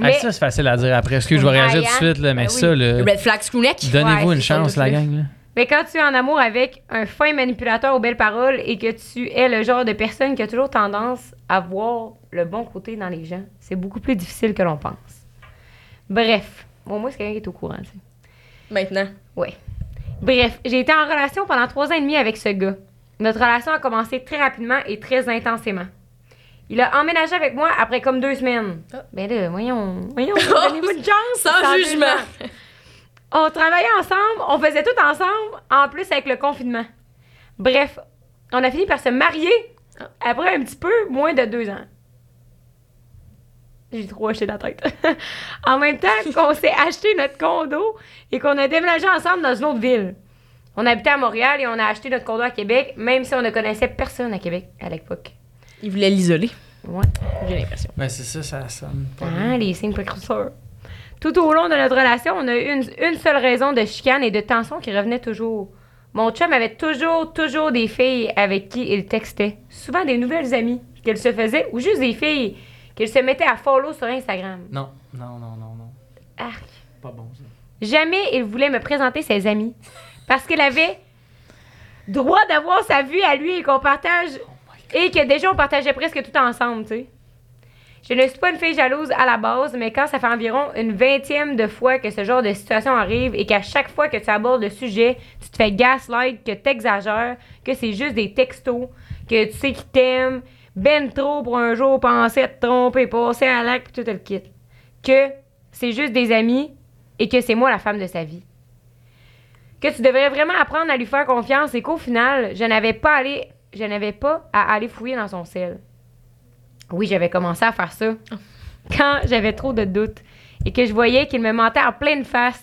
Ah, Mais ça, c'est facile à dire après. Est-ce que je vais réagir tout de suite, là, mais Ben ça, oui. là, Red flag screwneck. donnez-vous Ouais, une chance, le la gang. Là. Mais quand tu es en amour avec un fin manipulateur aux belles paroles et que tu es le genre de personne qui a toujours tendance à voir le bon côté dans les gens, c'est beaucoup plus difficile que l'on pense. Bref, bon, moi, c'est quelqu'un qui est au courant, tu sais. Maintenant. Ouais. Bref, j'ai été en relation pendant trois ans et demi avec ce gars. Notre relation a commencé très rapidement et très intensément. Il a emménagé avec moi après comme deux semaines. Ah. Ben là, voyons, voyons, donnez-moi une chance. Sans jugement. On travaillait ensemble, on faisait tout ensemble, en plus avec le confinement. Bref, on a fini par se marier après un petit peu moins de deux ans. J'ai trop acheté la tête. en même temps qu'on s'est acheté notre condo et qu'on a déménagé ensemble dans une autre ville. On habitait à Montréal et on a acheté notre condo à Québec, même si on ne connaissait personne à Québec à l'époque. Il voulait l'isoler. Ouais. J'ai l'impression. Ben, c'est ça, ça sonne pas Ah, les signes précurseurs. Tout au long de notre relation, on a eu une, une seule raison de chicane et de tension qui revenait toujours. Mon chum avait toujours, toujours des filles avec qui il textait. Souvent des nouvelles amies qu'elle se faisait ou juste des filles qu'il se mettait à follow sur Instagram. Non, non, non, non, non. Arc. Pas bon, ça. Jamais il voulait me présenter ses amis parce qu'il avait droit d'avoir sa vue à lui et qu'on partage et que déjà on partageait presque tout ensemble, tu sais. Je ne suis pas une fille jalouse à la base, mais quand ça fait environ une vingtième de fois que ce genre de situation arrive et qu'à chaque fois que tu abordes le sujet, tu te fais gaslight, que t'exagères, que c'est juste des textos, que tu sais qu'ils t'aiment, ben trop pour un jour penser à te tromper, passer à l'acte, tout le kit. Que c'est juste des amis et que c'est moi la femme de sa vie. Que tu devrais vraiment apprendre à lui faire confiance et qu'au final, je n'avais pas allé, je n'avais pas à aller fouiller dans son sel. Oui, j'avais commencé à faire ça quand j'avais trop de doutes et que je voyais qu'il me mentait en pleine face.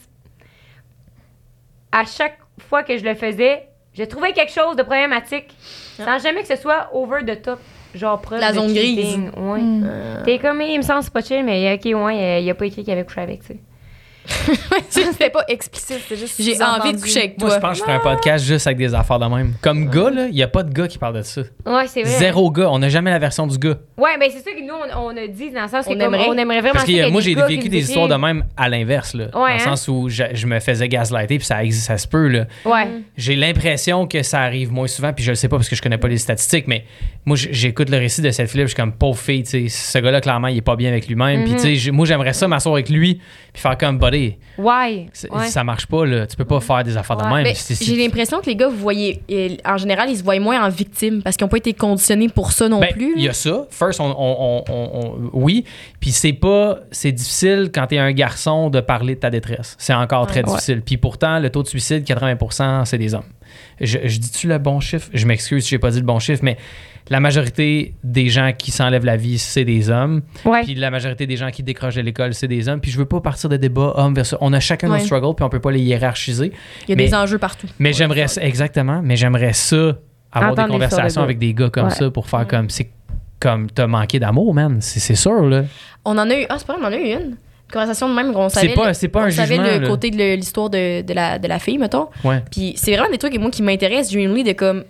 À chaque fois que je le faisais, je trouvais quelque chose de problématique sans jamais que ce soit over the top. Genre preuve La de zone grise. cheating. Ouais. Mm. T'es comme, il me semble c'est pas chill, mais ok, ouais, il a pas écrit qu'il avait couché avec, tu sais. C'était pas explicite, c'était juste J'ai envie de coucher avec Moi, toi. je pense que je ferais un podcast juste avec des affaires de même. Comme gars, là, il n'y a pas de gars qui parle de ça. Ouais, c'est vrai. Zéro gars. On n'a jamais la version du gars. Ouais, ben c'est ça que nous, on, on a dit dans le sens que On aimerait. on aimerait vraiment Parce que moi, j'ai vécu des histoires de même à l'inverse, là. dans le hein? sens où je, je me faisais gaslighter, puis ça, existe- ça se peut, là. Ouais. J'ai l'impression que ça arrive moins souvent, puis je le sais pas parce que je connais pas les statistiques, mais moi, j'écoute le récit de cette puis je suis comme pauvre fille, tu sais, ce gars-là, clairement, il est pas bien avec lui-même. Puis, Mhm. tu sais, moi, j'aimerais ça m'asseoir avec lui, puis faire comme, Ouais. ça marche pas, là. Tu peux pas faire des affaires de même. J'ai l'impression que les gars, vous voyez, en général, ils se voient moins en victime parce qu'ils n'ont pas été conditionnés pour ça non Ben, plus. Il y a ça. First, on, on- on- oui. Puis c'est pas. C'est difficile quand t'es un garçon de parler de ta détresse. C'est encore très difficile. Puis pourtant, le taux de suicide, 80 c'est des hommes. Je, je dis-tu le bon chiffre? Je m'excuse si j'ai pas dit le bon chiffre, mais la majorité des gens qui s'enlèvent la vie, c'est des hommes. Ouais. Puis la majorité des gens qui décrochent de l'école, c'est des hommes. Puis je veux pas partir de débat homme versus. On a chacun nos struggles, puis on peut pas les hiérarchiser. Il y a mais- des enjeux partout. Mais j'aimerais ça, exactement, mais j'aimerais ça, avoir Entendre des conversations avec des gars comme ça pour faire comme. C'est comme t'as manqué d'amour, man. C'est c'est sûr, là. On en a eu. Ah, c'est pas on en a eu une. Une conversation de même, on savait. pas- le- c'est pas on un savait jugement, le là. côté de l'histoire de, de, la, de la fille, mettons. Ouais. Puis c'est vraiment des trucs, moi, qui m'intéressent, genuinely, de comme.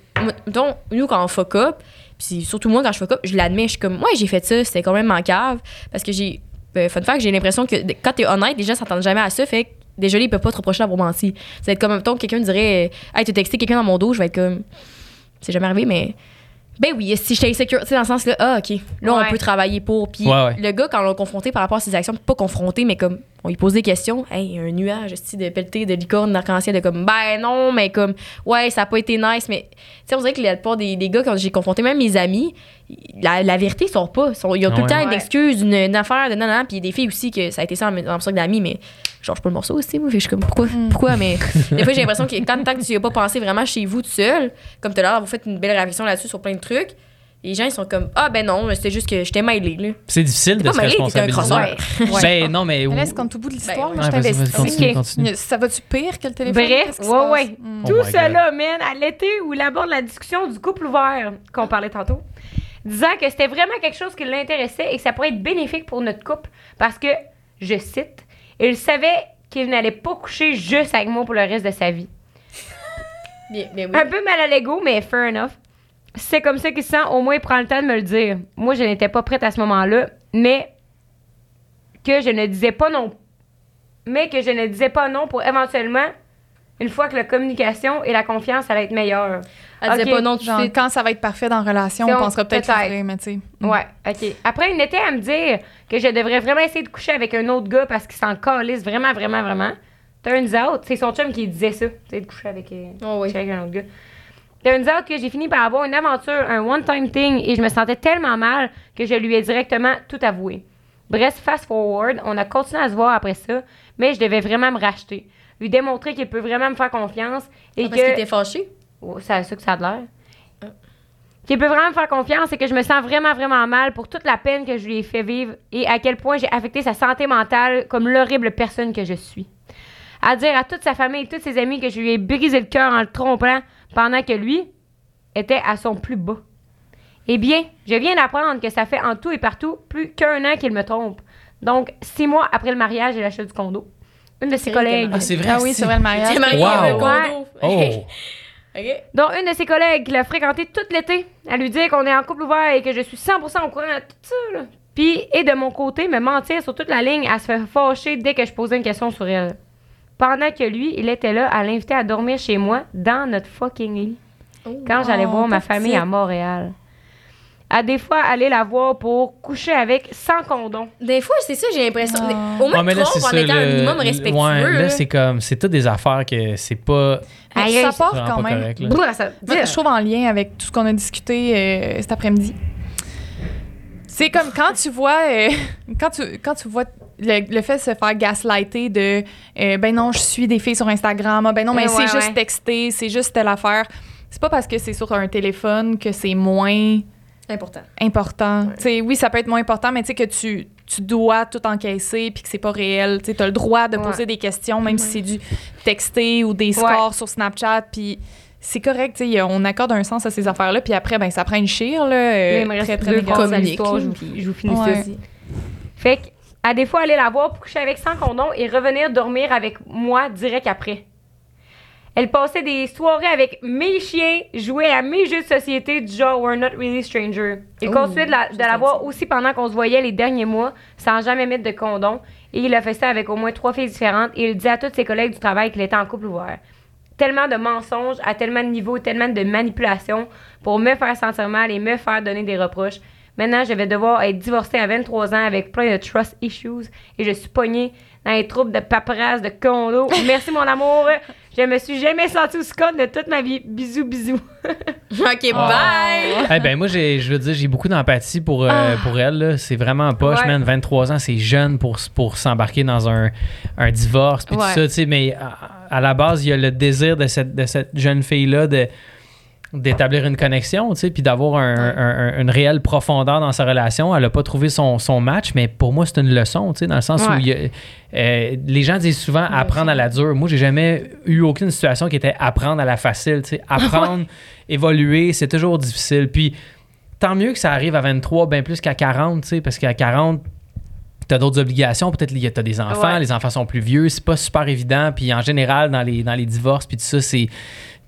Mettons, nous, quand on fuck up, puis surtout moi, quand je fuck up, je l'admets, je suis comme, ouais, j'ai fait ça, c'était quand même manquable. Parce que j'ai. Euh, fun fact, j'ai l'impression que quand t'es honnête, les gens s'attendent jamais à ça, fait que déjà, ils peuvent pas te reprocher d'avoir menti. Ça va être comme, mettons, quelqu'un dirait, hey, t'as texté quelqu'un dans mon dos, je vais être comme. C'est jamais arrivé, mais. Ben oui, si j'étais insécure, tu sais, dans le sens là, ah, ok, là, Ouais. on peut travailler pour. Puis Ouais, ouais. le gars, quand on l'a confronté par rapport à ses actions, pas confronté, mais comme, on lui pose des questions, hey, un nuage, de pelleté, de licorne, d'arc-en-ciel, de comme, ben non, mais comme, ouais, ça a pas été nice, mais, tu sais, on dirait que la plupart des, des gars, quand j'ai confronté même mes amis, la, la vérité sort pas. Sont- Ils ont tout le Ouais. temps une excuse, une, une affaire, de non, non, puis il y a des filles aussi que ça a été ça en, en cercle d'amis, mais genre, je pas le morceau aussi, moi, je suis comme, pourquoi, pourquoi, mais des fois, j'ai l'impression que quand, tant que tu y as pas pensé vraiment chez vous tout seul, comme tout à l'heure, vous faites une belle réflexion là-dessus sur plein de trucs, les gens, ils sont comme, ah ben non, c'était juste que j'étais mêlée, là. C'est difficile de Pas se mêlé, un responsabiliser. Ben non, mais. Mais laisse comme tout bout de l'histoire, Ben, Ouais, je t'investis. Ça va-tu pire que le téléphone? Bref, ouais, ouais. Mm. Oh Tout God. cela mène à l'été où il aborde la discussion du couple ouvert qu'on parlait tantôt, disant que c'était vraiment quelque chose qui l'intéressait et que ça pourrait être bénéfique pour notre couple parce que, je cite, il savait qu'il n'allait pas coucher juste avec moi pour le reste de sa vie. Bien, bien oui. Un peu mal à l'ego, mais fair enough. Si c'est comme ça qu'il se sent, au moins il prend le temps de me le dire. Moi, je n'étais pas prête à ce moment-là, mais que je ne disais pas non. Mais que je ne disais pas non pour éventuellement, une fois que la communication et la confiance allaient être meilleures. Elle disait pas non de Genre, quand ça va être parfait dans la relation, Si on on- pensera peut-être peut-être. l'ouvrir, mais tu sais. Ouais, ok. Après, il était à me dire que je devrais vraiment essayer de coucher avec un autre gars parce qu'il s'en calisse vraiment, vraiment, vraiment. Turns out, c'est son chum qui disait ça, tu sais, de coucher avec, euh, Oh oui. coucher avec un autre gars. Turns out que j'ai fini par avoir une aventure, un one-time thing, et je me sentais tellement mal que je lui ai directement tout avoué. Bref, fast forward, on a continué à se voir après ça, mais je devais vraiment me racheter. Lui démontrer qu'il peut vraiment me faire confiance et Ah, Parce qu'il que. était fâché? Oh, c'est ça que ça a de l'air. qu'il peut vraiment me faire confiance, c'est que je me sens vraiment, vraiment mal pour toute la peine que je lui ai fait vivre et à quel point j'ai affecté sa santé mentale comme l'horrible personne que je suis. À dire à toute sa famille et tous ses amis que je lui ai brisé le cœur en le trompant pendant que lui était à son plus bas. Eh bien, je viens d'apprendre que ça fait en tout et partout plus qu'un an qu'il me trompe. Donc, six mois après le mariage et l'achat du condo. Une de ses collègues. Ah, c'est vrai. Ah oui, c'est vrai, le mariage. T'es marié Wow. Ouais. condo. Oh! OK. dont une de ses collègues qui l'a fréquenté tout l'été, à lui dire qu'on est en couple ouvert et que je suis 100% au courant de tout ça. Là. Puis, et de mon côté, me mentir sur toute la ligne à se faire fâcher dès que je posais une question sur elle. Pendant que lui, il était là à l'inviter à dormir chez moi dans notre fucking lit. Quand j'allais Oh, voir ma famille à Montréal. À des fois, aller la voir pour coucher avec sans condom. Des fois, c'est ça, j'ai l'impression. Ah. Au moins, Ouais, là, en ça. étant un minimum respectueux. Ouais, là, là. c'est comme. C'est toutes des affaires que c'est pas. Ça part quand pas même. correct. là. Brrr, ça- Moi, je trouve en lien avec tout ce qu'on a discuté euh, cet après-midi. C'est comme quand tu vois, euh, quand tu, quand tu vois le, le fait de se faire gaslighter de euh, ben non, je suis des filles sur Instagram, ah, ben non, mais Ouais, c'est ouais, juste ouais. texter, c'est juste telle affaire. C'est pas parce que c'est sur un téléphone que c'est moins important. important. Tu sais, oui, ça peut être moins important, mais tu sais que tu, tu dois tout encaisser puis que c'est pas réel. Tu as le droit de Ouais. poser des questions, même si c'est du texter ou des scores sur Snapchat. Puis c'est correct, on accorde un sens à ces affaires-là. Puis après, ben ça prend une chire, là. euh, Là, il me reste très, très Communique, là, je vous, puis- je vous finis Ouais. ça aussi. Fait que, à des fois, aller la voir pour coucher avec sans condom et revenir dormir avec moi direct après. Elle passait des soirées avec mes chiens, jouait à mes jeux de société du genre We're Not Really Stranger. Il Oh, continuait de la, de la voir aussi pendant qu'on se voyait les derniers mois, sans jamais mettre de condom. Et il a fait ça avec au moins trois filles différentes. Et il dit à tous ses collègues du travail qu'il était en couple ouvert. Tellement de mensonges, à tellement de niveaux, tellement de manipulations pour me faire sentir mal et me faire donner des reproches. Maintenant, je vais devoir être divorcée à 23 ans avec plein de trust issues et je suis pognée dans les troubles de paperasse, de condo. Merci, mon amour. Je me suis jamais sentie aussi conne de toute ma vie. Bisous, bisous. OK, bye! Eh ben moi, j'ai, je veux dire, j'ai beaucoup d'empathie pour, euh, pour elle. là. C'est vraiment poche, Ouais. man. 23 ans, c'est jeune pour, pour s'embarquer dans un, un divorce. Puis Ouais. tout ça, tu sais. Mais à, à la base, il y a le désir de cette, de cette jeune fille-là de d'établir une connexion, tu sais, puis d'avoir un- un- un- une réelle profondeur dans sa relation. Elle n'a pas trouvé son, son match, mais pour moi, c'est une leçon, tu sais, dans le sens où Ouais. il y a- euh, les gens disent souvent apprendre à la dure. Moi, j'ai jamais eu aucune situation qui était apprendre à la facile, tu sais. Apprendre, évoluer, c'est toujours difficile. Puis tant mieux que ça arrive à 23, bien plus qu'à 40, tu sais, parce qu'à 40, tu as d'autres obligations. Peut-être que tu as des enfants, Ouais. les enfants sont plus vieux, c'est pas super évident. Puis en général, dans les, dans les divorces, puis tout ça, c'est.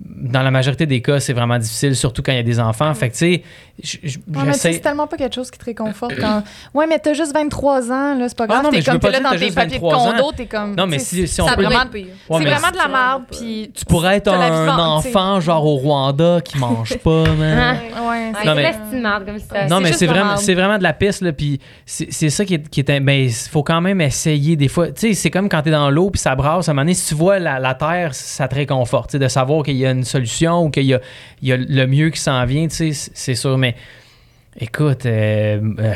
Dans la majorité des cas, c'est vraiment difficile, surtout quand il y a des enfants. Fait que, tu sais, Ouais, mais c'est tellement pas quelque chose qui te réconforte quand. Ouais, mais t'as juste 23 ans, là, c'est pas Ah grave. non, mais t'es comme t'es là dans tes papiers de 23 ans. condo, t'es comme. Non, mais si, si on peut. vraiment-. Ouais, c'est mais vraiment de la merde, puis. Tu pourrais être un enfant, genre au Rwanda, qui mange pas, man. Ouais, C'est mais- comme ça. Non, c'est mais c'est vraiment, merde. c'est vraiment de la piste, là. Puis c'est c'est ça qui est, qui est. un- Ben, il faut quand même essayer des fois. Tu sais, c'est comme quand t'es dans l'eau puis ça brasse. À un moment donné, si tu vois la, la terre, ça te réconforte. Tu sais, de savoir qu'il y a une solution ou qu'il y a, il y a le mieux qui s'en vient, tu sais, c'est- sûr. Mais écoute, euh, euh,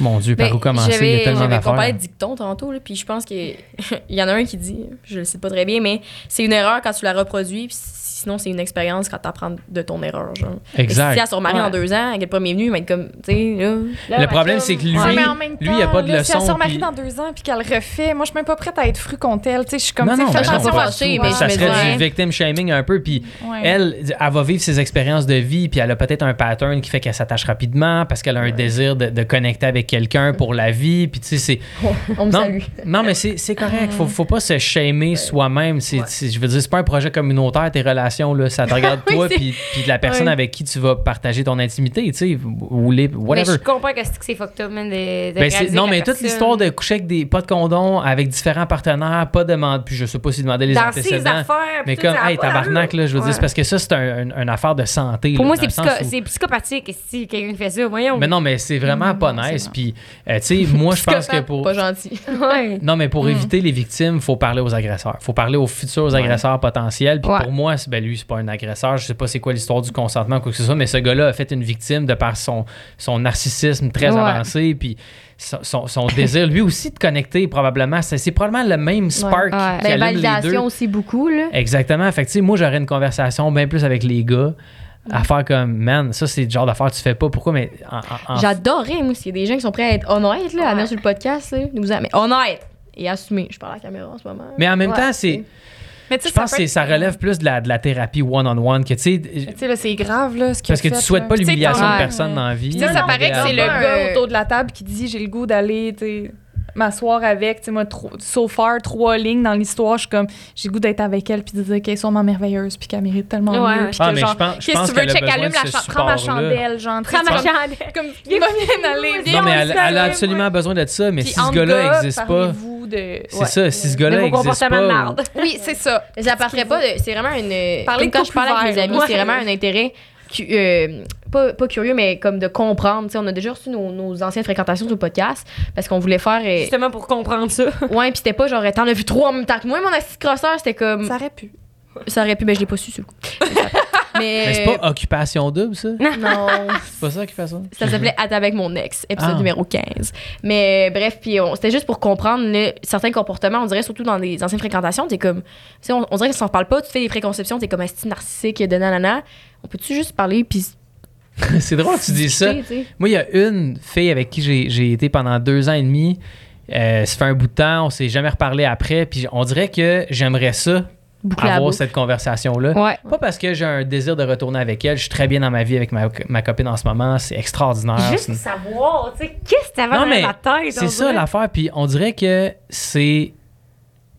mon Dieu, par où commencer? Il y a tellement On d'affaires. parlait de dictons tantôt, là, puis je pense qu'il y en a un qui dit, je le sais pas très bien, mais c'est une erreur quand tu la reproduis, puis sinon c'est une expérience quand tu apprends de ton erreur. Genre. Exact. Et si elle se remarie Ouais. dans deux ans, elle est pas bienvenue, être comme, tu sais, là. Le problème, c'est que lui, Ouais, mais en lui, il n'y a temps, pas de là, Si elle se leçon. remarie puis- dans deux ans puis qu'elle refait, moi, je suis même pas prête à être fru contre elle. Tu sais, je suis comme, Non, tu sais, non, fais attention à mais ça serait du victim shaming un peu. Puis Ouais. elle, elle va vivre ses expériences de vie, puis elle a peut-être un pattern qui fait qu'elle s'attache rapidement parce qu'elle a un désir de, de connecter avec quelqu'un pour la vie. Puis tu sais, c'est. On me Non, salue. non, mais c'est c'est correct. Faut, faut pas se shamer soi-même. Je veux dire, c'est pas un projet communautaire, tes relations. Là. Ça te regarde Oui, toi, puis la personne avec qui tu vas partager ton intimité, tu sais, ou les, Mais whatever. je comprends que c'est que c'est fucked up, man, de, de Ben, non, mais toute l'histoire de coucher avec des pas de condom, avec différents partenaires, pas de demande, puis je sais pas si demander les Dans ses antécédents. affaires. Mais comme, hey, tabarnak, là, je veux Ouais. dire, c'est parce que ça, c'est un- un- une affaire de santé. Pour là, moi, c'est psycho- psychopathique si quelqu'un fait ça. Voyons. Mais non, mais c'est vraiment pas nice. non. Puis, euh, tu sais, moi, je pense que pour. Pas gentil. Non, mais pour Mm. éviter les victimes, il faut parler aux agresseurs. Il faut parler aux futurs agresseurs potentiels. Puis pour moi, c'est- ben lui, c'est pas un agresseur. Je sais pas c'est quoi l'histoire du consentement ou quoi que ce soit, mais ce gars-là a fait une victime de par son, son narcissisme très Ouais. avancé. Puis son, son- son désir, lui aussi, de connecter, probablement. C'est probablement le même spark Ouais. qui Ben, allume les deux. validation aussi beaucoup, là. Exactement. Fait que, moi, j'aurais une conversation bien plus avec les gars. à faire comme, man, ça, c'est le genre d'affaire que tu fais pas. Pourquoi? Mais en- J'adorerais, moi, s'il y a des gens qui sont prêts à être honnêtes, là, à Ouais. venir sur le podcast, là, nous mais honnêtes et assumés. Je parle à la caméra en ce moment. mais en même Ouais, temps, c'est. Mais tu Je pense que être- ça relève plus de la, de la thérapie one-on-one que, tu sais, Tu c'est grave, là, ce parce que tu fait, souhaites là. pas tu l'humiliation de personne dans la vie. Puis, tu ça paraît que c'est le gars autour de la table qui dit j'ai le goût d'aller tu sais, m'asseoir avec, tu sais moi trop, so far trois lignes dans l'histoire, je suis comme j'ai goût d'être avec elle puis de dire qu'elle est sûrement merveilleuse puis qu'elle mérite tellement Ouais. mieux puis Ah, que mais genre qu'est-ce que tu veux check allume la ce chan- prends ma chandelle genre Prends ma chandelle. comme il va bien aller Non, mais elle, a absolument besoin de ça, mais si ce gars-là gars, n'existe pas, de c'est Ouais. ça, si ce gars-là de pas. oui c'est ça partirait pas de. C'est vraiment une. Parler comme quand je parle avec mes amis, c'est vraiment un intérêt. Euh, pas, pas curieux, mais comme de comprendre. Tu sais, on a déjà reçu nos, nos anciennes fréquentations sur le podcast parce qu'on voulait faire. euh, Justement pour comprendre ça. ouais, puis c'était pas genre, t'en as vu trois en même temps que moi, mon assist crosseur, c'était comme. ça Ça, aurait pu aurait pu, mais je l'ai pas su sur le coup. mais. Mais c'est pas occupation double, ça? Non. C'est pas ça, occupation double? Ça? S'appelait Attends avec mon ex, épisode Ah. numéro 15. Mais euh, bref, puis on- c'était juste pour comprendre le- certains comportements, on dirait surtout dans les anciennes fréquentations, t'es comme, tu sais, on, on dirait qu'on s'en parle pas, tu fais des préconceptions, t'es comme un style narcissique, de nanana. On peut-tu juste parler puis c'est drôle que tu dis ça. Moi, il y a une fille avec qui j'ai été pendant deux ans et demi. Euh, ça fait un bout de temps, on s'est jamais reparlé après. Puis on dirait que j'aimerais ça, Boucler avoir cette conversation-là. Ouais. Pas parce que j'ai un désir de retourner avec elle. Je suis très bien dans ma vie avec ma, ma copine en ce moment. C'est extraordinaire. Juste une- savoir, tu sais, qu'est-ce que t'avais dans la tête? C'est ça l'affaire. Puis on dirait que c'est.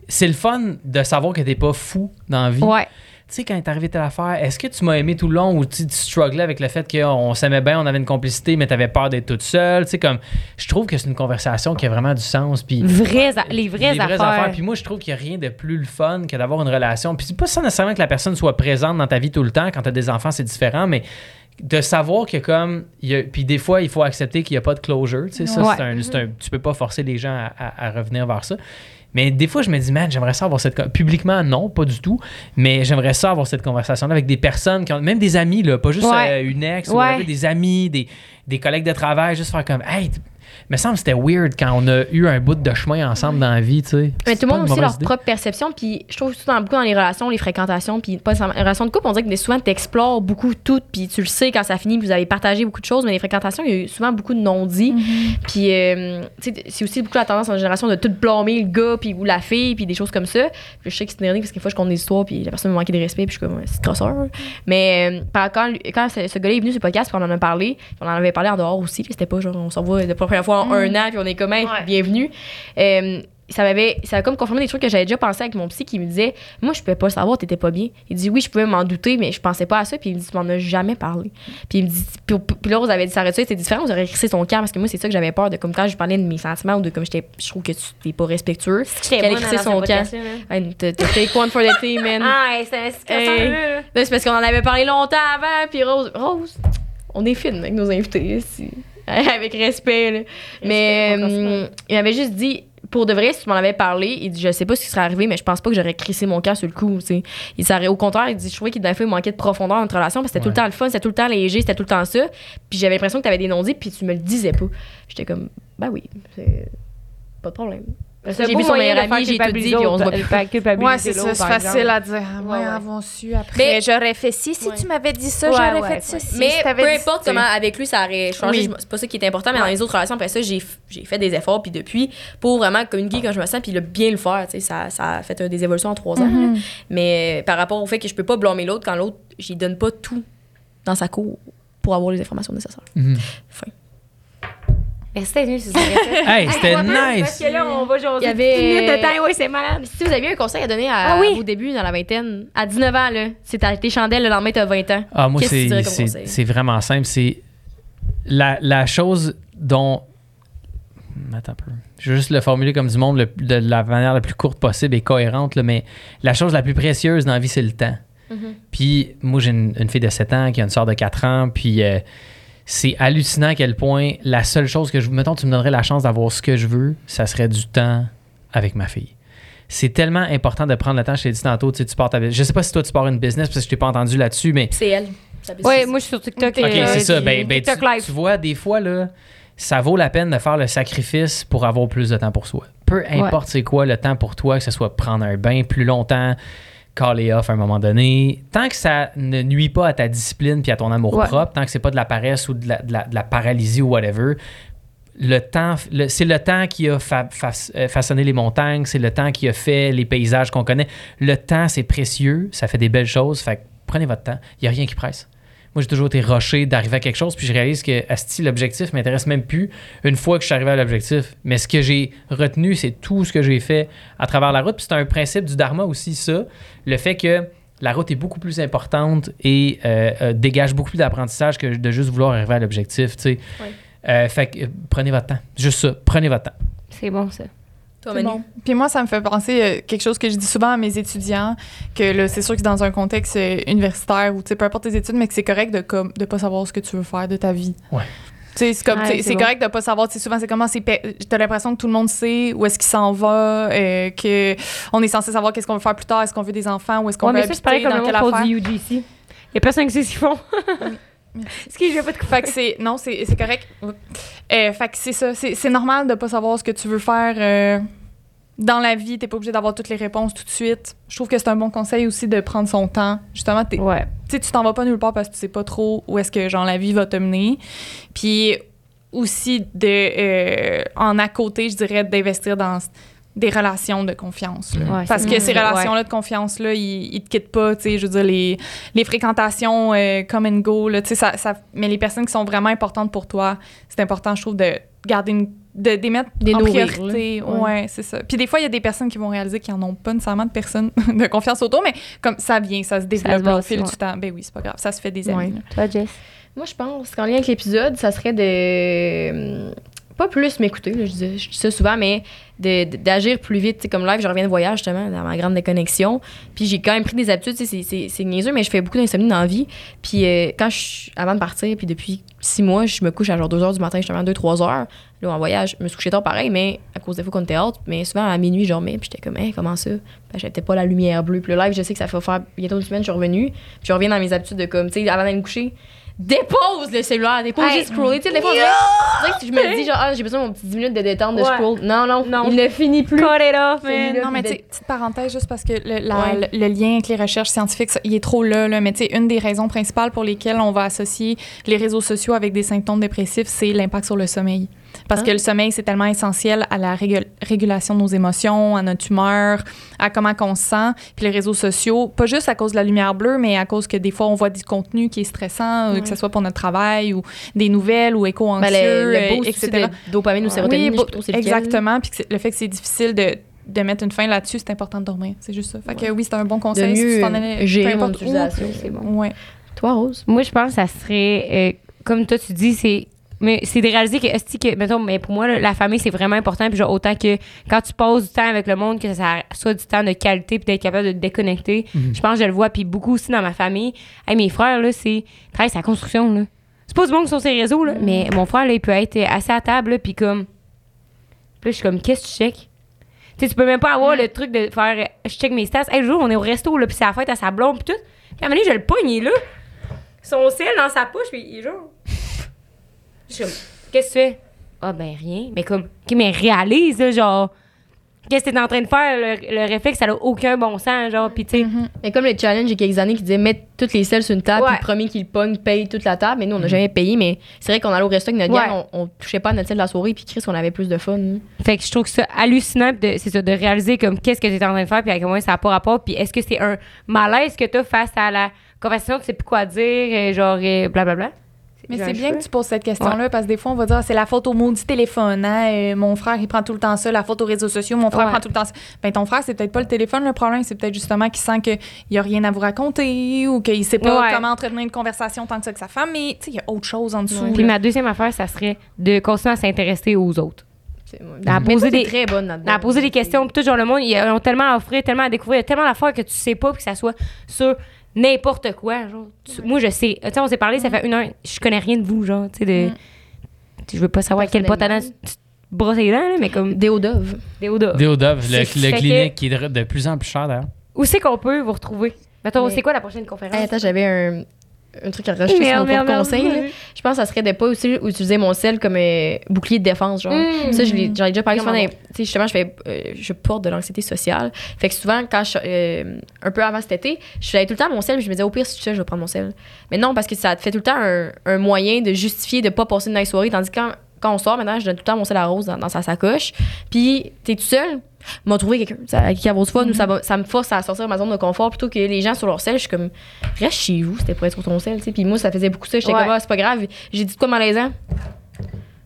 C'est le fun de savoir que t'es pas fou dans la vie. Ouais. Tu sais, quand est arrivé telle affaire, est-ce que tu m'as aimé tout le long ou tu tu strugglais avec le fait qu'on s'aimait bien, on avait une complicité, mais t'avais peur d'être toute seule? Tu sais, comme. Je trouve que c'est une conversation qui a vraiment du sens. Puis. Vraies a- les vraies, affaires. Puis moi, je trouve qu'il n'y a rien de plus le fun que d'avoir une relation. Puis c'est pas ça nécessairement que la personne soit présente dans ta vie tout le temps. Quand tu as des enfants, c'est différent, mais de savoir que comme. il y a- puis des fois, il faut accepter qu'il n'y a pas de closure. Tu sais, ça, c'est un, tu peux pas forcer les gens à, à- à revenir vers ça. Mais des fois, je me dis, man, j'aimerais ça avoir cette. Publiquement, non, pas du tout. Mais j'aimerais ça avoir cette conversation-là avec des personnes, qui ont, même des amis, là, pas juste Ouais. euh, une ex, ou Ouais. des amis, des, des collègues de travail, juste faire comme, hey, me semble que c'était weird quand on a eu un bout de chemin ensemble dans la vie, tu sais. Mais tout le monde a aussi leur idée. propre perception. Puis je trouve dans, beaucoup dans les relations, les fréquentations, puis pas les relations de couple, on dirait que souvent tu explores beaucoup tout, puis tu le sais quand ça finit, puis vous avez partagé beaucoup de choses. Mais les fréquentations, il y a eu souvent beaucoup de non-dits. Puis euh, tu sais, c'est aussi beaucoup la tendance dans la génération de tout blâmer le gars, puis ou la fille, puis des choses comme ça. Puis je sais que c'est ironique parce que des fois je compte des histoires, puis la personne me manquait de respect, puis je suis comme, c'est crosseur. Mais euh, quand, quand ce, ce gars-là est venu sur le podcast, puis on en a parlé, puis on en avait parlé en dehors aussi, puis c'était pas genre, on s'en voit la première fois en un an, puis on est comme, Hey, Ouais. bienvenue. Euh, ça m'avait ça a comme confirmé des trucs que j'avais déjà pensé avec mon psy qui me disait moi je pouvais pas le savoir t'étais pas bien. Il dit oui je pouvais m'en douter mais je pensais pas à ça puis il me dit tu m'en as jamais parlé. Puis il me dit puis, puis là vous avez dit ça c'était différent vous aurez crissé ton camp parce que moi c'est ça que j'avais peur de comme quand je parlais de mes sentiments ou de comme j'étais je trouve que tu t'es pas respectueux Qu'elle dans son t'as take one for the team man? Ah, c'est c'est parce qu'on en avait parlé longtemps avant puis Rose Rose on est fine avec nos invités si- avec respect là. mais euh, il m'avait juste dit pour de vrai si tu m'en avais parlé il dit je sais pas ce qui serait arrivé mais je pense pas que j'aurais crissé mon cœur sur le coup il au contraire il dit je trouvais qu'il il manquait de profondeur dans notre relation parce que c'était tout le temps le fun c'était tout le temps léger c'était tout le temps ça. Puis j'avais l'impression que t'avais des non-dits puis tu me le disais pas. J'étais comme bah oui c'est pas de problème j'ai vu son meilleur ami j'ai tout dit puis on se voit plus Ouais, c'est ça, l'autre, c'est facile à dire. Ouais, Ouais, avons su après. Mais- j'aurais fait ci, si Ouais. tu m'avais dit ça, Ouais, j'aurais ouais, fait ouais. ceci. Mais si t'avais peu dit importe ça. comment avec lui ça aurait changé, Oui. c'est pas ça qui est important, mais dans les autres relations, après ça, j'ai, fait des efforts, puis depuis, pour vraiment communiquer quand je me sens, puis le bien le faire, tu sais, ça, ça a fait des évolutions en trois ans. Mhm. là. Mais euh, par rapport au fait que je peux pas blâmer l'autre quand l'autre, j'y donne pas tout dans sa cour pour avoir les informations nécessaires. Mhm. Fin. Merci d'être venu, Suzanne. Hey, c'était Parce nice! que là, on va jaser Il y avait- 10 minutes de temps. Oui, c'est malade. Si vous aviez un conseil à donner à, Ah oui. vos débuts dans la vingtaine, à 19 ans, là, c'est t'as tes chandelles, le lendemain, t'as 20 ans. Ah, moi, Qu'est-ce que tu c'est, comme c'est, vraiment simple. C'est la, la chose dont. Attends un peu. Je vais juste le formuler comme du monde le- de la manière la plus courte possible et cohérente, là, mais la chose la plus précieuse dans la vie, c'est le temps. Mhm. Puis moi, j'ai une, une fille de 7 ans qui a une soeur de 4 ans, puis euh, c'est hallucinant à quel point la seule chose que je... Mettons, tu me donnerais la chance d'avoir ce que je veux, ça serait du temps avec ma fille. C'est tellement important de prendre le temps. Je t'ai dit tantôt, tu sais, tu pars ta... Je sais pas si toi, tu pars une business, parce que je t'ai pas entendu là-dessus, mais C'est elle. Oui, moi, je suis sur TikTok. OK, euh, c'est ça. Ben, ben, tu, live. tu vois, des fois, là, ça vaut la peine de faire le sacrifice pour avoir plus de temps pour soi. Peu importe c'est quoi le temps pour toi, que ce soit prendre un bain plus longtemps, caller off à un moment donné. Tant que ça ne nuit pas à ta discipline puis à ton amour Ouais. propre, tant que c'est pas de la paresse ou de la, de la- de la paralysie ou whatever, le temps, c'est le temps qui a fa- fa- euh, façonné les montagnes, c'est le temps qui a fait les paysages qu'on connaît. Le temps, c'est précieux, ça fait des belles choses, fait que prenez votre temps. Il n'y a rien qui presse. Moi, j'ai toujours été rushé d'arriver à quelque chose, puis je réalise que, asti, l'objectif m'intéresse même plus une fois que je suis arrivé à l'objectif. Mais ce que j'ai retenu, c'est tout ce que j'ai fait à travers la route. Puis c'est un principe du Dharma aussi, ça. Le fait que la route est beaucoup plus importante et euh, euh, dégage beaucoup plus d'apprentissage que de juste vouloir arriver à l'objectif, tu sais. Ouais. Euh, fait que prenez votre temps. Juste ça, prenez votre temps. C'est bon, ça. Toi, C'est Manu? bon. Puis moi, ça me fait penser euh, quelque chose que je dis souvent à mes étudiants, que là, c'est sûr que c'est dans un contexte euh, universitaire ou tu sais, peu importe tes études, mais que c'est correct de comme de pas savoir ce que tu veux faire de ta vie. Ouais. Tu sais, c'est comme Ouais, c'est c'est bon. correct de pas savoir. Tu sais, souvent c'est comment c'est. T'as l'impression que tout le monde sait où est-ce qu'il s'en va, euh, que on est censé savoir qu'est-ce qu'on veut faire plus tard, est-ce qu'on veut des enfants, où est-ce qu'on Ouais, veut mais ça, c'est pareil habiter, comme dans quelle affaire? Il y a personne qui sait ce qu'ils font. Je vais pas te Fait que c'est non, c'est c'est correct. Euh, fait que c'est ça, c'est c'est normal de pas savoir ce que tu veux faire euh, dans la vie. T'es pas obligé d'avoir toutes les réponses tout de suite. Je trouve que c'est un bon conseil aussi de prendre son temps. Justement, t'es- Ouais. tu t'en vas pas nulle part parce que tu sais pas trop où est-ce que genre la vie va te mener. Puis aussi de euh, en à côté, je dirais d'investir dans des relations de confiance. là. Ouais, parce que ces relations-là de confiance là, ils, ils te quittent pas, tu sais, je veux dire les les fréquentations euh, come and go là, tu sais ça, ça mais les personnes qui sont vraiment importantes pour toi, c'est important je trouve de garder une de les mettre Des en nourrir, priorité. là. Ouais, Ouais. c'est ça. Puis des fois, il y a des personnes qui vont réaliser qu'ils n'en ont pas nécessairement de personnes de confiance autour, mais comme ça vient, ça se développe se au fil ouais. du temps. Ben oui, c'est pas grave, ça se fait des Ouais. là. Toi, Jess? Moi, je pense qu'en lien avec l'épisode, ça serait de. Pas plus m'écouter, je, dis, je dis ça souvent, mais d'agir plus vite. Comme live, je reviens de voyage, justement, dans ma grande déconnexion. Puis j'ai quand même pris des habitudes. C'est niaiseux, mais je fais beaucoup d'insomnie dans la vie. Puis euh, quand je, avant de partir, puis depuis six mois, je me couche à genre 2 h du matin, justement, 2-3 heures. Là, en voyage, je me suis couché tard pareil, mais à cause des fois qu'on était haute. Mais souvent, à minuit, je dormais, puis j'étais comme, Hein, comment ça? Ben, j'étais pas la lumière bleue. Puis le live, je sais que ça fait faire bientôt une semaine, je suis revenue. Puis je reviens dans mes habitudes de comme, tu sais, avant d'aller me coucher, dépose le cellulaire, dépose Hey. juste scroller. Tu sais, des fois, que je me dis, genre, ah, j'ai besoin de mon petit 10 minutes de détente, de Ouais. scroll. Non, non, Non. il ne finit plus. Cut it off, man. Non, mais tu sais, petite parenthèse, juste parce que le, la- Ouais. le- le lien avec les recherches scientifiques, ça, il est trop là, là. Mais tu sais, une des raisons principales pour lesquelles on va associer les réseaux sociaux avec des symptômes dépressifs, c'est l'impact sur le sommeil. Parce Ah. que le sommeil, c'est tellement essentiel à la régul- régulation de nos émotions, à notre humeur, à comment on se sent. Puis les réseaux sociaux, pas juste à cause de la lumière bleue, mais à cause que des fois, on voit du contenu qui est stressant, euh, Ouais. que ce soit pour notre travail ou des nouvelles ou Ben, éco-anxieux, le, le euh, etc. de dopamine ou sérotonine, c'est lequel. exactement. Puis le fait que c'est difficile de, de mettre une fin là-dessus, c'est important de dormir. C'est juste ça. Fait que oui, c'est un bon De conseil. si tu mieux allais- gérer peu mon importe où. utilisation, c'est bon. Ouais. Toi, Rose? Moi, je pense que ça serait, euh, comme toi, tu dis, c'est. Mais c'est de réaliser que, que, mettons, mais pour moi, là, la famille, c'est vraiment important. Puis, genre, autant que quand tu passes du temps avec le monde, que ça soit du temps de qualité, puis d'être capable de te déconnecter. Mhm. Je pense que je le vois. Puis, beaucoup aussi dans ma famille. Hey, mes frères, là, c'est. Travaille sa construction, là. C'est pas du monde qui sont sur les réseaux, là. Mais mon frère, là, il peut être assis à table, là, puis comme. Puis là, je suis comme, qu'est-ce que tu check? Tu sais, tu peux même pas avoir le truc de faire. Je check mes stats. Hey, le jour, on est au resto, là, puis c'est la fête à sa blonde, puis tout. Puis à un moment donné, je le pogne, il est là. Son sel dans sa poche, puis il est genre. Je suis comme, qu'est-ce que tu fais? Ah, ben rien. Mais comme, OK, mais réalise, là, genre. Qu'est-ce que t'es en train de faire? Le, le réflexe, ça n'a aucun bon sens, genre, puis tu sais. Mais comme le challenge il y a quelques années qui disait mettre toutes les selles sur une table, Ouais. puis le premier qui le pogne paye toute la table. Mais nous, on n'a jamais payé. Mais c'est vrai qu'on allait au resto avec notre Ouais. gang, on, on touchait pas à notre selle de la soirée, puis Chris, on avait plus de fun. Fait que je trouve que ça hallucinant, de, c'est ça, de réaliser comme qu'est-ce que tu es en train de faire, puis à quel point ça n'a pas rapport, puis est-ce que c'est un malaise que tu as face à la conversation, tu sais plus quoi dire, euh, genre, euh, blablabla? Mais c'est bien que tu poses cette question-là parce que des fois, on va dire ah, c'est la faute au maudit téléphone. Hein? euh, mon frère, il prend tout le temps ça. La faute aux réseaux sociaux, mon frère Ouais. prend tout le temps ça. Ben, ton frère, c'est peut-être pas le téléphone le problème. C'est peut-être justement qu'il sent qu'il n'y a rien à vous raconter ou qu'il sait pas Ouais. comment entretenir une conversation tant que ça avec sa femme. Mais tu sais, il y a autre chose en dessous. Ouais. Puis ma deuxième affaire, ça serait de continuer à s'intéresser aux autres. À poser des- très bonne là-dedans. À poser des questions, puis tout, genre, le monde, ils ont tellement à offrir, tellement à découvrir, il y a tellement d'affaires que tu sais pas, puis que ça soit sur n'importe quoi. Genre, Tu- Moi, je sais. Tu sais, on s'est parlé, ça fait une heure, je connais rien de vous, genre, tu sais, de. Mm. Je veux pas savoir quel pot à dents tu tu te brosses les dents, là, mais comme des odeurs. Deodove, le, C'est- le fait clinique qui est de, de plus en plus cher d'ailleurs. Où c'est qu'on peut vous retrouver? Mettons, Mais- c'est quoi la prochaine conférence? Hey, attends, j'avais un. Un truc à rajouter sur mon conseil, là, je pense que ça serait de pas aussi utiliser mon sel comme euh, bouclier de défense, genre. Mm. Ça, j'en ai déjà parlé souvent. Sais, justement, je, fais, euh, je porte de l'anxiété sociale. Fait que souvent, quand je, euh, un peu avant cet été, je faisais tout le temps mon sel, puis je me disais, au pire, si tu sais, je vais prendre mon sel. Mais non, parce que ça te fait tout le temps un, un moyen de justifier de pas passer une nice soirée. Tandis que quand, quand on sort, maintenant, je donne tout le temps mon sel à Rose dans, dans sa sacoche. Puis, t'es tout seul, m'a trouvé quelqu'un. Qui avoir du fun, ou ça, va- ça me force à sortir de ma zone de confort plutôt que les gens sur leur sel. Je suis comme, reste chez vous, c'était pour être sur ton sel. Puis moi, ça faisait beaucoup ça. J'étais Ouais. comme, ah, c'est pas grave. J'ai dit de quoi malaisant?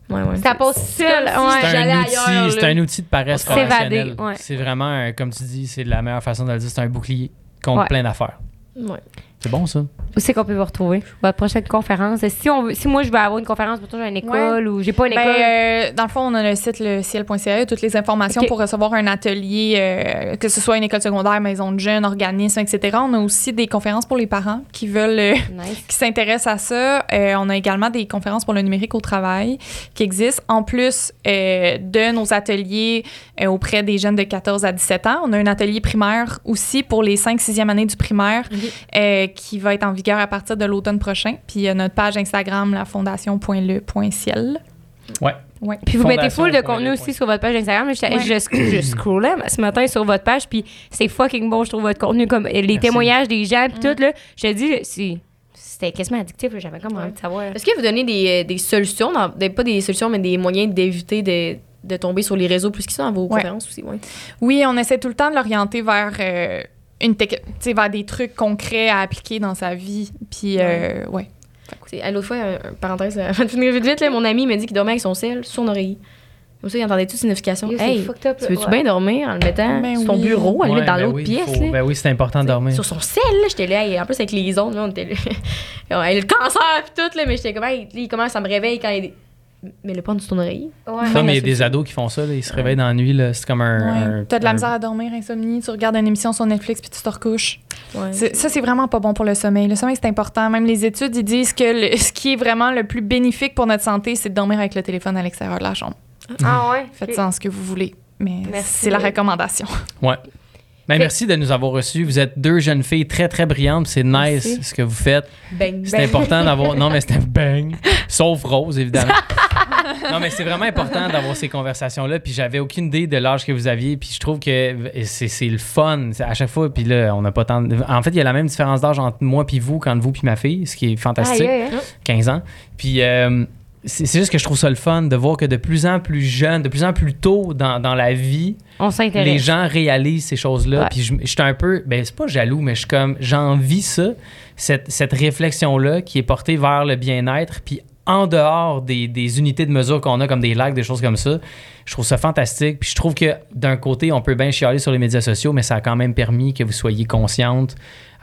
Ouais, ouais. Ça passe C'est seul. C'est un, ailleurs, outil, c'est là. un outil de paresse professionnelle. ouais. C'est vraiment, un- comme tu dis, c'est la meilleure façon de le dire. C'est un bouclier contre Ouais. plein d'affaires. Ouais. C'est bon, ça? Où c'est qu'on peut vous retrouver? Votre prochaine conférence. Si, on veut- si moi, je veux avoir une conférence, plutôt j'ai une école ou j'ai pas une Ben, école. euh, dans le fond, on a le site le ciel.ca, toutes les informations pour recevoir un atelier, euh, que ce soit une école secondaire, maison de jeunes, organisme, etc. On a aussi des conférences pour les parents qui veulent, euh, Nice. qui s'intéressent à ça. Euh, on a également des conférences pour le numérique au travail qui existent. En plus euh, de nos ateliers euh, auprès des jeunes de 14 à 17 ans, on a un atelier primaire aussi pour les 5-6e années du primaire euh, qui va être en vigueur à partir de l'automne prochain. Puis il y a notre page Instagram, la fondation.le.ciel. Ouais. Ouais. Puis vous mettez full de contenu aussi sur votre page Instagram. Je, Ouais. je, je scrollais ce matin sur votre page, puis c'est fucking bon, je trouve, votre contenu. comme Les Merci. témoignages des gens, puis tout, là. Je te dis, c'était quasiment addictif, là, j'avais comme envie de savoir. Est-ce que vous donnez des, euh, des solutions, dans- des- pas des solutions, mais des moyens d'éviter de, de tomber sur les réseaux plus qu'ils sont dans vos Ouais. conférences aussi? Ouais? Oui, on essaie tout le temps de l'orienter vers euh, une vers des trucs concrets à appliquer dans sa vie. Puis, euh, ouais. C'est- à L'autre fois, parenthèse, euh, avant de finir vite, vite, là, mon ami m'a dit qu'il dormait avec son sel sur son oreiller. Comme ça, il entendait toute signification. Yo, c'est Hey, fucked up, tu veux-tu ouais. bien dormir en le mettant Ben sur ton oui. bureau, à le Ouais, mettre dans ben l'autre oui, pièce? faut- là? ben oui, c'est important de dormir. Sur son sel, là, j'étais là. Et en plus, avec les ondes, là, on était là. Ouais, le cancer, puis tout, là, mais j'étais comme, hey, il commence à me réveiller quand il. Mais le pas sur ton oreille. Ouais. Comme il y a des ados qui font ça, là, ils se réveillent dans la nuit, là, c'est comme un. Ouais. un- T'as de la un- misère à dormir, insomnie, tu regardes une émission sur Netflix puis tu te recouches. Ouais. Ça, c'est vraiment pas bon pour le sommeil. Le sommeil, c'est important. Même les études, ils disent que le- ce qui est vraiment le plus bénéfique pour notre santé, c'est de dormir avec le téléphone à l'extérieur de la chambre. Ah ouais? Faites ça en ce que vous voulez. Mais Merci. c'est la recommandation. Ouais. Ben, merci de nous avoir reçus. Vous êtes deux jeunes filles très, très brillantes. C'est nice Merci. ce que vous faites. Bang, C'est important d'avoir. Non, mais c'était bang. Sauf Rose, évidemment. non, mais c'est vraiment important d'avoir ces conversations-là. Puis j'avais aucune idée de l'âge que vous aviez. Puis je trouve que c'est le fun. À chaque fois, puis là, on n'a pas tant. de- En fait, il y a la même différence d'âge entre moi puis vous qu'entre vous puis ma fille, ce qui est fantastique. Aïe, aïe, aïe. 15 ans. Puis euh, c'est c'est juste que je trouve ça le fun de voir que de plus en plus jeune, de plus en plus tôt dans, dans la vie, On les gens réalisent ces choses-là. Ouais. Puis je, je suis un peu, ben c'est pas jaloux, mais je suis comme, j'envie ça, cette, cette réflexion-là qui est portée vers le bien-être. Puis en dehors des, des unités de mesure qu'on a, comme des likes, des choses comme ça, je trouve ça fantastique. Puis je trouve que d'un côté, on peut bien chialer sur les médias sociaux, mais ça a quand même permis que vous soyez consciente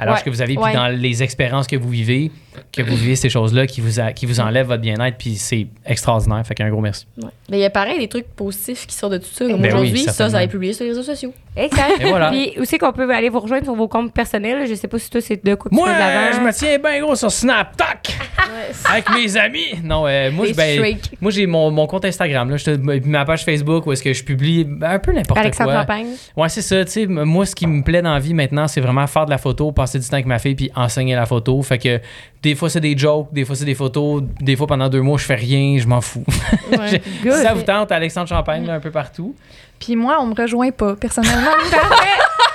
l'âge Ouais. que vous avez, puis Ouais. dans les expériences que vous vivez, que vous vivez ces choses-là qui vous, a- qui vous enlèvent votre bien-être. Puis c'est extraordinaire. Fait qu'un gros merci. Ouais. Mais il y a pareil des trucs positifs qui sortent de tout ça. Comme Ben oui, aujourd'hui, ça, certainement. ça va être publié sur les réseaux sociaux. Exact. Et voilà. Puis aussi qu'on peut aller vous rejoindre sur vos comptes personnels. Je sais pas si toi, c'est de quoi que tu Moi, fais de l'avant. je me tiens bien gros sur Snap, tac! Avec mes amis. Non, euh, moi, ben, moi j'ai mon, mon compte Instagram, là, je te- ma page Facebook où est-ce que je publie ben, un peu n'importe Alexandre quoi. Champagne. Ouais, c'est ça. Tu sais, m- moi, ce qui me plaît dans la vie maintenant, c'est vraiment faire de la photo, passer du temps avec ma fille, puis enseigner la photo. Fait que des fois, c'est des jokes, des fois, c'est des photos, des fois, pendant deux mois, je fais rien, je m'en fous. Ouais. Good. si ça vous tente, Alexandre Champagne, là, un peu partout? Puis moi, on me rejoint pas, personnellement.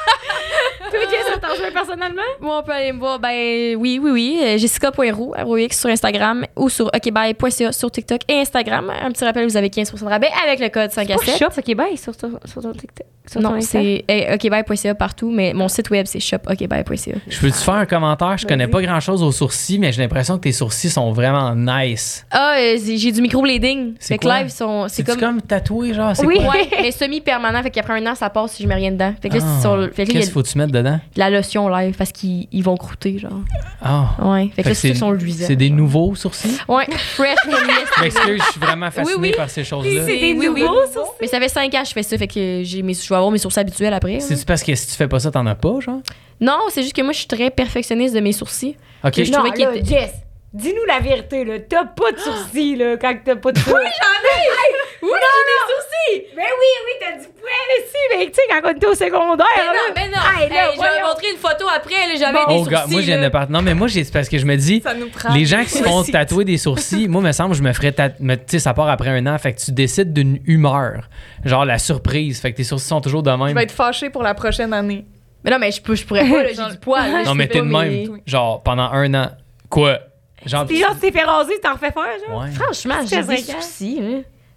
Personnellement? Moi, on peut aller me voir. Ben oui, oui, oui. euh, Jessica.roux, ROX sur Instagram ou sur okbye.ca sur TikTok et Instagram. Un petit rappel, vous avez 15% de rabais avec le code 5 à Pas 7. Shop, ok, bye, sur ton, sur ton TikTok. Sur Non, c'est okbye.ca partout, mais mon site web, c'est shopokbye.ca. Je peux-tu faire un commentaire? Je connais pas grand-chose aux sourcils, mais j'ai l'impression que tes sourcils sont vraiment nice. Ah, euh, c'est- j'ai du microblading. C'est quoi? live, sont- c'est C'est comme. comme... tatoué, genre? C'est Oui. quoi? Ouais, mais semi-permanent. Fait qu'après un an, ça passe si je mets rien dedans. Fait que là, Ah. c'est sur le- fait que là, il y a Qu'est-ce qu'il faut que tu mettre dedans? la lotion live parce qu'ils ils vont croûter, genre. Ah. Ouais. Fait que Fait là, que c'est sont luisants. C'est des nouveaux sourcils? Ouais, fresh yes. Je m'excuse, je suis vraiment fasciné Oui, oui. par ces choses-là. C'est des Oui, oui. nouveaux, ça? Mais ça fait 5 ans que je fais ça, fait que j'ai mes, je vais avoir mes sourcils habituels après. hein. C'est-tu parce que si tu fais pas ça, t'en as pas, genre? Non, c'est juste que moi, je suis très perfectionniste de mes sourcils. OK. Je non, trouvais qu'il là, était- Jess, dis-nous la vérité, là. T'as pas de sourcils, là, quand t'as pas de Oui, j'en ai! Oui, j'ai des sourcils! Mais oui, oui, t'as du poil aussi. Mais tu sais, quand on était au secondaire. Mais là. non, mais non. Hey, là, Hey, je vais montrer une photo après. là, J'avais Bon. des Oh, sourcils. gars, moi, je de part- Non, mais moi, j'ai- c'est parce que je me dis, Ça nous prend. les gens qui se font aussi. tatouer des sourcils, moi, me semble, je me ferais tatouer. Tu sais, ça part après un an. Fait que tu décides d'une humeur. Genre la surprise. Fait que tes sourcils sont toujours de Je même. vais être fâchée pour la prochaine année. Mais non, mais je, peux- je pourrais pas, là, j'ai du poil. là, Non, je mais t'es de même. Genre pendant un an. Quoi? Genre. Puis genre, tu t'es fait raser, tu t'en refais faire, genre. Ouais. Franchement, j'ai des soucis.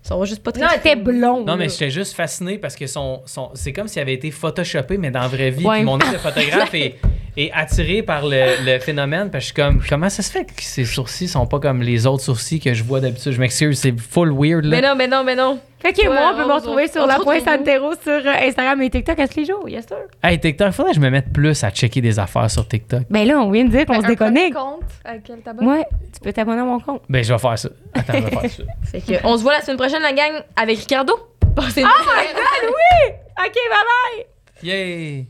Ils sont juste pas très. Non, t'es blond. Non, mais j'étais juste fasciné parce que son, son, c'est comme s'il avait été photoshopé, mais dans la vraie vie. Ouais. Puis mon œil de photographe est, est attiré par le, le phénomène. Parce que je suis comme, comment ça se fait que ses sourcils sont pas comme les autres sourcils que je vois d'habitude? Je m'excuse, c'est full weird, là. Mais non, mais non, mais non. Fait que Ouais, moi, on peut me retrouver retrouve- sur la se point retrouve où? Santero sur euh, Instagram et TikTok à tous les jours, yes sir. Hey, TikTok, faudrait que je me mette plus à checker des affaires sur TikTok. Ben là, on vient de dire qu'on Ben, se déconnecte. compte à quel t'abonnes? Ouais, tu peux t'abonner à mon compte. Ben, je vais faire ça. Attends, je vais faire ça. Fait que, on se voit la semaine prochaine, la gang, avec Ricardo. Passez Oh my god, oui! Ok, bye bye! Yay!